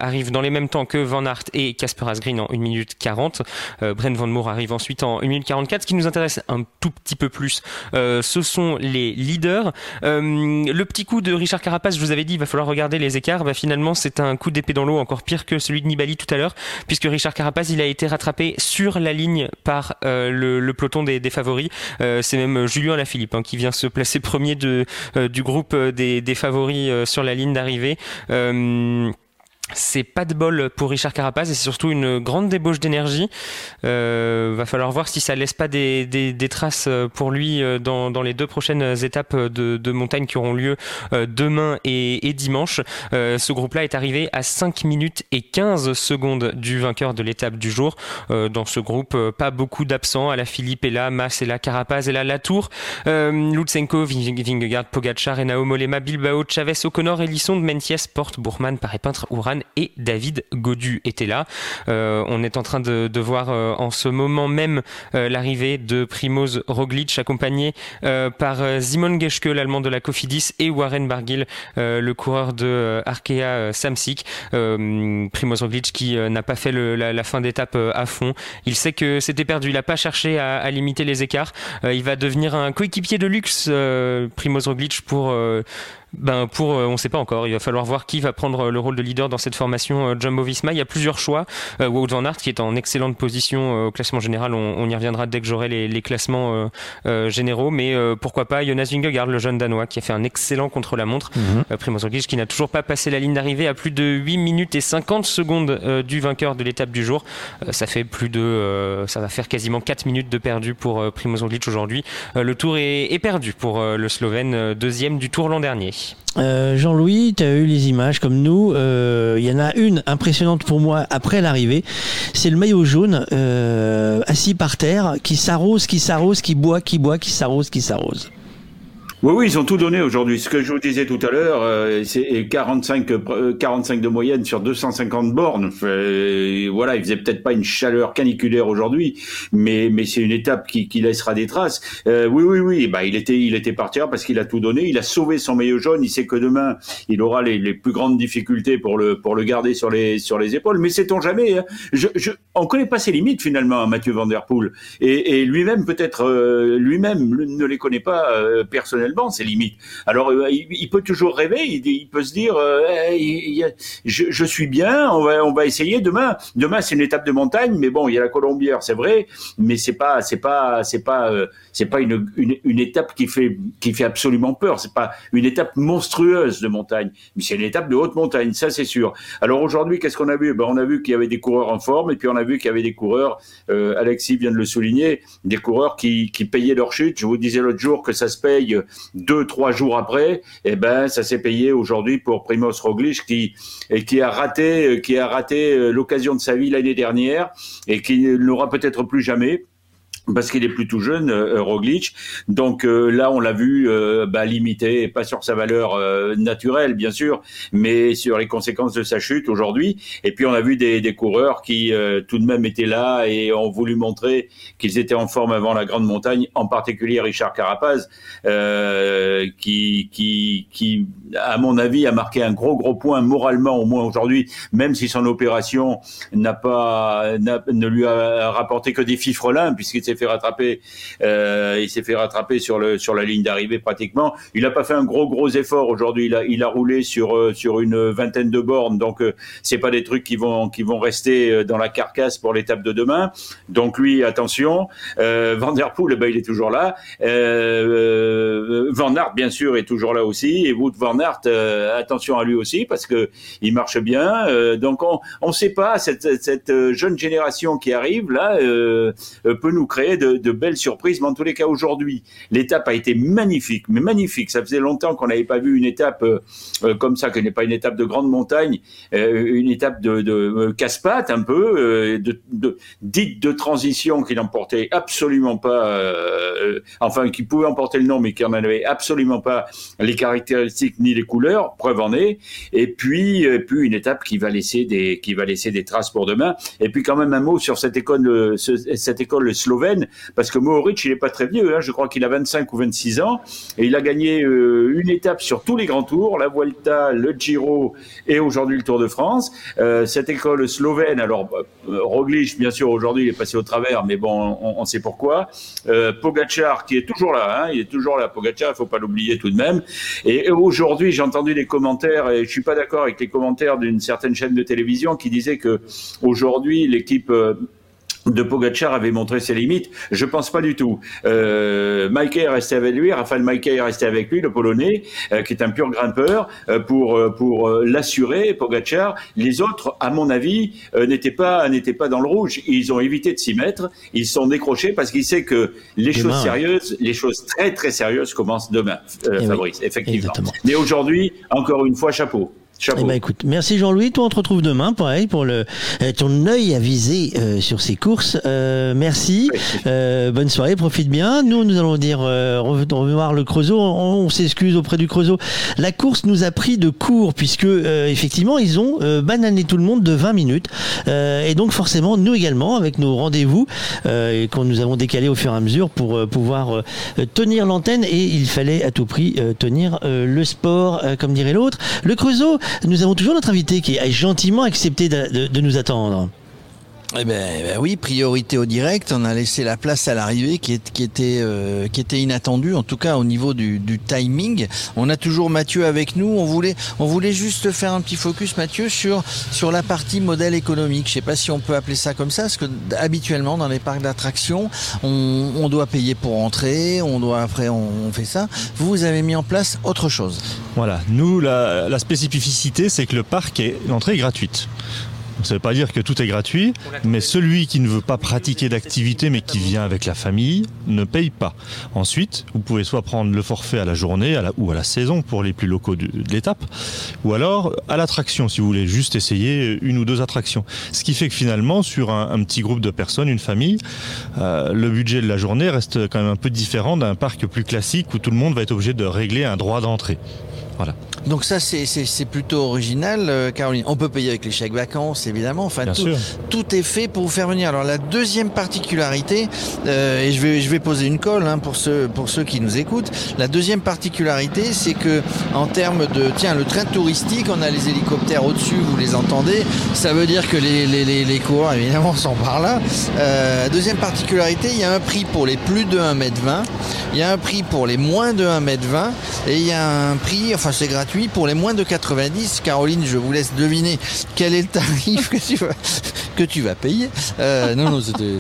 arrive dans les mêmes temps que Van Aert et Casper Asgreen en 1 minute 40. Brent Van Moor arrive ensuite en 1 minute 44. Ce qui nous intéresse un tout petit peu plus ce sont les leaders. le petit coup de Richard Carapace, je vous avais dit, il va falloir regarder les écarts. Bah, finalement, c'est un coup d'épée dans l'eau, encore pire que celui de Nibali tout à l'heure, puisque Richard Carapace, il a été rattrapé sur la ligne par le, peloton des, favoris. c'est même Julien Lafilippe hein, qui vient se placer [LAUGHS] premier du groupe des, des favoris sur la ligne d'arrivée. C'est pas de bol pour Richard Carapaz et c'est surtout une grande débauche d'énergie. Euh, va falloir voir si ça laisse pas des, des, traces pour lui euh, dans, les deux prochaines étapes de, de montagne qui auront lieu euh, demain et, dimanche. Euh, ce groupe-là est arrivé à 5 minutes et 15 secondes du vainqueur de l'étape du jour. dans ce groupe, pas beaucoup d'absents. À la Philippe est là, Mas est là, Carapaz est là, Latour, Lutsenko, Vingegaard, Pogacar, Enao Molema, Bilbao, Chavez, O'Connor, Elisson, Menties, Porte, Bourman, Paré Peintre, Et David Godu étaient là. Euh, on est en train de, voir euh, en ce moment même euh, l'arrivée de Primoz Roglic accompagné par Simon Geschke, l'allemand de la Cofidis, et Warren Barguil, le coureur de Arkea Samsic. Primoz Roglic qui n'a pas fait la, fin d'étape à fond. Il sait que c'était perdu. Il n'a pas cherché à, limiter les écarts. il va devenir un coéquipier de luxe, Primoz Roglic, pour ben pour, euh, on ne sait pas encore. Il va falloir voir qui va prendre le rôle de leader dans cette formation euh, Jumbo-Visma. Il y a plusieurs choix. Euh, Wout van Aert qui est en excellente position au classement général. On, y reviendra dès que j'aurai les, classements généraux. Mais pourquoi pas Jonas Vingegaard, le jeune danois, qui a fait un excellent contre-la-montre. Mm Primoz Roglic qui n'a toujours pas passé la ligne d'arrivée à plus de 8 minutes et 50 secondes du vainqueur de l'étape du jour. ça fait plus de, ça va faire quasiment 4 minutes de perdu pour Primoz Roglic aujourd'hui. le tour est, est perdu pour le Slovène, deuxième du tour l'an dernier. Euh, Jean-Louis, tu as eu les images comme nous. Il euh, y en a une impressionnante pour moi après l'arrivée. C'est le maillot jaune euh, assis par terre qui s'arrose, qui s'arrose, qui boit, qui boit, qui s'arrose, qui s'arrose. Oui, oui, ils ont tout donné aujourd'hui. Ce que je vous disais tout à l'heure, euh, c'est 45, 45 euh, de moyenne sur 250 bornes. Euh, voilà, il faisait peut-être pas une chaleur caniculaire aujourd'hui, mais, mais c'est une étape qui, qui, laissera des traces. oui, oui, oui, bah, il était, il était parti parce qu'il a tout donné. Il a sauvé son maillot jaune. Il sait que demain, il aura les, les plus grandes difficultés pour le, pour le garder sur les, sur les épaules. Mais sait-on jamais, hein. je, je, on connaît pas ses limites finalement, hein, Mathieu Van Der Poel. Et, et lui-même, peut-être, lui-même ne les connaît pas personnellement c'est limite. Alors, euh, il, peut toujours rêver, il, peut se dire, euh, je, suis bien, on va, on va essayer demain. Demain, c'est une étape de montagne, mais bon, il y a la Colombière, c'est vrai, mais c'est pas, c'est pas, c'est pas, euh, c'est pas une, une, étape qui fait, qui fait absolument peur. C'est pas une étape monstrueuse de montagne, mais c'est une étape de haute montagne, ça c'est sûr. Alors aujourd'hui, qu'est-ce qu'on a vu? Ben, on a vu qu'il y avait des coureurs en forme, et puis on a vu qu'il y avait des coureurs. Alexis vient de le souligner, des coureurs qui, qui payaient leur chute. Je vous disais l'autre jour que ça se paye deux, trois jours après, eh ben, ça s'est payé aujourd'hui pour Primoz Roglic qui, et qui a raté, qui a raté euh, l'occasion de sa vie l'année dernière et qui ne l'aura peut-être plus jamais parce qu'il est plus tout jeune, euh, Roglic. Donc euh, là, on l'a vu euh, bah, limité, pas sur sa valeur euh, naturelle, bien sûr, mais sur les conséquences de sa chute aujourd'hui. Et puis on a vu des, des coureurs qui tout de même étaient là et ont voulu montrer qu'ils étaient en forme avant la grande montagne, en particulier Richard Carapaz, qui, qui, qui, à mon avis, a marqué un gros gros point moralement au moins aujourd'hui, même si son opération n'a pas ne lui a rapporté que des fifrelins, puisqu'il s'est fait rattraper, euh, il s'est fait rattraper sur le sur la ligne d'arrivée pratiquement. Il n'a pas fait un gros gros effort aujourd'hui. Il a il a roulé sur euh, sur une vingtaine de bornes, donc euh, c'est pas des trucs qui vont qui vont rester dans la carcasse pour l'étape de demain. Donc lui, attention. Euh, Van der Poel, eh ben, il est toujours là. Van Aert, bien sûr, est toujours là aussi. Et Wout Van Aert, attention à lui aussi parce que il marche bien. donc on on sait pas cette cette jeune génération qui arrive là peut nous créer de, belles surprises. Mais en tous les cas, aujourd'hui, l'étape a été magnifique, mais magnifique. Ça faisait longtemps qu'on n'avait pas vu une étape euh, euh, comme ça, qui n'est pas une étape de grande montagne, euh, une étape de, casse-pâte un peu, de, de, dite de transition qui n'emportait absolument pas, enfin, qui pouvait emporter le nom, mais qui en avait absolument pas les caractéristiques ni les couleurs. Preuve en est. Et puis, puis une étape qui va laisser des, qui va laisser des traces pour demain. Et puis quand même un mot sur cette école, cette école slovène, parce que Mohoric, il est pas très vieux. Hein, je crois qu'il a 25 ou 26 ans et il a gagné une étape sur tous les grands tours, la Vuelta, le Giro et aujourd'hui le Tour de France. cette école slovène, alors Roglic, bien sûr, aujourd'hui il est passé au travers, mais bon, on, sait pourquoi. Euh, Pogachar, qui est toujours là, hein, il est toujours là, Pogachar, il faut pas l'oublier tout de même. Et aujourd'hui, j'ai entendu des commentaires, et je suis pas d'accord avec les commentaires d'une certaine chaîne de télévision qui disait que aujourd'hui l'équipe euh, de Pogacar avait montré ses limites. Je pense pas du tout. Euh, Mikey est resté avec lui, Raphaël Mikey est resté avec lui, le Polonais, euh, qui est un pur grimpeur, euh, pour euh, pour l'assurer. Pogacar, les autres, à mon avis, n'étaient pas n'étaient pas dans le rouge. Ils ont évité de s'y mettre. Ils sont décrochés parce qu'ils savent que les choses sérieuses, les choses très très sérieuses commencent demain, eh Fabrice, effectivement. Mais aujourd'hui, encore une fois, chapeau. Eh ben, écoute, merci Jean-Louis. Toi, on te retrouve demain, pareil, pour le, euh, ton œil avisé euh, sur ces courses. Euh, merci. Euh, bonne soirée, profite bien. Nous, nous allons dire euh, revoir le Creusot. On, s'excuse auprès du Creusot. La course nous a pris de court, puisque effectivement, ils ont banané tout le monde de 20 minutes. et donc, forcément, nous également, avec nos rendez-vous et qu'on nous avons décalé au fur et à mesure pour pouvoir tenir l'antenne. Et il fallait à tout prix tenir le sport, comme dirait l'autre. Le Creusot, nous avons toujours notre invité qui a gentiment accepté de, nous attendre. Eh ben, eh ben, oui, priorité au direct. On a laissé la place à l'arrivée qui, euh, était inattendue, en tout cas au niveau du, timing. On a toujours Mathieu avec nous. On voulait on voulait juste faire un petit focus, Mathieu, sur sur la partie modèle économique. Je sais pas si on peut appeler ça comme ça, parce que habituellement dans les parcs d'attractions, on, doit payer pour entrer, on doit après on, fait ça. Vous, vous avez mis en place autre chose. Voilà. Nous, la, la spécificité, c'est que le parc est l'entrée est gratuite. Ça ne veut pas dire que tout est gratuit, mais celui qui ne veut pas pratiquer d'activité mais qui vient avec la famille ne paye pas. Ensuite, vous pouvez soit prendre le forfait à la journée ou à la saison pour les plus locaux de, l'étape, ou alors à l'attraction si vous voulez juste essayer une ou deux attractions. Ce qui fait que finalement, sur un, petit groupe de personnes, une famille, euh, le budget de la journée reste quand même un peu différent d'un parc plus classique où tout le monde va être obligé de régler un droit d'entrée. Voilà. Donc ça, c'est plutôt original, euh, Caroline. On peut payer avec les chèques vacances, évidemment. Enfin, tout, tout, est fait pour vous faire venir. Alors la deuxième particularité, euh, et je vais, je vais poser une colle hein, pour, ceux, pour ceux qui nous écoutent, la deuxième particularité, c'est que en termes de... Tiens, le train touristique, on a les hélicoptères au-dessus, vous les entendez. Ça veut dire que les, les, les, les coureurs, évidemment, sont par là. Euh, deuxième particularité, il y a un prix pour les plus de 1m20, il y a un prix pour les moins de 1m20, et il y a un prix, enfin c'est gratuit, pour les moins de 90. Caroline, je vous laisse deviner quel est le tarif que tu vas, que tu vas payer. Euh, non, non, c'était.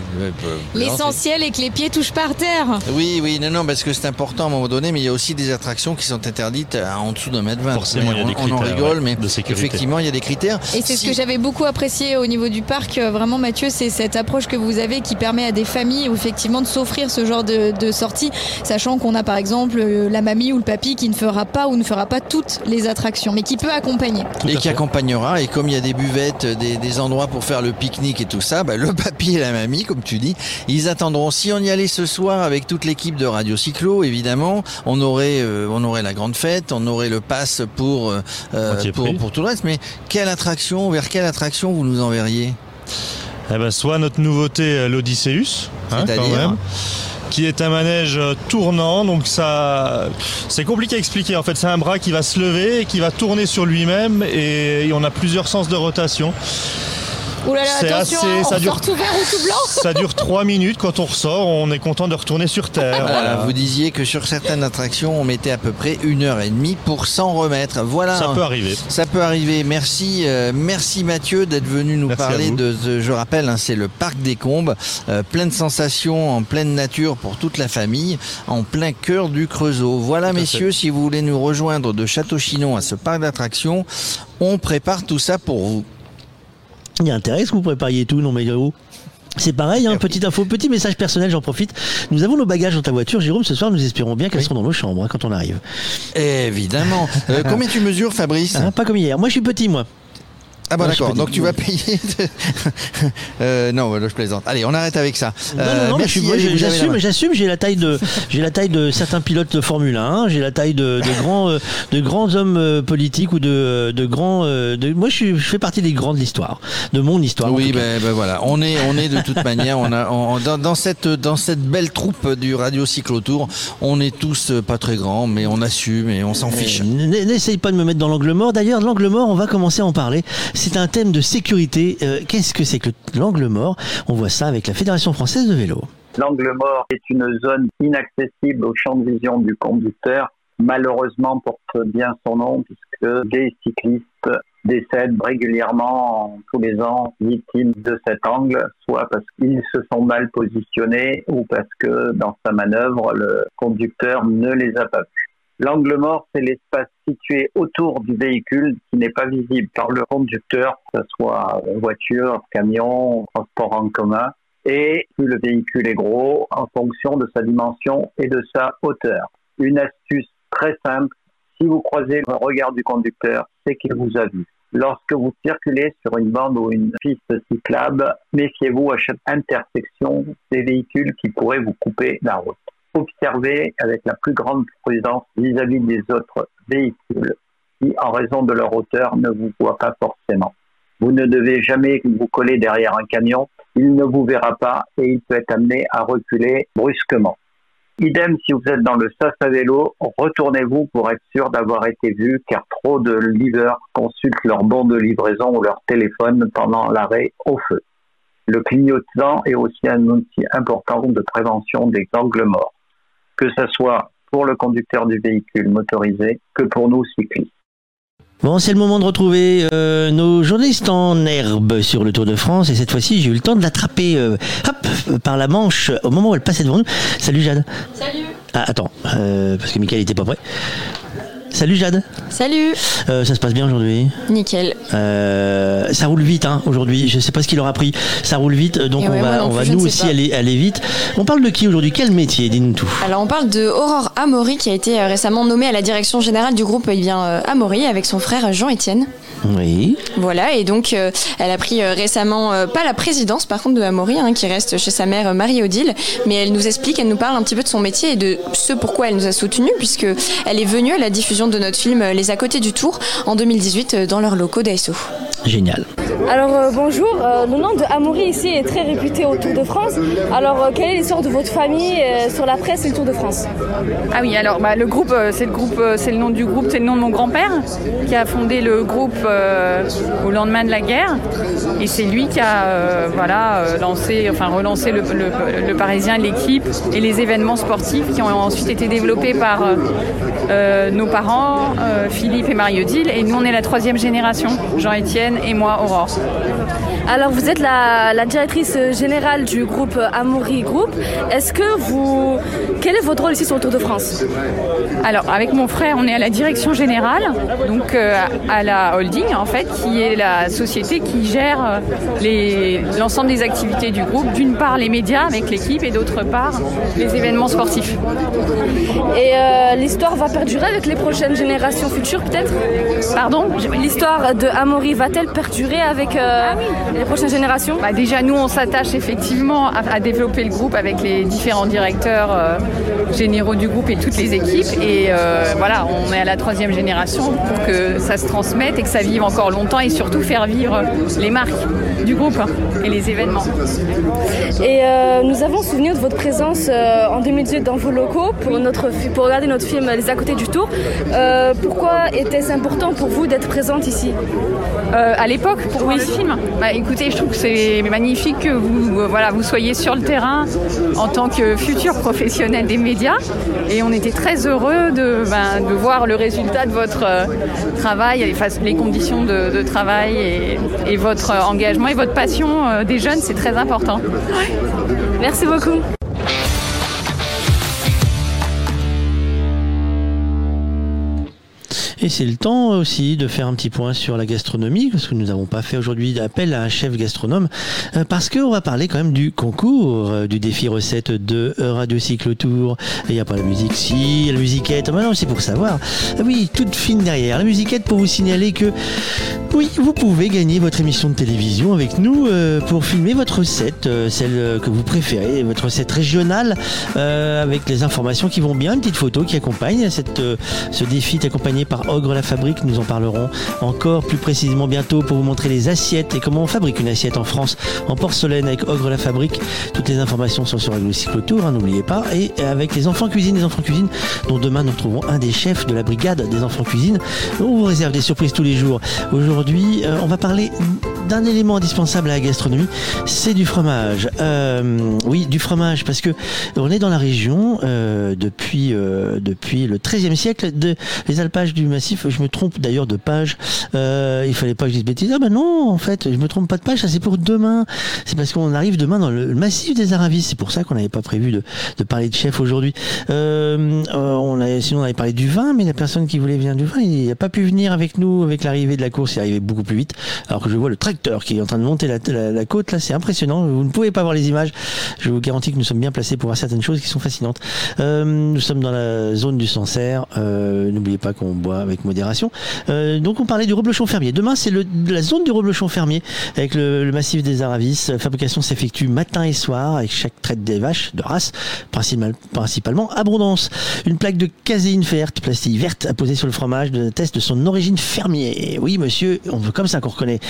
L'essentiel est que les pieds touchent par terre. Oui, oui, non, non, parce que c'est important à un moment donné, mais il y a aussi des attractions qui sont interdites en dessous d'un mètre vingt. Forcément, il y a des on, on en rigole, mais effectivement, il y a des critères. Et c'est ce que j'avais beaucoup apprécié au niveau du parc, euh, vraiment, Mathieu, c'est cette approche que vous avez qui permet à des familles, effectivement, de s'offrir ce genre de, de sortie, sachant qu'on a par exemple euh, la mamie ou le papy qui ne fera pas ou ne fera pas toutes les attractions, mais qui peut accompagner. et qui accompagnera. Et comme il y a des buvettes, des, endroits pour faire le pique-nique et tout ça, bah, le papy et la mamie, comme tu dis, ils attendront. Si on y allait ce soir avec toute l'équipe de Radio Cyclo, évidemment, on aurait, euh, on aurait la grande fête, on aurait le pass pour, euh, euh, pour, pour, tout le reste. Mais quelle attraction, vers quelle attraction vous nous enverriez? Eh ben, soit notre nouveauté, l'Odysseus, hein, quand même qui est un manège tournant. Donc ça, c'est compliqué à expliquer. En fait, c'est un bras qui va se lever et qui va tourner sur lui-même et on a plusieurs sens de rotation ça dure, tout vert ou tout blanc [LAUGHS] Ça dure trois minutes. Quand on ressort, on est content de retourner sur Terre. Voilà. Vous disiez que sur certaines attractions, on mettait à peu près une heure et demie pour s'en remettre. Voilà. Ça peut arriver. Ça peut arriver. Merci, euh, merci Mathieu d'être venu nous parler de. je rappelle, hein, c'est le parc des Combes, euh, plein de sensations en pleine nature pour toute la famille, en plein cœur du Creusot. Voilà, messieurs, si vous voulez nous rejoindre de Château-Chinon à ce parc d'attractions, on prépare tout ça pour vous. Il y a intérêt que vous prépariez tout, non mais où c'est pareil, hein, petite info, petit message personnel, j'en profite. Nous avons nos bagages dans ta voiture, Jérôme. Ce soir, nous espérons bien qu'elles seront dans nos chambres hein, quand on arrive. Évidemment. Euh, combien tu mesures, Fabrice? Hein, Pas comme hier. Moi, je suis petit, moi. Ah bon Non, j'ai d'accord, donc tu vas payer. [LAUGHS] Euh, non, voilà, je plaisante. Allez, on arrête avec ça. Non, Euh, non, non, mais je merci, j'assume, j'ai la taille de, j'ai la taille de certains pilotes de Formule 1, j'ai la taille de, de grands, euh, de grands hommes politiques ou de, de grands, de, moi je, suis, je fais partie des grands de l'histoire, de mon histoire. Oui, ben, ben voilà, on est, on est de toute manière, on a, on- dans, dans cette, dans cette belle troupe du Radio Cyclotour, on est tous pas très grands, mais on assume et on s'en fiche. N'essaye pas de me mettre dans l'angle mort. D'ailleurs, l'angle mort, on va commencer à en parler. C'est un thème de sécurité. Euh, Qu'est-ce que c'est que l'angle mort? On voit ça avec la Fédération française de vélo. L'angle mort est une zone inaccessible au champ de vision du conducteur. Malheureusement, porte bien son nom puisque des cyclistes décèdent régulièrement tous les ans victimes de cet angle, soit parce qu'ils se sont mal positionnés ou parce que dans sa manœuvre, le conducteur ne les a pas. L'angle mort, c'est l'espace situé autour du véhicule qui n'est pas visible par le conducteur, que ce soit voiture, camion, transport en commun. Et plus le véhicule est gros, en fonction de sa dimension et de sa hauteur. Une astuce très simple, si vous croisez le regard du conducteur, c'est qu'il vous a vu. Lorsque vous circulez sur une bande ou une piste cyclable, méfiez-vous à chaque intersection des véhicules qui pourraient vous couper la route observer avec la plus grande prudence vis-à-vis des autres véhicules qui, en raison de leur hauteur, ne vous voient pas forcément. Vous ne devez jamais vous coller derrière un camion, il ne vous verra pas et il peut être amené à reculer brusquement. Idem si vous êtes dans le sas à vélo, retournez-vous pour être sûr d'avoir été vu car trop de livreurs consultent leur bon de livraison ou leur téléphone pendant l'arrêt au feu. Le clignotant est aussi un outil important de prévention des angles morts que ce soit pour le conducteur du véhicule motorisé que pour nous cyclistes. Bon, c'est le moment de retrouver euh, nos journalistes en herbe sur le Tour de France. Et cette fois-ci, j'ai eu le temps de l'attraper euh, hop, par la manche au moment où elle passait devant nous. Salut Jade. Salut. Ah, attends, euh, parce que Michael n'était pas prêt. Salut Jade. Salut. Euh, ça se passe bien aujourd'hui Nickel. Euh, ça roule vite hein, aujourd'hui. Je sais pas ce qu'il aura pris. Ça roule vite, donc Et on va, non on plus, va ne nous aussi aller, aller vite. On parle de qui aujourd'hui? Quel métier Dis-nous tout? Alors on parle de Aurore Amaury qui a été euh, récemment nommée à la direction générale du groupe eh bien, euh, Amaury avec son frère Jean-Étienne. Oui. Voilà, et donc euh, elle a pris euh, récemment, euh, pas la présidence par contre de Amaury, hein, qui reste chez sa mère euh, Marie-Odile, mais elle nous explique, elle nous parle un petit peu de son métier et de ce pourquoi elle nous a soutenus, puisque elle est venue à la diffusion de notre film euh, Les à côté du tour en 2018 euh, dans leurs locaux d'ASO. Génial. Alors euh, bonjour, Euh, le nom de Amaury ici est très réputé au Tour de France. Alors euh, quelle est l'histoire de votre famille euh, sur la presse et le Tour de France? Ah oui, alors bah, le groupe, euh, c'est le groupe, euh, c'est le nom du groupe, c'est le nom de mon grand-père qui a fondé le groupe euh, au lendemain de la guerre, et c'est lui qui a euh, voilà euh, lancé, enfin relancé le, le- le Parisien, l'équipe et les événements sportifs qui ont ensuite été développés par euh, euh, nos parents, euh, Philippe et Marie-Odile, et nous on est la troisième génération, Jean-Étienne et moi Aurore. Alors vous êtes la, la directrice générale du groupe Amaury Group. Est-ce que vous... Quel est votre rôle ici sur le Tour de France? Alors, avec mon frère, on est à la direction générale, donc euh, à la holding, en fait, qui est la société qui gère euh, l'ensemble des activités du groupe. D'une part, les médias avec l'équipe, et d'autre part, les événements sportifs. Et euh, l'histoire va perdurer avec les prochaines générations futures peut-être? Pardon? L'histoire de Amaury va-t-elle perdurer avec euh, les prochaines générations Bah, déjà, nous, on s'attache effectivement à, à développer le groupe avec les différents directeurs euh, généraux du groupe et toutes les équipes. Et euh, voilà, on est à la troisième génération pour que ça se transmette et que ça vive encore longtemps et surtout faire vivre les marques du groupe et les événements. Et euh, nous avons souvenir de votre présence en 2018 dans vos locaux pour, notre, pour regarder notre film Les à côté du tour. Pourquoi était-ce important pour vous d'être présente ici? À l'époque pour voir le film? Bah, Écoutez, je trouve que c'est magnifique que vous, euh, voilà, vous soyez sur le terrain en tant que futur professionnel des médias. Et on était très heureux de, ben, voir le résultat de votre euh, travail, les, conditions de, travail et, votre engagement et votre passion euh, des jeunes, c'est très important. Merci beaucoup. Et c'est le temps aussi de faire un petit point sur la gastronomie, parce que nous n'avons pas fait aujourd'hui d'appel à un chef gastronome, euh, parce qu'on va parler quand même du concours, euh, du défi recette de Radio Cycle Tour. Il n'y a pas la musique, si, la musiquette, maintenant c'est pour savoir. Ah oui, toute fine derrière. La musiquette pour vous signaler que, oui, vous pouvez gagner votre émission de télévision avec nous euh, pour filmer votre recette, celle que vous préférez, votre recette régionale, avec les informations qui vont bien, une petite photo qui accompagne cette, ce défi est accompagné par Ogre la Fabrique. Nous en parlerons encore plus précisément bientôt pour vous montrer les assiettes et comment on fabrique une assiette en France en porcelaine avec Ogre la Fabrique. Toutes les informations sont sur le Cyclotour, hein, n'oubliez pas. Et avec les enfants cuisine, les enfants cuisine, dont demain nous retrouvons un des chefs de la brigade des enfants cuisine. On vous réserve des surprises tous les jours. Aujourd'hui, euh, on va parler d'un élément indispensable à la gastronomie, c'est du fromage. Euh, oui, du fromage, parce que on est dans la région euh, depuis depuis le XIIIe siècle, de, les alpages du massif. Je me trompe d'ailleurs de page. il fallait pas que je dise bêtises. Ah ben non, en fait, je me trompe pas de page. Ça c'est pour demain. C'est parce qu'on arrive demain dans le massif des Aravis. C'est pour ça qu'on n'avait pas prévu de, parler de chef aujourd'hui. Euh, a, sinon on avait parlé du vin, mais la personne qui voulait venir du vin, il n'a pas pu venir avec nous avec l'arrivée de la course. Il est arrivé beaucoup plus vite. Alors que je vois le tracteur qui est en train de monter la, côte là, c'est impressionnant. Vous ne pouvez pas voir les images. Je vous garantis que nous sommes bien placés pour voir certaines choses qui sont fascinantes. Euh, nous sommes dans la zone du Sancerre. Euh, N'oubliez pas qu'on boit avec modération. Euh, donc on parlait du reblochon fermier. Demain c'est la zone du reblochon fermier avec le, massif des Aravis. La fabrication s'effectue matin et soir avec chaque traite des vaches de race, principalement abondance. Une plaque de caséine verte, plastique verte, à poser sur le fromage de test de son origine fermier. oui, monsieur, on veut comme ça qu'on reconnaît.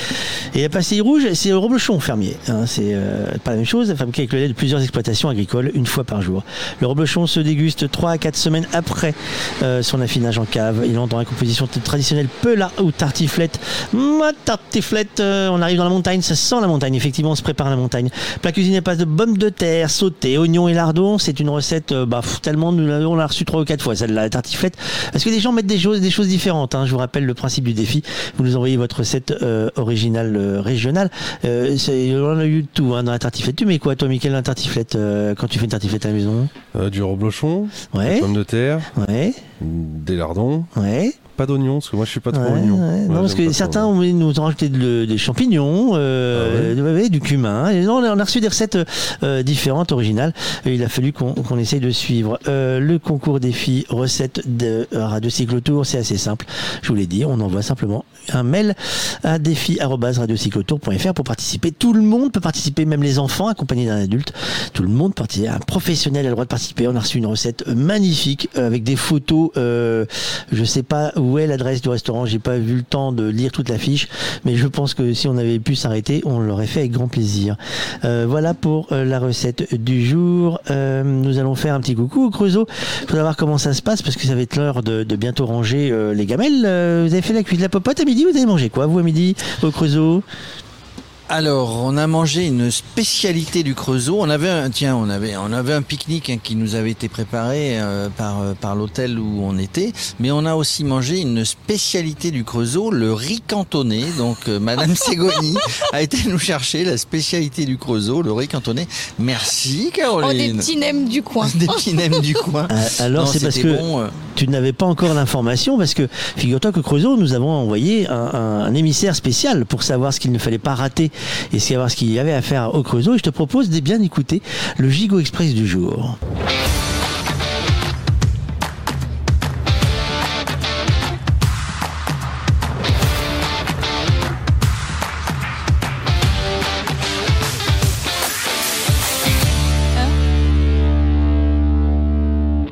Et la pastille rouge, c'est le reblochon fermier. Hein, c'est euh, pas la même chose, fabriqué avec le lait de plusieurs exploitations agricoles une fois par jour. Le reblochon se déguste 3 à 4 semaines après euh, son affinage en cave. Il entre composition traditionnelle pela ou tartiflette. Ma tartiflette, euh, on arrive dans la montagne, ça sent la montagne. Effectivement, on se prépare à la montagne. Plat cuisiné passe de pommes de terre sautées, oignons et lardons. C'est une recette, bah, tellement nous on l'a reçue trois ou quatre fois, celle-là, la tartiflette. Parce que les gens mettent des choses, des choses différentes. Hein? Je vous rappelle le principe du défi. Vous nous envoyez votre recette euh, originale euh, régionale. Euh, on a eu tout hein, dans la tartiflette. Tu mets quoi, toi, Mickaël, dans la tartiflette quand tu fais une tartiflette à la maison? Du reblochon, ouais. des pommes de terre, ouais. Des lardons. Ouais pas d'oignons, parce que moi je suis pas trop oignon. non, parce que certains ont, nous ont rajouté des champignons, euh, ah du cumin. Et non, on a reçu des recettes euh, différentes, originales. Et il a fallu qu'on essaye de suivre. Euh, le concours défi recettes de Radio Cyclotour, c'est assez simple. Je vous l'ai dit, on envoie simplement un mail à défi.radiocyclotour.fr pour participer. Tout le monde peut participer, même les enfants accompagnés d'un adulte. Tout le monde participe. Un professionnel a le droit de participer. On a reçu une recette magnifique avec des photos. je sais pas où où est l'adresse du restaurant. J'ai pas vu le temps de lire toute la fiche, mais je pense que si on avait pu s'arrêter, on l'aurait fait avec grand plaisir. Euh, voilà pour euh, la recette du jour. Euh, nous allons faire un petit coucou au Creusot. Faut savoir comment ça se passe parce que ça va être l'heure de, bientôt ranger les gamelles. vous avez fait la cuisine de la popote à midi. Vous avez mangé quoi vous à midi au Creusot alors, on a mangé une spécialité du Creusot. On avait un, tiens, on avait, on avait un pique-nique hein, qui nous avait été préparé euh, par, euh, par l'hôtel où on était, mais on a aussi mangé une spécialité du Creusot, le riz cantonné. Donc, euh, Madame [LAUGHS] Ségoni a été nous chercher la spécialité du Creusot, le riz cantonné. Merci, Caroline. Oh, des petits nems du coin. des petits nems du coin. [LAUGHS] alors, c'est parce que tu n'avais pas encore l'information, parce que figure-toi que Creusot, nous avons envoyé un, un émissaire spécial pour savoir ce qu'il ne fallait pas rater et savoir ce qu'il y avait à faire au Creusot. Et je te propose de bien écouter le Gigot Express du jour.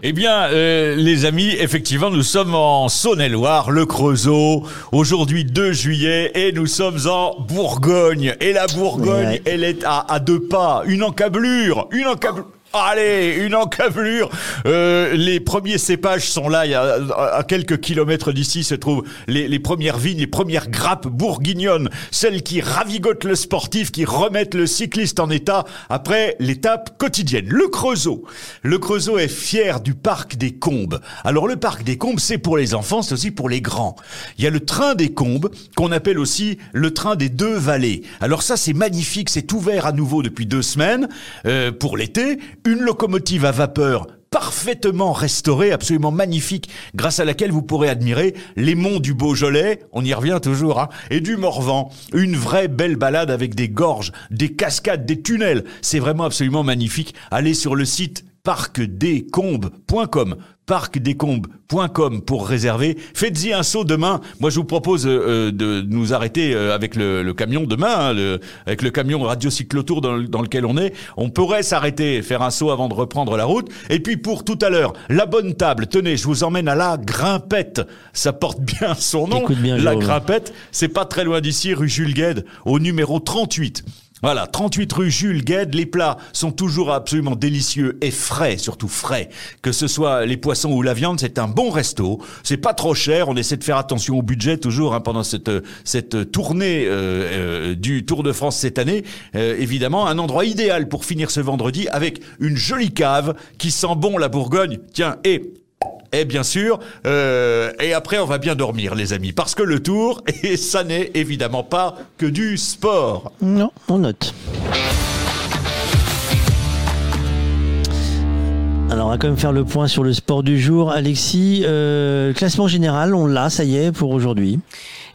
Eh bien, euh, les amis, effectivement, nous sommes en Saône-et-Loire, le Creusot, aujourd'hui 2 juillet, et nous sommes en Bourgogne. Et la Bourgogne, elle est à, à deux pas, une encablure, une encablure. Allez, une encablure. Euh, les premiers cépages sont là. Il y a, à quelques kilomètres d'ici se trouvent les, les, premières vignes, les premières grappes bourguignonnes, celles qui ravigotent le sportif, qui remettent le cycliste en état après l'étape quotidienne. Le Creusot. Le Creusot est fier du parc des Combes. Alors le parc des Combes, c'est pour les enfants, c'est aussi pour les grands. Il y a le train des Combes qu'on appelle aussi le train des deux vallées. Alors ça, c'est magnifique. C'est ouvert à nouveau depuis deux semaines euh, pour l'été une locomotive à vapeur parfaitement restaurée, absolument magnifique, grâce à laquelle vous pourrez admirer les monts du Beaujolais, on y revient toujours, hein, et du Morvan. Une vraie belle balade avec des gorges, des cascades, des tunnels. C'est vraiment absolument magnifique. Allez sur le site parcdescombes.com parcdescombes.com pour réserver. Faites-y un saut demain. Moi, je vous propose euh, de nous arrêter euh, avec le, camion demain, hein, le, avec le camion Radio Cyclotour dans, dans lequel on est. On pourrait s'arrêter, faire un saut avant de reprendre la route. Et puis pour tout à l'heure, la bonne table. Tenez, je vous emmène à la Grimpette. Ça porte bien son nom. la Grimpette, c'est pas très loin d'ici, rue Jules Gued, au numéro 38. Voilà, 38 rue Jules Gued, les plats sont toujours absolument délicieux et frais, surtout frais. Que ce soit les poissons ou la viande, c'est un bon resto. C'est pas trop cher, on essaie de faire attention au budget toujours hein, pendant cette, cette tournée euh, euh, du Tour de France cette année. Euh, évidemment, un endroit idéal pour finir ce vendredi avec une jolie cave qui sent bon la Bourgogne. Tiens, et et bien sûr, euh, et après on va bien dormir les amis, parce que le tour, [LAUGHS] et ça n'est évidemment pas que du sport. Non, on note. Alors on va quand même faire le point sur le sport du jour. Alexis, euh, classement général, on l'a, ça y est, pour aujourd'hui.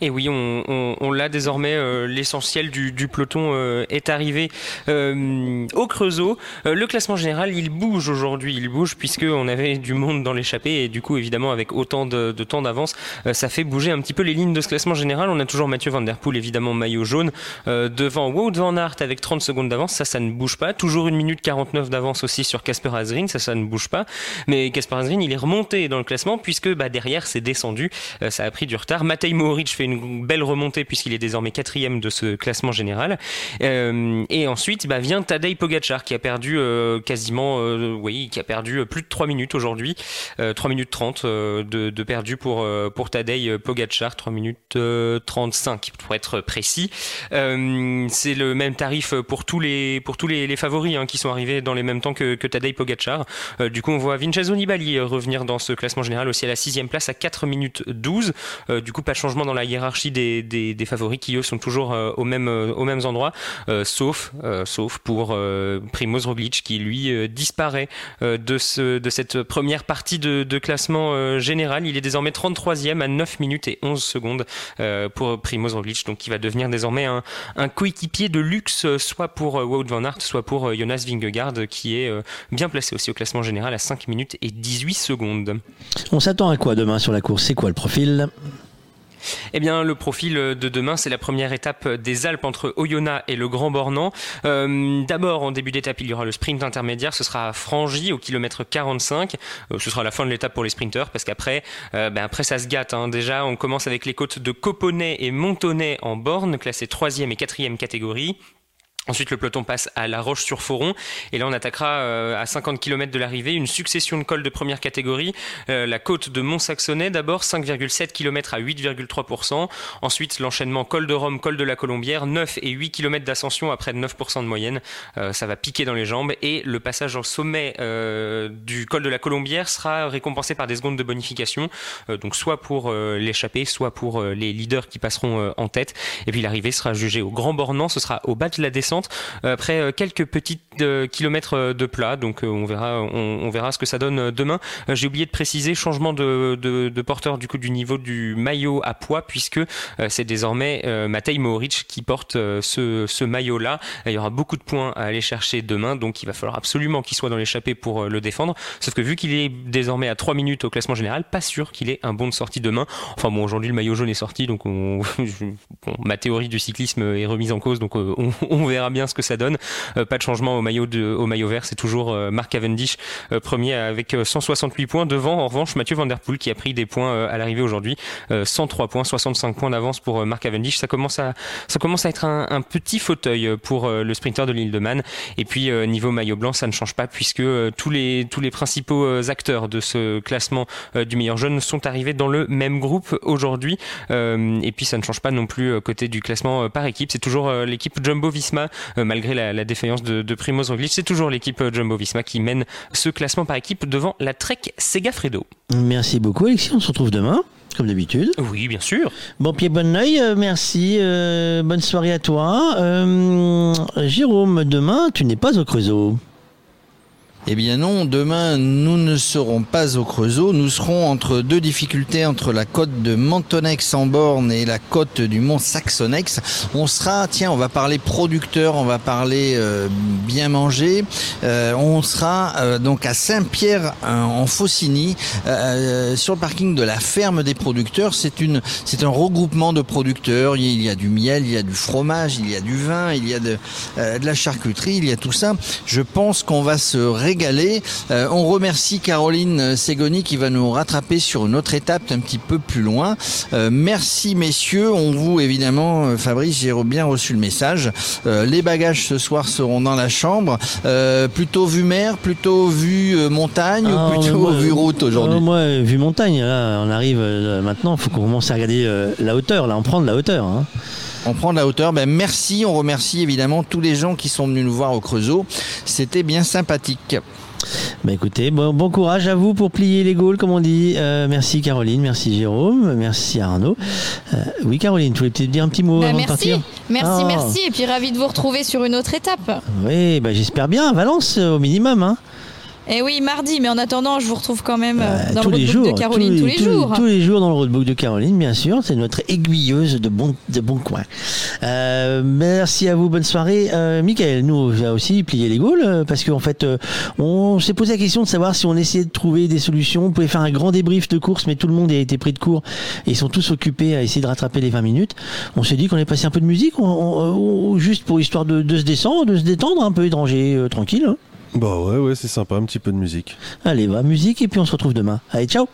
Et oui, on, l'a désormais, euh, l'essentiel du, peloton euh, est arrivé euh, au Creusot. le classement général, il bouge aujourd'hui, il bouge puisqu'on avait du monde dans l'échappée et du coup, évidemment, avec autant de, temps d'avance, ça fait bouger un petit peu les lignes de ce classement général. On a toujours Mathieu Van Der Poel, évidemment, maillot jaune, devant Wout Van Aert avec 30 secondes d'avance, ça, ça ne bouge pas. Toujours une minute 49 d'avance aussi sur Casper Asgreen, ça, ça ne bouge pas. Mais Casper Asgreen, il est remonté dans le classement puisque bah, derrière, c'est descendu, ça a pris du retard. Matej Mohoric fait une belle remontée puisqu'il est désormais quatrième de ce classement général. Euh, et ensuite bah, vient Tadej Pogacar qui a perdu euh, quasiment, euh, oui, qui a perdu plus de 3 minutes aujourd'hui, 3 minutes 30 de, perdu pour, pour Tadej Pogacar, 3 minutes 35 pour être précis. c'est le même tarif pour tous les, pour tous les, les favoris hein, qui sont arrivés dans les mêmes temps que, que Tadej Pogacar. du coup, on voit Vincenzo Nibali revenir dans ce classement général aussi à la sixième place à 4 minutes 12. du coup, pas de changement dans la hiérarchie des, des, favoris qui eux sont toujours euh, au même euh, aux mêmes endroits, euh, sauf sauf pour Primoz Roglic qui lui disparaît de ce de cette première partie de, de classement général. Il est désormais 33e à 9 minutes et 11 secondes pour Primoz Roglic, donc qui va devenir désormais un, un coéquipier de luxe, soit pour Wout van Aert, soit pour Jonas Vingegaard, qui est bien placé aussi au classement général à 5 minutes et 18 secondes. On s'attend à quoi demain sur la course? C'est quoi le profil? Eh bien, le profil de demain, c'est la première étape des Alpes entre Oyonnax et le Grand Bornand. Euh, d'abord, en début d'étape, il y aura le sprint intermédiaire. Ce sera franchi au kilomètre 45. Euh, ce sera la fin de l'étape pour les sprinteurs parce qu'après, euh, ben après, ça se gâte. Hein. Déjà, on commence avec les côtes de Coponnet et Montonnet en borne, classées 3e et 4e catégorie. Ensuite, le peloton passe à La Roche-sur-Foron. Et là, on attaquera euh, à 50 km de l'arrivée une succession de cols de première catégorie. Euh, la côte de Mont-Saxonnet, d'abord, 5,7 km à 8,3%. Ensuite, l'enchaînement col de Rome, col de la Colombière, 9 et 8 km d'ascension à près de 9% de moyenne. Euh, ça va piquer dans les jambes. Et le passage au sommet du col de la Colombière sera récompensé par des secondes de bonification. donc, soit pour l'échappée, soit pour les leaders qui passeront en tête. Et puis, l'arrivée sera jugée au Grand Bornand. Ce sera au bas de la descente euh, après euh, quelques petits euh, kilomètres de plat. Donc on verra, on, verra ce que ça donne demain. J'ai oublié de préciser changement de, porteur du coup du niveau du maillot à poids puisque c'est désormais Matej Mohoric qui porte ce, ce maillot-là. Il y aura beaucoup de points à aller chercher demain, donc il va falloir absolument qu'il soit dans l'échappée pour le défendre. Sauf que vu qu'il est désormais à 3 minutes au classement général, pas sûr qu'il ait un bon de sortie demain. Enfin bon, aujourd'hui le maillot jaune est sorti, donc [LAUGHS] ma théorie du cyclisme est remise en cause, donc on, on verra bien ce que ça donne. Euh, pas de changement au maillot, de, au maillot vert, c'est toujours euh, Mark Cavendish euh, premier avec 168 points. Devant, en revanche, Mathieu Van Der Poel qui a pris des points à l'arrivée aujourd'hui. 103 points, 65 points d'avance pour Mark Cavendish. Ça commence à, être un, petit fauteuil pour le sprinter de l'île de Man. Et puis niveau maillot blanc, ça ne change pas puisque tous les tous les principaux acteurs de ce classement du meilleur jeune sont arrivés dans le même groupe aujourd'hui. et puis ça ne change pas non plus côté du classement par équipe. C'est toujours l'équipe Jumbo Visma euh, malgré la, défaillance de, de Primoz Roglic. C'est toujours l'équipe euh, Jumbo-Visma qui mène ce classement par équipe devant la Trek Segafredo. Merci beaucoup Alexis, on se retrouve demain comme d'habitude. Oui, bien sûr. Bon pied, bon oeil, euh, merci. bonne soirée à toi. Jérôme, demain, tu n'es pas au Creusot. Eh bien non, demain nous ne serons pas au Creusot, nous serons entre deux difficultés, entre la côte de Mentonex en borne et la côte du mont Saxonex. On sera, tiens, on va parler producteur, on va parler euh, bien manger. Euh, on sera euh, donc à Saint-Pierre euh, en Faucigny, euh, sur le parking de la ferme des producteurs. C'est une, c'est un regroupement de producteurs. Il y a du miel, il y a du fromage, il y a du vin, il y a de, euh, de la charcuterie, il y a tout ça. Je pense qu'on va se régaler. Euh, on remercie Caroline Ségoni qui va nous rattraper sur une autre étape un petit peu plus loin. Euh, merci messieurs. On vous évidemment, euh, Fabrice, j'ai bien reçu le message. Euh, les bagages ce soir seront dans la chambre. Plutôt vue mer, plutôt vue montagne Ah, ou plutôt moi, vue route aujourd'hui? Moi, vu montagne, là, on arrive maintenant, il faut qu'on commence à regarder la hauteur, là, on prend de la hauteur. Hein. On prend de la hauteur. Ben, merci. On remercie évidemment tous les gens qui sont venus nous voir au Creusot. C'était bien sympathique. Bah écoutez, bon, bon courage à vous pour plier les Gaules, comme on dit. Euh, merci Caroline, merci Jérôme, merci Arnaud. Euh, oui Caroline, tu voulais peut-être dire un petit mot Bah, avant de merci, partir merci, Ah. merci. Et puis ravi de vous retrouver sur une autre étape. Oui, bah, j'espère bien, à Valence euh, au minimum. Hein. Et oui, mardi, mais en attendant, je vous retrouve quand même euh, dans tous le roadbook jours, de Caroline tous, les jours. Tous les jours dans le roadbook de Caroline, bien sûr. C'est notre aiguilleuse de bon, de bon coin. Euh, merci à vous, bonne soirée. Euh, Michael, nous, on va aussi plier les Gaules euh, parce qu'en fait, euh, on s'est posé la question de savoir si on essayait de trouver des solutions. On pouvait faire un grand débrief de course, mais tout le monde a été pris de court et ils sont tous occupés à essayer de rattraper les 20 minutes. On s'est dit qu'on allait passer un peu de musique, on- on- on- juste pour histoire de, de se descendre, de se détendre, un peu étranger, euh, tranquille. hein. Bah ouais, ouais, c'est sympa, un petit peu de musique. Allez, va, musique et puis on se retrouve demain. Allez, ciao